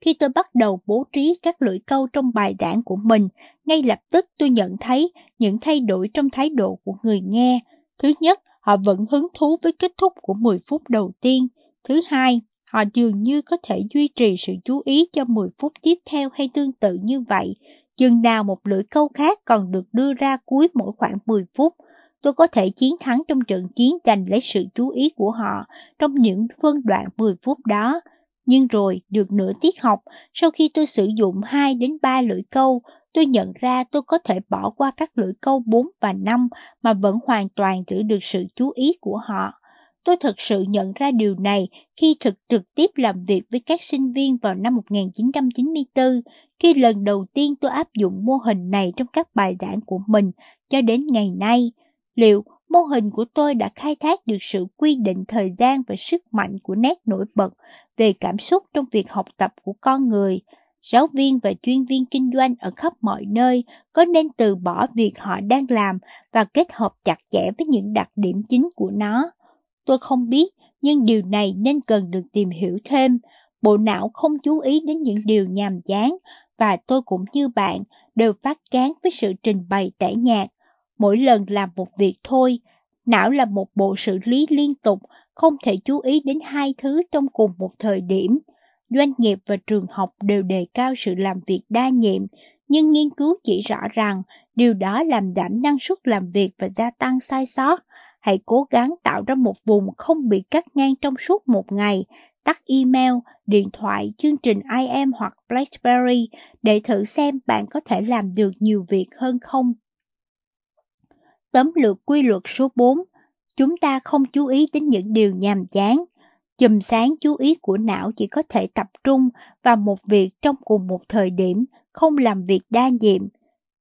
Khi tôi bắt đầu bố trí các lưỡi câu trong bài giảng của mình, ngay lập tức tôi nhận thấy những thay đổi trong thái độ của người nghe. Thứ nhất, họ vẫn hứng thú với kết thúc của 10 phút đầu tiên. Thứ hai, họ dường như có thể duy trì sự chú ý cho 10 phút tiếp theo hay tương tự như vậy chừng nào một lưỡi câu khác còn được đưa ra cuối mỗi khoảng 10 phút, tôi có thể chiến thắng trong trận chiến giành lấy sự chú ý của họ trong những phân đoạn 10 phút đó. Nhưng rồi, được nửa tiết học, sau khi tôi sử dụng 2 đến 3 lưỡi câu, tôi nhận ra tôi có thể bỏ qua các lưỡi câu 4 và 5 mà vẫn hoàn toàn giữ được sự chú ý của họ. Tôi thực sự nhận ra điều này khi thực trực tiếp làm việc với các sinh viên vào năm 1994, khi lần đầu tiên tôi áp dụng mô hình này trong các bài giảng của mình cho đến ngày nay. Liệu mô hình của tôi đã khai thác được sự quy định thời gian và sức mạnh của nét nổi bật về cảm xúc trong việc học tập của con người? Giáo viên và chuyên viên kinh doanh ở khắp mọi nơi có nên từ bỏ việc họ đang làm và kết hợp chặt chẽ với những đặc điểm chính của nó? Tôi không biết, nhưng điều này nên cần được tìm hiểu thêm. Bộ não không chú ý đến những điều nhàm chán, và tôi cũng như bạn đều phát chán với sự trình bày tẻ nhạt. Mỗi lần làm một việc thôi, não là một bộ xử lý liên tục, không thể chú ý đến hai thứ trong cùng một thời điểm. Doanh nghiệp và trường học đều đề cao sự làm việc đa nhiệm, nhưng nghiên cứu chỉ rõ rằng điều đó làm giảm năng suất làm việc và gia tăng sai sót hãy cố gắng tạo ra một vùng không bị cắt ngang trong suốt một ngày. tắt email, điện thoại, chương trình IM hoặc BlackBerry để thử xem bạn có thể làm được nhiều việc hơn không. Tóm lược quy luật số 4 Chúng ta không chú ý đến những điều nhàm chán. Chùm sáng chú ý của não chỉ có thể tập trung vào một việc trong cùng một thời điểm, không làm việc đa nhiệm.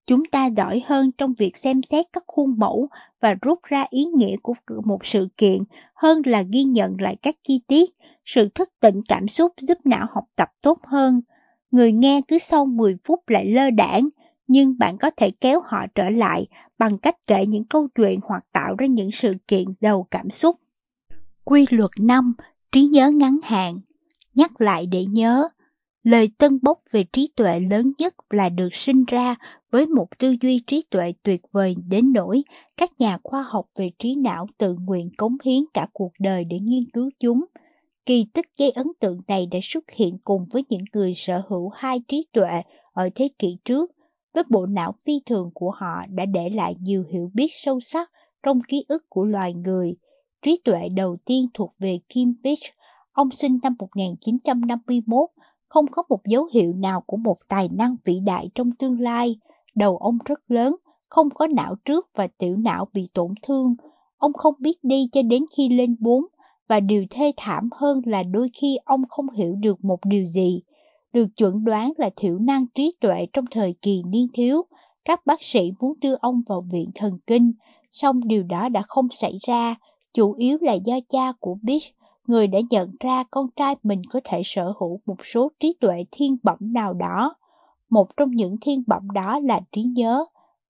Chúng ta giỏi hơn trong việc xem xét các khuôn mẫu và rút ra ý nghĩa của một sự kiện hơn là ghi nhận lại các chi tiết. Sự thức tỉnh cảm xúc giúp não học tập tốt hơn. Người nghe cứ sau 10 phút lại lơ đảng, nhưng bạn có thể kéo họ trở lại bằng cách kể những câu chuyện hoặc tạo ra những sự kiện giàu cảm xúc. Quy luật 5. Trí nhớ ngắn hạn Nhắc lại để nhớ, Lời tân bốc về trí tuệ lớn nhất là được sinh ra với một tư duy trí tuệ tuyệt vời đến nỗi các nhà khoa học về trí não tự nguyện cống hiến cả cuộc đời để nghiên cứu chúng. Kỳ tích gây ấn tượng này đã xuất hiện cùng với những người sở hữu hai trí tuệ ở thế kỷ trước với bộ não phi thường của họ đã để lại nhiều hiểu biết sâu sắc trong ký ức của loài người. Trí tuệ đầu tiên thuộc về Kim Beach, ông sinh năm 1951, không có một dấu hiệu nào của một tài năng vĩ đại trong tương lai. Đầu ông rất lớn, không có não trước và tiểu não bị tổn thương. Ông không biết đi cho đến khi lên bốn, và điều thê thảm hơn là đôi khi ông không hiểu được một điều gì được chuẩn đoán là thiểu năng trí tuệ trong thời kỳ niên thiếu. Các bác sĩ muốn đưa ông vào viện thần kinh, song điều đó đã không xảy ra, chủ yếu là do cha của Bish, người đã nhận ra con trai mình có thể sở hữu một số trí tuệ thiên bẩm nào đó. Một trong những thiên bẩm đó là trí nhớ.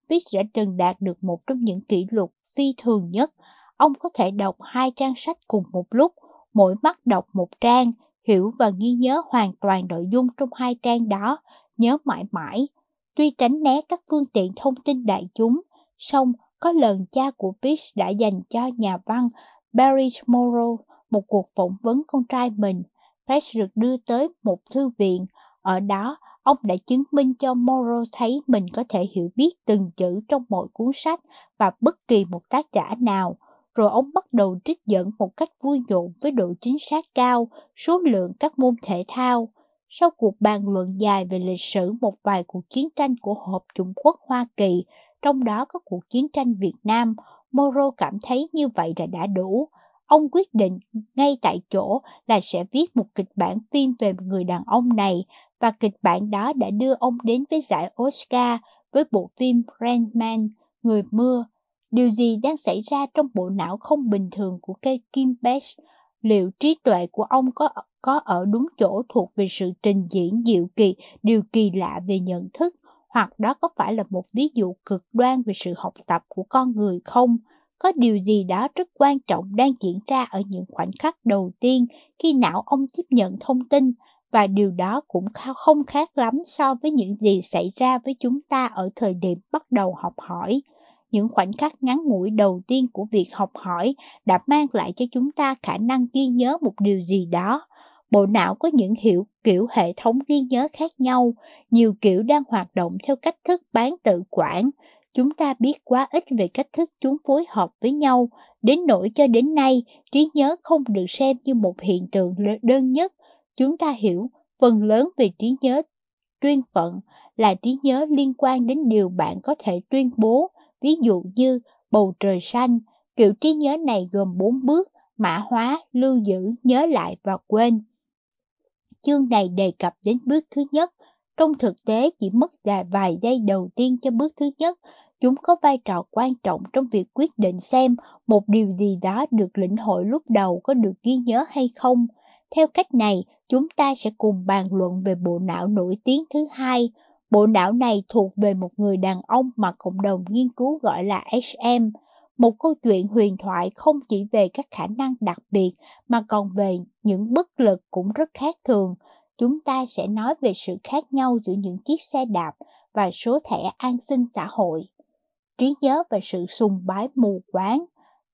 Bish đã từng đạt được một trong những kỷ lục phi thường nhất. Ông có thể đọc hai trang sách cùng một lúc, mỗi mắt đọc một trang, hiểu và ghi nhớ hoàn toàn nội dung trong hai trang đó, nhớ mãi mãi. Tuy tránh né các phương tiện thông tin đại chúng, song có lần cha của Peach đã dành cho nhà văn Barry Morrow một cuộc phỏng vấn con trai mình. Peach được đưa tới một thư viện. Ở đó, ông đã chứng minh cho Morrow thấy mình có thể hiểu biết từng chữ trong mỗi cuốn sách và bất kỳ một tác giả nào – rồi ông bắt đầu trích dẫn một cách vui nhộn với độ chính xác cao số lượng các môn thể thao. Sau cuộc bàn luận dài về lịch sử một vài cuộc chiến tranh của Hợp Trung Quốc Hoa Kỳ, trong đó có cuộc chiến tranh Việt Nam, Moro cảm thấy như vậy là đã đủ. Ông quyết định ngay tại chỗ là sẽ viết một kịch bản phim về người đàn ông này và kịch bản đó đã đưa ông đến với giải Oscar với bộ phim Rain Man, Người Mưa Điều gì đang xảy ra trong bộ não không bình thường của cây Kim Beach? Liệu trí tuệ của ông có có ở đúng chỗ thuộc về sự trình diễn diệu kỳ, điều kỳ lạ về nhận thức, hoặc đó có phải là một ví dụ cực đoan về sự học tập của con người không? Có điều gì đó rất quan trọng đang diễn ra ở những khoảnh khắc đầu tiên khi não ông tiếp nhận thông tin, và điều đó cũng không khác lắm so với những gì xảy ra với chúng ta ở thời điểm bắt đầu học hỏi những khoảnh khắc ngắn ngủi đầu tiên của việc học hỏi đã mang lại cho chúng ta khả năng ghi nhớ một điều gì đó. Bộ não có những hiệu kiểu hệ thống ghi nhớ khác nhau, nhiều kiểu đang hoạt động theo cách thức bán tự quản. Chúng ta biết quá ít về cách thức chúng phối hợp với nhau. Đến nỗi cho đến nay, trí nhớ không được xem như một hiện tượng đơn nhất. Chúng ta hiểu, phần lớn về trí nhớ, tuyên phận là trí nhớ liên quan đến điều bạn có thể tuyên bố ví dụ như bầu trời xanh. Kiểu trí nhớ này gồm 4 bước, mã hóa, lưu giữ, nhớ lại và quên. Chương này đề cập đến bước thứ nhất. Trong thực tế chỉ mất vài giây đầu tiên cho bước thứ nhất, chúng có vai trò quan trọng trong việc quyết định xem một điều gì đó được lĩnh hội lúc đầu có được ghi nhớ hay không. Theo cách này, chúng ta sẽ cùng bàn luận về bộ não nổi tiếng thứ hai, Bộ não này thuộc về một người đàn ông mà cộng đồng nghiên cứu gọi là HM, một câu chuyện huyền thoại không chỉ về các khả năng đặc biệt mà còn về những bất lực cũng rất khác thường. Chúng ta sẽ nói về sự khác nhau giữa những chiếc xe đạp và số thẻ an sinh xã hội. Trí nhớ và sự sùng bái mù quáng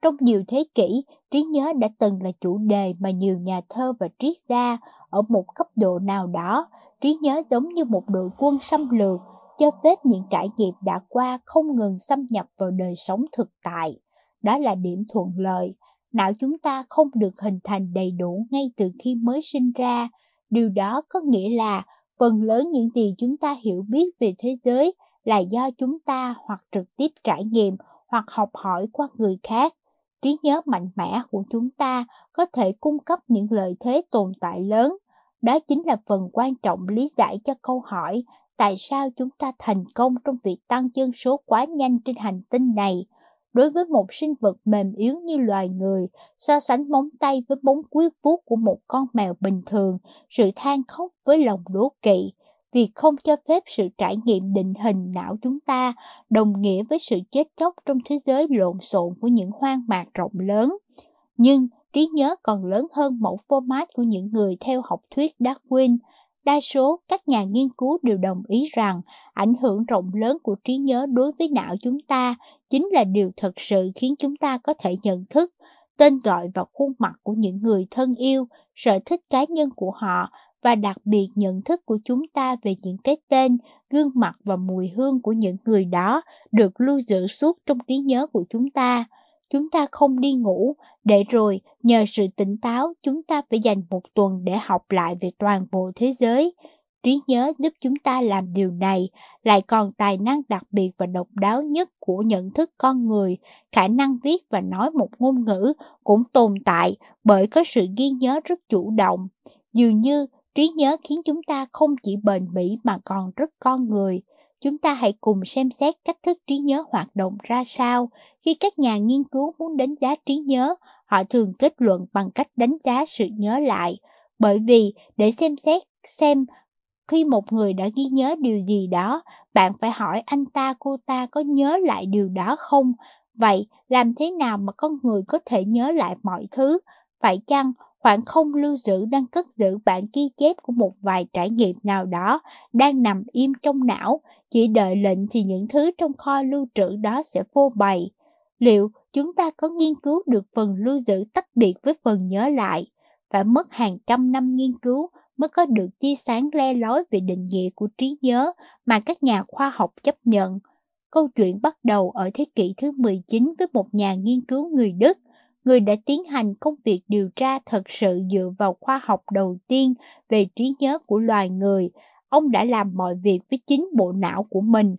trong nhiều thế kỷ, trí nhớ đã từng là chủ đề mà nhiều nhà thơ và triết gia ở một cấp độ nào đó trí nhớ giống như một đội quân xâm lược, cho phép những trải nghiệm đã qua không ngừng xâm nhập vào đời sống thực tại. Đó là điểm thuận lợi. não chúng ta không được hình thành đầy đủ ngay từ khi mới sinh ra. Điều đó có nghĩa là phần lớn những gì chúng ta hiểu biết về thế giới là do chúng ta hoặc trực tiếp trải nghiệm hoặc học hỏi qua người khác. Trí nhớ mạnh mẽ của chúng ta có thể cung cấp những lợi thế tồn tại lớn. Đó chính là phần quan trọng lý giải cho câu hỏi tại sao chúng ta thành công trong việc tăng dân số quá nhanh trên hành tinh này. Đối với một sinh vật mềm yếu như loài người, so sánh móng tay với bóng quyết vuốt của một con mèo bình thường, sự than khóc với lòng đố kỵ, Việc không cho phép sự trải nghiệm định hình não chúng ta đồng nghĩa với sự chết chóc trong thế giới lộn xộn của những hoang mạc rộng lớn. Nhưng trí nhớ còn lớn hơn mẫu format của những người theo học thuyết Darwin. Đa số các nhà nghiên cứu đều đồng ý rằng ảnh hưởng rộng lớn của trí nhớ đối với não chúng ta chính là điều thật sự khiến chúng ta có thể nhận thức, tên gọi và khuôn mặt của những người thân yêu, sở thích cá nhân của họ và đặc biệt nhận thức của chúng ta về những cái tên, gương mặt và mùi hương của những người đó được lưu giữ suốt trong trí nhớ của chúng ta. Chúng ta không đi ngủ, để rồi nhờ sự tỉnh táo chúng ta phải dành một tuần để học lại về toàn bộ thế giới. Trí nhớ giúp chúng ta làm điều này, lại còn tài năng đặc biệt và độc đáo nhất của nhận thức con người, khả năng viết và nói một ngôn ngữ cũng tồn tại bởi có sự ghi nhớ rất chủ động. Dường như Trí nhớ khiến chúng ta không chỉ bền bỉ mà còn rất con người. Chúng ta hãy cùng xem xét cách thức trí nhớ hoạt động ra sao. Khi các nhà nghiên cứu muốn đánh giá trí nhớ, họ thường kết luận bằng cách đánh giá sự nhớ lại. Bởi vì để xem xét xem khi một người đã ghi nhớ điều gì đó, bạn phải hỏi anh ta cô ta có nhớ lại điều đó không? Vậy làm thế nào mà con người có thể nhớ lại mọi thứ? Phải chăng khoảng không lưu giữ đang cất giữ bản ghi chép của một vài trải nghiệm nào đó đang nằm im trong não, chỉ đợi lệnh thì những thứ trong kho lưu trữ đó sẽ phô bày. Liệu chúng ta có nghiên cứu được phần lưu giữ tách biệt với phần nhớ lại? Phải mất hàng trăm năm nghiên cứu mới có được tia sáng le lói về định nghĩa của trí nhớ mà các nhà khoa học chấp nhận. Câu chuyện bắt đầu ở thế kỷ thứ 19 với một nhà nghiên cứu người Đức người đã tiến hành công việc điều tra thật sự dựa vào khoa học đầu tiên về trí nhớ của loài người. Ông đã làm mọi việc với chính bộ não của mình.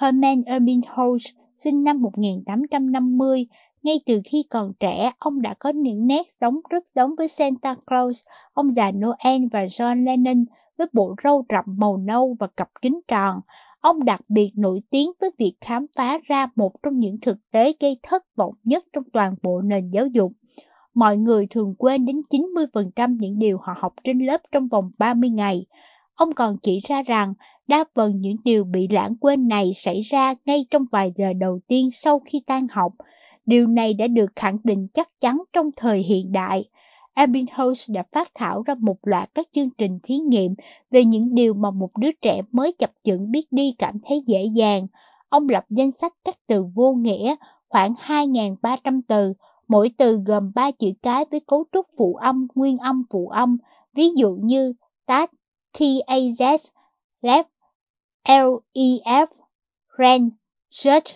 Hermann Ebbinghaus sinh năm 1850. Ngay từ khi còn trẻ, ông đã có những nét giống rất giống với Santa Claus, ông già Noel và John Lennon với bộ râu rậm màu nâu và cặp kính tròn. Ông đặc biệt nổi tiếng với việc khám phá ra một trong những thực tế gây thất vọng nhất trong toàn bộ nền giáo dục. Mọi người thường quên đến 90% những điều họ học trên lớp trong vòng 30 ngày. Ông còn chỉ ra rằng đa phần những điều bị lãng quên này xảy ra ngay trong vài giờ đầu tiên sau khi tan học. Điều này đã được khẳng định chắc chắn trong thời hiện đại. Ebbinghaus đã phát thảo ra một loạt các chương trình thí nghiệm về những điều mà một đứa trẻ mới chập chững biết đi cảm thấy dễ dàng. Ông lập danh sách các từ vô nghĩa, khoảng 2.300 từ, mỗi từ gồm 3 chữ cái với cấu trúc phụ âm, nguyên âm, phụ âm, ví dụ như TAZ, t-a-z, left, l-e-f, ran, search,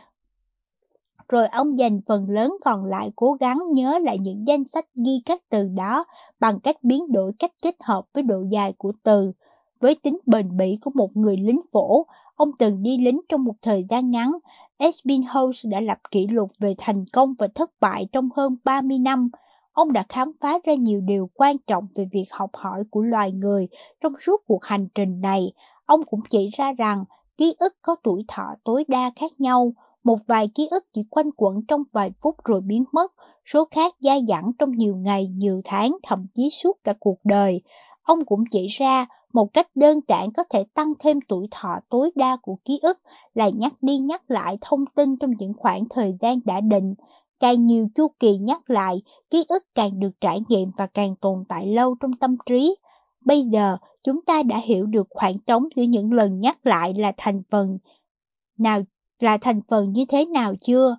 rồi ông dành phần lớn còn lại cố gắng nhớ lại những danh sách ghi các từ đó bằng cách biến đổi cách kết hợp với độ dài của từ. Với tính bền bỉ của một người lính phổ, ông từng đi lính trong một thời gian ngắn. Espinhouse đã lập kỷ lục về thành công và thất bại trong hơn 30 năm. Ông đã khám phá ra nhiều điều quan trọng về việc học hỏi của loài người trong suốt cuộc hành trình này. Ông cũng chỉ ra rằng ký ức có tuổi thọ tối đa khác nhau một vài ký ức chỉ quanh quẩn trong vài phút rồi biến mất, số khác dai dẳng trong nhiều ngày, nhiều tháng, thậm chí suốt cả cuộc đời. Ông cũng chỉ ra một cách đơn giản có thể tăng thêm tuổi thọ tối đa của ký ức là nhắc đi nhắc lại thông tin trong những khoảng thời gian đã định. Càng nhiều chu kỳ nhắc lại, ký ức càng được trải nghiệm và càng tồn tại lâu trong tâm trí. Bây giờ, chúng ta đã hiểu được khoảng trống giữa những lần nhắc lại là thành phần nào là thành phần như thế nào chưa?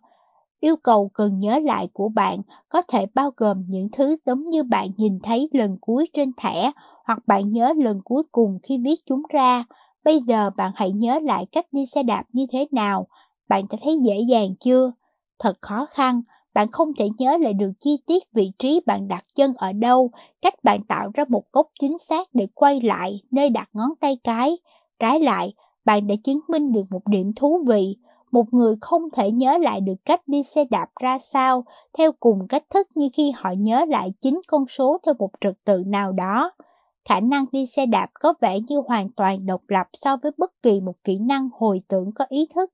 Yêu cầu cần nhớ lại của bạn có thể bao gồm những thứ giống như bạn nhìn thấy lần cuối trên thẻ hoặc bạn nhớ lần cuối cùng khi viết chúng ra. Bây giờ bạn hãy nhớ lại cách đi xe đạp như thế nào. Bạn đã thấy dễ dàng chưa? Thật khó khăn, bạn không thể nhớ lại được chi tiết vị trí bạn đặt chân ở đâu, cách bạn tạo ra một góc chính xác để quay lại nơi đặt ngón tay cái. Trái lại, bạn đã chứng minh được một điểm thú vị. Một người không thể nhớ lại được cách đi xe đạp ra sao theo cùng cách thức như khi họ nhớ lại chính con số theo một trật tự nào đó. Khả năng đi xe đạp có vẻ như hoàn toàn độc lập so với bất kỳ một kỹ năng hồi tưởng có ý thức.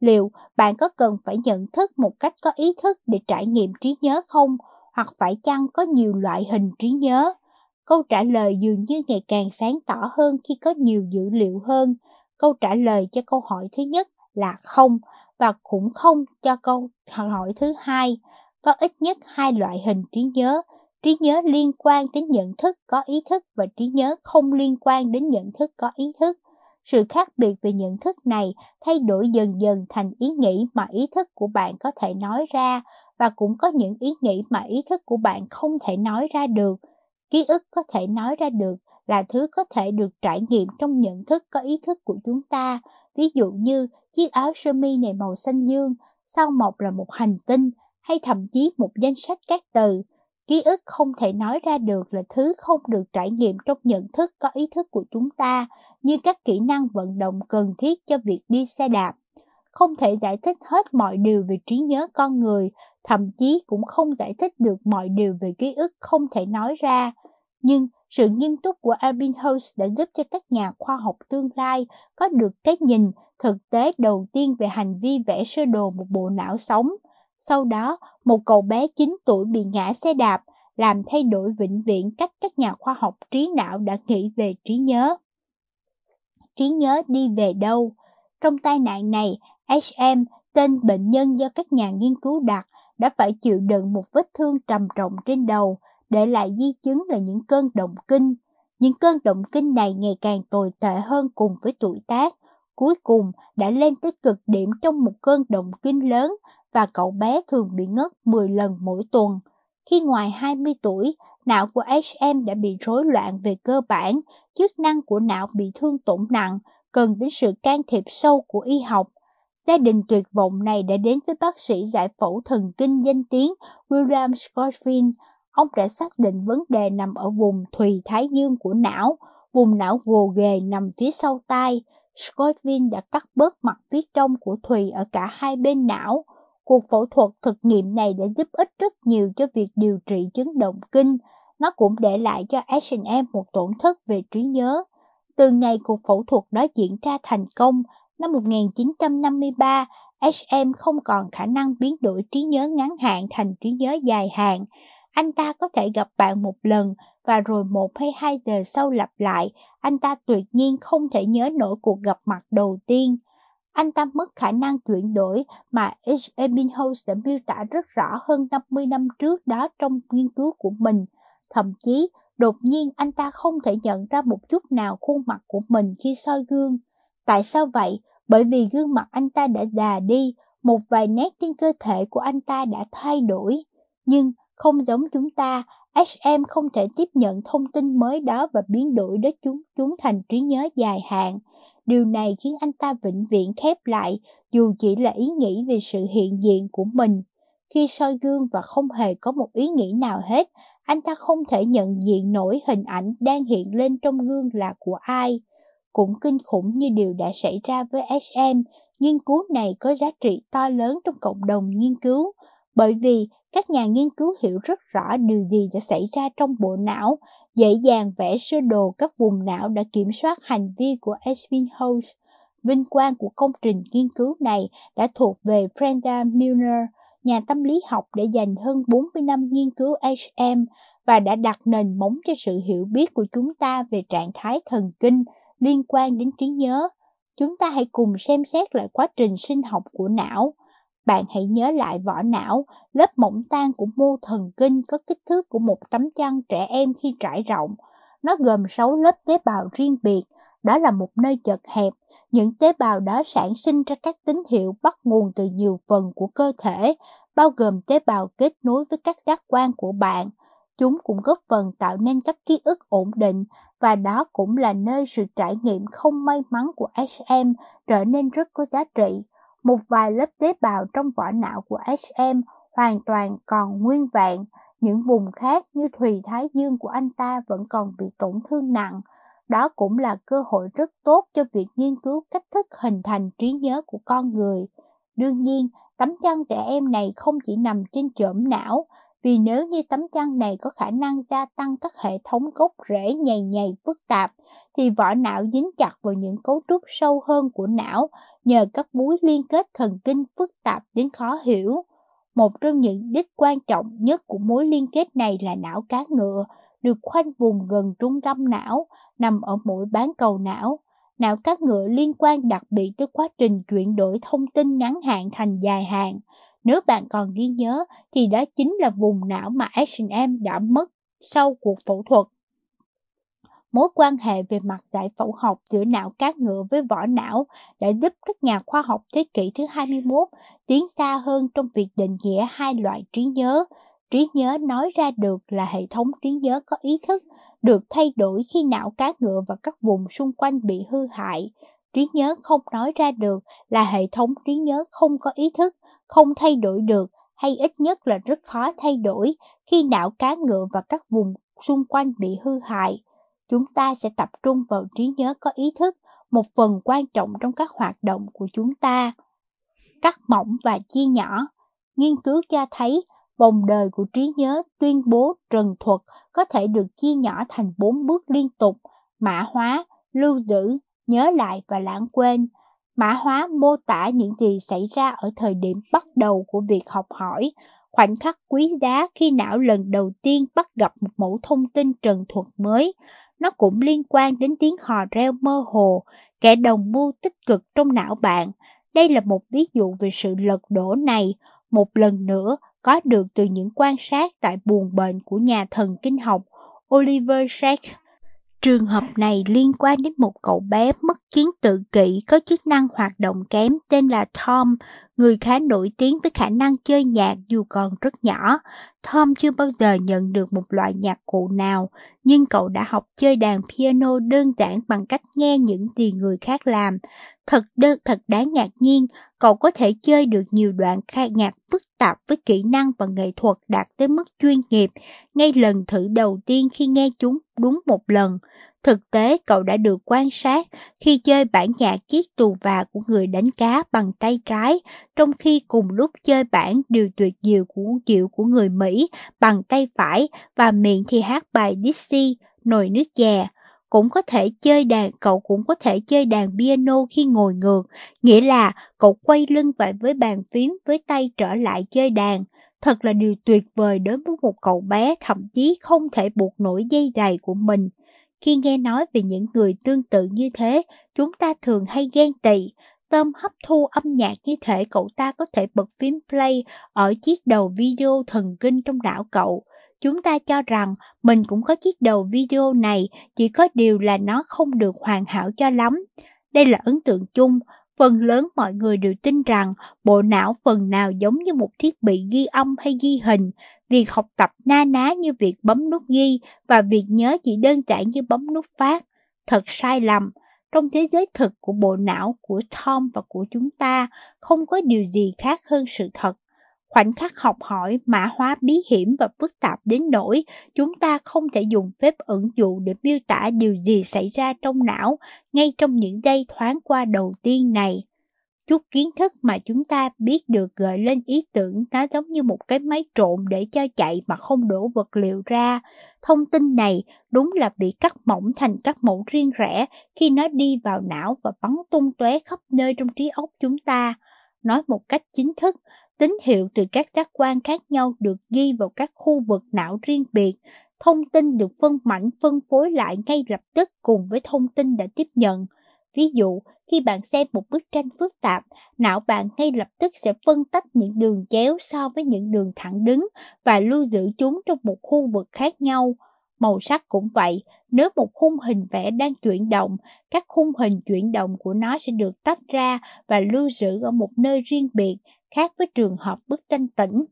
Liệu bạn có cần phải nhận thức một cách có ý thức để trải nghiệm trí nhớ không? Hoặc phải chăng có nhiều loại hình trí nhớ? Câu trả lời dường như ngày càng sáng tỏ hơn khi có nhiều dữ liệu hơn. Câu trả lời cho câu hỏi thứ nhất là không và cũng không cho câu hỏi thứ hai. Có ít nhất hai loại hình trí nhớ. Trí nhớ liên quan đến nhận thức có ý thức và trí nhớ không liên quan đến nhận thức có ý thức. Sự khác biệt về nhận thức này thay đổi dần dần thành ý nghĩ mà ý thức của bạn có thể nói ra và cũng có những ý nghĩ mà ý thức của bạn không thể nói ra được. Ký ức có thể nói ra được là thứ có thể được trải nghiệm trong nhận thức có ý thức của chúng ta. Ví dụ như chiếc áo sơ mi này màu xanh dương, sau mọc là một hành tinh hay thậm chí một danh sách các từ. Ký ức không thể nói ra được là thứ không được trải nghiệm trong nhận thức có ý thức của chúng ta, như các kỹ năng vận động cần thiết cho việc đi xe đạp. Không thể giải thích hết mọi điều về trí nhớ con người, thậm chí cũng không giải thích được mọi điều về ký ức không thể nói ra. Nhưng sự nghiêm túc của Ebbinghaus đã giúp cho các nhà khoa học tương lai có được cái nhìn thực tế đầu tiên về hành vi vẽ sơ đồ một bộ não sống – sau đó, một cậu bé 9 tuổi bị ngã xe đạp, làm thay đổi vĩnh viễn cách các nhà khoa học trí não đã nghĩ về trí nhớ. Trí nhớ đi về đâu? Trong tai nạn này, HM, tên bệnh nhân do các nhà nghiên cứu đặt, đã phải chịu đựng một vết thương trầm trọng trên đầu, để lại di chứng là những cơn động kinh. Những cơn động kinh này ngày càng tồi tệ hơn cùng với tuổi tác, cuối cùng đã lên tới cực điểm trong một cơn động kinh lớn và cậu bé thường bị ngất 10 lần mỗi tuần. Khi ngoài 20 tuổi, não của HM đã bị rối loạn về cơ bản, chức năng của não bị thương tổn nặng, cần đến sự can thiệp sâu của y học. Gia đình tuyệt vọng này đã đến với bác sĩ giải phẫu thần kinh danh tiếng William Scottfield. Ông đã xác định vấn đề nằm ở vùng thùy thái dương của não, vùng não gồ ghề nằm phía sau tai. Scottfield đã cắt bớt mặt phía trong của thùy ở cả hai bên não, Cuộc phẫu thuật thực nghiệm này đã giúp ích rất nhiều cho việc điều trị chứng động kinh. Nó cũng để lại cho H&M một tổn thất về trí nhớ. Từ ngày cuộc phẫu thuật đó diễn ra thành công, năm 1953, HM không còn khả năng biến đổi trí nhớ ngắn hạn thành trí nhớ dài hạn. Anh ta có thể gặp bạn một lần và rồi một hay hai giờ sau lặp lại, anh ta tuyệt nhiên không thể nhớ nổi cuộc gặp mặt đầu tiên. Anh ta mất khả năng chuyển đổi mà H. Ebbinghaus đã miêu tả rất rõ hơn 50 năm trước đó trong nghiên cứu của mình. Thậm chí, đột nhiên anh ta không thể nhận ra một chút nào khuôn mặt của mình khi soi gương. Tại sao vậy? Bởi vì gương mặt anh ta đã già đi, một vài nét trên cơ thể của anh ta đã thay đổi. Nhưng không giống chúng ta, HM không thể tiếp nhận thông tin mới đó và biến đổi để chúng chúng thành trí nhớ dài hạn. Điều này khiến anh ta vĩnh viễn khép lại dù chỉ là ý nghĩ về sự hiện diện của mình. Khi soi gương và không hề có một ý nghĩ nào hết, anh ta không thể nhận diện nổi hình ảnh đang hiện lên trong gương là của ai. Cũng kinh khủng như điều đã xảy ra với SM, nghiên cứu này có giá trị to lớn trong cộng đồng nghiên cứu, bởi vì các nhà nghiên cứu hiểu rất rõ điều gì đã xảy ra trong bộ não, dễ dàng vẽ sơ đồ các vùng não đã kiểm soát hành vi của Ebbinghaus. Vinh quang của công trình nghiên cứu này đã thuộc về Brenda Milner, nhà tâm lý học đã dành hơn 40 năm nghiên cứu HM và đã đặt nền móng cho sự hiểu biết của chúng ta về trạng thái thần kinh liên quan đến trí nhớ. Chúng ta hãy cùng xem xét lại quá trình sinh học của não. Bạn hãy nhớ lại vỏ não, lớp mỏng tan của mô thần kinh có kích thước của một tấm chăn trẻ em khi trải rộng. Nó gồm 6 lớp tế bào riêng biệt, đó là một nơi chật hẹp. Những tế bào đó sản sinh ra các tín hiệu bắt nguồn từ nhiều phần của cơ thể, bao gồm tế bào kết nối với các giác quan của bạn. Chúng cũng góp phần tạo nên các ký ức ổn định và đó cũng là nơi sự trải nghiệm không may mắn của SM trở nên rất có giá trị một vài lớp tế bào trong vỏ não của HM hoàn toàn còn nguyên vẹn, những vùng khác như Thùy Thái Dương của anh ta vẫn còn bị tổn thương nặng. Đó cũng là cơ hội rất tốt cho việc nghiên cứu cách thức hình thành trí nhớ của con người. Đương nhiên, tấm chân trẻ em này không chỉ nằm trên chởm não, vì nếu như tấm chăn này có khả năng gia tăng các hệ thống gốc rễ nhầy nhầy phức tạp, thì vỏ não dính chặt vào những cấu trúc sâu hơn của não nhờ các mối liên kết thần kinh phức tạp đến khó hiểu. Một trong những đích quan trọng nhất của mối liên kết này là não cá ngựa, được khoanh vùng gần trung tâm não, nằm ở mũi bán cầu não. Não cá ngựa liên quan đặc biệt tới quá trình chuyển đổi thông tin ngắn hạn thành dài hạn. Nếu bạn còn ghi nhớ thì đó chính là vùng não mà H&M đã mất sau cuộc phẫu thuật. Mối quan hệ về mặt giải phẫu học giữa não cá ngựa với vỏ não đã giúp các nhà khoa học thế kỷ thứ 21 tiến xa hơn trong việc định nghĩa hai loại trí nhớ. Trí nhớ nói ra được là hệ thống trí nhớ có ý thức, được thay đổi khi não cá ngựa và các vùng xung quanh bị hư hại. Trí nhớ không nói ra được là hệ thống trí nhớ không có ý thức, không thay đổi được hay ít nhất là rất khó thay đổi khi não cá ngựa và các vùng xung quanh bị hư hại. Chúng ta sẽ tập trung vào trí nhớ có ý thức, một phần quan trọng trong các hoạt động của chúng ta. Cắt mỏng và chia nhỏ. Nghiên cứu cho thấy vòng đời của trí nhớ tuyên bố trần thuật có thể được chia nhỏ thành bốn bước liên tục, mã hóa, lưu giữ, nhớ lại và lãng quên. Mã hóa mô tả những gì xảy ra ở thời điểm bắt đầu của việc học hỏi, khoảnh khắc quý giá khi não lần đầu tiên bắt gặp một mẫu thông tin trần thuật mới. Nó cũng liên quan đến tiếng hò reo mơ hồ, kẻ đồng mưu tích cực trong não bạn. Đây là một ví dụ về sự lật đổ này, một lần nữa có được từ những quan sát tại buồng bệnh của nhà thần kinh học Oliver Sacks Trường hợp này liên quan đến một cậu bé mất chiến tự kỷ có chức năng hoạt động kém tên là Tom, người khá nổi tiếng với khả năng chơi nhạc dù còn rất nhỏ. Tom chưa bao giờ nhận được một loại nhạc cụ nào, nhưng cậu đã học chơi đàn piano đơn giản bằng cách nghe những gì người khác làm. Thật đơn thật đáng ngạc nhiên, cậu có thể chơi được nhiều đoạn khai nhạc phức tạp với kỹ năng và nghệ thuật đạt tới mức chuyên nghiệp ngay lần thử đầu tiên khi nghe chúng đúng một lần. Thực tế, cậu đã được quan sát khi chơi bản nhạc chiếc tù và của người đánh cá bằng tay trái, trong khi cùng lúc chơi bản điều tuyệt diệu của diệu của người Mỹ bằng tay phải và miệng thì hát bài Dixie, nồi nước chè cũng có thể chơi đàn, cậu cũng có thể chơi đàn piano khi ngồi ngược, nghĩa là cậu quay lưng lại với bàn phím với tay trở lại chơi đàn. Thật là điều tuyệt vời đối với một cậu bé thậm chí không thể buộc nổi dây giày của mình. Khi nghe nói về những người tương tự như thế, chúng ta thường hay ghen tị. Tâm hấp thu âm nhạc như thể cậu ta có thể bật phím play ở chiếc đầu video thần kinh trong não cậu. Chúng ta cho rằng mình cũng có chiếc đầu video này, chỉ có điều là nó không được hoàn hảo cho lắm. Đây là ấn tượng chung, phần lớn mọi người đều tin rằng bộ não phần nào giống như một thiết bị ghi âm hay ghi hình, việc học tập na ná như việc bấm nút ghi và việc nhớ chỉ đơn giản như bấm nút phát. Thật sai lầm, trong thế giới thực của bộ não của Tom và của chúng ta không có điều gì khác hơn sự thật. Khoảnh khắc học hỏi mã hóa bí hiểm và phức tạp đến nỗi chúng ta không thể dùng phép ẩn dụ để miêu tả điều gì xảy ra trong não ngay trong những giây thoáng qua đầu tiên này. Chút kiến thức mà chúng ta biết được gợi lên ý tưởng nó giống như một cái máy trộn để cho chạy mà không đổ vật liệu ra. Thông tin này đúng là bị cắt mỏng thành các mẫu riêng rẽ khi nó đi vào não và bắn tung tóe khắp nơi trong trí óc chúng ta. Nói một cách chính thức, tín hiệu từ các giác quan khác nhau được ghi vào các khu vực não riêng biệt. Thông tin được phân mảnh phân phối lại ngay lập tức cùng với thông tin đã tiếp nhận. Ví dụ, khi bạn xem một bức tranh phức tạp, não bạn ngay lập tức sẽ phân tách những đường chéo so với những đường thẳng đứng và lưu giữ chúng trong một khu vực khác nhau. Màu sắc cũng vậy, nếu một khung hình vẽ đang chuyển động, các khung hình chuyển động của nó sẽ được tách ra và lưu giữ ở một nơi riêng biệt, khác với trường hợp bức tranh tĩnh.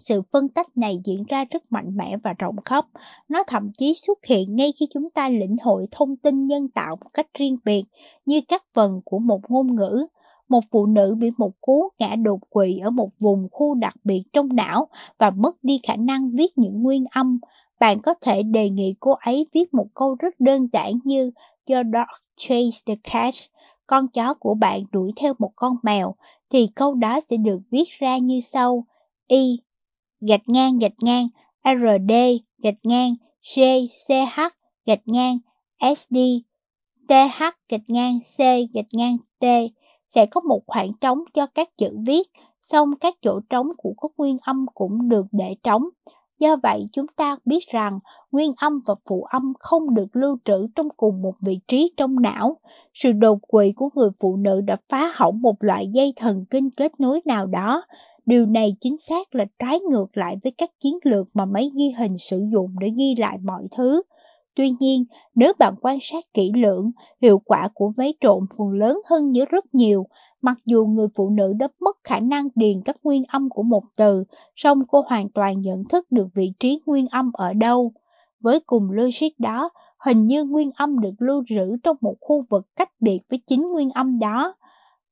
Sự phân tách này diễn ra rất mạnh mẽ và rộng khắp. Nó thậm chí xuất hiện ngay khi chúng ta lĩnh hội thông tin nhân tạo một cách riêng biệt, như các phần của một ngôn ngữ. một phụ nữ bị một cú ngã đột quỵ ở một vùng khu đặc biệt trong não và mất đi khả năng viết những nguyên âm, bạn có thể đề nghị cô ấy viết một câu rất đơn giản như Your dog chased the cat, con chó của bạn đuổi theo một con mèo, thì câu đó sẽ được viết ra như sau. Y, gạch ngang gạch ngang, RD, gạch ngang, G, CH, gạch ngang, SD, TH, gạch ngang, C, gạch ngang, T. Sẽ có một khoảng trống cho các chữ viết, xong các chỗ trống của các nguyên âm cũng được để trống. Do vậy, chúng ta biết rằng nguyên âm và phụ âm không được lưu trữ trong cùng một vị trí trong não. Sự đột quỵ của người phụ nữ đã phá hỏng một loại dây thần kinh kết nối nào đó. Điều này chính xác là trái ngược lại với các chiến lược mà máy ghi hình sử dụng để ghi lại mọi thứ. Tuy nhiên, nếu bạn quan sát kỹ lưỡng, hiệu quả của máy trộn phần lớn hơn nhớ rất nhiều, Mặc dù người phụ nữ đã mất khả năng điền các nguyên âm của một từ, song cô hoàn toàn nhận thức được vị trí nguyên âm ở đâu. Với cùng logic đó, hình như nguyên âm được lưu trữ trong một khu vực cách biệt với chính nguyên âm đó.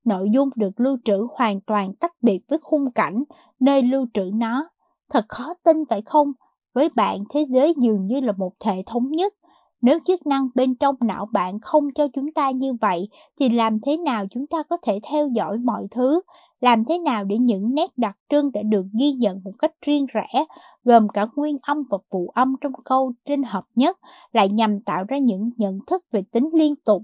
Nội dung được lưu trữ hoàn toàn tách biệt với khung cảnh, nơi lưu trữ nó. Thật khó tin phải không? Với bạn, thế giới dường như là một thể thống nhất, nếu chức năng bên trong não bạn không cho chúng ta như vậy, thì làm thế nào chúng ta có thể theo dõi mọi thứ? Làm thế nào để những nét đặc trưng đã được ghi nhận một cách riêng rẽ, gồm cả nguyên âm và phụ âm trong câu trên hợp nhất, lại nhằm tạo ra những nhận thức về tính liên tục?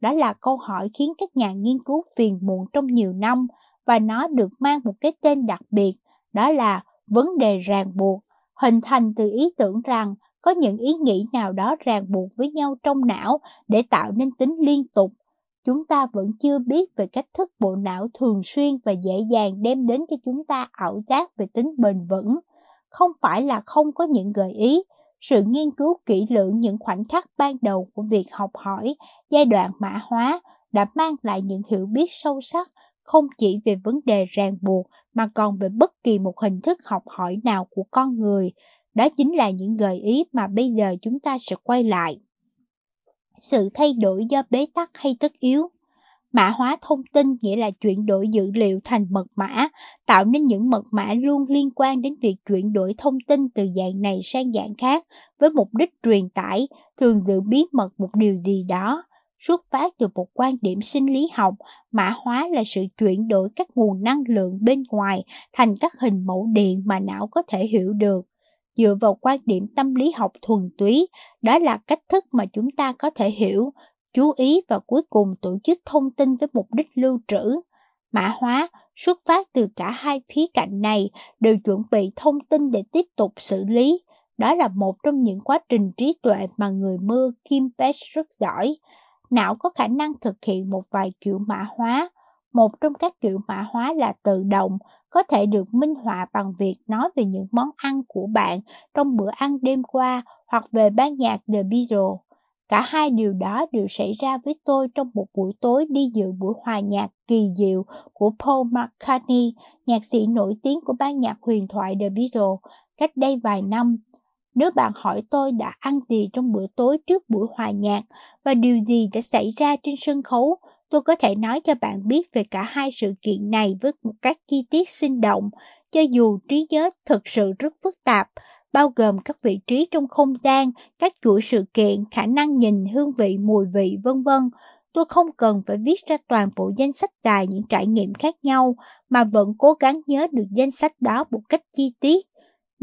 Đó là câu hỏi khiến các nhà nghiên cứu phiền muộn trong nhiều năm, và nó được mang một cái tên đặc biệt, đó là vấn đề ràng buộc, hình thành từ ý tưởng rằng có những ý nghĩ nào đó ràng buộc với nhau trong não để tạo nên tính liên tục. Chúng ta vẫn chưa biết về cách thức bộ não thường xuyên và dễ dàng đem đến cho chúng ta ảo giác về tính bền vững. Không phải là không có những gợi ý, sự nghiên cứu kỹ lưỡng những khoảnh khắc ban đầu của việc học hỏi, giai đoạn mã hóa đã mang lại những hiểu biết sâu sắc không chỉ về vấn đề ràng buộc mà còn về bất kỳ một hình thức học hỏi nào của con người đó chính là những gợi ý mà bây giờ chúng ta sẽ quay lại. Sự thay đổi do bế tắc hay tất yếu Mã hóa thông tin nghĩa là chuyển đổi dữ liệu thành mật mã, tạo nên những mật mã luôn liên quan đến việc chuyển đổi thông tin từ dạng này sang dạng khác với mục đích truyền tải, thường giữ bí mật một điều gì đó. Xuất phát từ một quan điểm sinh lý học, mã hóa là sự chuyển đổi các nguồn năng lượng bên ngoài thành các hình mẫu điện mà não có thể hiểu được dựa vào quan điểm tâm lý học thuần túy, đó là cách thức mà chúng ta có thể hiểu, chú ý và cuối cùng tổ chức thông tin với mục đích lưu trữ. Mã hóa xuất phát từ cả hai khía cạnh này đều chuẩn bị thông tin để tiếp tục xử lý. Đó là một trong những quá trình trí tuệ mà người mưa Kim Page rất giỏi. Não có khả năng thực hiện một vài kiểu mã hóa. Một trong các kiểu mã hóa là tự động, có thể được minh họa bằng việc nói về những món ăn của bạn trong bữa ăn đêm qua hoặc về ban nhạc The Beatles. Cả hai điều đó đều xảy ra với tôi trong một buổi tối đi dự buổi hòa nhạc kỳ diệu của Paul McCartney, nhạc sĩ nổi tiếng của ban nhạc huyền thoại The Beatles, cách đây vài năm. Nếu bạn hỏi tôi đã ăn gì trong bữa tối trước buổi hòa nhạc và điều gì đã xảy ra trên sân khấu, Tôi có thể nói cho bạn biết về cả hai sự kiện này với một các chi tiết sinh động, cho dù trí nhớ thực sự rất phức tạp, bao gồm các vị trí trong không gian, các chuỗi sự kiện, khả năng nhìn, hương vị, mùi vị, vân vân. Tôi không cần phải viết ra toàn bộ danh sách dài những trải nghiệm khác nhau, mà vẫn cố gắng nhớ được danh sách đó một cách chi tiết.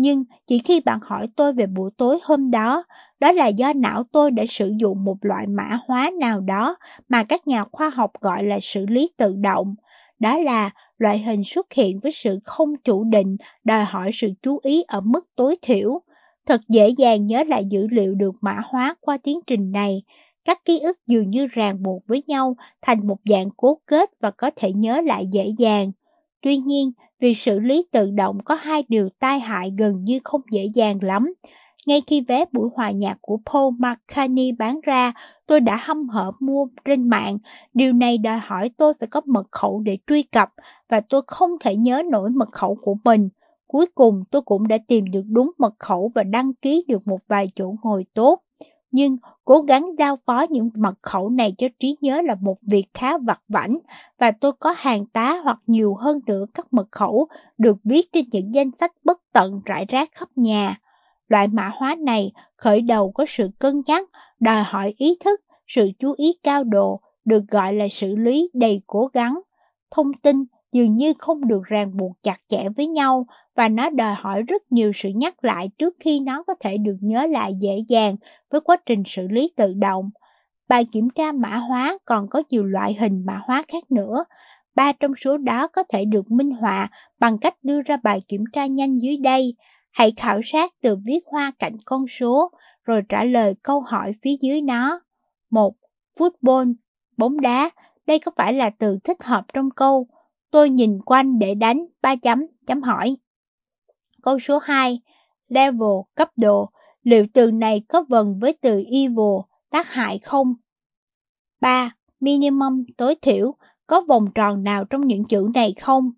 Nhưng chỉ khi bạn hỏi tôi về buổi tối hôm đó, đó là do não tôi đã sử dụng một loại mã hóa nào đó mà các nhà khoa học gọi là xử lý tự động. Đó là loại hình xuất hiện với sự không chủ định, đòi hỏi sự chú ý ở mức tối thiểu. Thật dễ dàng nhớ lại dữ liệu được mã hóa qua tiến trình này. Các ký ức dường như ràng buộc với nhau thành một dạng cố kết và có thể nhớ lại dễ dàng. Tuy nhiên, việc xử lý tự động có hai điều tai hại gần như không dễ dàng lắm. Ngay khi vé buổi hòa nhạc của Paul McCartney bán ra, tôi đã hâm hở mua trên mạng. Điều này đòi hỏi tôi phải có mật khẩu để truy cập và tôi không thể nhớ nổi mật khẩu của mình. Cuối cùng tôi cũng đã tìm được đúng mật khẩu và đăng ký được một vài chỗ ngồi tốt. Nhưng cố gắng giao phó những mật khẩu này cho trí nhớ là một việc khá vặt vảnh và tôi có hàng tá hoặc nhiều hơn nữa các mật khẩu được viết trên những danh sách bất tận rải rác khắp nhà. Loại mã hóa này khởi đầu có sự cân nhắc, đòi hỏi ý thức, sự chú ý cao độ, được gọi là xử lý đầy cố gắng. Thông tin dường như không được ràng buộc chặt chẽ với nhau và nó đòi hỏi rất nhiều sự nhắc lại trước khi nó có thể được nhớ lại dễ dàng với quá trình xử lý tự động. Bài kiểm tra mã hóa còn có nhiều loại hình mã hóa khác nữa. Ba trong số đó có thể được minh họa bằng cách đưa ra bài kiểm tra nhanh dưới đây. Hãy khảo sát từ viết hoa cạnh con số, rồi trả lời câu hỏi phía dưới nó. 1. Football, bóng đá. Đây có phải là từ thích hợp trong câu Tôi nhìn quanh để đánh ba chấm, chấm hỏi. Câu số 2. Level, cấp độ. Liệu từ này có vần với từ evil, tác hại không? 3. Minimum, tối thiểu. Có vòng tròn nào trong những chữ này không?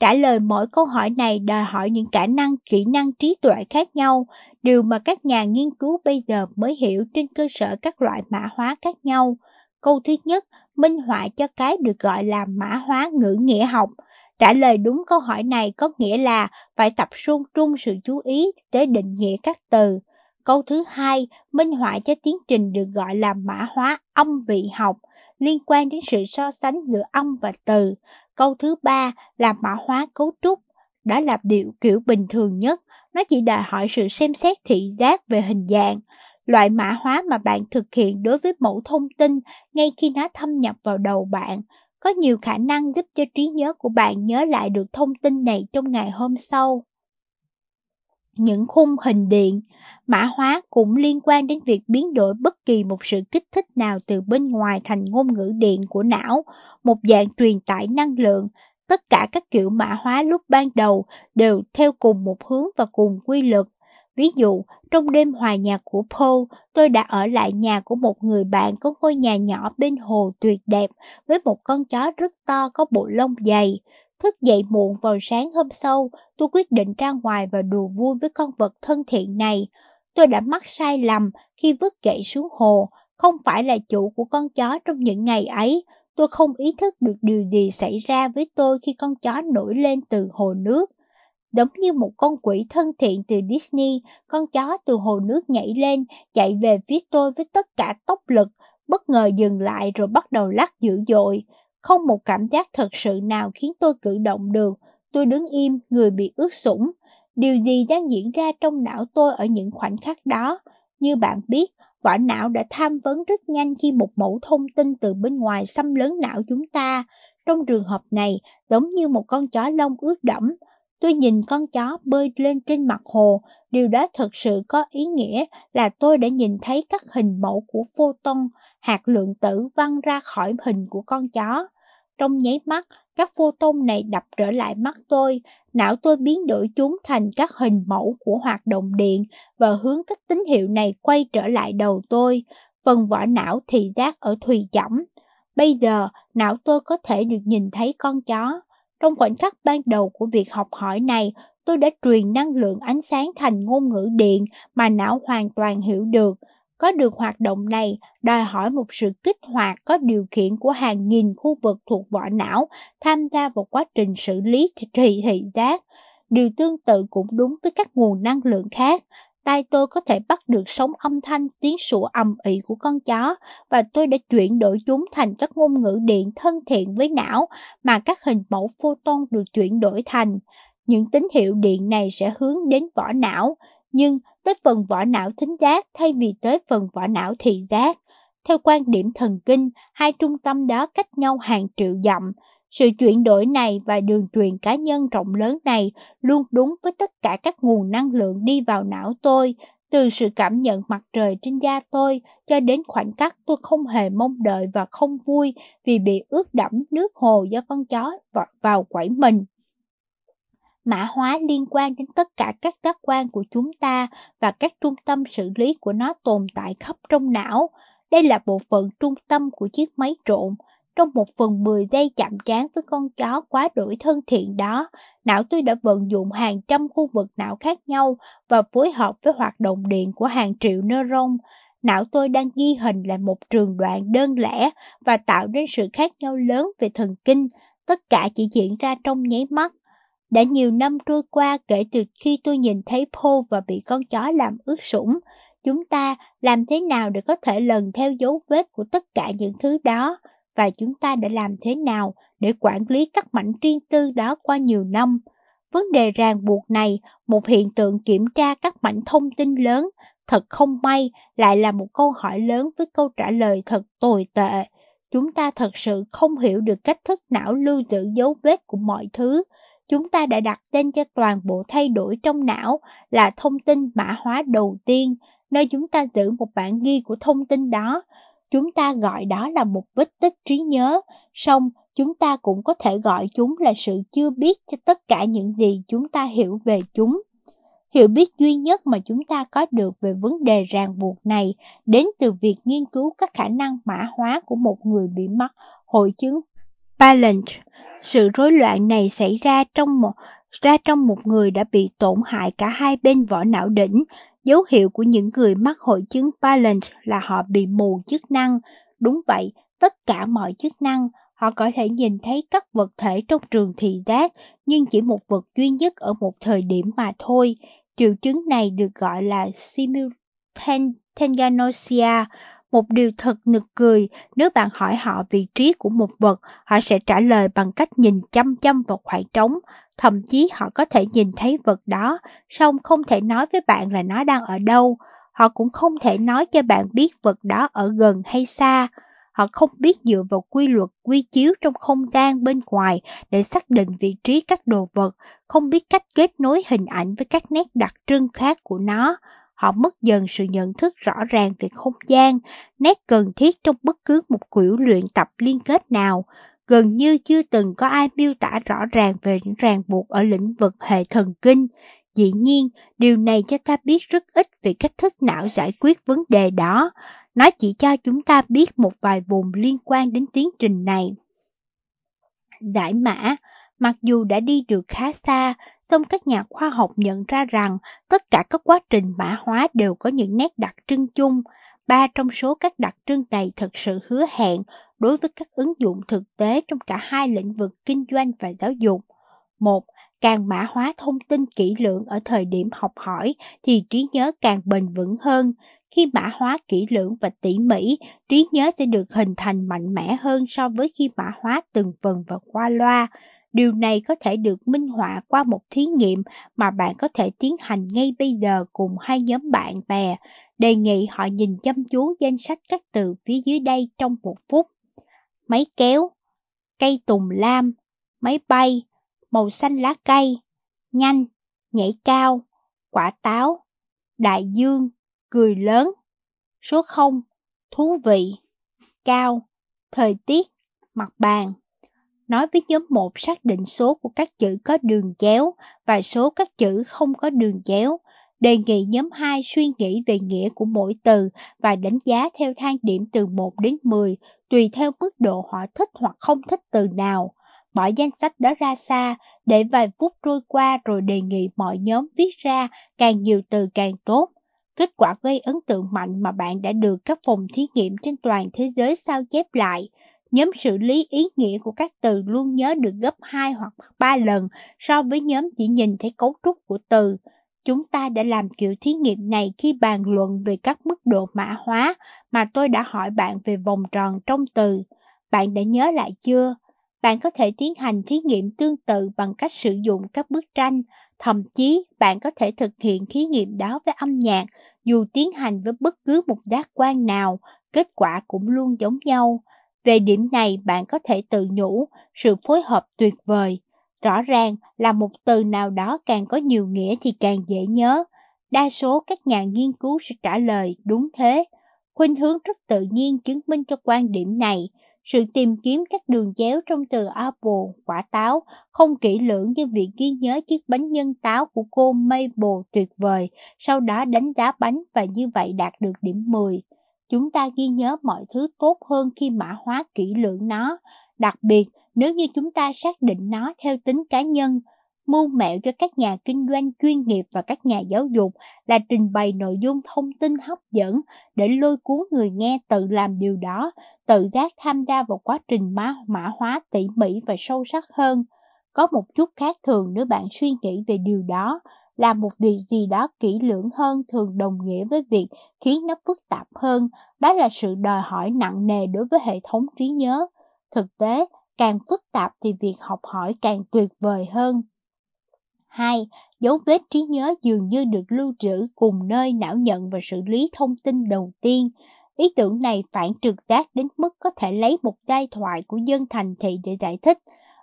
Trả lời mỗi câu hỏi này đòi hỏi những khả năng, kỹ năng trí tuệ khác nhau, điều mà các nhà nghiên cứu bây giờ mới hiểu trên cơ sở các loại mã hóa khác nhau. Câu thứ nhất, minh họa cho cái được gọi là mã hóa ngữ nghĩa học. Trả lời đúng câu hỏi này có nghĩa là phải tập trung trung sự chú ý tới định nghĩa các từ. Câu thứ hai, minh họa cho tiến trình được gọi là mã hóa âm vị học, liên quan đến sự so sánh giữa âm và từ. Câu thứ ba là mã hóa cấu trúc, đó là điều kiểu bình thường nhất, nó chỉ đòi hỏi sự xem xét thị giác về hình dạng. Loại mã hóa mà bạn thực hiện đối với mẫu thông tin ngay khi nó thâm nhập vào đầu bạn có nhiều khả năng giúp cho trí nhớ của bạn nhớ lại được thông tin này trong ngày hôm sau. Những khung hình điện, mã hóa cũng liên quan đến việc biến đổi bất kỳ một sự kích thích nào từ bên ngoài thành ngôn ngữ điện của não, một dạng truyền tải năng lượng. Tất cả các kiểu mã hóa lúc ban đầu đều theo cùng một hướng và cùng quy luật. Ví dụ, trong đêm hòa nhạc của Paul, tôi đã ở lại nhà của một người bạn có ngôi nhà nhỏ bên hồ tuyệt đẹp với một con chó rất to có bộ lông dày. Thức dậy muộn vào sáng hôm sau, tôi quyết định ra ngoài và đùa vui với con vật thân thiện này. Tôi đã mắc sai lầm khi vứt gậy xuống hồ, không phải là chủ của con chó trong những ngày ấy. Tôi không ý thức được điều gì xảy ra với tôi khi con chó nổi lên từ hồ nước. Giống như một con quỷ thân thiện từ Disney, con chó từ hồ nước nhảy lên, chạy về phía tôi với tất cả tốc lực, bất ngờ dừng lại rồi bắt đầu lắc dữ dội. Không một cảm giác thật sự nào khiến tôi cử động được. Tôi đứng im, người bị ướt sũng. Điều gì đang diễn ra trong não tôi ở những khoảnh khắc đó? Như bạn biết, vỏ não đã tham vấn rất nhanh khi một mẫu thông tin từ bên ngoài xâm lấn não chúng ta. Trong trường hợp này, giống như một con chó lông ướt đẫm, Tôi nhìn con chó bơi lên trên mặt hồ, điều đó thực sự có ý nghĩa là tôi đã nhìn thấy các hình mẫu của photon, hạt lượng tử văng ra khỏi hình của con chó. Trong nháy mắt, các photon này đập trở lại mắt tôi, não tôi biến đổi chúng thành các hình mẫu của hoạt động điện và hướng các tín hiệu này quay trở lại đầu tôi, phần vỏ não thì giác ở thùy chẩm. Bây giờ, não tôi có thể được nhìn thấy con chó. Trong khoảnh khắc ban đầu của việc học hỏi này, tôi đã truyền năng lượng ánh sáng thành ngôn ngữ điện mà não hoàn toàn hiểu được. Có được hoạt động này đòi hỏi một sự kích hoạt có điều kiện của hàng nghìn khu vực thuộc vỏ não tham gia vào quá trình xử lý thị thị giác. Điều tương tự cũng đúng với các nguồn năng lượng khác tai tôi có thể bắt được sóng âm thanh tiếng sủa ầm ĩ của con chó và tôi đã chuyển đổi chúng thành các ngôn ngữ điện thân thiện với não mà các hình mẫu photon được chuyển đổi thành. Những tín hiệu điện này sẽ hướng đến vỏ não, nhưng tới phần vỏ não thính giác thay vì tới phần vỏ não thị giác. Theo quan điểm thần kinh, hai trung tâm đó cách nhau hàng triệu dặm, sự chuyển đổi này và đường truyền cá nhân rộng lớn này luôn đúng với tất cả các nguồn năng lượng đi vào não tôi, từ sự cảm nhận mặt trời trên da tôi cho đến khoảnh khắc tôi không hề mong đợi và không vui vì bị ướt đẫm nước hồ do con chó vọt vào quẩy mình. Mã hóa liên quan đến tất cả các giác quan của chúng ta và các trung tâm xử lý của nó tồn tại khắp trong não. Đây là bộ phận trung tâm của chiếc máy trộn, trong một phần mười giây chạm trán với con chó quá đuổi thân thiện đó, não tôi đã vận dụng hàng trăm khu vực não khác nhau và phối hợp với hoạt động điện của hàng triệu neuron. não tôi đang ghi hình lại một trường đoạn đơn lẻ và tạo nên sự khác nhau lớn về thần kinh, tất cả chỉ diễn ra trong nháy mắt. Đã nhiều năm trôi qua kể từ khi tôi nhìn thấy Paul và bị con chó làm ướt sũng, chúng ta làm thế nào để có thể lần theo dấu vết của tất cả những thứ đó và chúng ta đã làm thế nào để quản lý các mảnh riêng tư đó qua nhiều năm. Vấn đề ràng buộc này, một hiện tượng kiểm tra các mảnh thông tin lớn, thật không may lại là một câu hỏi lớn với câu trả lời thật tồi tệ. Chúng ta thật sự không hiểu được cách thức não lưu giữ dấu vết của mọi thứ. Chúng ta đã đặt tên cho toàn bộ thay đổi trong não là thông tin mã hóa đầu tiên, nơi chúng ta giữ một bản ghi của thông tin đó. Chúng ta gọi đó là một vết tích trí nhớ, song chúng ta cũng có thể gọi chúng là sự chưa biết cho tất cả những gì chúng ta hiểu về chúng. Hiểu biết duy nhất mà chúng ta có được về vấn đề ràng buộc này đến từ việc nghiên cứu các khả năng mã hóa của một người bị mắc hội chứng Balance. Sự rối loạn này xảy ra trong một ra trong một người đã bị tổn hại cả hai bên vỏ não đỉnh. Dấu hiệu của những người mắc hội chứng Balance là họ bị mù chức năng. Đúng vậy, tất cả mọi chức năng, họ có thể nhìn thấy các vật thể trong trường thị giác, nhưng chỉ một vật duy nhất ở một thời điểm mà thôi. Triệu chứng này được gọi là simultaneosia. Một điều thật nực cười, nếu bạn hỏi họ vị trí của một vật, họ sẽ trả lời bằng cách nhìn chăm chăm vào khoảng trống. Thậm chí họ có thể nhìn thấy vật đó, song không thể nói với bạn là nó đang ở đâu. Họ cũng không thể nói cho bạn biết vật đó ở gần hay xa. Họ không biết dựa vào quy luật quy chiếu trong không gian bên ngoài để xác định vị trí các đồ vật, không biết cách kết nối hình ảnh với các nét đặc trưng khác của nó. Họ mất dần sự nhận thức rõ ràng về không gian, nét cần thiết trong bất cứ một kiểu luyện tập liên kết nào. Gần như chưa từng có ai miêu tả rõ ràng về những ràng buộc ở lĩnh vực hệ thần kinh. Dĩ nhiên, điều này cho ta biết rất ít về cách thức não giải quyết vấn đề đó. Nó chỉ cho chúng ta biết một vài vùng liên quan đến tiến trình này. Giải mã, mặc dù đã đi được khá xa, song các nhà khoa học nhận ra rằng tất cả các quá trình mã hóa đều có những nét đặc trưng chung. Ba trong số các đặc trưng này thực sự hứa hẹn đối với các ứng dụng thực tế trong cả hai lĩnh vực kinh doanh và giáo dục. Một, càng mã hóa thông tin kỹ lưỡng ở thời điểm học hỏi thì trí nhớ càng bền vững hơn. Khi mã hóa kỹ lưỡng và tỉ mỉ, trí nhớ sẽ được hình thành mạnh mẽ hơn so với khi mã hóa từng phần và qua loa. Điều này có thể được minh họa qua một thí nghiệm mà bạn có thể tiến hành ngay bây giờ cùng hai nhóm bạn bè. Đề nghị họ nhìn chăm chú danh sách các từ phía dưới đây trong một phút. Máy kéo, cây tùng lam, máy bay, màu xanh lá cây, nhanh, nhảy cao, quả táo, đại dương, cười lớn, số 0, thú vị, cao, thời tiết, mặt bàn. Nói với nhóm 1 xác định số của các chữ có đường chéo và số các chữ không có đường chéo. Đề nghị nhóm 2 suy nghĩ về nghĩa của mỗi từ và đánh giá theo thang điểm từ 1 đến 10, tùy theo mức độ họ thích hoặc không thích từ nào. Bỏ danh sách đó ra xa, để vài phút trôi qua rồi đề nghị mọi nhóm viết ra càng nhiều từ càng tốt. Kết quả gây ấn tượng mạnh mà bạn đã được các phòng thí nghiệm trên toàn thế giới sao chép lại. Nhóm xử lý ý nghĩa của các từ luôn nhớ được gấp 2 hoặc 3 lần so với nhóm chỉ nhìn thấy cấu trúc của từ. Chúng ta đã làm kiểu thí nghiệm này khi bàn luận về các mức độ mã hóa mà tôi đã hỏi bạn về vòng tròn trong từ. Bạn đã nhớ lại chưa? Bạn có thể tiến hành thí nghiệm tương tự bằng cách sử dụng các bức tranh, thậm chí bạn có thể thực hiện thí nghiệm đó với âm nhạc, dù tiến hành với bất cứ một giác quan nào, kết quả cũng luôn giống nhau. Về điểm này bạn có thể tự nhủ, sự phối hợp tuyệt vời. Rõ ràng là một từ nào đó càng có nhiều nghĩa thì càng dễ nhớ. Đa số các nhà nghiên cứu sẽ trả lời đúng thế. Khuynh hướng rất tự nhiên chứng minh cho quan điểm này. Sự tìm kiếm các đường chéo trong từ apple, quả táo, không kỹ lưỡng như việc ghi nhớ chiếc bánh nhân táo của cô Mabel tuyệt vời, sau đó đánh giá bánh và như vậy đạt được điểm 10. Chúng ta ghi nhớ mọi thứ tốt hơn khi mã hóa kỹ lưỡng nó, đặc biệt nếu như chúng ta xác định nó theo tính cá nhân. Mưu mẹo cho các nhà kinh doanh chuyên nghiệp và các nhà giáo dục là trình bày nội dung thông tin hấp dẫn để lôi cuốn người nghe tự làm điều đó, tự giác tham gia vào quá trình mã, mã hóa tỉ mỉ và sâu sắc hơn. Có một chút khác thường nếu bạn suy nghĩ về điều đó, làm một việc gì đó kỹ lưỡng hơn thường đồng nghĩa với việc khiến nó phức tạp hơn, đó là sự đòi hỏi nặng nề đối với hệ thống trí nhớ. Thực tế, càng phức tạp thì việc học hỏi càng tuyệt vời hơn. 2. Dấu vết trí nhớ dường như được lưu trữ cùng nơi não nhận và xử lý thông tin đầu tiên. Ý tưởng này phản trực giác đến mức có thể lấy một giai thoại của dân thành thị để giải thích.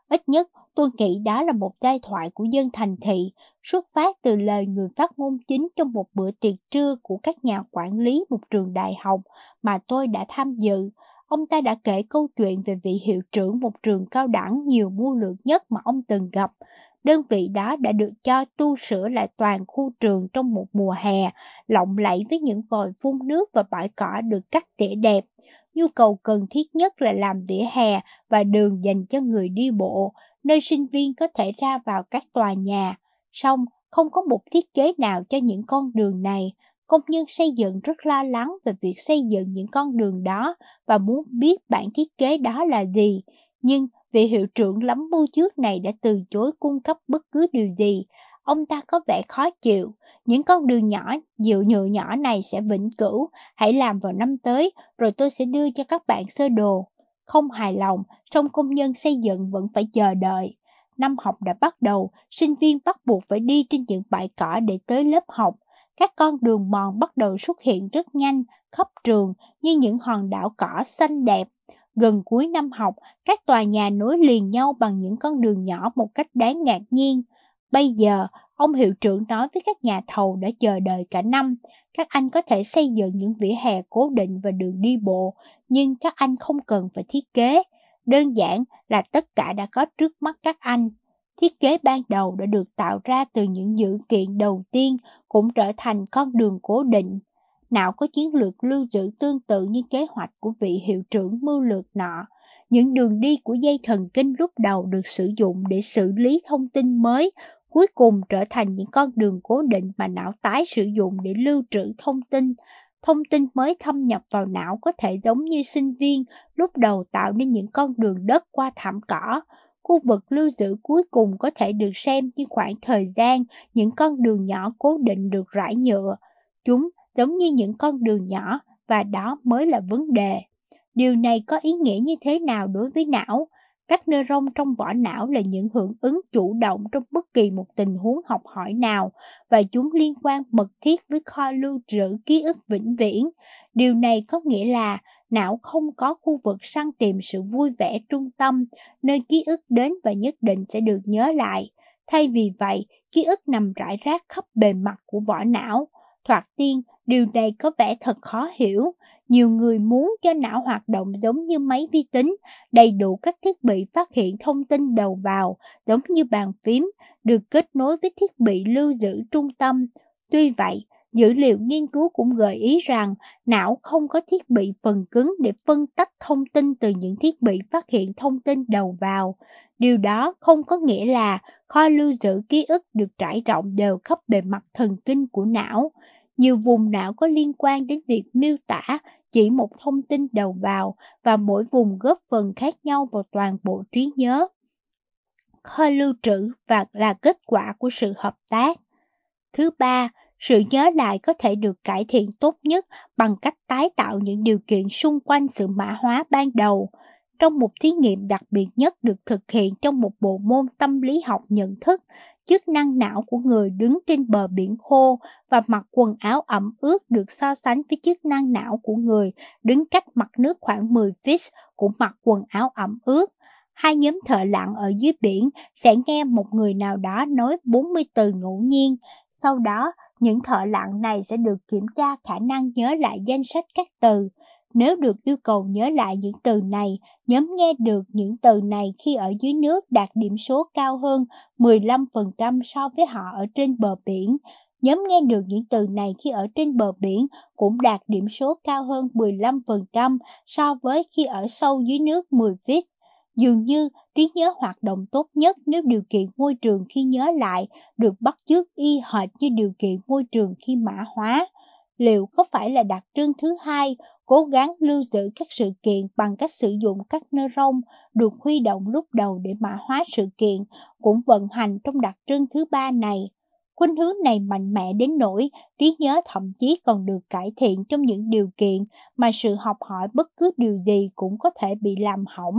Ít nhất, tôi nghĩ đó là một giai thoại của dân thành thị, xuất phát từ lời người phát ngôn chính trong một bữa tiệc trưa của các nhà quản lý một trường đại học mà tôi đã tham dự. Ông ta đã kể câu chuyện về vị hiệu trưởng một trường cao đẳng nhiều mưu lược nhất mà ông từng gặp. Đơn vị đó đã được cho tu sửa lại toàn khu trường trong một mùa hè, lộng lẫy với những vòi phun nước và bãi cỏ được cắt tỉa đẹp. Nhu cầu cần thiết nhất là làm vỉa hè và đường dành cho người đi bộ, nơi sinh viên có thể ra vào các tòa nhà. Song, không có một thiết kế nào cho những con đường này. Công nhân xây dựng rất lo lắng về việc xây dựng những con đường đó và muốn biết bản thiết kế đó là gì. Nhưng vị hiệu trưởng lắm mưu trước này đã từ chối cung cấp bất cứ điều gì. Ông ta có vẻ khó chịu. Những con đường nhỏ, dịu nhựa nhỏ này sẽ vĩnh cửu. Hãy làm vào năm tới, rồi tôi sẽ đưa cho các bạn sơ đồ. Không hài lòng, song công nhân xây dựng vẫn phải chờ đợi. Năm học đã bắt đầu, sinh viên bắt buộc phải đi trên những bãi cỏ để tới lớp học. Các con đường mòn bắt đầu xuất hiện rất nhanh, khắp trường như những hòn đảo cỏ xanh đẹp. Gần cuối năm học, các tòa nhà nối liền nhau bằng những con đường nhỏ một cách đáng ngạc nhiên. Bây giờ, ông hiệu trưởng nói với các nhà thầu đã chờ đợi cả năm, các anh có thể xây dựng những vỉa hè cố định và đường đi bộ, nhưng các anh không cần phải thiết kế. Đơn giản là tất cả đã có trước mắt các anh. Thiết kế ban đầu đã được tạo ra từ những dự kiện đầu tiên cũng trở thành con đường cố định. Nào có chiến lược lưu trữ tương tự như kế hoạch của vị hiệu trưởng mưu lược nọ. Những đường đi của dây thần kinh lúc đầu được sử dụng để xử lý thông tin mới, cuối cùng trở thành những con đường cố định mà não tái sử dụng để lưu trữ thông tin. Thông tin mới thâm nhập vào não có thể giống như sinh viên lúc đầu tạo nên những con đường đất qua thảm cỏ, khu vực lưu giữ cuối cùng có thể được xem như khoảng thời gian những con đường nhỏ cố định được rải nhựa. Chúng giống như những con đường nhỏ và đó mới là vấn đề. Điều này có ý nghĩa như thế nào đối với não? Các neuron trong vỏ não là những hưởng ứng chủ động trong bất kỳ một tình huống học hỏi nào và chúng liên quan mật thiết với kho lưu trữ ký ức vĩnh viễn. Điều này có nghĩa là não không có khu vực săn tìm sự vui vẻ trung tâm, nơi ký ức đến và nhất định sẽ được nhớ lại. Thay vì vậy, ký ức nằm rải rác khắp bề mặt của vỏ não. Thoạt tiên, điều này có vẻ thật khó hiểu. Nhiều người muốn cho não hoạt động giống như máy vi tính, đầy đủ các thiết bị phát hiện thông tin đầu vào, giống như bàn phím, được kết nối với thiết bị lưu giữ trung tâm. Tuy vậy, Dữ liệu nghiên cứu cũng gợi ý rằng não không có thiết bị phần cứng để phân tách thông tin từ những thiết bị phát hiện thông tin đầu vào. Điều đó không có nghĩa là kho lưu giữ ký ức được trải rộng đều khắp bề mặt thần kinh của não. Nhiều vùng não có liên quan đến việc miêu tả chỉ một thông tin đầu vào và mỗi vùng góp phần khác nhau vào toàn bộ trí nhớ. Kho lưu trữ và là kết quả của sự hợp tác. Thứ ba, sự nhớ lại có thể được cải thiện tốt nhất bằng cách tái tạo những điều kiện xung quanh sự mã hóa ban đầu. Trong một thí nghiệm đặc biệt nhất được thực hiện trong một bộ môn tâm lý học nhận thức, chức năng não của người đứng trên bờ biển khô và mặc quần áo ẩm ướt được so sánh với chức năng não của người đứng cách mặt nước khoảng 10 feet cũng mặc quần áo ẩm ướt. Hai nhóm thợ lặn ở dưới biển sẽ nghe một người nào đó nói 40 từ ngẫu nhiên, sau đó những thợ lặn này sẽ được kiểm tra khả năng nhớ lại danh sách các từ. Nếu được yêu cầu nhớ lại những từ này, nhóm nghe được những từ này khi ở dưới nước đạt điểm số cao hơn 15% so với họ ở trên bờ biển. Nhóm nghe được những từ này khi ở trên bờ biển cũng đạt điểm số cao hơn 15% so với khi ở sâu dưới nước 10 feet. Dường như trí nhớ hoạt động tốt nhất nếu điều kiện môi trường khi nhớ lại được bắt chước y hệt như điều kiện môi trường khi mã hóa. Liệu có phải là đặc trưng thứ hai, cố gắng lưu giữ các sự kiện bằng cách sử dụng các neuron được huy động lúc đầu để mã hóa sự kiện, cũng vận hành trong đặc trưng thứ ba này. Khuynh hướng này mạnh mẽ đến nỗi trí nhớ thậm chí còn được cải thiện trong những điều kiện mà sự học hỏi bất cứ điều gì cũng có thể bị làm hỏng.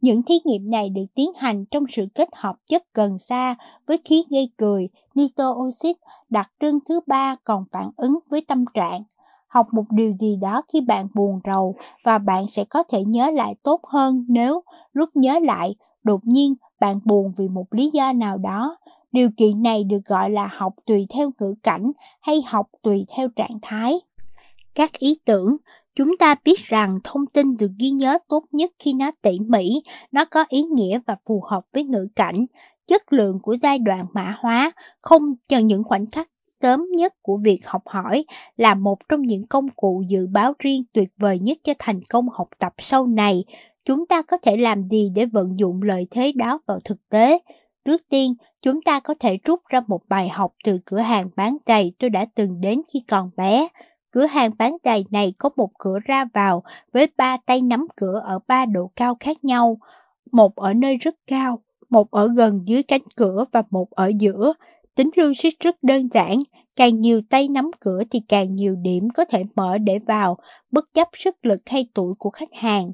Những thí nghiệm này được tiến hành trong sự kết hợp chất cần sa với khí gây cười, nitro oxit, đặc trưng thứ ba còn phản ứng với tâm trạng. Học một điều gì đó khi bạn buồn rầu và bạn sẽ có thể nhớ lại tốt hơn nếu lúc nhớ lại, đột nhiên bạn buồn vì một lý do nào đó. Điều kiện này được gọi là học tùy theo ngữ cảnh hay học tùy theo trạng thái. Các ý tưởng, Chúng ta biết rằng thông tin được ghi nhớ tốt nhất khi nó tỉ mỉ, nó có ý nghĩa và phù hợp với ngữ cảnh. Chất lượng của giai đoạn mã hóa không chờ những khoảnh khắc sớm nhất của việc học hỏi là một trong những công cụ dự báo riêng tuyệt vời nhất cho thành công học tập sau này. Chúng ta có thể làm gì để vận dụng lợi thế đó vào thực tế? Trước tiên, chúng ta có thể rút ra một bài học từ cửa hàng bán giày tôi đã từng đến khi còn bé. Cửa hàng bán giày này có một cửa ra vào với ba tay nắm cửa ở ba độ cao khác nhau, một ở nơi rất cao, một ở gần dưới cánh cửa và một ở giữa. Tính logic rất đơn giản, càng nhiều tay nắm cửa thì càng nhiều điểm có thể mở để vào, bất chấp sức lực hay tuổi của khách hàng.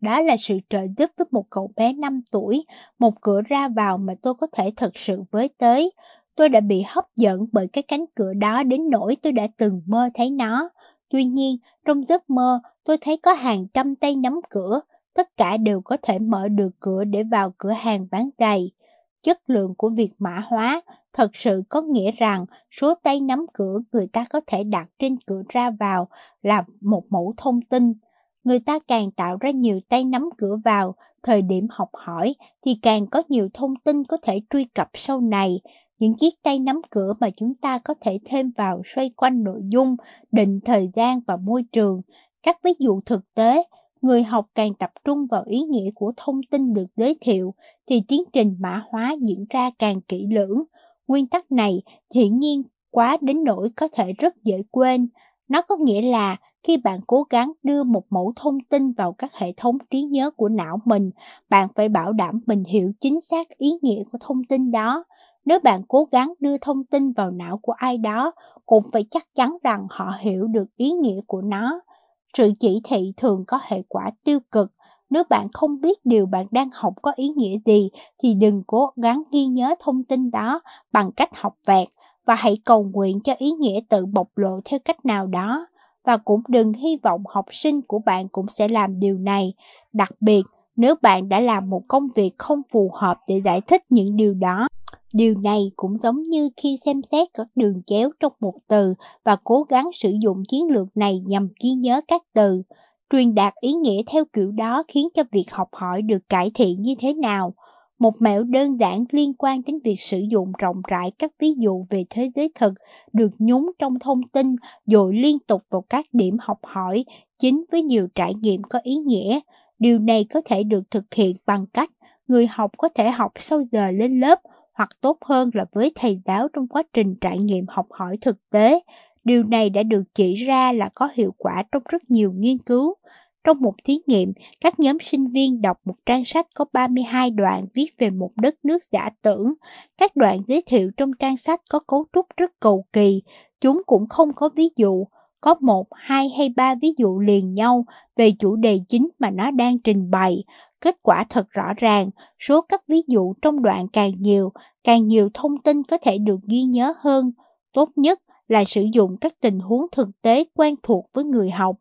Đó là sự trợ giúp với một cậu bé 5 tuổi, một cửa ra vào mà tôi có thể thực sự với tới. Tôi đã bị hấp dẫn bởi cái cánh cửa đó đến nỗi tôi đã từng mơ thấy nó. Tuy nhiên, trong giấc mơ, tôi thấy có hàng trăm tay nắm cửa, tất cả đều có thể mở được cửa để vào cửa hàng bán giày. Chất lượng của việc mã hóa thật sự có nghĩa rằng số tay nắm cửa người ta có thể đặt trên cửa ra vào là một mẫu thông tin. Người ta càng tạo ra nhiều tay nắm cửa vào thời điểm học hỏi thì càng có nhiều thông tin có thể truy cập sau này những chiếc tay nắm cửa mà chúng ta có thể thêm vào xoay quanh nội dung, định thời gian và môi trường. Các ví dụ thực tế, người học càng tập trung vào ý nghĩa của thông tin được giới thiệu thì tiến trình mã hóa diễn ra càng kỹ lưỡng. Nguyên tắc này hiển nhiên quá đến nỗi có thể rất dễ quên. Nó có nghĩa là khi bạn cố gắng đưa một mẫu thông tin vào các hệ thống trí nhớ của não mình, bạn phải bảo đảm mình hiểu chính xác ý nghĩa của thông tin đó. Nếu bạn cố gắng đưa thông tin vào não của ai đó, cũng phải chắc chắn rằng họ hiểu được ý nghĩa của nó. Sự chỉ thị thường có hệ quả tiêu cực. Nếu bạn không biết điều bạn đang học có ý nghĩa gì, thì đừng cố gắng ghi nhớ thông tin đó bằng cách học vẹt và hãy cầu nguyện cho ý nghĩa tự bộc lộ theo cách nào đó. Và cũng đừng hy vọng học sinh của bạn cũng sẽ làm điều này. Đặc biệt, nếu bạn đã làm một công việc không phù hợp để giải thích những điều đó, Điều này cũng giống như khi xem xét các đường chéo trong một từ và cố gắng sử dụng chiến lược này nhằm ghi nhớ các từ. Truyền đạt ý nghĩa theo kiểu đó khiến cho việc học hỏi được cải thiện như thế nào. Một mẹo đơn giản liên quan đến việc sử dụng rộng rãi các ví dụ về thế giới thực được nhúng trong thông tin dội liên tục vào các điểm học hỏi chính với nhiều trải nghiệm có ý nghĩa. Điều này có thể được thực hiện bằng cách người học có thể học sau giờ lên lớp hoặc tốt hơn là với thầy giáo trong quá trình trải nghiệm học hỏi thực tế. Điều này đã được chỉ ra là có hiệu quả trong rất nhiều nghiên cứu. Trong một thí nghiệm, các nhóm sinh viên đọc một trang sách có 32 đoạn viết về một đất nước giả tưởng. Các đoạn giới thiệu trong trang sách có cấu trúc rất cầu kỳ, chúng cũng không có ví dụ, có một, hai hay ba ví dụ liền nhau về chủ đề chính mà nó đang trình bày. Kết quả thật rõ ràng, số các ví dụ trong đoạn càng nhiều, càng nhiều thông tin có thể được ghi nhớ hơn. Tốt nhất là sử dụng các tình huống thực tế quen thuộc với người học.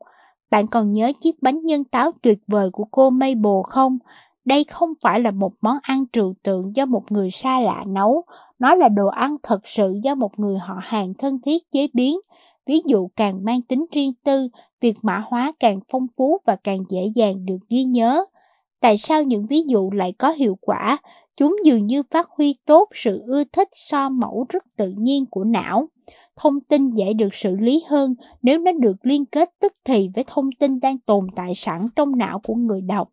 Bạn còn nhớ chiếc bánh nhân táo tuyệt vời của cô Mabel không? Đây không phải là một món ăn trừu tượng do một người xa lạ nấu, nó là đồ ăn thật sự do một người họ hàng thân thiết chế biến. Ví dụ càng mang tính riêng tư, việc mã hóa càng phong phú và càng dễ dàng được ghi nhớ. Tại sao những ví dụ lại có hiệu quả? Chúng dường như phát huy tốt sự ưa thích so mẫu rất tự nhiên của não. Thông tin dễ được xử lý hơn nếu nó được liên kết tức thì với thông tin đang tồn tại sẵn trong não của người đọc.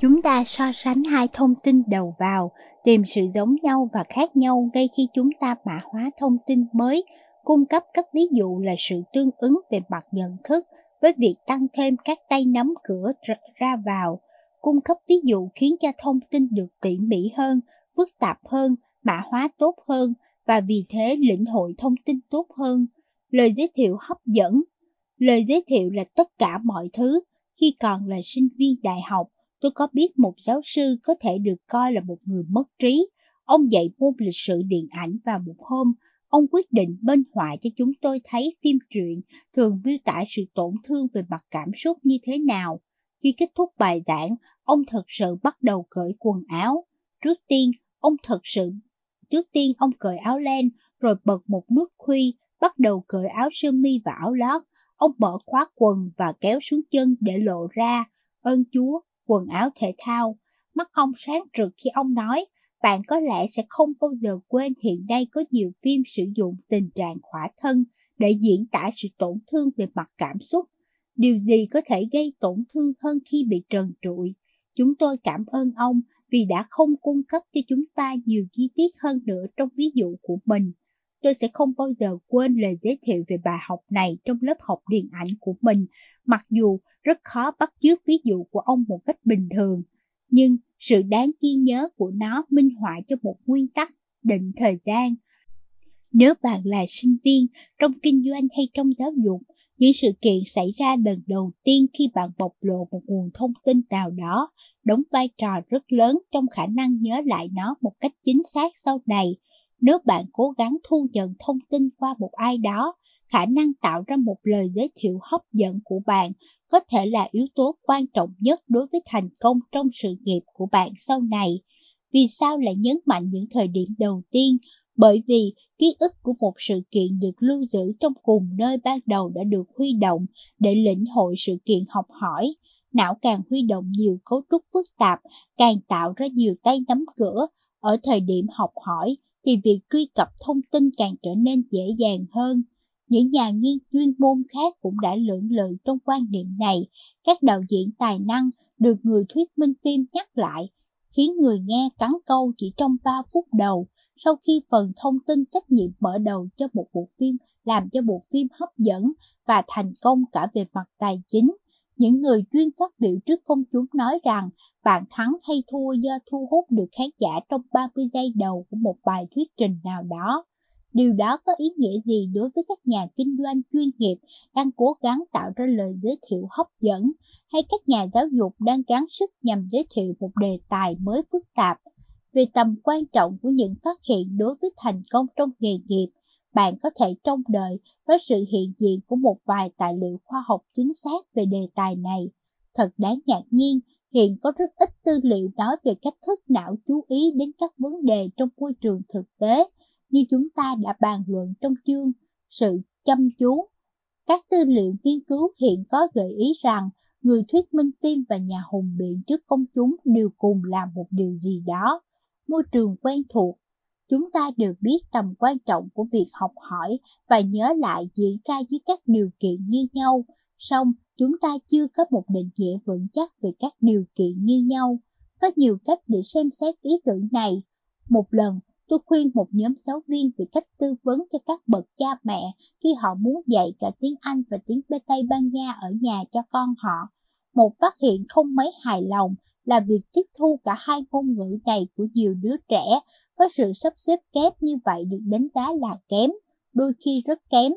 Chúng ta so sánh hai thông tin đầu vào, tìm sự giống nhau và khác nhau ngay khi chúng ta mã hóa thông tin mới, cung cấp các ví dụ là sự tương ứng về mặt nhận thức với việc tăng thêm các tay nắm cửa ra vào, cung cấp ví dụ khiến cho thông tin được tỉ mỉ hơn, phức tạp hơn, mã hóa tốt hơn và vì thế lĩnh hội thông tin tốt hơn. Lời giới thiệu hấp dẫn Lời giới thiệu là tất cả mọi thứ. Khi còn là sinh viên đại học, tôi có biết một giáo sư có thể được coi là một người mất trí. Ông dạy môn lịch sử điện ảnh và một hôm, ông quyết định bên họa cho chúng tôi thấy phim truyện thường miêu tả sự tổn thương về mặt cảm xúc như thế nào. Khi kết thúc bài giảng, ông thật sự bắt đầu cởi quần áo. Trước tiên, ông thật sự Trước tiên ông cởi áo len, rồi bật một nút khuy, bắt đầu cởi áo sơ mi và áo lót. Ông mở khóa quần và kéo xuống chân để lộ ra, ơn Chúa, quần áo thể thao. Mắt ông sáng rực khi ông nói, bạn có lẽ sẽ không bao giờ quên hiện nay có nhiều phim sử dụng tình trạng khỏa thân để diễn tả sự tổn thương về mặt cảm xúc. Điều gì có thể gây tổn thương hơn khi bị trần trụi? Chúng tôi cảm ơn ông vì đã không cung cấp cho chúng ta nhiều chi tiết hơn nữa trong ví dụ của mình. Tôi sẽ không bao giờ quên lời giới thiệu về bài học này trong lớp học điện ảnh của mình, mặc dù rất khó bắt chước ví dụ của ông một cách bình thường. Nhưng sự đáng ghi nhớ của nó minh họa cho một nguyên tắc định thời gian. Nếu bạn là sinh viên trong kinh doanh hay trong giáo dục, những sự kiện xảy ra lần đầu tiên khi bạn bộc lộ một nguồn thông tin nào đó đóng vai trò rất lớn trong khả năng nhớ lại nó một cách chính xác sau này. Nếu bạn cố gắng thu nhận thông tin qua một ai đó, khả năng tạo ra một lời giới thiệu hấp dẫn của bạn có thể là yếu tố quan trọng nhất đối với thành công trong sự nghiệp của bạn sau này. Vì sao lại nhấn mạnh những thời điểm đầu tiên? Bởi vì ký ức của một sự kiện được lưu giữ trong cùng nơi ban đầu đã được huy động để lĩnh hội sự kiện học hỏi, não càng huy động nhiều cấu trúc phức tạp, càng tạo ra nhiều tay nắm cửa. Ở thời điểm học hỏi thì việc truy cập thông tin càng trở nên dễ dàng hơn. Những nhà nghiên chuyên môn khác cũng đã lưỡng lự trong quan điểm này. Các đạo diễn tài năng được người thuyết minh phim nhắc lại, khiến người nghe cắn câu chỉ trong 3 phút đầu sau khi phần thông tin trách nhiệm mở đầu cho một bộ phim làm cho bộ phim hấp dẫn và thành công cả về mặt tài chính. Những người chuyên phát biểu trước công chúng nói rằng bạn thắng hay thua do thu hút được khán giả trong 30 giây đầu của một bài thuyết trình nào đó. Điều đó có ý nghĩa gì đối với các nhà kinh doanh chuyên nghiệp đang cố gắng tạo ra lời giới thiệu hấp dẫn hay các nhà giáo dục đang gắng sức nhằm giới thiệu một đề tài mới phức tạp? Về tầm quan trọng của những phát hiện đối với thành công trong nghề nghiệp, bạn có thể trông đợi với sự hiện diện của một vài tài liệu khoa học chính xác về đề tài này. Thật đáng ngạc nhiên, hiện có rất ít tư liệu nói về cách thức não chú ý đến các vấn đề trong môi trường thực tế, như chúng ta đã bàn luận trong chương Sự chăm chú. Các tư liệu nghiên cứu hiện có gợi ý rằng người thuyết minh phim và nhà hùng biện trước công chúng đều cùng làm một điều gì đó. Môi trường quen thuộc chúng ta đều biết tầm quan trọng của việc học hỏi và nhớ lại diễn ra dưới các điều kiện như nhau, song chúng ta chưa có một định nghĩa vững chắc về các điều kiện như nhau. Có nhiều cách để xem xét ý tưởng này. Một lần, tôi khuyên một nhóm giáo viên về cách tư vấn cho các bậc cha mẹ khi họ muốn dạy cả tiếng Anh và tiếng Tây Ban Nha ở nhà cho con họ. Một phát hiện không mấy hài lòng là việc tiếp thu cả hai ngôn ngữ này của nhiều đứa trẻ có sự sắp xếp kép như vậy được đánh giá là kém, đôi khi rất kém.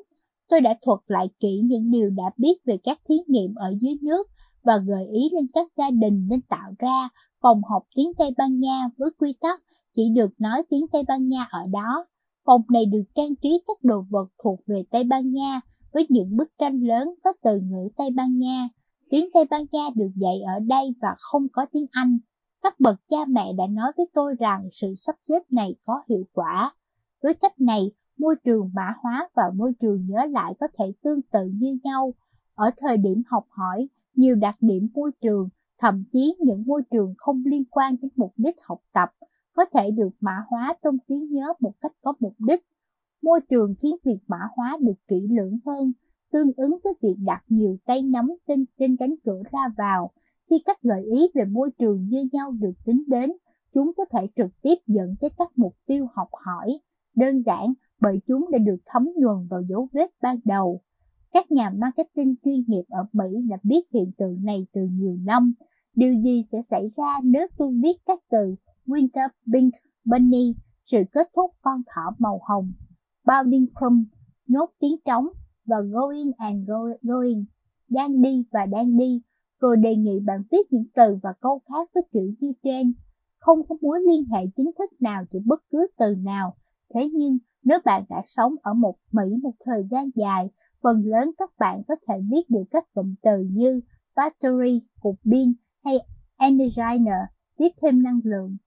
Tôi đã thuật lại kỹ những điều đã biết về các thí nghiệm ở dưới nước và gợi ý lên các gia đình nên tạo ra phòng học tiếng Tây Ban Nha với quy tắc chỉ được nói tiếng Tây Ban Nha ở đó. Phòng này được trang trí các đồ vật thuộc về Tây Ban Nha với những bức tranh lớn có từ ngữ Tây Ban Nha. Tiếng Tây Ban Nha được dạy ở đây và không có tiếng Anh. Các bậc cha mẹ đã nói với tôi rằng sự sắp xếp này có hiệu quả. Với cách này, môi trường mã hóa và môi trường nhớ lại có thể tương tự như nhau. Ở thời điểm học hỏi, nhiều đặc điểm môi trường, thậm chí những môi trường không liên quan đến mục đích học tập, có thể được mã hóa trong trí nhớ một cách có mục đích. Môi trường khiến việc mã hóa được kỹ lưỡng hơn, tương ứng với việc đặt nhiều tay nắm trên trên cánh cửa ra vào, Khi các gợi ý về môi trường như nhau được tính đến, chúng có thể trực tiếp dẫn tới các mục tiêu học hỏi, đơn giản bởi chúng đã được thấm nhuần vào dấu vết ban đầu. Các nhà marketing chuyên nghiệp ở Mỹ đã biết hiện tượng này từ nhiều năm. Điều gì sẽ xảy ra nếu tôi viết các từ Winter Pink Bunny, sự kết thúc con thỏ màu hồng, Bounding Crumb, nhốt tiếng trống và Going and Going, đang đi và đang đi, rồi đề nghị bạn viết những từ và câu khác với chữ như trên. Không có mối liên hệ chính thức nào giữa bất cứ từ nào. Thế nhưng, nếu bạn đã sống ở một Mỹ một thời gian dài, phần lớn các bạn có thể biết được các cụm từ như battery, cục pin hay energizer, tiếp thêm năng lượng.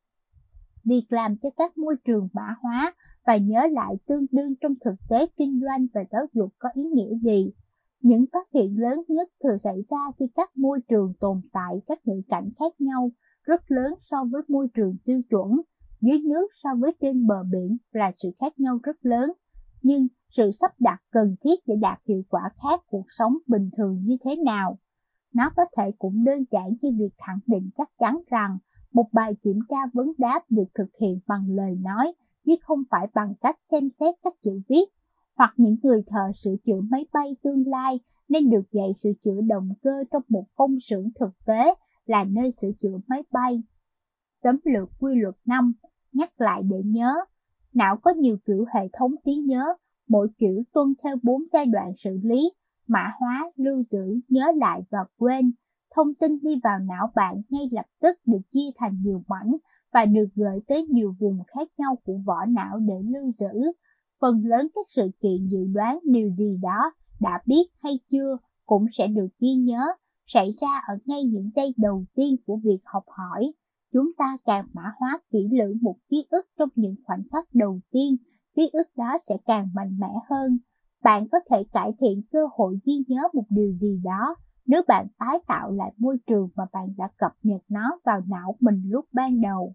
Việc làm cho các môi trường mã hóa và nhớ lại tương đương trong thực tế kinh doanh và giáo dục có ý nghĩa gì. Những phát hiện lớn nhất thường xảy ra khi các môi trường tồn tại các ngữ cảnh khác nhau rất lớn so với môi trường tiêu chuẩn, dưới nước so với trên bờ biển là sự khác nhau rất lớn. Nhưng sự sắp đặt cần thiết để đạt hiệu quả khác cuộc sống bình thường như thế nào? Nó có thể cũng đơn giản như việc khẳng định chắc chắn rằng một bài kiểm tra vấn đáp được thực hiện bằng lời nói chứ không phải bằng cách xem xét các chữ viết, hoặc những người thợ sửa chữa máy bay tương lai nên được dạy sửa chữa động cơ trong một công xưởng thực tế là nơi sửa chữa máy bay. Tấm lược quy luật 5 nhắc lại để nhớ. Não có nhiều kiểu hệ thống trí nhớ, mỗi kiểu tuân theo bốn giai đoạn xử lý, mã hóa, lưu giữ, nhớ lại và quên. Thông tin đi vào não bạn ngay lập tức được chia thành nhiều mảnh và được gửi tới nhiều vùng khác nhau của vỏ não để lưu giữ. Phần lớn các sự kiện dự đoán điều gì đó đã biết hay chưa cũng sẽ được ghi nhớ, xảy ra ở ngay những giây đầu tiên của việc học hỏi. Chúng ta càng mã hóa kỹ lưỡng một ký ức trong những khoảnh khắc đầu tiên, ký ức đó sẽ càng mạnh mẽ hơn. Bạn có thể cải thiện cơ hội ghi nhớ một điều gì đó nếu bạn tái tạo lại môi trường mà bạn đã cập nhật nó vào não mình lúc ban đầu.